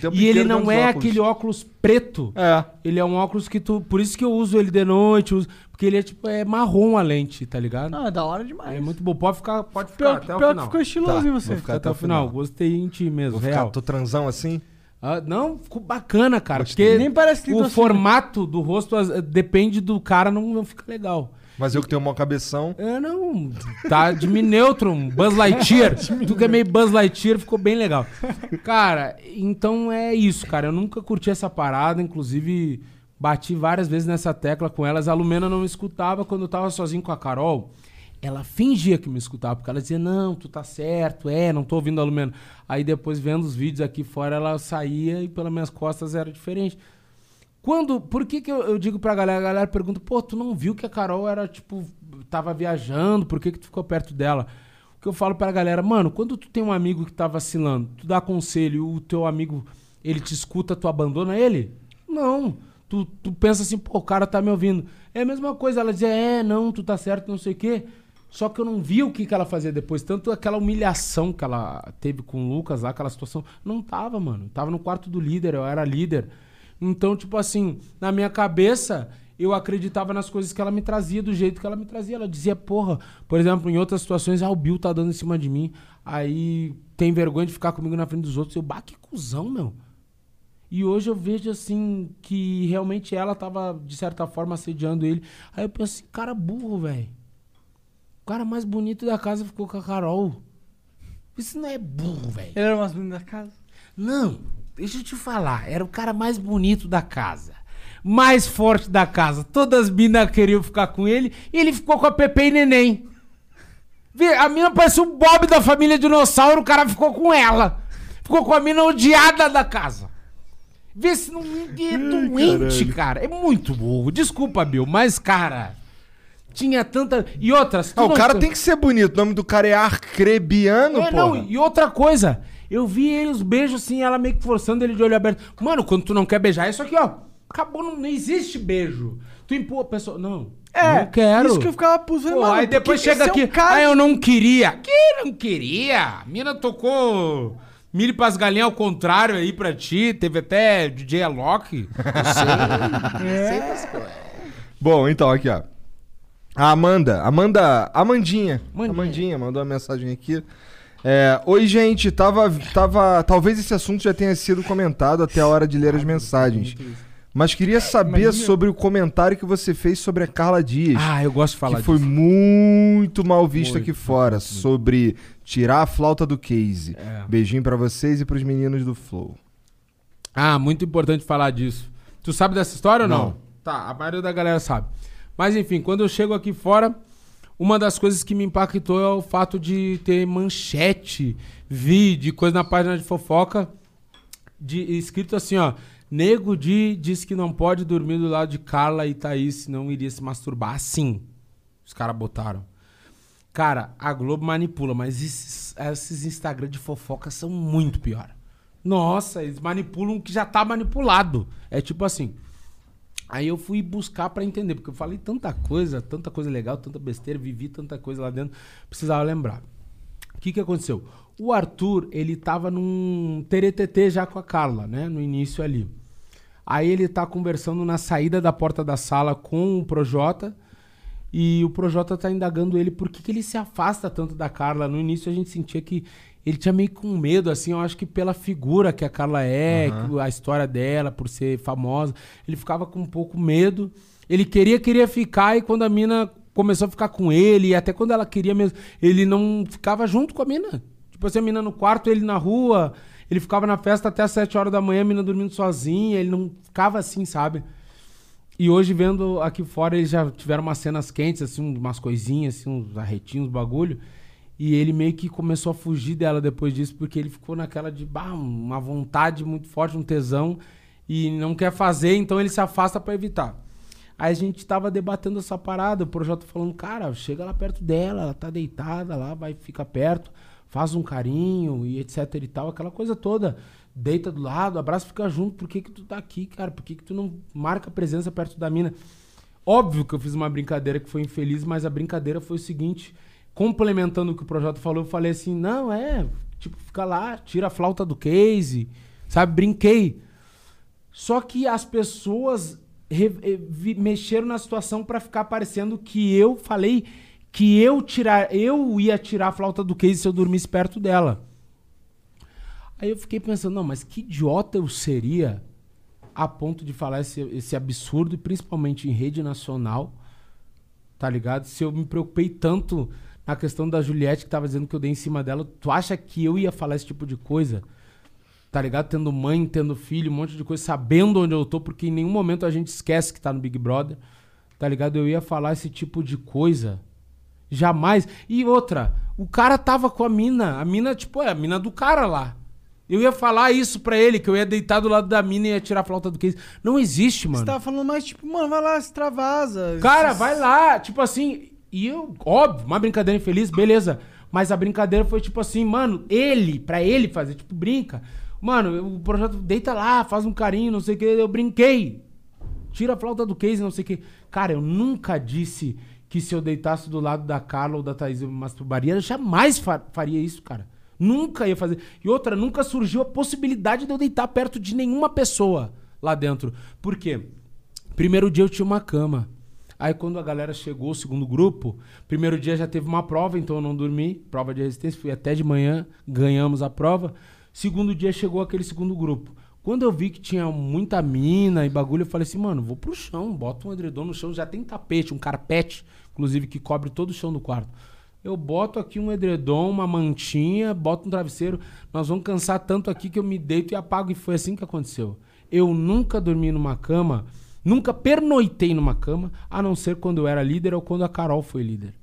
tempo E ele não é óculos. aquele óculos preto. É. Ele é um óculos que tu. Por isso que eu uso ele de noite. uso- porque ele é tipo. É marrom a lente, tá ligado? Não, é da hora demais. É muito bom. Pode ficar, pode ficar Pior, até o pior que final. ficou estiloso Tá, em você. vou ficar Até, o final. Gostei em ti mesmo, Vou ficar, real. tô transão assim? Ah, não, ficou bacana, cara. Gostei. Porque Nem parece que o tô assim, formato do rosto as- depende do cara, não, não fica legal. Mas eu que tenho um cabeção. É, não. Tá de mim neutro, um Buzz Lightyear. tu que é meio Buzz Lightyear, ficou bem legal. Cara, então é isso, cara. Eu nunca curti essa parada, inclusive bati várias vezes nessa tecla com elas. A Lumena não me escutava quando eu tava sozinho com a Carol. Ela fingia que me escutava, porque ela dizia, não, tu tá certo, é, não tô ouvindo a Lumena. Aí depois, vendo os vídeos aqui fora, ela saía e pelas minhas costas era diferente. Quando. Por que, que eu, eu digo pra galera? A galera pergunta, pô, tu não viu que a Carol era, tipo, tava viajando, por que, que tu ficou perto dela? O que eu falo pra galera, mano, quando tu tem um amigo que tá vacilando, tu dá conselho o teu amigo, ele te escuta, tu abandona ele? Não. tu, tu pensa assim, pô, o cara tá me ouvindo. É a mesma coisa, ela dizia, é, não, tu tá certo, não sei o quê. Só que eu não vi o que, que ela fazia depois. Tanto aquela humilhação que ela teve com o Lucas lá, aquela situação. Não tava, mano. Tava no quarto do líder, eu era líder. Então, tipo assim, na minha cabeça, eu acreditava nas coisas que ela me trazia, do jeito que ela me trazia. Ela dizia, porra, por exemplo, em outras situações, ah, o Bill tá dando em cima de mim. Aí tem vergonha de ficar comigo na frente dos outros. Eu, bah, que cuzão, meu. E hoje eu vejo assim que realmente ela tava, de certa forma, assediando ele. Aí eu penso assim, cara burro, velho. O cara mais bonito da casa ficou com a Carol. Isso não é burro, velho. Ele era o mais bonito da casa? Não, deixa eu te falar. Era o cara mais bonito da casa. Mais forte da casa. Todas as minas queriam ficar com ele. E ele ficou com a Pepe e Neném. A mina parece o Bob da família Dinossauro. O cara ficou com ela. Ficou com a mina odiada da casa. Vê se não é doente, cara. É muito burro. Desculpa, Bill, mas, cara. Tinha tanta. E outras. Ah, o cara tem que ser bonito. O nome do cara é Arcrebiano, É, pô. não, e outra coisa, eu vi ele os beijos assim, ela meio que forçando ele de olho aberto. Mano, quando tu não quer beijar, é isso aqui, ó. Acabou, não, não existe beijo. Tu empurra a pessoa. Não. É, não quero. isso que eu ficava. Pô, mano, aí depois chega esse aqui. é um cara ah, eu não queria. Que não queria? A mina tocou milho pras galinhas ao contrário aí pra ti. Teve até DJ Alok. Não sei. É. Bom, então, aqui, ó. A Amanda, Amanda, Amandinha, Amandinha mandou uma mensagem aqui. É, Oi, gente, tava, tava, talvez esse assunto já tenha sido comentado até a hora de ler as mensagens. Mas queria saber Imagina. sobre o comentário que você fez sobre a Carla Dias. Ah, eu gosto de falar que foi muito mal visto Muito, aqui fora sobre tirar a flauta do case. É. Beijinho pra vocês e pros meninos do Flow. Ah, muito importante falar disso. Tu sabe dessa história ou não? Não. Tá, a maioria da galera sabe. Mas enfim, quando eu chego aqui fora, uma das coisas que me impactou é o fato de ter manchete, vídeo, coisa na página de fofoca, de, escrito assim, ó. Nego Di disse que não pode dormir do lado de Carla e Thaís, senão iria se masturbar. Assim, os caras botaram. Cara, a Globo manipula, mas esses, esses Instagram de fofoca são muito pior. Nossa, eles manipulam o que já tá manipulado. É tipo assim. Aí eu fui buscar pra entender, porque eu falei tanta coisa, tanta coisa legal, tanta besteira, vivi tanta coisa lá dentro, precisava lembrar. O que que aconteceu? O Arthur, ele tava num TTT já com a Carla, né, no início ali. Aí ele tá conversando na saída da porta da sala com o Projota, e o Projota tá indagando ele por que, que ele se afasta tanto da Carla. No início a gente sentia que ele tinha meio com medo, assim, eu acho que pela figura que a Carla é, que a história dela, por ser famosa, ele ficava com um pouco medo. Ele queria, queria ficar, e quando a mina começou a ficar com ele, e até quando ela queria mesmo, ele não ficava junto com a mina. Tipo assim, a mina no quarto, ele na rua, ele ficava na festa até as 7 horas da manhã, a mina dormindo sozinha, ele não ficava assim, sabe? E hoje, vendo aqui fora, eles já tiveram umas cenas quentes, assim, umas coisinhas, assim, uns arretinhos, bagulho. E ele meio que começou a fugir dela depois disso, porque ele ficou naquela de bah, uma vontade muito forte, um tesão, e não quer fazer, então ele se afasta pra evitar. Aí a gente tava debatendo essa parada, o projeto falando, cara, chega lá perto dela, ela tá deitada lá, vai ficar perto, faz um carinho e etc e tal, aquela coisa toda. Deita do lado, abraça, fica junto. Por que que tu tá aqui, cara? Por que que tu não marca presença perto da mina? Óbvio que eu fiz uma brincadeira que foi infeliz, mas a brincadeira foi o seguinte, complementando o que o projeto falou, eu falei assim, não, é, tipo, fica lá, tira a flauta do case, sabe? Brinquei. Só que as pessoas eh, mexeram na situação pra ficar parecendo que eu falei que eu tirar, eu ia tirar a flauta do case se eu dormisse perto dela. Aí eu fiquei pensando, não, mas que idiota eu seria a ponto de falar esse, esse absurdo, principalmente em rede nacional, tá ligado? Se eu me preocupei tanto na questão da Juliette, que tava dizendo que eu dei em cima dela, tu acha que eu ia falar esse tipo de coisa? Tá ligado? Tendo mãe, tendo filho, um monte de coisa, sabendo onde eu tô, porque em nenhum momento a gente esquece que tá no Big Brother. Tá ligado? Eu ia falar esse tipo de coisa. Jamais. E outra, o cara tava com a mina. A mina, tipo, é a mina do cara lá. Eu ia falar isso pra ele, que eu ia deitar do lado da mina e ia tirar a flauta do case. Não existe, mano. Você tava falando mais, tipo, mano, vai lá, se travasa. Cara, vai lá. Tipo assim, e eu, óbvio, uma brincadeira infeliz, beleza. Mas a brincadeira foi tipo assim, mano, ele, pra ele fazer, tipo, brinca. Mano, o projeto deita lá, faz um carinho, não sei o que, eu brinquei. tira a flauta do case, não sei o quê. Cara, eu nunca disse que se eu deitasse do lado da Carla ou da Thaís eu me masturbaria. Eu jamais fa- faria isso, cara. Nunca ia fazer. E outra, nunca surgiu a possibilidade de eu deitar perto de nenhuma pessoa lá dentro. Por quê? Primeiro dia eu tinha uma cama. Aí quando a galera chegou, o segundo grupo, primeiro dia já teve uma prova, então eu não dormi, prova de resistência, fui até de manhã, ganhamos a prova. Segundo dia chegou aquele segundo grupo. Quando eu vi que tinha muita mina e bagulho, eu falei assim, mano, vou pro chão, bota um edredom no chão, já tem tapete, um carpete, inclusive, que cobre todo o chão do quarto. Eu boto aqui um edredom, uma mantinha, boto um travesseiro. Nós vamos cansar tanto aqui que eu me deito e apago. E foi assim que aconteceu. Eu nunca dormi numa cama, nunca pernoitei numa cama, a não ser quando eu era líder ou quando a Carol foi líder.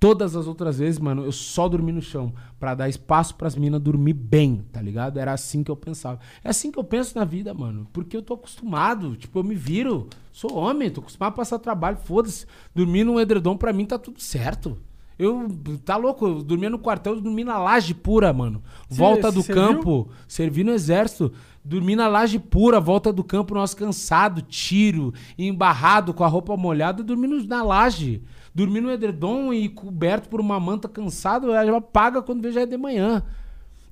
Todas as outras vezes, mano, eu só dormi no chão pra dar espaço pras minas dormir bem, tá ligado? Era assim que eu pensava. É assim que eu penso na vida, mano. Porque eu tô acostumado, tipo, eu me viro. Sou homem, tô acostumado a passar trabalho, foda-se. Dormir num edredom pra mim tá tudo certo. Eu, tá louco, eu dormia no quartel, eu dormi na laje pura, mano. Cê- Volta do cê campo, servi no exército. Dormi na laje pura, volta do campo, nós cansado, tiro, embarrado, com a roupa molhada, dormi no- na laje. Dormi no edredom e coberto por uma manta cansado, ela paga quando vê já é de manhã.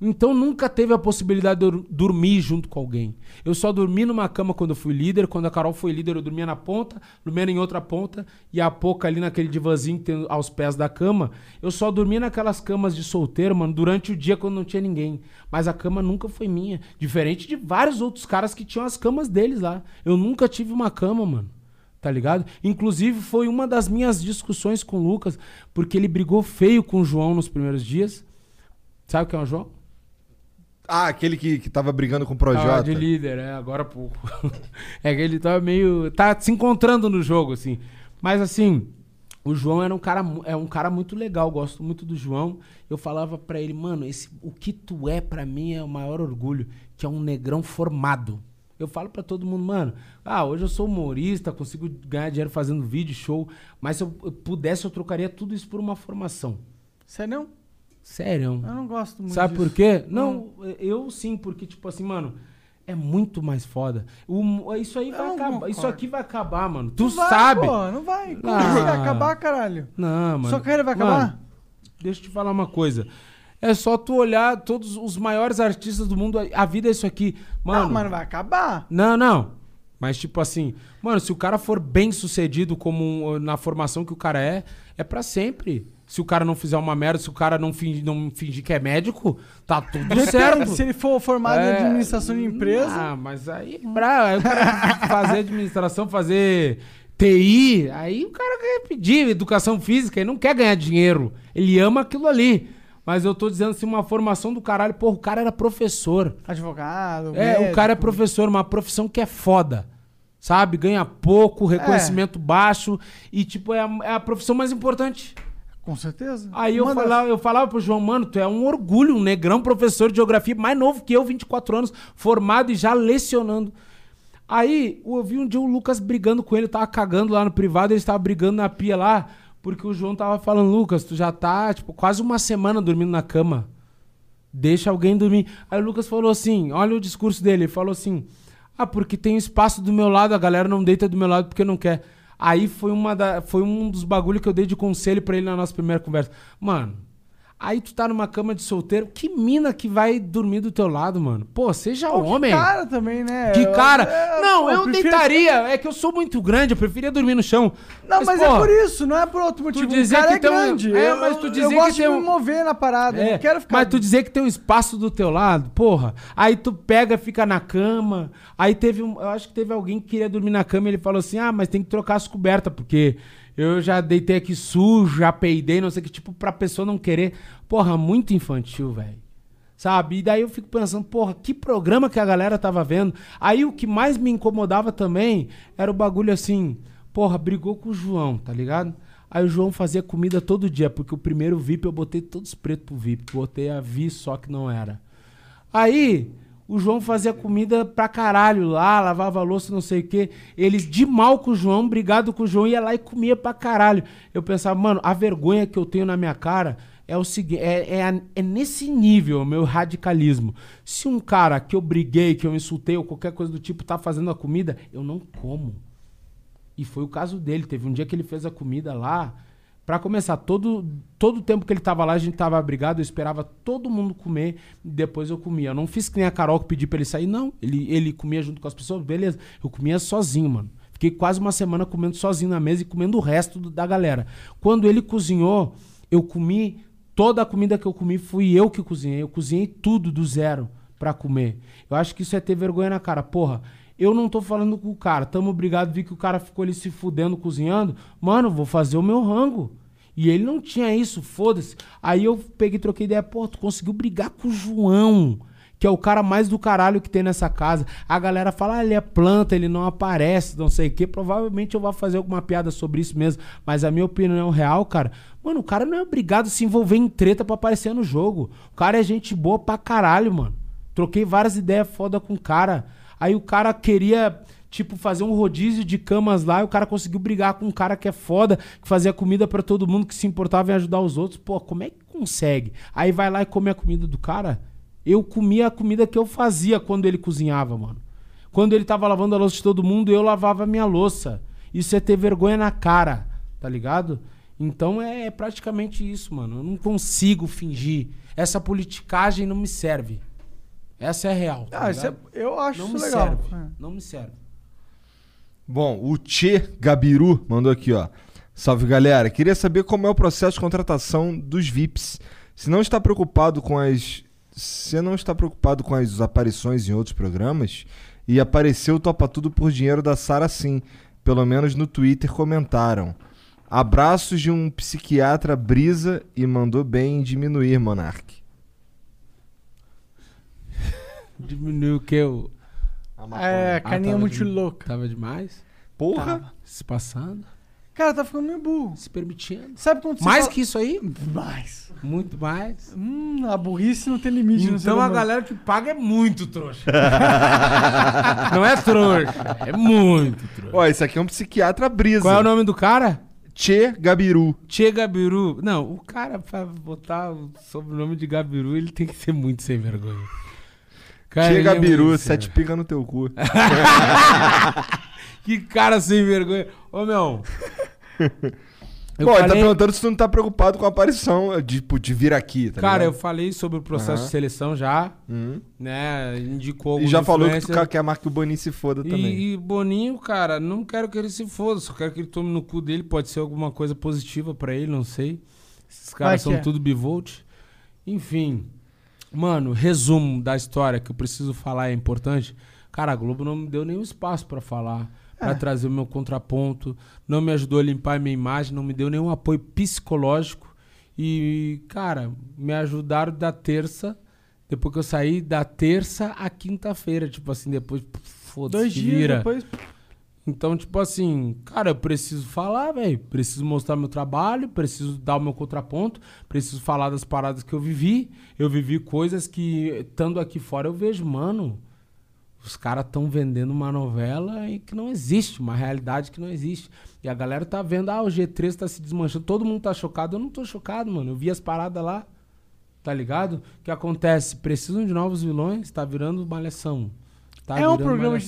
Então nunca teve a possibilidade de eu dormir junto com alguém. Eu só dormi numa cama quando eu fui líder. Quando a Carol foi líder, eu dormia na ponta, dormia em outra ponta, e a pouco ali naquele divanzinho que tem aos pés da cama. Eu só dormia naquelas camas de solteiro, mano, durante o dia quando não tinha ninguém. Mas a cama nunca foi minha. Diferente de vários outros caras que tinham as camas deles lá. Eu nunca tive uma cama, mano. Tá ligado? Inclusive, foi uma das minhas discussões com o Lucas, porque ele brigou feio com o João nos primeiros dias. Sabe o que é o João? Ah, aquele que, que tava brigando com o Ah, Projota. de líder, é, agora pouco. é que ele tava meio. tá se encontrando no jogo, assim. Mas assim, o João era um cara, é um cara muito legal, gosto muito do João. Eu falava pra ele, mano, esse, o que tu é pra mim é o maior orgulho, que é um negrão formado. Eu falo pra todo mundo, mano, ah, hoje eu sou humorista, consigo ganhar dinheiro fazendo vídeo, show, mas se eu eu pudesse, eu trocaria tudo isso por uma formação. Sério? Sério. Eu não gosto muito Sabe disso. por quê? Não, eu sim, porque, tipo assim, mano, é muito mais foda. O- isso aí vai não acabar. concordo. Isso aqui vai acabar, mano. Tu Não vai, sabe. Pô, não vai. Como Ah. vai acabar, caralho? Não, mano. Sua carreira vai acabar? Mano, deixa eu te falar uma coisa. É só tu olhar todos os maiores artistas do mundo. A vida é isso aqui. Mano, Não, mas não vai acabar. não, não. Mas, tipo assim, mano, se o cara for bem sucedido como na formação que o cara é, é pra sempre. Se o cara não fizer uma merda, se o cara não fingir, não fingir que é médico, tá tudo certo. Se ele for formado É, em administração de empresa. Ah, mas aí, bra, aí o cara fazer administração, fazer TI, aí o cara quer pedir educação física e não quer ganhar dinheiro. Ele ama aquilo ali. Mas eu tô dizendo assim, uma formação do caralho, porra, o cara era professor. Advogado. É, o médico. cara é professor, uma profissão que é foda. Sabe? Ganha pouco, reconhecimento baixo. E, tipo, é a, é a profissão mais importante. Com certeza. Aí eu falava, eu falava pro João, mano, tu é um orgulho, um negrão professor de geografia, mais novo que eu, 24 anos, formado e já lecionando. Aí eu vi um dia o Lucas brigando com ele, tava cagando lá no privado, ele estava brigando na pia lá, porque o João tava falando, Lucas, tu já tá, tipo, quase uma semana dormindo na cama. Deixa alguém dormir. Aí o Lucas falou assim: olha o discurso dele. Ele falou assim: Ah, porque tem espaço do meu lado, a galera não deita do meu lado porque não quer. Aí foi, uma da, foi um dos bagulho que eu dei de conselho pra ele na nossa primeira conversa. Mano, aí tu tá numa cama de solteiro, que mina que vai dormir do teu lado, mano? Pô, seja Pô, que homem. cara também, né? Que Eu- cara? é, não, pô, eu prefiro- deitaria. É que eu sou muito grande, eu preferia dormir no chão. Não, mas, é porra, por isso, não é por outro motivo. dizer o cara que é tem um- grande. é, Eu- mas tu eu, dizer eu que gosto tem de um- me mover na parada. eu É, não quero ficar... Mas tu dizer que tem um espaço do teu lado, porra. Aí tu pega, fica na cama. Aí teve um. Eu acho que teve alguém que queria dormir na cama e ele falou assim: ah, mas tem que trocar as cobertas, porque eu já deitei aqui sujo, já peidei, não sei o que, tipo, pra pessoa não querer. Porra, muito infantil, velho. Sabe? E daí eu fico pensando, porra, que programa que a galera tava vendo. Aí o que mais me incomodava também era o bagulho assim, porra, brigou com o João, tá ligado? Aí o João fazia comida todo dia, porque o primeiro VIP eu botei todos pretos pro VIP. Botei a Vi só que não era. Aí o João fazia comida pra caralho lá, lavava louça, não sei o quê. Eles de mal com o João, brigado com o João, ia lá e comia pra caralho. Eu pensava, mano, a vergonha que eu tenho na minha cara é o seguinte, é, é, é nesse nível o meu radicalismo. Se um cara que eu briguei, que eu insultei ou qualquer coisa do tipo tá fazendo a comida, eu não como. E foi o caso dele. Teve um dia que ele fez a comida lá. Pra começar, todo, todo o tempo que ele tava lá, a gente tava abrigado, eu esperava todo mundo comer, depois eu comia. Eu não fiz que nem a Carol que pedi pra ele sair, não. Ele, ele comia junto com as pessoas, beleza. Eu comia sozinho, mano. Fiquei quase uma semana comendo sozinho na mesa e comendo o resto do- da galera. Quando ele cozinhou, eu comi toda a comida que eu comi, fui eu que cozinhei. Eu cozinhei tudo do zero pra comer. Eu acho que isso é ter vergonha na cara. Porra, eu não tô falando com o cara. Tamo obrigado, vi que o cara ficou ali se fudendo cozinhando. Mano, vou fazer o meu rango. E ele não tinha isso, foda-se. Aí eu peguei troquei ideia. Pô, tu conseguiu brigar com o João que é o cara mais do caralho que tem nessa casa. A galera fala, ah, ele é planta, ele não aparece, não sei o quê. Provavelmente eu vou fazer alguma piada sobre isso mesmo. Mas a minha opinião real, cara, mano, o cara não é obrigado a se envolver em treta pra aparecer no jogo. O cara é gente boa pra caralho, mano. Troquei várias ideias foda com o cara. Aí o cara queria, tipo, fazer um rodízio de camas lá e o cara conseguiu brigar com um cara que é foda, que fazia comida pra todo mundo, que se importava em ajudar os outros. Pô, como é que consegue? Aí vai lá e come a comida do cara. Eu comia a comida que eu fazia quando ele cozinhava, mano. Quando ele tava lavando a louça de todo mundo, eu lavava a minha louça. Isso é ter vergonha na cara, tá ligado? Então é praticamente isso, mano. Eu não consigo fingir. Essa politicagem não me serve. Essa é real. tá Ah, isso é- eu acho não isso me legal. Serve. É. Não me serve. Bom, o Tchê Gabiru mandou aqui, ó. Salve galera, queria saber como é o processo de contratação dos VIPs. Se não está preocupado com as. Se não está preocupado com as aparições em outros programas, e apareceu Topa Tudo por Dinheiro da Sara sim. Pelo menos no Twitter comentaram. Abraços de um psiquiatra brisa e mandou bem em diminuir, Monark. Diminuiu o que? O... É, carinha tava muito de- louca. Tava demais? Porra! Tava. Se passando? Cara, tá ficando meio burro. Se permitindo. Sabe quando você Mais fala- que isso aí? Mais. Muito mais. Hum, a burrice não tem limite. Então a galera que paga é muito trouxa. Não é trouxa, é muito trouxa. Ó, esse aqui é um psiquiatra brisa. Qual é o nome do cara? Tchê Gabiru. Tchê Gabiru. Não, o cara, pra botar o sobrenome de Gabiru, ele tem que ser muito sem vergonha. Cara, Gabiru, muito sete pica no teu cu. Que cara sem vergonha. Ô, meu. Eu Pô, ele tá falei- perguntando se tu não tá preocupado com a aparição, tipo, de vir aqui, tá Cara, eu ligado? falei sobre o processo Aham. de seleção já, Uhum. né? Indicou E já falou que tu quer- mais que o Boninho se foda também. E, e Boninho, cara, não quero que ele se foda, só quero que ele tome no cu dele. Pode ser alguma coisa positiva pra ele, não sei. Esses caras Vai são é. tudo bivolt. Enfim, mano, resumo da história que eu preciso falar é importante. Cara, a Globo não me deu nenhum espaço pra falar, pra É. trazer o meu contraponto, não me ajudou a limpar a minha imagem, não me deu nenhum apoio psicológico. E, cara, me ajudaram da terça, depois que eu saí, da terça à quinta-feira, tipo assim, depois, foda-se, Dois dias vira. depois. Então, tipo assim, cara, eu preciso falar, velho. Preciso mostrar meu trabalho, preciso dar o meu contraponto, preciso falar das paradas que eu vivi. Eu vivi coisas que, estando aqui fora, eu vejo, mano. Os caras estão vendendo uma novela e que não existe, uma realidade que não existe. E a galera tá vendo, ah, o G3 tá se desmanchando, todo mundo tá chocado. Eu não tô chocado, mano. Eu vi as paradas lá, tá ligado? O que acontece? Precisam de novos vilões, tá virando malhação. Tá é um programa de,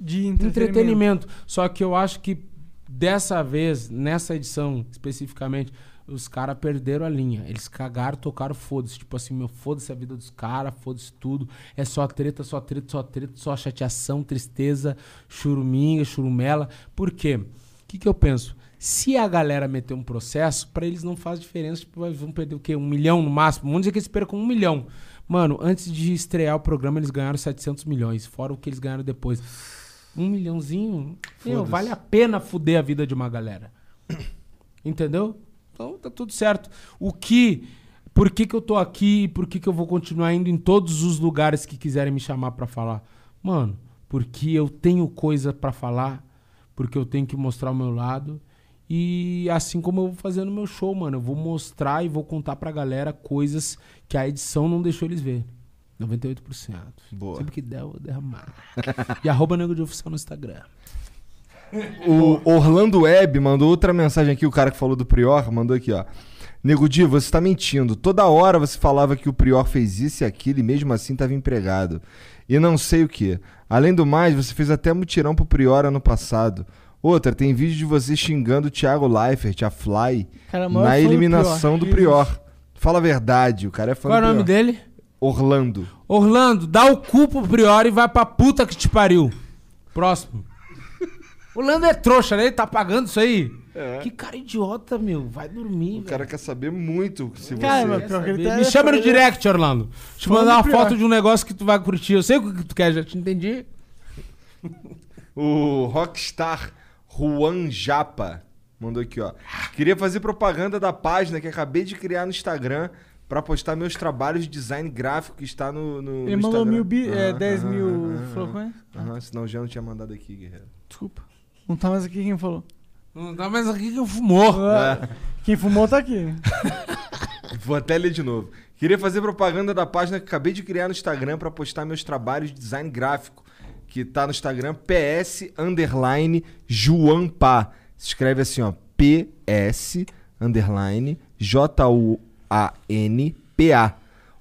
de entretenimento. entretenimento. Só que eu acho que dessa vez, nessa edição especificamente, os caras perderam a linha. Eles cagaram, tocaram foda-se. Tipo assim, meu, foda-se a vida dos caras, foda-se tudo. É só treta, só treta, só treta, só chateação, tristeza, churuminga, churumela. Por quê? O que, que eu penso? Se a galera meter um processo, pra eles não faz diferença. Tipo, vão perder o quê? Um milhão no máximo? Vamos dizer que eles percam um milhão. Mano, antes de estrear o programa, eles ganharam 700 milhões. Fora o que eles ganharam depois. Um milhãozinho. Meu, vale a pena fuder a vida de uma galera. Entendeu? Então tá tudo certo. O que. Por que, que eu tô aqui e por que, que eu vou continuar indo em todos os lugares que quiserem me chamar pra falar? Mano, porque eu tenho coisa pra falar, porque eu tenho que mostrar o meu lado. E assim como eu vou fazer no meu show, mano, eu vou mostrar e vou contar pra galera coisas que a edição não deixou eles ver. 98%. Boa. Sempre que der, eu vou derramar. e arroba Nego de Oficial no Instagram. O Orlando Web mandou outra mensagem aqui, o cara que falou do Prior, mandou aqui, ó. Nego Di, você tá mentindo. Toda hora você falava que o Prior fez isso e aquilo e mesmo assim tava empregado. E não sei o que. Além do mais, você fez até mutirão pro Prior ano passado. Outra, tem vídeo de você xingando o Thiago Leifert, a Fly, Cara, na do eliminação do Prior. Prior. Fala a verdade, o cara é fã Qual é do o nome Prior. dele? Orlando. Orlando, dá o cu pro Priori e vai pra puta que te pariu. Próximo. Orlando é trouxa, né? Ele tá pagando isso aí? É. Que cara idiota, meu. Vai dormir. O cara quer saber muito se Cara, você... ele tá- Me chama no direct, Orlando. Deixa eu Fã mandar do uma Prior. foto de um negócio que tu vai curtir. Eu sei o que tu quer, já te entendi. O Rockstar Juan Japa mandou aqui, ó. Queria fazer propaganda da página que acabei de criar no Instagram pra postar meus trabalhos de design gráfico que está no, no Ele no mandou Instagram. mil bi- é, Aham, 10 aham, mil aham, flocões? Aham, senão já não tinha mandado aqui, guerreiro. Desculpa. Não tá mais aqui quem falou. Não tá mais aqui quem fumou. É. Quem fumou tá aqui. Vou até ler de novo. Queria fazer propaganda da página que acabei de criar no Instagram pra postar meus trabalhos de design gráfico, que tá no Instagram PS underline Juanpa. Se escreve assim, ó, PS underline J-U-A-N-P-A.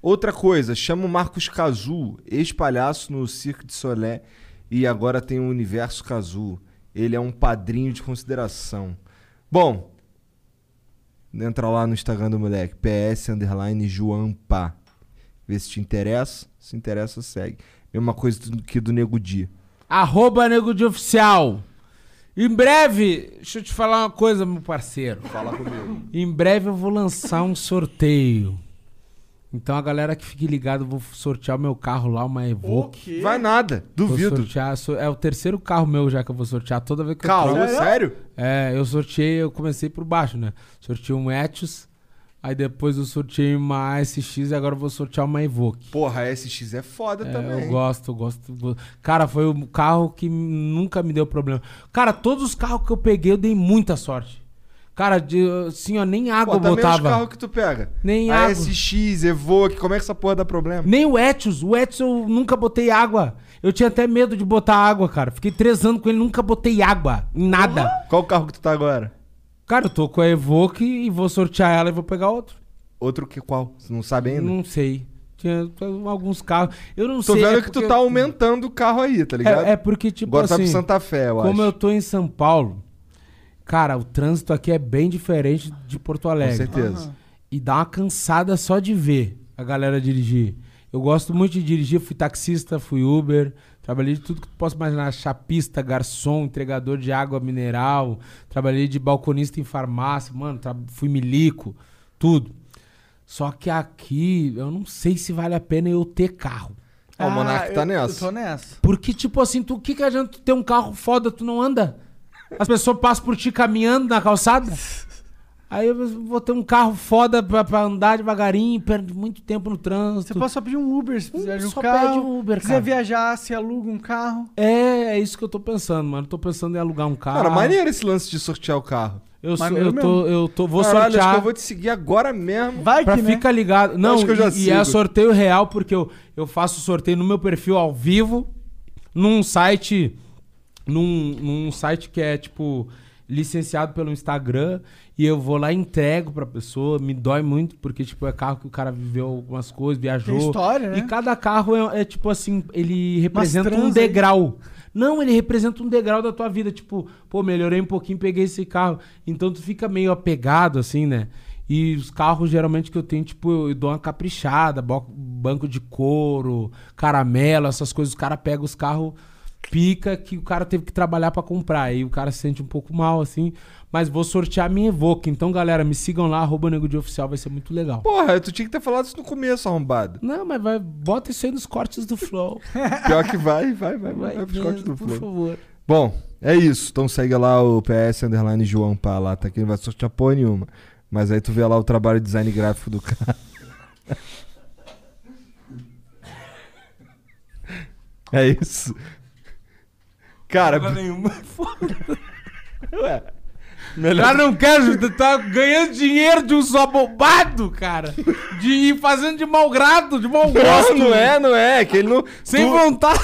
Outra coisa, chama o Marcos Cazu, ex-palhaço no Cirque de Solé e agora tem o Universo Cazu. Ele é um padrinho de consideração. Bom, Entra lá no Instagram do moleque, PS underline Joampa. Vê se te interessa. Se interessa, segue. Mesma coisa que do Nego Di. Arroba Nego de Oficial. Em breve, deixa eu te falar uma coisa, meu parceiro. Fala comigo. Em breve eu vou lançar um sorteio. Então a galera que fique ligado, eu vou sortear o meu carro lá, uma Evoque. Vai nada, duvido. Vou sortear, so- é o terceiro carro meu já que eu vou sortear toda vez que Calma, eu troco. sério? É, eu sorteei, eu comecei por baixo, né? Sorteei um Etios, aí depois eu sorteei uma SX e agora eu vou sortear uma Evoque. Porra, a SX é foda É, também. eu gosto, eu gosto, go- Cara, foi o carro que nunca me deu problema. Cara, todos os carros que eu peguei eu dei muita sorte. Cara, de, assim, ó, nem água Pô, eu também botava. os carros que tu pega. Nem a água. SX, Evoque, como é que essa porra dá problema? Nem o Etios. O Etios eu nunca botei água. Eu tinha até medo de botar água, cara. Fiquei três anos com ele, nunca botei água. Em nada. Qual o carro que tu tá agora? Cara, eu tô com a Evoque e vou sortear ela e vou pegar outro. Outro que qual? Você não sabe ainda? Não sei. Tinha alguns carros. Eu não Tô sei. vendo é que porque- tu tá aumentando o carro aí, tá ligado? É, é porque, tipo Agora tá assim... pro Santa Fé, eu como acho. eu tô em São Paulo, cara, o trânsito aqui é bem diferente de Porto Alegre. certeza. Aham. E dá uma cansada só de ver a galera dirigir. Eu gosto muito de dirigir, fui taxista, fui Uber, trabalhei de tudo que tu possa imaginar, chapista, garçom, entregador de água mineral, trabalhei de balconista em farmácia, mano, tra- fui milico, tudo. Só que aqui, eu não sei se vale a pena eu ter carro. Ah, o Monark tá eu- nessa. Eu tô nessa. Porque, tipo assim, tu, o que, que adianta tu ter um carro foda, tu não anda? As pessoas passam por ti caminhando na calçada. Aí eu vou ter um carro foda pra, pra andar devagarinho, perde muito tempo no trânsito. Você pode só pedir um Uber se precisar de um só carro. pede um Uber, quiser cara. viajar, se aluga um carro. É, é isso que eu tô pensando, mano. Tô pensando em alugar um carro. Cara, maneiro esse lance de sortear o carro. Eu, sou, eu, tô, eu tô, vou Caralho, acho sortear. que eu vou te seguir agora mesmo. Vai Pra que, né? ficar ligado. Não, Acho que eu já e, e é sigo. sorteio real, porque eu, eu faço sorteio no meu perfil ao vivo, num site. Num, num site que é, tipo, licenciado pelo Instagram. E eu vou lá e entrego pra pessoa. Me dói muito, porque, tipo, é carro que o cara viveu algumas coisas, viajou. Tem história, né? E cada carro é, é, tipo assim, ele representa um transa aí. degrau. Não, ele representa um degrau da tua vida. Tipo, pô, melhorei um pouquinho, peguei esse carro. Então tu fica meio apegado, assim, né? E os carros, geralmente, que eu tenho, tipo, eu dou uma caprichada, banco de couro, caramelo, essas coisas. Os caras pegam os carros, pica, que o cara teve que trabalhar pra comprar. Aí o cara se sente um pouco mal, assim. Mas vou sortear a minha Evoque. Então, galera, me sigam lá, arroba Nego de Oficial, vai ser muito legal. Porra, tu tinha que ter falado isso no começo, arrombado. Não, mas vai, bota isso aí nos cortes do Flow. Pior que vai, vai, vai, vai, Vai pros cortes do por Flow. favor. Bom, é isso. Então segue lá o PS Underline João Pá lá, tá aqui, não vai sortear porra nenhuma. Mas aí tu vê lá o trabalho de design gráfico do cara. É isso. Cara, nenhuma. ué. Cara, não quero, tu tá ganhando dinheiro de um só bobado, cara. De ir fazendo de mau grado, de mau gosto. Não, não é, não é. Que ele não. Sem tu- vontade.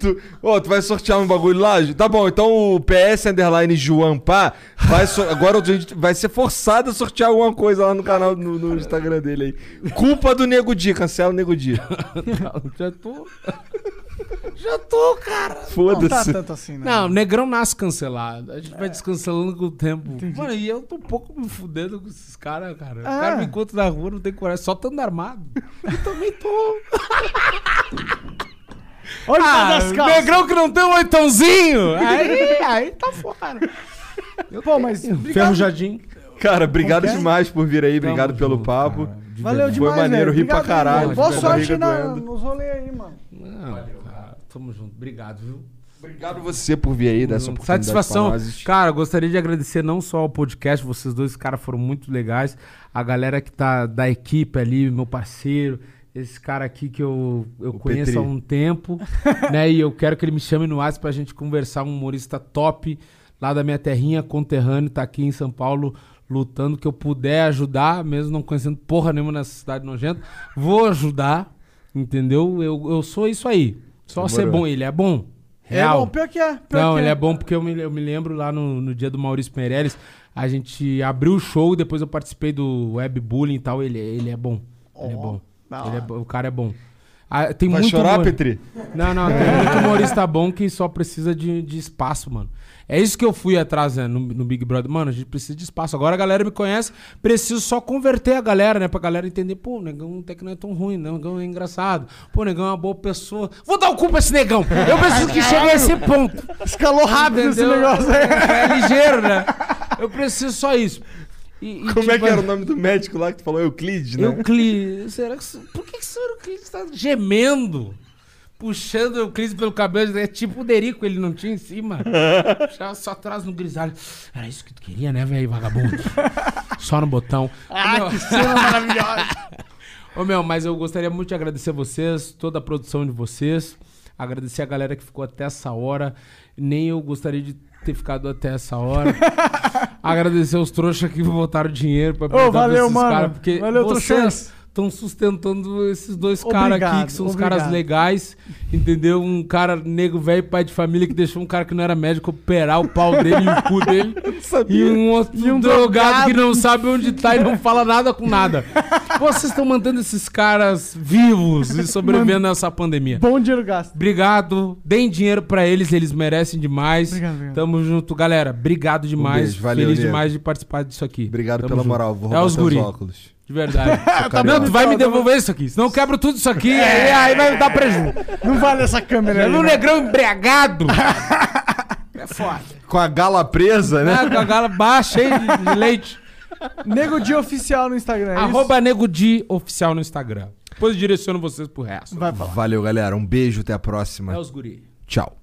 Tu, Ô, tu vai sortear um bagulho lá? Tá bom, então o PS Underline João Pá vai so- agora a gente vai ser forçado a sortear alguma coisa lá no canal, no, no Instagram dele aí. Culpa do Nego Di, cancela o Nego Di. Já tô. Já tô, cara. Não tá tanto assim, né? Não, negrão nasce cancelado. A gente vai descancelando com o tempo. Mano, e eu tô um pouco me fudendo com esses caras, cara. O Ah. cara me encontra na rua, não tem coragem, só estando armado. Eu também tô. Olha Ah, das calças. negrão que não tem um oitãozinho. Aí, aí tá fora. Pô, mas. Ferrujadinho. Cara, obrigado é? demais por vir aí, obrigado Tamo pelo junto, papo. cara. De Valeu verdade. demais, Foi maneiro, velho. ri pra Obrigado, caralho. Boa sorte na, doendo. nos rolês aí, mano. Não, cara, tamo junto. Obrigado, viu? Obrigado você por vir aí, dessa oportunidade Satisfação. Cara, gostaria de agradecer não só ao podcast, vocês dois caras foram muito legais. A galera que tá da equipe ali, meu parceiro, esse cara aqui que eu, eu conheço Petri. há um tempo, né? E eu quero que ele me chame no WhatsApp pra gente conversar. Um humorista top lá da minha terrinha, conterrâneo, tá aqui em São Paulo lutando. Que eu puder ajudar, mesmo não conhecendo porra nenhuma nessa cidade nojenta, vou ajudar, entendeu? Eu, eu sou isso aí. Só ser bom. Ele é bom. É Real. bom, pior que é. pior Não, que ele é bom porque eu me, eu me lembro lá no, no dia do Maurício Meirelles, a gente abriu o show, depois eu participei do webbullying e tal, ele, ele é bom. ele é bom. Ele é bo- o cara é bom. Ah, tem Vai muito chorar, humor- Petri? Não, não, tem muito humorista bom que só precisa de, de espaço, mano. É isso que eu fui atrás né, no, no Big Brother. Mano, a gente precisa de espaço. Agora a galera me conhece, preciso só converter a galera, né? Pra galera entender, pô, o negão até que não é tão ruim, né? O negão é engraçado. Pô, o negão é uma boa pessoa. Vou dar o cu pra esse negão. Eu preciso que chegue a esse ponto. Escalou rápido esse Entendeu? negócio aí. É ligeiro, né? Eu preciso só isso. E- e, Como é tipo, que era o nome do médico lá que tu falou? Euclides, né? Euclides. Será que. Por que, que o senhor Euclides tá gemendo? Puxando o Euclides pelo cabelo. É tipo o Derico, ele não tinha em cima. Puxava só atrás no grisalho. Era isso que tu queria, né, velho, vagabundo? só no botão. Ah, meu- que cena maravilhosa. Ô, meu, mas eu gostaria muito de agradecer vocês, toda a produção de vocês. Agradecer a galera que ficou até essa hora. Nem eu gostaria de ter ficado até essa hora. agradecer os trouxas que botaram dinheiro pra Ô, valeu, mano. caras, porque Valeu, vocês trouxões. Estão sustentando esses dois caras aqui, que são os caras legais, entendeu? Um cara negro, velho, pai de família, que deixou um cara que não era médico operar o pau dele e o cu dele. E um outro E um drogado que não sabe onde tá e não fala nada com nada. Vocês estão mantendo esses caras vivos e sobrevivendo nessa pandemia. Bom dinheiro gasto. Obrigado. Deem dinheiro pra eles, eles merecem demais. Obrigado, obrigado. Tamo junto, galera. Obrigado demais. beijo, valeu, Feliz demais de participar disso aqui. Obrigado Tamo pela junto. moral. Vou é roubar os seus guri. óculos. De verdade. Tá não, tu vai me devolver isso aqui. Senão eu quebro tudo isso aqui. aí, aí vai dar prejuízo. Não vale essa câmera. No né? negrão embriagado. é foda. Com a gala presa, né? Né? Com a gala baixa, cheia de, de leite. Nego Oficial no Instagram. é isso? Arroba Nego Di oficial no Instagram. Depois eu direciono vocês pro resto. Vai falar. Valeu, galera. Um beijo, até a próxima. É os guri. Tchau.